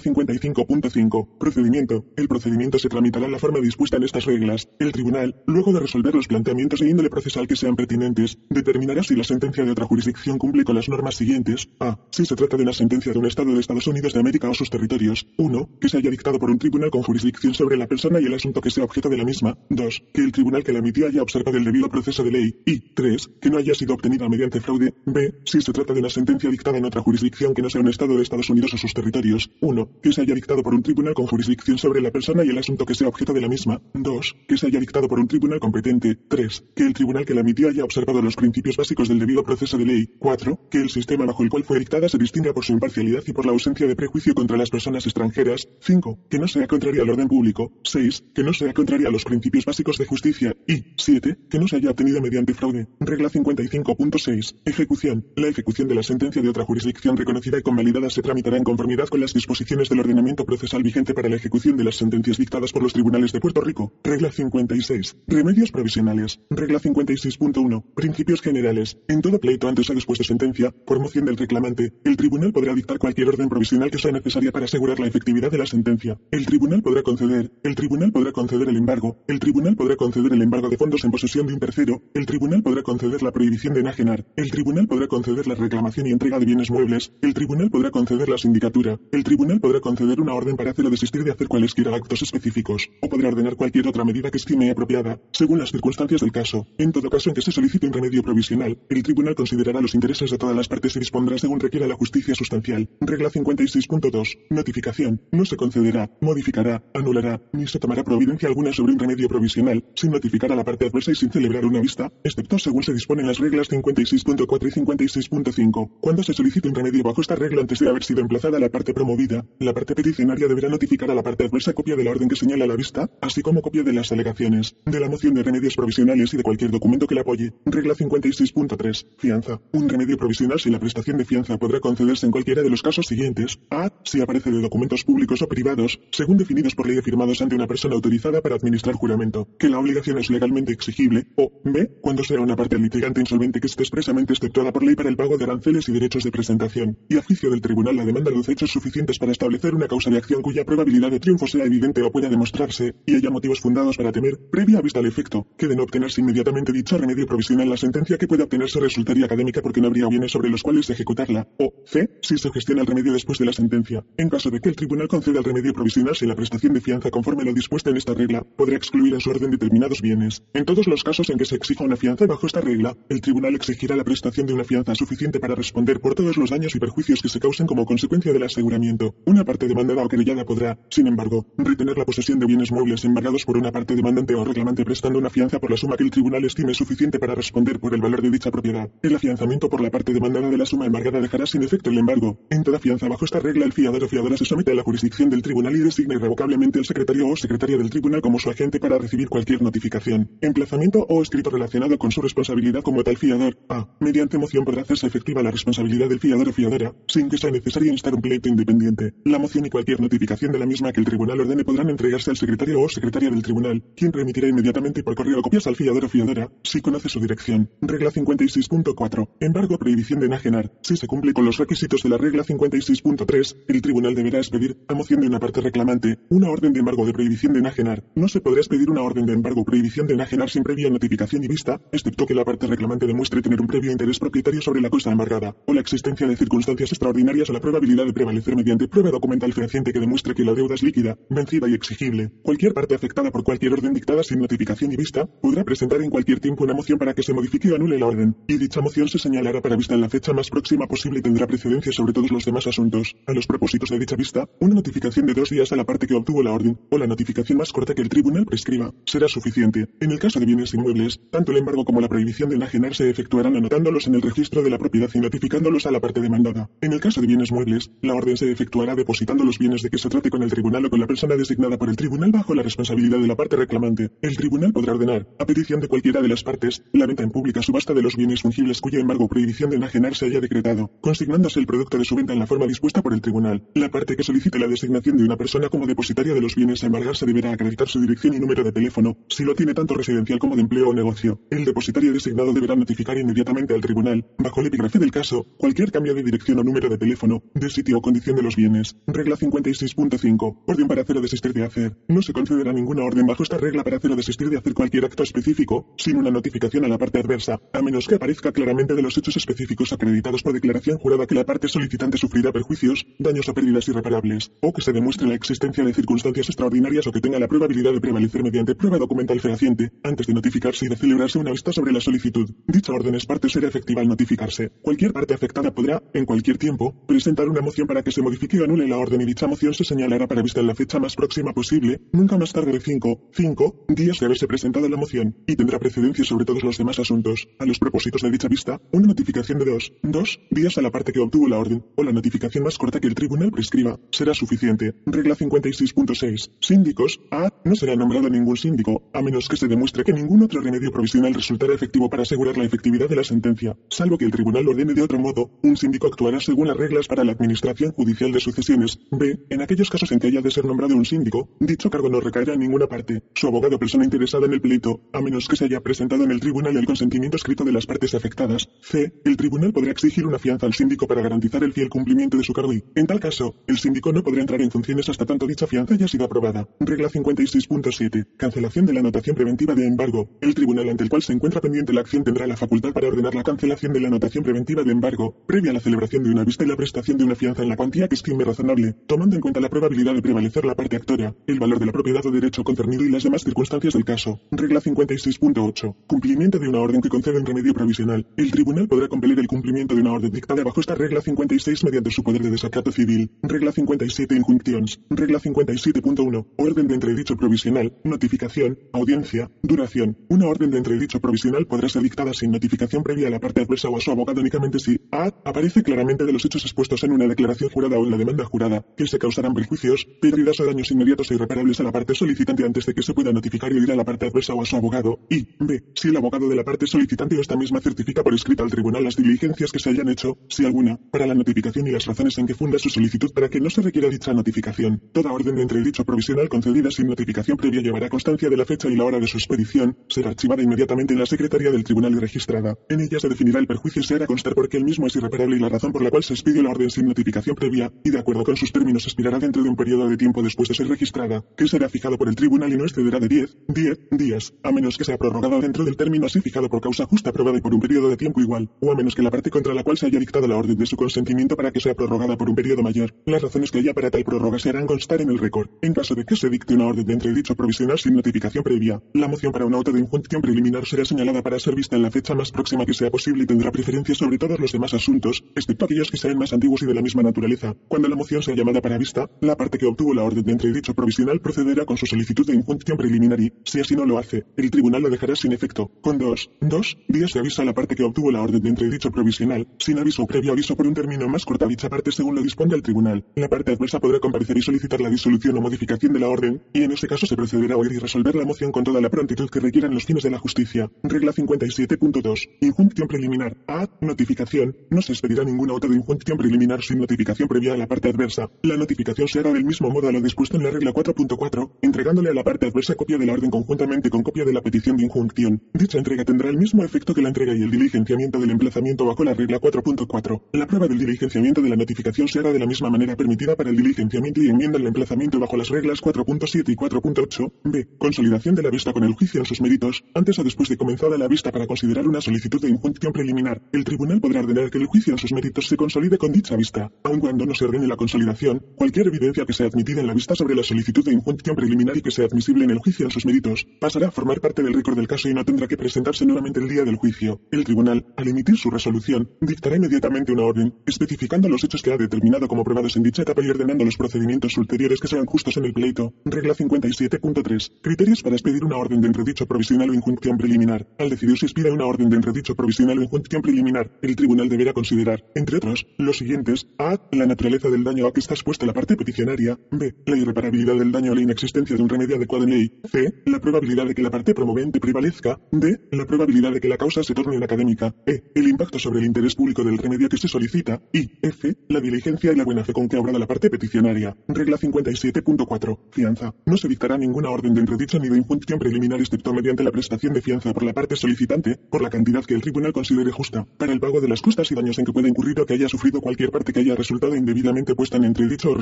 55.5. Procedimiento. El procedimiento se tramitará en la forma dispuesta en estas reglas. El tribunal, luego de resolver los planteamientos de índole procesal que sean pertinentes, determinará si la sentencia de otra jurisdicción cumple con las normas siguientes. A. Si se trata de una sentencia de un Estado de Estados Unidos de América o sus territorios. 1. Que se haya dictado por un tribunal con jurisdicción sobre la persona y el asunto que sea objeto de la misma. 2. Que el tribunal que la emitió haya observado el debido proceso de ley. Y 3. Que no haya sido obtenida mediante fraude. B. Si se trata de una sentencia dictada en otra jurisdicción que no sea un Estado de Estados Unidos o sus territorios. 1. Que se haya dictado por un tribunal con jurisdicción sobre la persona y el asunto que sea objeto de la misma. 2. Que se haya dictado por un tribunal competente. 3. Que el tribunal que la emitió haya observado los principios básicos del debido proceso de ley. 4. Que el sistema bajo el cual fue dictada se distinga por su imparcialidad y por la ausencia de prejuicio contra las personas extranjeras. 5. Que no sea contraria al orden público. 6. Que no sea contraria a los principios básicos de justicia. Y 7. Que no se haya obtenido mediante fraude. Regla 55.6. Ejecución. La ejecución de la sentencia de otra jurisdicción reconocida y convalidada se tramitará en conformidad con las disposiciones del ordenamiento procesal vigente para la ejecución de las sentencias dictadas por los tribunales de Puerto Rico. Regla 56. Remedios provisionales. Regla 56.1. Principios generales. En todo pleito antes o después de sentencia, por moción del reclamante, el tribunal podrá dictar cualquier orden provisional que sea necesaria para asegurar la efectividad de la sentencia. El tribunal podrá conceder, el tribunal podrá conceder el embargo, el tribunal podrá conceder el embargo de fondos en posesión de un tercero, el tribunal podrá conceder la prohibición de enajenar, el tribunal podrá conceder la reclamación y entrega de bienes muebles, el tribunal podrá conceder la sindicatura, el tribunal podrá conceder una orden para hacerlo desistir de hacer cualesquiera actos específicos, o podrá ordenar cualquier otra medida que estime apropiada, según las circunstancias del caso. En todo caso en que se solicite un remedio provisional, el tribunal considerará los intereses de todas las partes y dispondrá según requiera la justicia sustancial. Regla 56.2. Notificación. No se concederá, modificará, anulará, ni se tomará providencia alguna sobre un remedio provisional, sin notificar a la parte adversa y sin celebrar una vista, excepto según se disponen las reglas 56.4 y 56.5. Cuando se solicite un remedio bajo esta regla antes de haber sido emplazada la parte promovida, la parte peticionaria deberá notificar a la parte adversa copia de la orden que señala la vista, así como copia de las alegaciones, de la moción de remedios provisionales y de cualquier documento que la apoye. Regla 56.3. Fianza. Un remedio provisional si la prestación de fianza podrá concederse en cualquiera de los casos siguientes. A. Si aparece de documentos públicos o privados, según definidos por ley firmados ante una persona autorizada para administrar juramento, que la obligación es legalmente exigible. O B. Cuando sea una parte litigante insolvente que esté expresamente exceptuada por ley para el pago de aranceles y derechos de presentación. Y a juicio del tribunal la demanda luce hechos suficientes para establecer una causa de acción cuya probabilidad de triunfo sea evidente o pueda demostrarse, y haya motivos fundados para temer, previa vista al efecto, que de no obtenerse inmediatamente dicho remedio provisional la sentencia que pueda obtenerse resultaría académica porque no habría bienes sobre los cuales ejecutarla, o C. Si se gestiona el remedio después de la sentencia. En caso de que el tribunal conceda el remedio provisional si la prestación de fianza conforme lo dispuesto en esta regla, podrá excluir en su orden determinados bienes. En todos los casos en que se exija una fianza bajo esta regla, el tribunal exigirá la prestación de una fianza suficiente para responder por todos los daños y perjuicios que se causen como consecuencia del aseguramiento. Una parte demandada o querellada podrá, sin embargo, retener la posesión de bienes muebles embargados por una parte demandante o reclamante prestando una fianza por la suma que el tribunal estime suficiente para responder por el valor de dicha propiedad. El afianzamiento por la parte demandada de la suma embargada dejará sin efecto el embargo. En toda fianza bajo esta regla el fiador o fiadora se somete a la jurisdicción del tribunal y designa irrevocablemente el secretario o secretaria del tribunal como su agente para recibir cualquier notificación, emplazamiento o escrito relacionado con su responsabilidad como tal fiador. A. Mediante moción podrá hacerse efectiva la responsabilidad del fiador o fiadora, sin que sea necesario instar un pleito independiente. La moción y cualquier notificación de la misma que el tribunal ordene podrán entregarse al secretario o secretaria del tribunal, quien remitirá inmediatamente por correo copias al fiador o fiadora, si conoce su dirección. Regla 56.4. Embargo prohibición de enajenar. Si se cumple con los requisitos de la regla 56.3, el tribunal deberá expedir, a moción de una parte reclamante, una orden de embargo de prohibición de enajenar. No se podrá expedir una orden de embargo prohibición de enajenar sin previa notificación y vista, excepto que la parte reclamante demuestre tener un previo interés propietario sobre la cosa embargada, o la existencia de circunstancias extraordinarias o la probabilidad de prevalecer mediante prueba documental fehaciente que demuestre que la deuda es líquida, vencida y exigible. Cualquier parte afectada por cualquier orden dictada sin notificación y vista podrá presentar en cualquier tiempo una moción para que se modifique o anule la orden, y dicha moción se señalará para vista en la fecha más próxima posible y tendrá precedencia sobre todos los demás asuntos. A los propósitos de dicha vista, una notificación de dos días a la parte que obtuvo la orden, o la notificación más corta que el tribunal prescriba, será suficiente. En el caso de bienes inmuebles, tanto el embargo como la prohibición de enajenar se efectuarán anotándolos en el registro de la propiedad y notificándolos a la parte demandada. En el caso de bienes muebles, la orden se efectuará depositando los bienes de que se trate con el tribunal o con la persona designada por el tribunal bajo la responsabilidad de la parte reclamante. El tribunal podrá ordenar, a petición de cualquiera de las partes, la venta en pública subasta de los bienes fungibles cuyo embargo o prohibición de enajenar se haya decretado, consignándose el producto de su venta en la forma dispuesta por el tribunal. La parte que solicite la designación de una persona como depositaria de los bienes a embargarse deberá acreditar su dirección y número de teléfono, si lo tiene tanto residencial como de empleo o negocio. El depositario designado deberá notificar inmediatamente al tribunal, bajo el epígrafe del caso, cualquier cambio de dirección o número de teléfono, de sitio o condición de los bienes. Regla 56.5. Orden para hacer o desistir de hacer. No se concederá ninguna orden bajo esta regla para hacer o desistir de hacer cualquier acto específico, sin una notificación a la parte adversa, a menos que aparezca claramente de los hechos específicos acreditados por declaración jurada que la parte solicitante sufrirá perjuicios, daños o pérdidas irreparables, o que se demuestre la existencia de circunstancias extraordinarias o que tenga la probabilidad de prevalecer mediante prueba documental fehaciente, antes de notificarse y de celebrarse una vista sobre la solicitud. Dicha orden es parte será efectiva al notificarse. Cualquier parte afectada podrá, en cualquier tiempo, presentar una moción para que se modifique o anule la orden y dicha moción se señalará para vista en la fecha más próxima posible, nunca más tarde de 5, 5 días de haberse presentado la moción, y tendrá precedencia sobre todos los demás asuntos. A los propósitos de dicha vista, una notificación de 2, 2 días a la parte que obtuvo la orden, o la notificación más corta que el tribunal prescriba, será suficiente. Regla 56.6. Síndicos. A. No será nombrado ningún síndico, a menos que se demuestre que ningún otro remedio provisional resultará efectivo para asegurar la efectividad de la sentencia, salvo que el tribunal lo ordene de otro modo, un síndico actuará según las reglas para la administración judicial de sucesiones. B. En aquellos casos en que haya de ser nombrado un síndico, dicho cargo no recaerá en ninguna parte. Su abogado o persona interesada en el pleito, a menos que se haya presentado en el tribunal el consentimiento escrito de las partes afectadas. C. El tribunal podrá exigir una fianza al síndico para garantizar el fiel cumplimiento de su cargo y, en tal caso, el síndico no podrá entrar en funciones hasta tanto dicha fianza haya sido aprobada. Regla 56.7. Cancelación de la anotación preventiva de embargo. El tribunal ante el cual se encuentra pendiente la acción tendrá la facultad para ordenar la cancelación de la anotación preventiva de embargo, previa a la celebración de una vista y la prestación de una fianza en la cuantía que estime razonable, tomando en cuenta la probabilidad de prevalecer la parte actora, el valor de la propiedad o derecho concernido y las demás circunstancias del caso. Regla 56.8. Cumplimiento de una orden que concede un remedio provisional. El tribunal podrá compelir el cumplimiento de una orden dictada bajo esta regla 56 mediante su poder de desacato civil. Regla 57. Injunctions. Regla 57.1. Orden de entredicho provisional. Notificación. Audiencia. Duración. Una orden de entredicho provisional podrá ser dictada sin notificación previa a la parte adversa o a su abogado únicamente si A. Aparece claramente de los hechos expuestos en una declaración jurada o en la demanda jurada que se causarán perjuicios, pérdidas o daños inmediatos e irreparables a la parte solicitante antes de que se pueda notificar y oír a la parte adversa o a su abogado. Y B. Si el abogado de la parte solicitante o esta misma certifica por escrito al tribunal las diligencias que se hayan hecho, si alguna, para la notificación y las razones en que funda su solicitud para que no se requiera dicha notificación. Toda orden de entredicho provisional concedida sin notificación previa llevará constancia de la fecha y la hora de su expedición, será archivada inmediatamente en la Secretaría del Tribunal y registrada. En ella se definirá el perjuicio y se hará constar porque el mismo es irreparable y la razón por la cual se expidió la orden sin notificación previa, y de acuerdo con sus términos expirará dentro de un periodo de tiempo después de ser registrada, que será fijado por el tribunal y no excederá de 10, 10 días, a menos que sea prorrogada dentro del término así fijado por causa justa aprobada y por un periodo de tiempo igual, o a menos que la parte contra la cual se haya dictado la orden de su consentimiento para que sea prorrogada por un periodo mayor. Las razones que haya para tal prórroga se harán constar en el récord. En caso de que se dicte una orden de entredicho provisional sin notificación previa, la moción para un auto de injunción preliminar será señalada para ser vista en la fecha más próxima que sea posible y tendrá preferencia sobre todos los demás asuntos, excepto aquellos que sean más antiguos y de la misma naturaleza. Cuando la moción sea llamada para la parte que obtuvo la orden de entredicho provisional procederá con su solicitud de injunción preliminar y, si así no lo hace, el tribunal lo dejará sin efecto, con dos, dos días de aviso a la parte que obtuvo la orden de entredicho provisional, sin aviso o previo aviso por un término más corto a dicha parte según lo dispone el tribunal. La parte adversa podrá comparecer y solicitar la disolución o modificación de la orden, y en ese caso se procederá a oír y resolver la moción con toda la prontitud que requieran los fines de la justicia. Regla 57.2. Injunción preliminar. A. Notificación. No se expedirá ningún auto de injunción preliminar sin notificación previa a la parte adversa. La notificación se hará del mismo modo a lo dispuesto en la regla 4.4, entregándole a la parte adversa copia de la orden conjuntamente con copia de la petición de injunción. Dicha entrega tendrá el mismo efecto que la entrega y el diligenciamiento del emplazamiento bajo la regla 4.4. La prueba del diligenciamiento de la notificación se hará de la misma manera permitida para el diligenciamiento y enmienda el emplazamiento bajo las reglas 4.7 y 4.8. B. Consolidación de la vista con el juicio en sus méritos, antes o después de comenzada la vista para considerar una solicitud de injunción preliminar. El tribunal podrá ordenar que el juicio en sus méritos se consolide con dicha vista, aun cuando no se ordene la consolidación. Cualquier evidencia que sea admitida en la vista sobre la solicitud de injunción preliminar y que sea admisible en el juicio en sus méritos, pasará a formar parte del récord del caso y no tendrá que presentarse nuevamente el día del juicio. El tribunal, al emitir su resolución, dictará inmediatamente una orden, especificando los hechos que ha determinado como probados en dicha etapa y ordenando los procedimientos ulteriores que sean justos en el pleito. Regla 57.3. Criterios para expedir una orden de entredicho provisional o injunción preliminar. Al decidir si expira una orden de entredicho provisional o injunción preliminar, el tribunal deberá considerar, entre otros, los siguientes. A. La naturaleza del daño a que está expuesta la parte peticionaria. B. La irreparabilidad del daño a la inexistencia de un remedio adecuado en ley. C. La probabilidad de que la parte promovente prevalezca. D. La probabilidad de que la causa se torne académica. E. El impacto sobre el interés público del remedio que se solicita. Y F. La diligencia y la buena fe con que ha obrado la parte peticionaria. Regla 57.4. Fianza. No se dictará ninguna orden de entredicho ni de injunción preliminar excepto mediante la prestación de fianza por la parte solicitante, por la cantidad que el tribunal considere justa, para el pago de las costas y daños en que pueda incurrir o que haya sufrido cualquier parte que haya resultado indebidamente puesta en entredicho o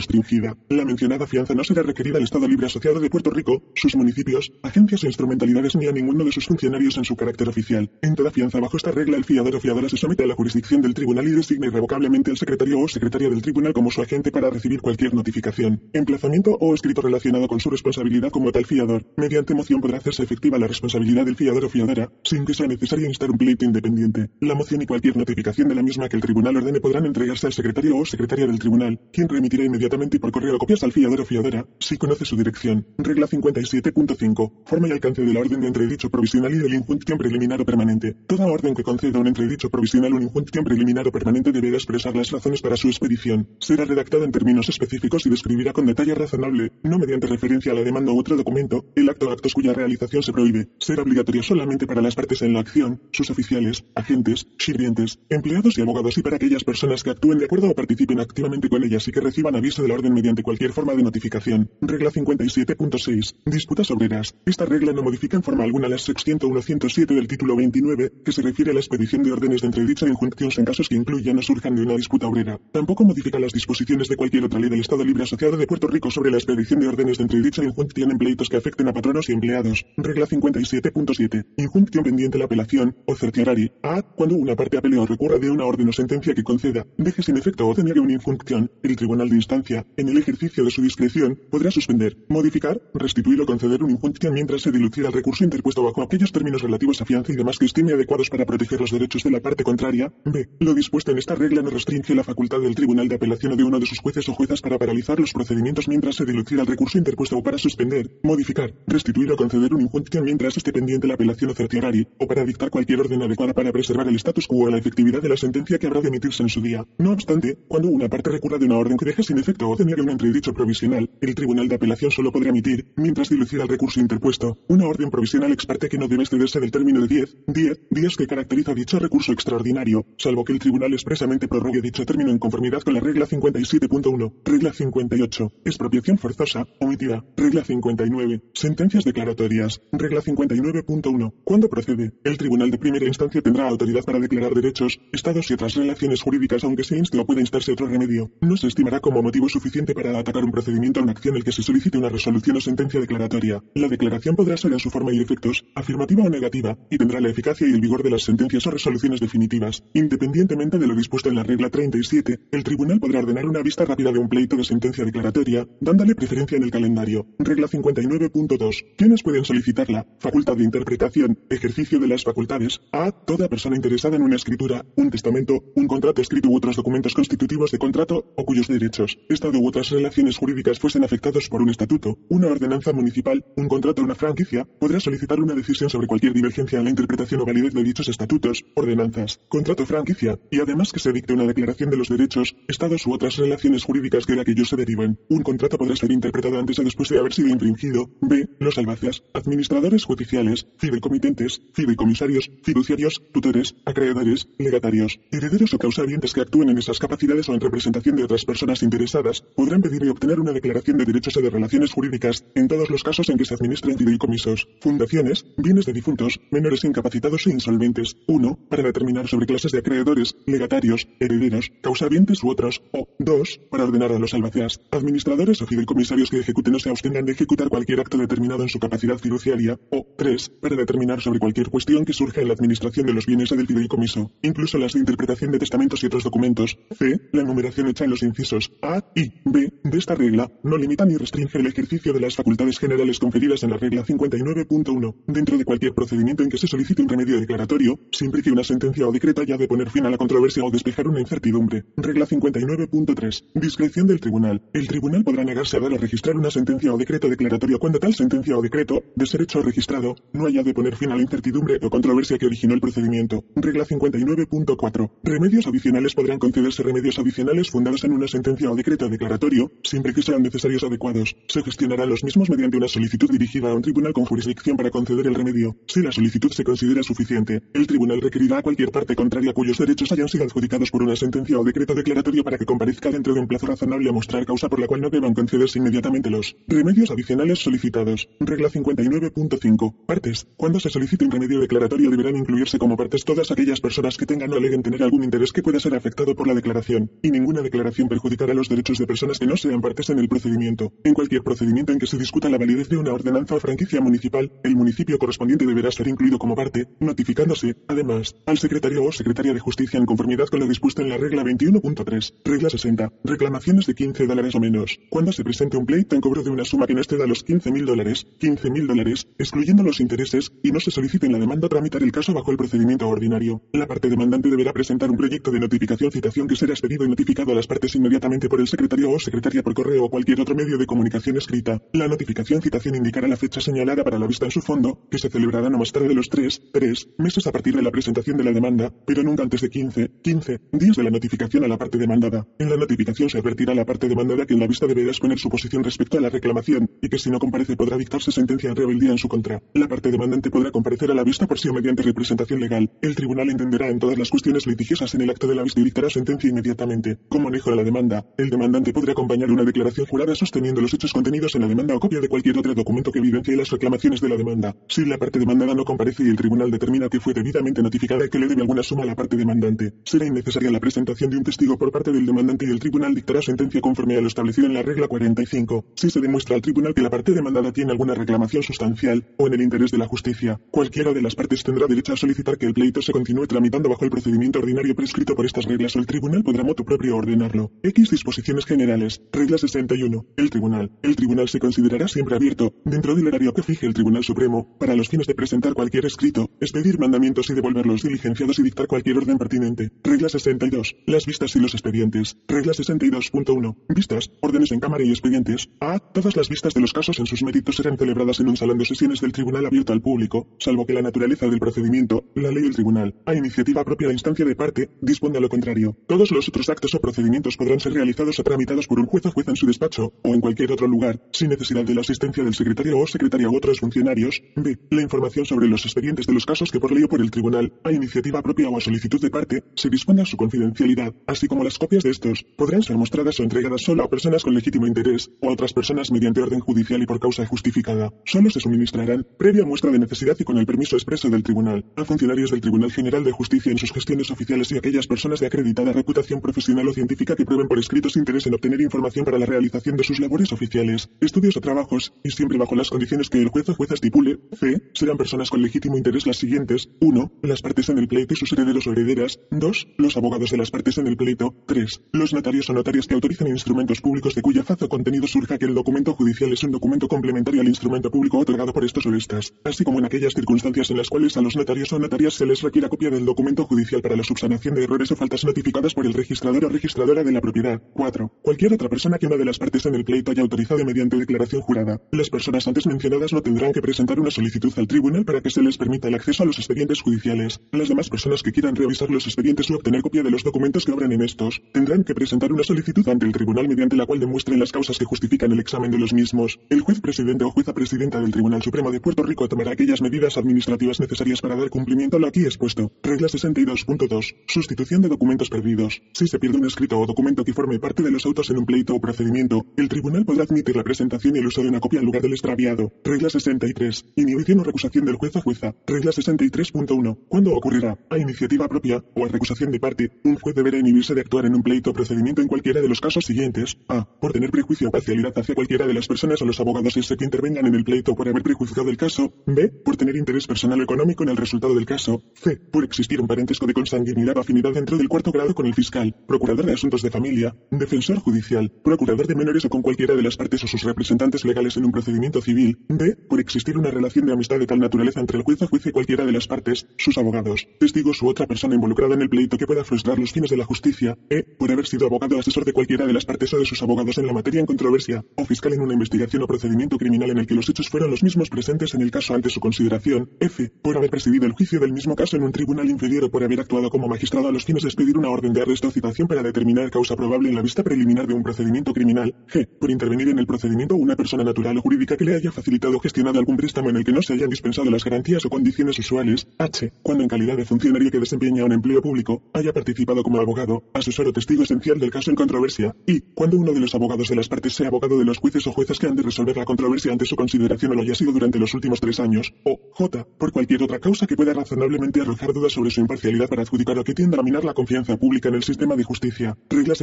La mencionada fianza no será requerida al Estado Libre Asociado de Puerto Rico, sus municipios, agencias e instrumentalidades ni a ninguno de sus funcionarios en su carácter oficial. En toda fianza bajo esta regla el fiador o fiadora se somete a la jurisdicción del tribunal y designa irrevocablemente al secretario o secretaria del tribunal como su agente para recibir cualquier notificación, emplazamiento o escrito relacionado con su responsabilidad como tal fiador. Mediante moción podrá hacerse efectiva la responsabilidad del fiador o fiadora, sin que sea necesario instar un pleito independiente. La moción y cualquier notificación de la misma que el tribunal ordene podrán entregarse al secretario o secretaria del tribunal, quien remitirá inmediatamente y por correo copias al fiador o fiadora, si conoce su dirección. Regla 57.5. Forma y alcance de la orden de entredicho provisional y de la injunción preliminar o permanente. Toda orden que conceda un entredicho provisional o una injunción preliminar o permanente deberá expresar las razones para su expedición. Será redactada en términos específicos y describirá con detalle razonable, no mediante referencia a la demanda u otro documento, el acto o actos cuya realización se prohíbe. Será obligatorio solamente para las partes en la acción, sus oficiales, agentes, sirvientes, empleados y abogados y para aquellas personas que actúen de acuerdo o participen activamente con ellas y que reciban aviso de la orden mediante cualquier forma de notificación. Regla 57.6. Disputas obreras. Esta regla no modifica en forma alguna la sección 107 del título 29, que se refiere a la expedición de órdenes de entredicha injuncciones en casos que incluyan o surjan de una disputa obrera. Tampoco modifica las disposiciones de cualquier otra ley del Estado Libre Asociado de Puerto Rico sobre la expedición de órdenes de entredicha injunción en pleitos que afecten a patronos y empleados. Regla 57.7. Injunción pendiente la apelación o certiorari. A. Cuando una parte apele o recurra de una orden o sentencia que conceda, deje sin efecto o deniegue una injunción, el tribunal de instancia, en el ejercicio de su discreción, podrá suspender, modificar, restituir o conceder una injunción mientras se diluciera el recurso interpuesto bajo aquellos términos relativos a fianza y demás que estime adecuados para proteger los derechos de la parte contraria. B. Lo dispuesto en esta regla no restringe la facultad del tribunal de apelación o de uno de sus jueces o juezas para paralizar los procedimientos mientras se dilucira el recurso interpuesto o para suspender, modificar, restituir o conceder una injunción mientras esté pendiente la apelación o certiorari, o para dictar cualquier orden adecuada para preservar el status quo o la efectividad de la sentencia que habrá de emitirse en su día. No obstante, cuando una parte recurra de una orden que deje sin efecto o tenga un entredicho provisional, el tribunal de apelación solo podrá emitir, mientras dilucira el recurso interpuesto, una orden provisional ex parte que no debe excederse del término de 10, 10 días que caracteriza dicho recurso extraordinario, salvo que el tribunal expresamente prorrogue dicho término en conformidad con la regla 57.1, regla 58, expropiación forzosa, omitida, regla 59, sentencias declaratorias, regla 59.1. Cuando procede, el tribunal de primera instancia tendrá autoridad para declarar derechos, estados y otras relaciones jurídicas aunque se inste o pueda instarse otro remedio. No se estimará como motivo suficiente para atacar un procedimiento o una acción en el que se solicite una resolución o sentencia declaratoria. La declaración podrá ser en su forma y efectos, afirmativa o negativa, y tendrá la eficacia y el vigor de las sentencias o resoluciones definitivas. Independientemente de lo dispuesto en la regla 37, el tribunal podrá ordenar una vista rápida de un pleito de sentencia declaratoria, dándole preferencia en el calendario. Regla 59.2. ¿Quiénes pueden solicitarla? Facultad de interpretación, ejercicio de las facultades. A. Toda persona interesada en una escritura, un testamento, un contrato escrito u otros documentos constitutivos de contrato o cuyos derechos, estado u otras relaciones jurídicas fuesen afectados por un estatuto, una ordenanza municipal, un contrato o una franquicia, podrá solicitar una decisión sobre cualquier divergencia en la interpretación o validez de dichos estatutos, ordenanzas, contrato franquicia, y además que se dicte una declaración de los derechos, estados u otras relaciones jurídicas que de aquellos se deriven. Un contrato podrá ser interpretado antes o después de haber sido infringido. B. Los albacias, administradores judiciales, fideicomitentes, fideicomisarios, fiduciarios, tutores, acreedores, legatarios, herederos o causavientes que actúen en esas capacidades o en representación de otras personas interesadas, podrán pedir y obtener una declaración de derechos o de relaciones jurídicas en todos los casos en que se administren fideicomisos, fundaciones, bienes de difuntos, menores incapacitados e insolventes. 1. Para determinar sobre clases de acreedores, legatarios, herederos, causavientes u otros. O 2. Para ordenar a los albaceas, administradores o fideicomisarios que ejecuten o se abstengan de ejecutar cualquier acto determinado en su capacidad fiduciaria. O 3. Para determinar sobre cualquier cuestión que surja en la administración de los bienes o del fideicomiso, incluso las de interpretación de testamentos y otros documentos. C. La enumeración hecha en los incisos A B de esta regla no limita ni restringe el ejercicio de las facultades generales conferidas en la regla 59.1 dentro de cualquier procedimiento en que se solicite un remedio declaratorio, siempre que una sentencia o decreto haya de poner fin a la controversia o despejar una incertidumbre. Regla 59.3. Discreción del tribunal. El tribunal podrá negarse a dar o registrar una sentencia o decreto declaratorio cuando tal sentencia o decreto, de ser hecho o registrado, no haya de poner fin a la incertidumbre o controversia que originó el procedimiento. Regla 59.4. Remedios adicionales podrán concederse remedios adicionales fundados en una sentencia o decreto declaratorio, siempre que sean necesarios adecuados. Se gestionarán los mismos mediante una solicitud dirigida a un tribunal con jurisdicción para conceder el remedio. Si la solicitud se considera suficiente, el tribunal requerirá a cualquier parte contraria cuyos derechos hayan sido adjudicados por una sentencia o decreto declaratorio para que comparezca dentro de un plazo razonable a mostrar causa por la cual no deban concederse inmediatamente los remedios adicionales solicitados. Regla 59.5. Partes. Cuando se solicite un remedio declaratorio deberán incluirse como partes todas aquellas personas que tengan o aleguen tener algún interés que pueda ser afectado por la declaración, y ninguna declaración perjudicará los derechos de personas que no sean partes en el procedimiento. En cualquier procedimiento en que se discuta la validez de una ordenanza o franquicia municipal, el municipio correspondiente deberá ser incluido como parte, notificándose, además, al secretario o secretaria de justicia en conformidad con lo dispuesto en la regla 21.3. Regla 60. Reclamaciones de 15 dólares o menos. Cuando se presente un pleito en cobro de una suma que no exceda los 15.000 dólares, 15.000 dólares, excluyendo los intereses, y no se solicite en la demanda tramitar el caso bajo el procedimiento ordinario. La parte demandante deberá presentar un proyecto de notificación citación que será expedido y notificado a las partes inmediatamente por el secretario o secretaria por correo o cualquier otro medio de comunicación escrita. La notificación citación indicará la fecha señalada para la vista en su fondo, que se celebrará no más tarde de los 3, 3 meses a partir de la presentación de la demanda, pero nunca antes de 15, 15 días de la notificación a la parte demandada. En la notificación se advertirá a la parte demandada que en la vista deberá exponer su posición respecto a la reclamación y que si no comparece podrá dictarse sentencia en rebeldía en su contra. La parte demandante podrá comparecer a la vista por sí o mediante representación legal. El tribunal entenderá en todas las cuestiones litigiosas en el acto de la vista y dictará sentencia inmediatamente. Como manejo de la demanda, el demandante podrá acompañar una declaración jurada sosteniendo los hechos contenidos en la demanda o copia de cualquier otro documento que evidencie las reclamaciones de la demanda. Si la parte demandada no comparece y el tribunal determina que fue debidamente notificada y que le debe alguna suma a la parte demandante, será innecesaria la presentación de un testigo por parte del demandante y el tribunal dictará sentencia conforme a lo establecido en la regla 45. Si se demuestra al tribunal que la parte demandada tiene alguna reclamación sustancial o en el interés de la justicia. Cualquiera de las partes tendrá derecho a solicitar que el pleito se continúe tramitando bajo el procedimiento ordinario prescrito por estas reglas o el tribunal podrá motu propio ordenarlo. X disposiciones generales. Regla 61. El tribunal. El tribunal se considerará siempre abierto, dentro del horario que fije el Tribunal Supremo, para los fines de presentar cualquier escrito, expedir mandamientos y devolverlos diligenciados y dictar cualquier orden pertinente. Regla 62. Las vistas y los expedientes. Regla 62.1. Vistas, órdenes en cámara y expedientes. A. Todas las vistas de los casos en sus méritos serán celebradas en un salón de sesiones del tribunal abierto al público, salvo que la naturaleza del procedimiento, la ley del tribunal, a iniciativa propia de instancia de parte, disponga lo contrario. Todos los otros actos o procedimientos podrán ser realizados o tramitados por un juez o jueza en su despacho o en cualquier otro lugar, sin necesidad de la asistencia del secretario o secretaria u otros funcionarios. B. La información sobre los expedientes de los casos que por ley o por el tribunal, a iniciativa propia o a solicitud de parte, se disponga su confidencialidad, así como las copias de estos, podrán ser mostradas o entregadas solo a personas con legítimo interés o a otras personas mediante orden judicial y por causa justificada. Solo se suministrarán, previa muestra de necesidad y con el permiso expreso del tribunal, a funcionarios del Tribunal General de Justicia en sus gestiones oficiales y aquellas personas de acreditada reputación profesional o científica que prueben por escrito su en obtener información para la realización de sus labores oficiales, estudios o trabajos, y siempre bajo las condiciones que el juez o jueza estipule. C. Serán personas con legítimo interés las siguientes. 1. Las partes en el pleito y sus herederos o herederas. 2. Los abogados de las partes en el pleito. 3. Los notarios o notarias que autorizan instrumentos públicos de cuya faz o contenido surja que el documento judicial es un documento complementario al instrumento público otorgado por estos o estas, así como en aquellas circunstancias en las cuales a los notarios o notarias se les requiera copia del documento judicial para la subsanación de errores o faltas notificadas por el registrador o registradora de la propiedad. 4. Cualquier otra persona que una de las partes en el pleito haya autorizado mediante declaración jurada. Las personas antes mencionadas no tendrán que presentar una solicitud al tribunal para que se les permita el acceso a los expedientes judiciales. Las demás personas que quieran revisar los expedientes o obtener copia de los documentos que obran en estos, tendrán que presentar una solicitud ante el tribunal mediante la cual demuestren las causas que justifican el examen de los mismos. El juez presidente o jueza presidenta del Tribunal Supremo de Puerto Rico tomará aquellas medidas administrativas necesarias para dar cumplimiento a lo aquí expuesto. Regla 62.2. Sustitución de documentos perdidos. Si se pierde un escrito o documento que forme parte de los autos en un pleito o procedimiento, el tribunal podrá admitir la presentación y el uso de una copia en lugar del extraviado. Regla 63. Inhibición o recusación del juez o jueza. Regla 63.1. ¿Cuándo ocurrirá? A iniciativa propia o a recusación de parte, un juez deberá inhibirse de actuar en un pleito o procedimiento en cualquiera de los casos siguientes. A. Por tener prejuicio o parcialidad hacia cualquiera de las personas o los abogados ese que intervengan en el pleito por haber prejuzgado el caso. B. Por tener interés personal o económico en el resultado del caso. C. Por existir un parentesco de consanguinidad o afinidad dentro del cuarto grado con el fiscal, procurador de asuntos de familia, defensor judicial, procurador de menores o con cualquiera de las partes o sus representantes legales en un procedimiento civil. D. Por existir una relación de amistad de tal naturaleza entre el juez o juez y cualquiera de las partes, sus abogados, testigos u otra persona involucrada en el pleito que pueda frustrar los fines de la justicia. E. Por haber sido abogado o asesor de cualquiera de las partes o de sus abogados en la materia en controversia, o fiscal en una investigación o procedimiento criminal en el que los hechos fueron los mismos presentes en el caso ante su consideración. F. Por haber presidido el juicio del mismo caso en un tribunal inferior o por haber actuado como magistrado a los fines de expedir una orden de arresto o citación para determinar causa probable en la vista preliminar de un procedimiento criminal. G. Por intervenir en el procedimiento una persona natural o jurídica que le haya facilitado o gestionado algún préstamo en el que no se hayan dispensado las garantías o condiciones usuales. H. Cuando en calidad de funcionario que desempeña un empleo público haya participado como abogado, asesor o testigo esencial del caso en controversia. Y. Cuando uno de los abogados de las partes sea abogado de los jueces o juezas que han de resolver la controversia ante su consideración o lo haya sido durante los últimos tres años. O. J. Por cualquier otra causa que pueda razonablemente arrojar dudas sobre su imparcialidad para adjudicar o que tienda a minar la confianza pública en el sistema de justicia. Regla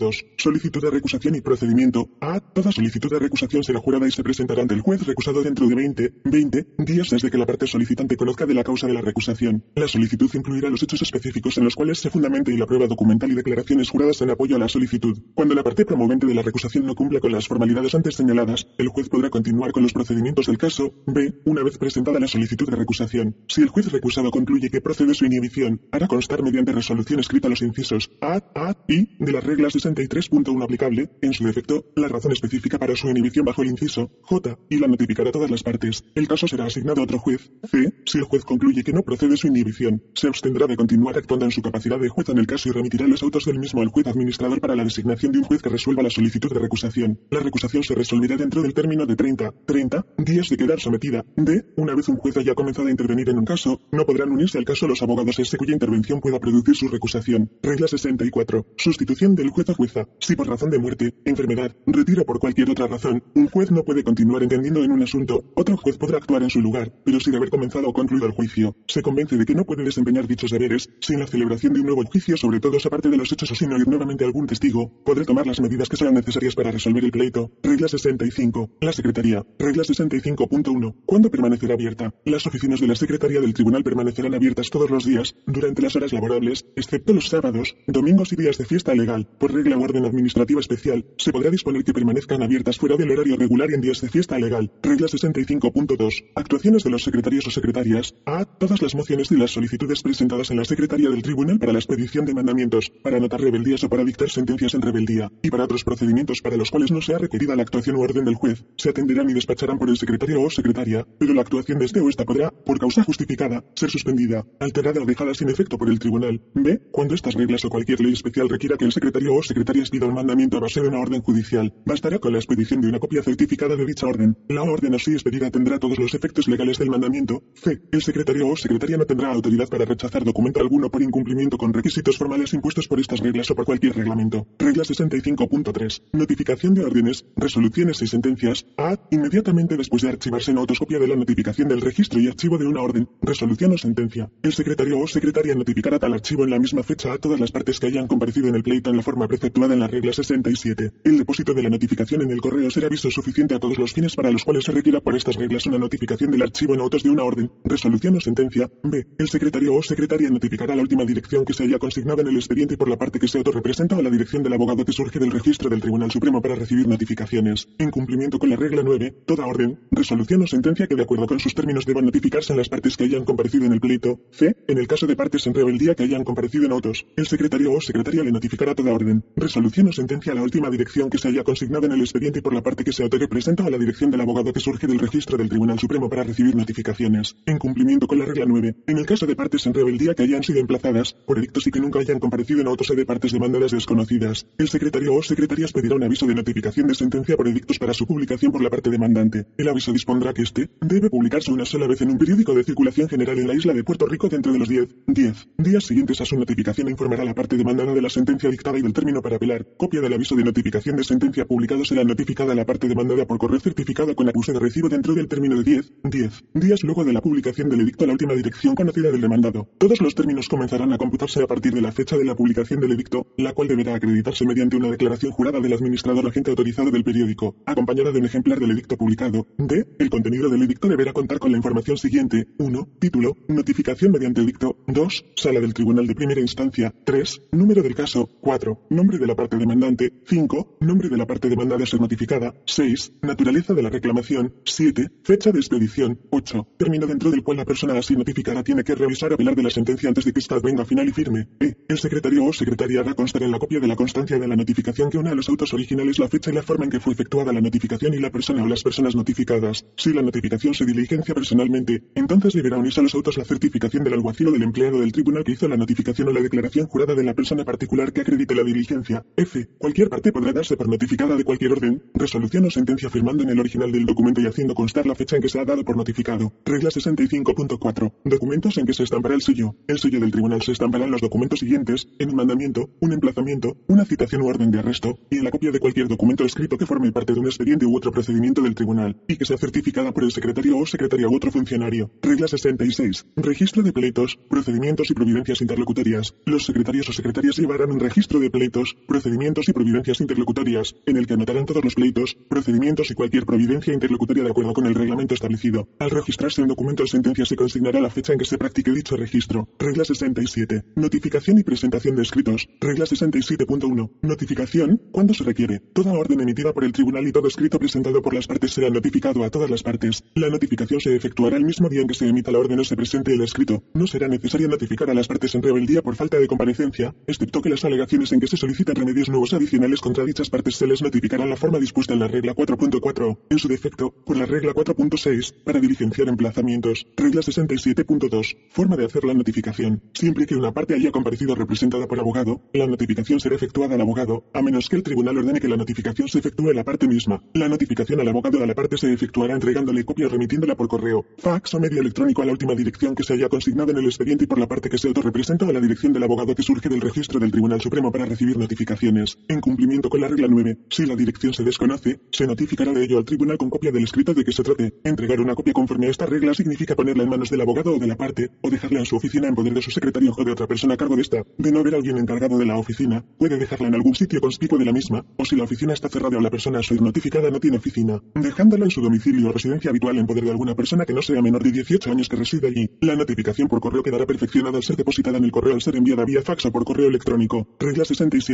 63.2. Solicitud de recusación y procedimiento. A. Toda solicitud de recusación será jurada y se presentará ante el juez recusado dentro de 20, 20 días desde que la parte solicitante conozca de la causa de la recusación. La solicitud incluirá los hechos específicos en los cuales se fundamente y la prueba documental y declaraciones juradas en apoyo a la solicitud. Cuando la parte promovente de la recusación no cumpla con las formalidades antes señaladas, el juez podrá continuar con los procedimientos del caso. B. Una vez presentada la solicitud de recusación. Si el juez recusado concluye que procede su inhibición, hará constar mediante resolución escrita los incisos A, A y de las reglas 63.1 aplicable, en su defecto, la razón específica para su inhibición bajo el inciso J y la notificará a todas las partes. El caso será asignado a otro juez. C. Si el juez concluye que no procede su inhibición, se abstendrá de continuar actuando en su capacidad de juez en el caso y remitirá los autos del mismo al juez administrador para la designación de un juez que resuelva la solicitud de recusación. La recusación se resolverá dentro del término de 30, 30 días de quedar sometida. D. Una vez un juez haya comenzado a intervenir en un caso, no podrán unirse al caso los abogados ese cuya intervención pueda producir su recusación. Regla 64. Sustitución del juez Si por razón de muerte, enfermedad, retiro por cualquier otra razón, un juez no puede continuar entendiendo en un asunto, otro juez podrá actuar en su lugar, pero sin haber comenzado o concluido el juicio. Se convence de que no puede desempeñar dichos deberes sin la celebración de un nuevo juicio, sobre todo aparte de los hechos o sin oír nuevamente algún testigo, podrá tomar las medidas que sean necesarias para resolver el pleito. Regla 65. La Secretaría. Regla 65.1. ¿Cuándo permanecerá abierta? Las oficinas de la Secretaría del Tribunal permanecerán abiertas todos los días, durante las horas laborables, excepto los sábados, domingos y días de fiesta legal. Por regla o orden administrativa especial, se podrá disponer que permanezcan abiertas fuera del horario regular y en días de fiesta legal. Regla 65.2. Actuaciones de los secretarios o secretarias. A. Todas las mociones y las solicitudes presentadas en la Secretaría del Tribunal para la expedición de mandamientos, para anotar rebeldías o para dictar sentencias en rebeldía, y para otros procedimientos para los cuales no sea requerida la actuación o orden del juez, se atenderán y despacharán por el secretario o secretaria, pero la actuación de este o esta podrá, por causa justificada, ser suspendida, alterada o dejada sin efecto por el tribunal. B. Cuando estas reglas o cualquier ley especial requiera que el secretario o secretaria expida un mandamiento a base de una orden judicial, bastará con la expedición de una copia certificada de dicha orden. La orden así expedida tendrá todos los efectos legales del mandamiento. C. El secretario o secretaria no tendrá autoridad para rechazar documento alguno por incumplimiento con requisitos formales impuestos por estas reglas o por cualquier reglamento. Regla 65.3. Notificación de órdenes, resoluciones y sentencias. A. Inmediatamente después de archivarse en autoscopia de la notificación del registro y archivo de una orden, resolución o sentencia. El secretario o secretaria notificará tal archivo en la misma fecha a todas las partes que hayan comparecido en el pleito en la forma preceptuada en la regla 67. El depósito de la notificación en el correo será aviso suficiente a todos los fines para los cuales se requiera por estas reglas una notificación del archivo en autos de una orden, resolución o sentencia. B. El secretario o secretaria notificará la última dirección que se haya consignado en el expediente por la parte que se autorrepresenta o la dirección del abogado que surge del registro del Tribunal Supremo para recibir notificaciones. En cumplimiento con la regla 9, toda orden, resolución o sentencia que de acuerdo con sus términos deban notificarse en las partes que hayan comparecido en el pleito. C. En el caso de partes en rebeldía que hayan comparecido en autos, el secretario o secretaria le notificará toda orden, resolución o sentencia a la última dirección que se haya consignado en el expediente por la parte que se autorrepresenta o la dirección del abogado que surge del registro del Tribunal Supremo para recibir notificaciones. En cumplimiento con la regla 9, en el caso de partes en rebeldía que hayan sido emplazadas por edictos y que nunca hayan comparecido en autos de partes demandadas desconocidas, el secretario o secretaria pedirá un aviso de notificación de sentencia por edictos para su publicación por la parte demandante. El aviso dispondrá que este debe publicarse una sola vez en un periódico de circulación general en la isla de Puerto Rico dentro de los 10, 10 días siguientes a su notificación e informará a la parte demandada de la sentencia dictada y del término para apelar. Copia del aviso de notificación de sentencia publicado será notificada a la parte demandada por correo certificado con acuse de recibo dentro del término de 10, 10 días luego de la publicación del edicto a la última dirección conocida del demandado. Todos los términos comenzarán a computarse a partir de la fecha de la publicación del edicto, la cual deberá acreditarse mediante una declaración jurada del administrador agente autorizado del periódico, acompañada de un ejemplar del edicto publicado. D. El contenido del edicto deberá contar con la información siguiente. 1. Título. Notificación mediante edicto. 2. Sala del Tribunal de Primera Instancia. 3. Número del caso. 4. Nombre de la parte demandante. 5. Nombre de la parte demandada a ser notificada. 6. Naturaleza de la reclamación. 7. Fecha de expedición. 8. Término dentro del cual la persona así notificada tiene que revisar apelar de la sentencia antes de que ésta venga final y firme. E. El secretario o secretaria hará constar en la copia de la constancia de la notificación que una a los autos originales la fecha y la forma en que fue efectuada la notificación y la persona o las personas notificadas. Si la notificación se diligencia personalmente, entonces deberá unirse a los autos la certificación del alguacil o del empleado del tribunal que hizo la notificación o la declaración jurada de la persona particular que acredite la diligencia. F. Cualquier parte podrá darse por notificada de cualquier orden, resolución o sentencia firmando en el original del documento y haciendo constar la fecha en que se ha dado por notificado. Regla 65.4. Documentos en que se estampará el sello. El sello del tribunal se estampará en los documentos siguientes, en un mandamiento, un emplazamiento, una citación u orden de arresto, y en la copia de cualquier documento escrito que forme parte de un expediente u otro procedimiento del tribunal, y que sea certificada por el secretario o secretaria u otro funcionario. Regla 66. Registro de pleitos, procedimientos y providencias interlocutorias. Los secretarios o secretarias llevarán un registro de pleitos, procedimientos y providencias interlocutorias, en el que anotarán todos los pleitos, procedimientos y cualquier providencia interlocutoria de acuerdo con el reglamento establecido. Al registrarse un documento de sentencia se consignará la fecha en que se practique dicho registro. Regla 67. Notificación y presentación de escritos. Regla 67.1. Notificación, cuando se requiere. Toda orden emitida por el tribunal y todo escrito presentado por las partes será notificado a todas las partes. La notificación se efectuará el mismo día en que se emita la orden o se presente el escrito. No será necesario notificar a las partes en rebeldía por falta de comparecencia, excepto que las alegaciones en que se solicitan remedios nuevos adicionales contra dichas partes se les notificará la forma dispuesta en la regla 4.4, en su defecto, por la regla 4.6, para diligenciar emplazamientos. Regla 67.2. Forma de hacer la notificación. Siempre que una parte haya comparecido representada por abogado, la notificación será efectuada al abogado, a menos que el tribunal ordene que la notificación se efectúe a la parte misma. La notificación al abogado a la parte se efectuará entregándole copia o remitiéndola por correo, fax o medio electrónico a la última dirección que se haya consignado en el expediente y por la parte que se autorrepresenta a la dirección del abogado que surge del registro del Tribunal Supremo para recibir notificaciones. En cumplimiento con la regla 9, si la dirección se desconoce, se notificará de ello al tribunal con copia del escrito de que se trate. Entregar una copia conforme a esta regla significa ponerla en manos del abogado o de la parte, o dejarla en su oficina en poder de su secretario o de otra persona a cargo de esta. De no haber alguien encargado de la oficina, puede dejarla en algún sitio conspicuo de la misma, o si la oficina está cerrada o la persona a ser notificada no tiene oficina. dejándola en su domicilio o residencia habitual en poder de alguna persona que no sea menor de 18 años que reside allí. La notificación por correo quedará perfeccionada al ser depositada en el correo al ser enviada vía fax o por correo electrónico. Regla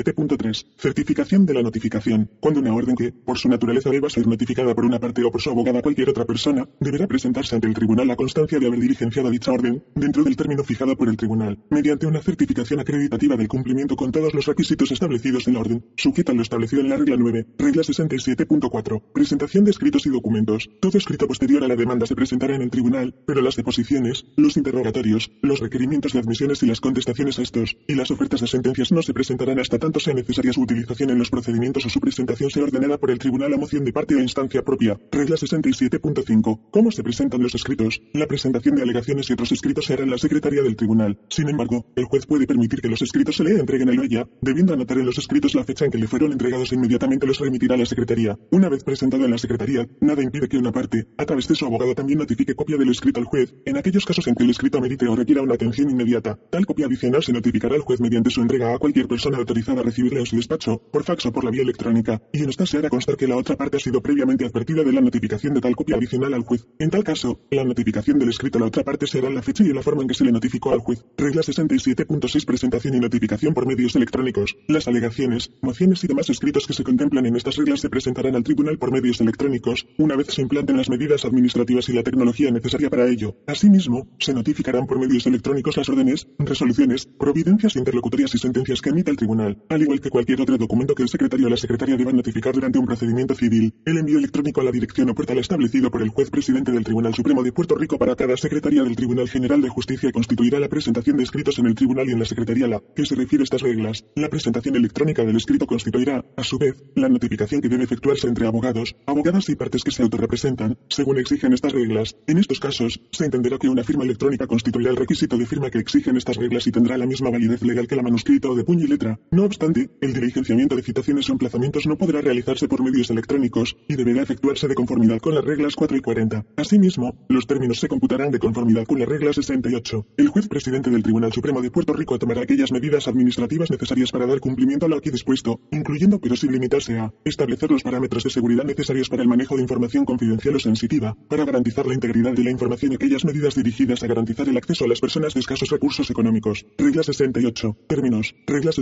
67.3. Certificación de la notificación. Cuando una orden que, por su naturaleza, deba ser notificada por una parte o por su abogada cualquier otra persona, deberá presentarse ante el tribunal la constancia de haber diligenciado dicha orden dentro del término fijado por el tribunal, mediante una certificación acreditativa del cumplimiento con todos los requisitos establecidos en la orden, sujeta a lo establecido en la regla 9, regla 67.4. Presentación de escritos y documentos. Todo escrito posterior a la demanda se presentará en el tribunal, pero las deposiciones, los interrogatorios, los requerimientos de admisiones y las contestaciones a estos, y las ofertas de sentencias no se presentarán hasta tanto sea necesaria su utilización en los procedimientos o su presentación sea ordenada por el tribunal a moción de parte o instancia propia. Regla 67.5. ¿Cómo se presentan los escritos? La presentación de alegaciones y otros escritos se hará en la secretaría del tribunal. Sin embargo, el juez puede permitir que los escritos se le entreguen el ella, debiendo anotar en los escritos la fecha en que le fueron entregados e inmediatamente los remitirá a la secretaría. Una vez presentado en la secretaría, nada impide que una parte, a través de su abogado, también notifique copia del escrito al juez, en aquellos casos en que el escrito amerite o requiera una atención inmediata. Tal copia adicional se notificará al juez mediante su entrega a cualquier persona autorizada a recibirla en su despacho, por fax o por la vía electrónica, y en esta se hará constar que la otra parte ha sido previamente advertida de la notificación de tal copia adicional al juez. En tal caso, la notificación del escrito a la otra parte será la fecha y la forma en que se le notificó al juez. Regla 67.6 Presentación y notificación por medios electrónicos. Las alegaciones, mociones y demás escritos que se contemplan en estas reglas se presentarán al tribunal por medios electrónicos, una vez se implanten las medidas administrativas y la tecnología necesaria para ello. Asimismo, se notificarán por medios electrónicos las órdenes, resoluciones, providencias interlocutorias y sentencias que emita el tribunal, al igual que cualquier otro documento que el secretario o la secretaria deban notificar durante un procedimiento civil. El envío electrónico a la dirección o portal establecido por el juez presidente del Tribunal Supremo de Puerto Rico para cada secretaría del Tribunal General de Justicia constituirá la presentación de escritos en el tribunal y en la secretaría la que se refiere a estas reglas. La presentación electrónica del escrito constituirá, a su vez, la notificación que debe efectuarse entre abogados, abogadas y partes que se autorrepresentan, según exigen estas reglas. En estos casos, se entenderá que una firma electrónica constituirá el requisito de firma que exigen estas reglas y tendrá la misma validez legal que la manuscrita o de puño y letra. No obstante, el diligenciamiento de citaciones o emplazamientos no podrá realizarse por medios electrónicos y deberá efectuarse de conformidad con las reglas 4 y 40. Asimismo, los términos se computarán de conformidad con la regla 68. El juez presidente del Tribunal Supremo de Puerto Rico tomará aquellas medidas administrativas necesarias para dar cumplimiento a lo aquí dispuesto, incluyendo pero sin limitarse a establecer los parámetros de seguridad necesarios para el manejo de información confidencial o sensitiva, para garantizar la integridad de la información y aquellas medidas dirigidas a garantizar el acceso a las personas de escasos recursos económicos. Regla 68. Términos. Regla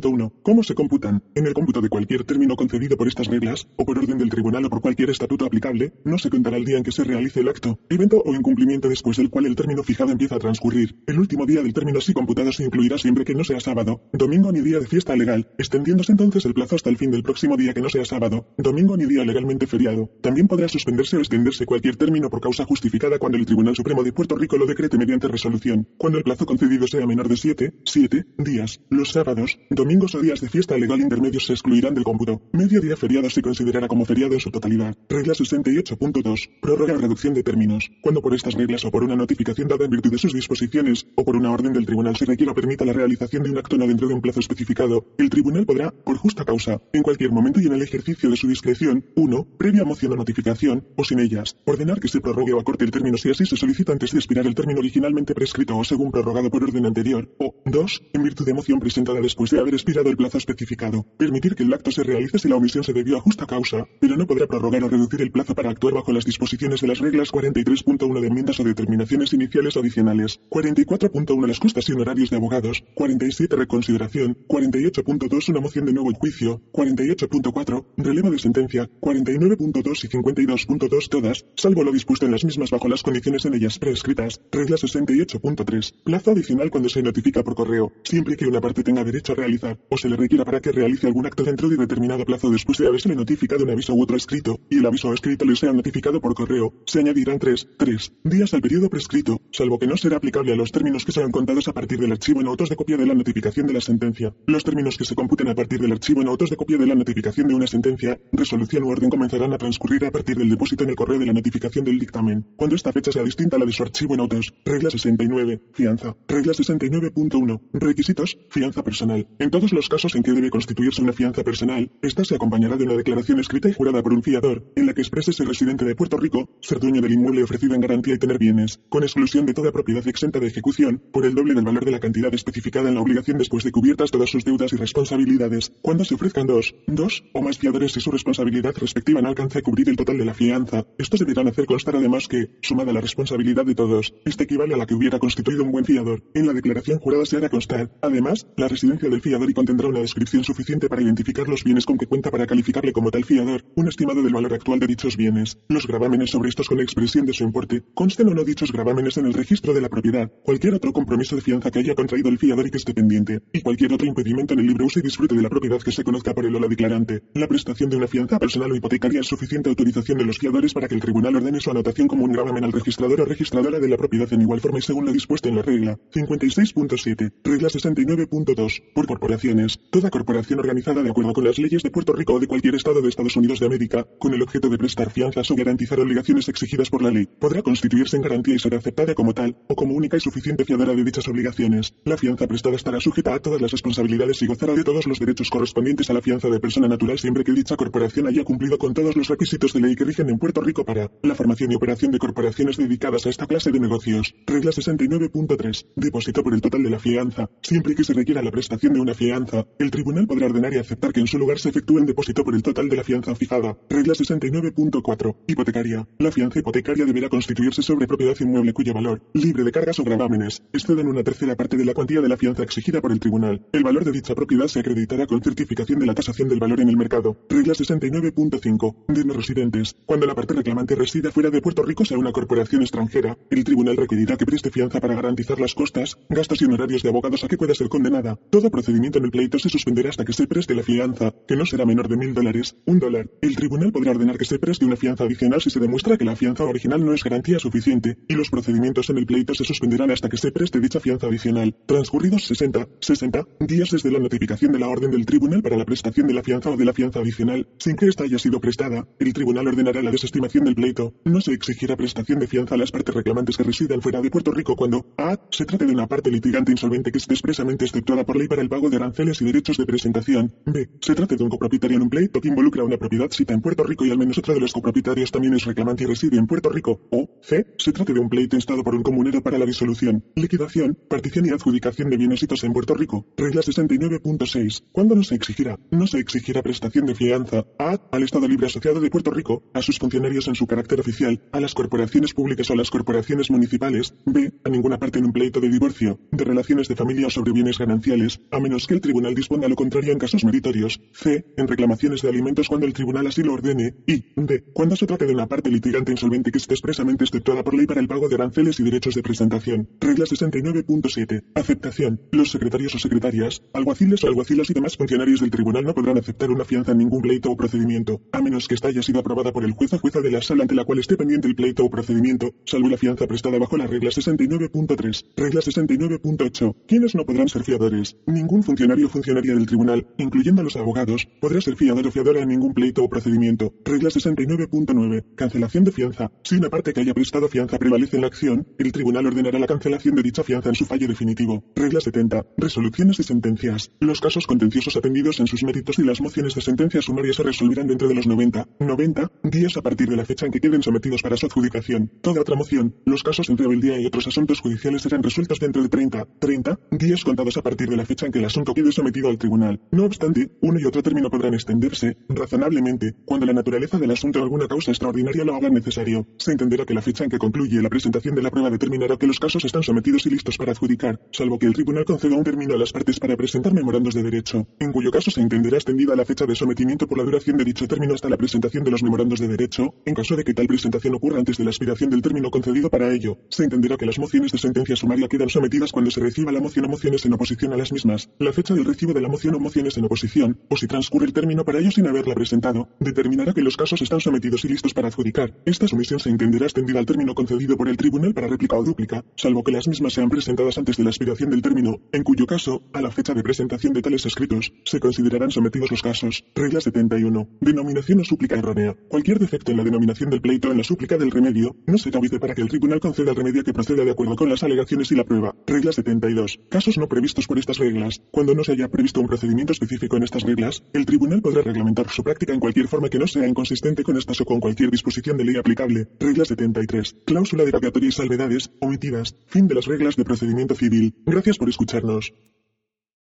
68.1. ¿Cómo se computan? En el cómputo de cualquier término concedido por estas reglas, o por orden del tribunal o por cualquier estatuto aplicable, no se contará el día en que se realice el acto, evento o incumplimiento después del cual el término fijado empieza a transcurrir. El último día del término así computado se incluirá siempre que no sea sábado, domingo ni día de fiesta legal, extendiéndose entonces el plazo hasta el fin del próximo día que no sea sábado, domingo ni día legalmente feriado. También podrá suspenderse o extenderse cualquier término por causa justificada cuando el Tribunal Supremo de Puerto Rico lo decrete mediante resolución, cuando el plazo concedido sea menor de 7, 7 días. Los sábados, domingos o días de fiesta legal intermedios se excluirán del cómputo. Medio día feriado se considerará como feriado en su totalidad. Regla 68.2. Prórroga o reducción de términos. Cuando por estas reglas o por una notificación dada en virtud de sus disposiciones o por una orden del tribunal se requiera permita la realización de un acto no dentro de un plazo especificado, el tribunal podrá, por justa causa, en cualquier momento y en el ejercicio de su discreción, 1. Previa moción o notificación, o sin ellas, ordenar que se prorrogue o acorte el término si así se solicita antes de expirar el término originalmente prescrito o según prorrogado por orden anterior, o 2. En virtud de moción presentada después de haber expirado el plazo especificado, permitir que el acto se realice si la omisión se debió a justa causa, pero no podrá prorrogar o reducir el plazo para actuar bajo las disposiciones de las reglas 43.1 de enmiendas o determinaciones iniciales adicionales, 44.1 las costas y honorarios de abogados, 47 reconsideración, 48.2 una moción de nuevo juicio, 48.4 relevo de sentencia, 49.2 y 52.2 todas, salvo lo dispuesto en las mismas bajo las condiciones en ellas prescritas, regla 68.3 plazo adicional cuando se notifica por correo, siempre que una parte tenga derecho a realizar o se le requiera para que realice algún acto dentro de determinado plazo después de haberse notificado un aviso u otro escrito, y el aviso escrito le sea notificado por correo, se añadirán tres, tres días al periodo prescrito, salvo que no será aplicable a los términos que sean contados a partir del archivo en autos de copia de la notificación de la sentencia. Los términos que se computen a partir del archivo en autos de copia de la notificación de una sentencia, resolución u orden comenzarán a transcurrir a partir del depósito en el correo de la notificación del dictamen, cuando esta fecha sea distinta a la de su archivo en autos. Regla 69. Fianza. Regla 69.1. Requisitos. Fianza personal. En todos los casos en que debe constituirse una fianza personal, esta se acompañará de una declaración escrita y jurada por un fiador, en la que exprese ser residente de Puerto Rico, ser dueño del inmueble ofrecido en garantía y tener bienes, con exclusión de toda propiedad exenta de ejecución, por el doble del valor de la cantidad especificada en la obligación después de cubiertas todas sus deudas y responsabilidades, cuando se ofrezcan dos, dos o más fiadores y su responsabilidad respectiva no alcance a cubrir el total de la fianza, estos deberán hacer constar además que, sumada la responsabilidad de todos, este equivale a la que hubiera constituido un buen fiador. En la declaración jurada se hará constar, además, la residencia del fiador y contendrá una descripción suficiente para identificar los bienes con que cuenta para calificarle como tal fiador, un estimado del valor actual de dichos bienes, los gravámenes sobre estos con expresión de su importe, consten o no dichos gravámenes en el registro de la propiedad, cualquier otro compromiso de fianza que haya contraído el fiador y que esté pendiente, y cualquier otro impedimento en el libre uso y disfrute de la propiedad que se conozca por el o la declarante. La prestación de una fianza personal o hipotecaria es suficiente autorización de los fiadores para que el tribunal ordene su anotación como un gravamen al registrador o registradora de la propiedad en igual forma y según lo dispuesto en la regla 56.7, regla 69.2, por corporaciones. Toda corporación organizada de acuerdo con las leyes de Puerto Rico o de cualquier estado de Estados Unidos de América, con el objeto de prestar fianzas o garantizar obligaciones exigidas por la ley, podrá constituirse en garantía y ser aceptada como tal, o como única y suficiente fiadora de dichas obligaciones. La fianza prestada estará sujeta a todas las responsabilidades y gozará de todos los derechos correspondientes a la fianza de persona natural siempre que dicha corporación haya cumplido con todos los requisitos de ley que rigen en Puerto Rico para la formación y operación de corporaciones dedicadas a esta clase de negocios. Regla 69.3. Depósito por el total de la fianza. Siempre que se requiera la prestación de una fianza, el tribunal podrá ordenar y aceptar que en su lugar se efectúe el depósito por el total de la fianza fijada. Regla 69.4. Hipotecaria. La fianza hipotecaria deberá constituirse sobre propiedad inmueble cuyo valor, libre de cargas o gravámenes, exceda en una tercera parte de la cuantía de la fianza exigida por el tribunal. El valor de dicha propiedad se acreditará con certificación de la tasación del valor en el mercado. Regla 69.5. De no residentes. Cuando la parte reclamante resida fuera de Puerto Rico sea una corporación extranjera, el tribunal requerirá que preste fianza para garantizar las costas, gastos y honorarios de abogados a que pueda ser condenada. Todo procedimiento en el pleito se suspenderá hasta que se preste la fianza, que no será menor de mil dólares, un dólar. El tribunal podrá ordenar que se preste una fianza adicional si se demuestra que la fianza original no es garantía suficiente, y los procedimientos en el pleito se suspenderán hasta que se preste dicha fianza adicional. Transcurridos 60, 60 días desde la notificación de la orden del tribunal para la prestación de la fianza o de la fianza adicional, sin que ésta haya sido prestada, el tribunal ordenará la desestimación del pleito. No se exigirá prestación de fianza a las partes reclamantes que residan fuera de Puerto Rico cuando A. Se trate de una parte litigante insolvente que esté expresamente exceptuada por ley para el pago de aranceles y derechos de presentación. B. Se trate de un copropietario en un pleito que involucra una propiedad cita en Puerto Rico y al menos otro de los copropietarios también es reclamante y reside en Puerto Rico. O. C. Se trate de un pleito instado por un comunero para la disolución, liquidación, partición y adjudicación de bienes en Puerto Rico. Regla 69.6. ¿Cuándo no se exigirá? No se exigirá prestación de fianza a. Al Estado Libre Asociado de Puerto Rico, a sus funcionarios en su carácter oficial, a las corporaciones públicas o a las corporaciones municipales. B. A ninguna parte en un pleito de divorcio, de relaciones de familia o sobre bienes gananciales, a menos que el tribunal disponga lo contrario en casos meritorios. C. En reclamaciones de alimentos cuando el tribunal así lo ordene. Y D. Cuando se trate de una parte litigante insolvente que esté expresamente exceptuada por ley para el pago de aranceles y derechos de presentación. Regla 69.7. Aceptación. Los secretarios o secretarias, alguaciles o alguacilas y demás funcionarios del tribunal no podrán aceptar una fianza en ningún pleito o procedimiento, a menos que ésta haya sido aprobada por el juez o jueza de la sala ante la cual esté pendiente el pleito o procedimiento, salvo la fianza prestada bajo la regla 69.3. Regla 69.8. ¿Quiénes no podrán ser fiadores? Ningún funcionario o funcionaria del tribunal, incluyendo a los abogados, podrá ser fiador o fiadora en ningún pleito o procedimiento. Regla 69.9. Cancelación de fianza. Si una parte que haya prestado fianza prevalece en la acción, el tribunal ordenará la cancelación de dicha fianza en su fallo definitivo. Regla 70. Resoluciones y sentencias. Los casos contenciosos atendidos en sus méritos y las mociones de sentencia sumaria se resolverán dentro de los 90, 90 días a partir de la fecha en que queden sometidos para su adjudicación. Toda otra moción, los casos en rebeldía y otros asuntos judiciales serán resueltos dentro de 30, 30 días contados a partir de la fecha en que el asunto sometido al tribunal. No obstante, uno y otro término podrán extenderse, razonablemente, cuando la naturaleza del asunto o alguna causa extraordinaria lo haga necesario. Se entenderá que la fecha en que concluye la presentación de la prueba determinará que los casos están sometidos y listos para adjudicar, salvo que el tribunal conceda un término a las partes para presentar memorandos de derecho, en cuyo caso se entenderá extendida la fecha de sometimiento por la duración de dicho término hasta la presentación de los memorandos de derecho, en caso de que tal presentación ocurra antes de la expiración del término concedido para ello. Se entenderá que las mociones de sentencia sumaria quedan sometidas cuando se reciba la moción o mociones en oposición a las mismas, la fecha del recibo de la moción o mociones en oposición, o si transcurre el término para ello sin haberla presentado, determinará que los casos están sometidos y listos para adjudicar. Esta sumisión se entenderá extendida al término concedido por el tribunal para réplica o dúplica, salvo que las mismas sean presentadas antes de la expiración del término, en cuyo caso, a la fecha de presentación de tales escritos, se considerarán sometidos los casos. Regla 71. Denominación o súplica errónea. Cualquier defecto en la denominación del pleito en la súplica del remedio no será óbice para que el tribunal conceda el remedio que proceda de acuerdo con las alegaciones y la prueba. Regla 72. Casos no previstos por estas reglas. Cuando no se haya previsto un procedimiento específico en estas reglas, el tribunal podrá reglamentar su práctica en cualquier forma que no sea inconsistente con estas o con cualquier disposición de ley aplicable. Regla 73. Cláusula derogatoria y salvedades omitidas. Fin de las reglas de procedimiento civil. Gracias por escucharnos.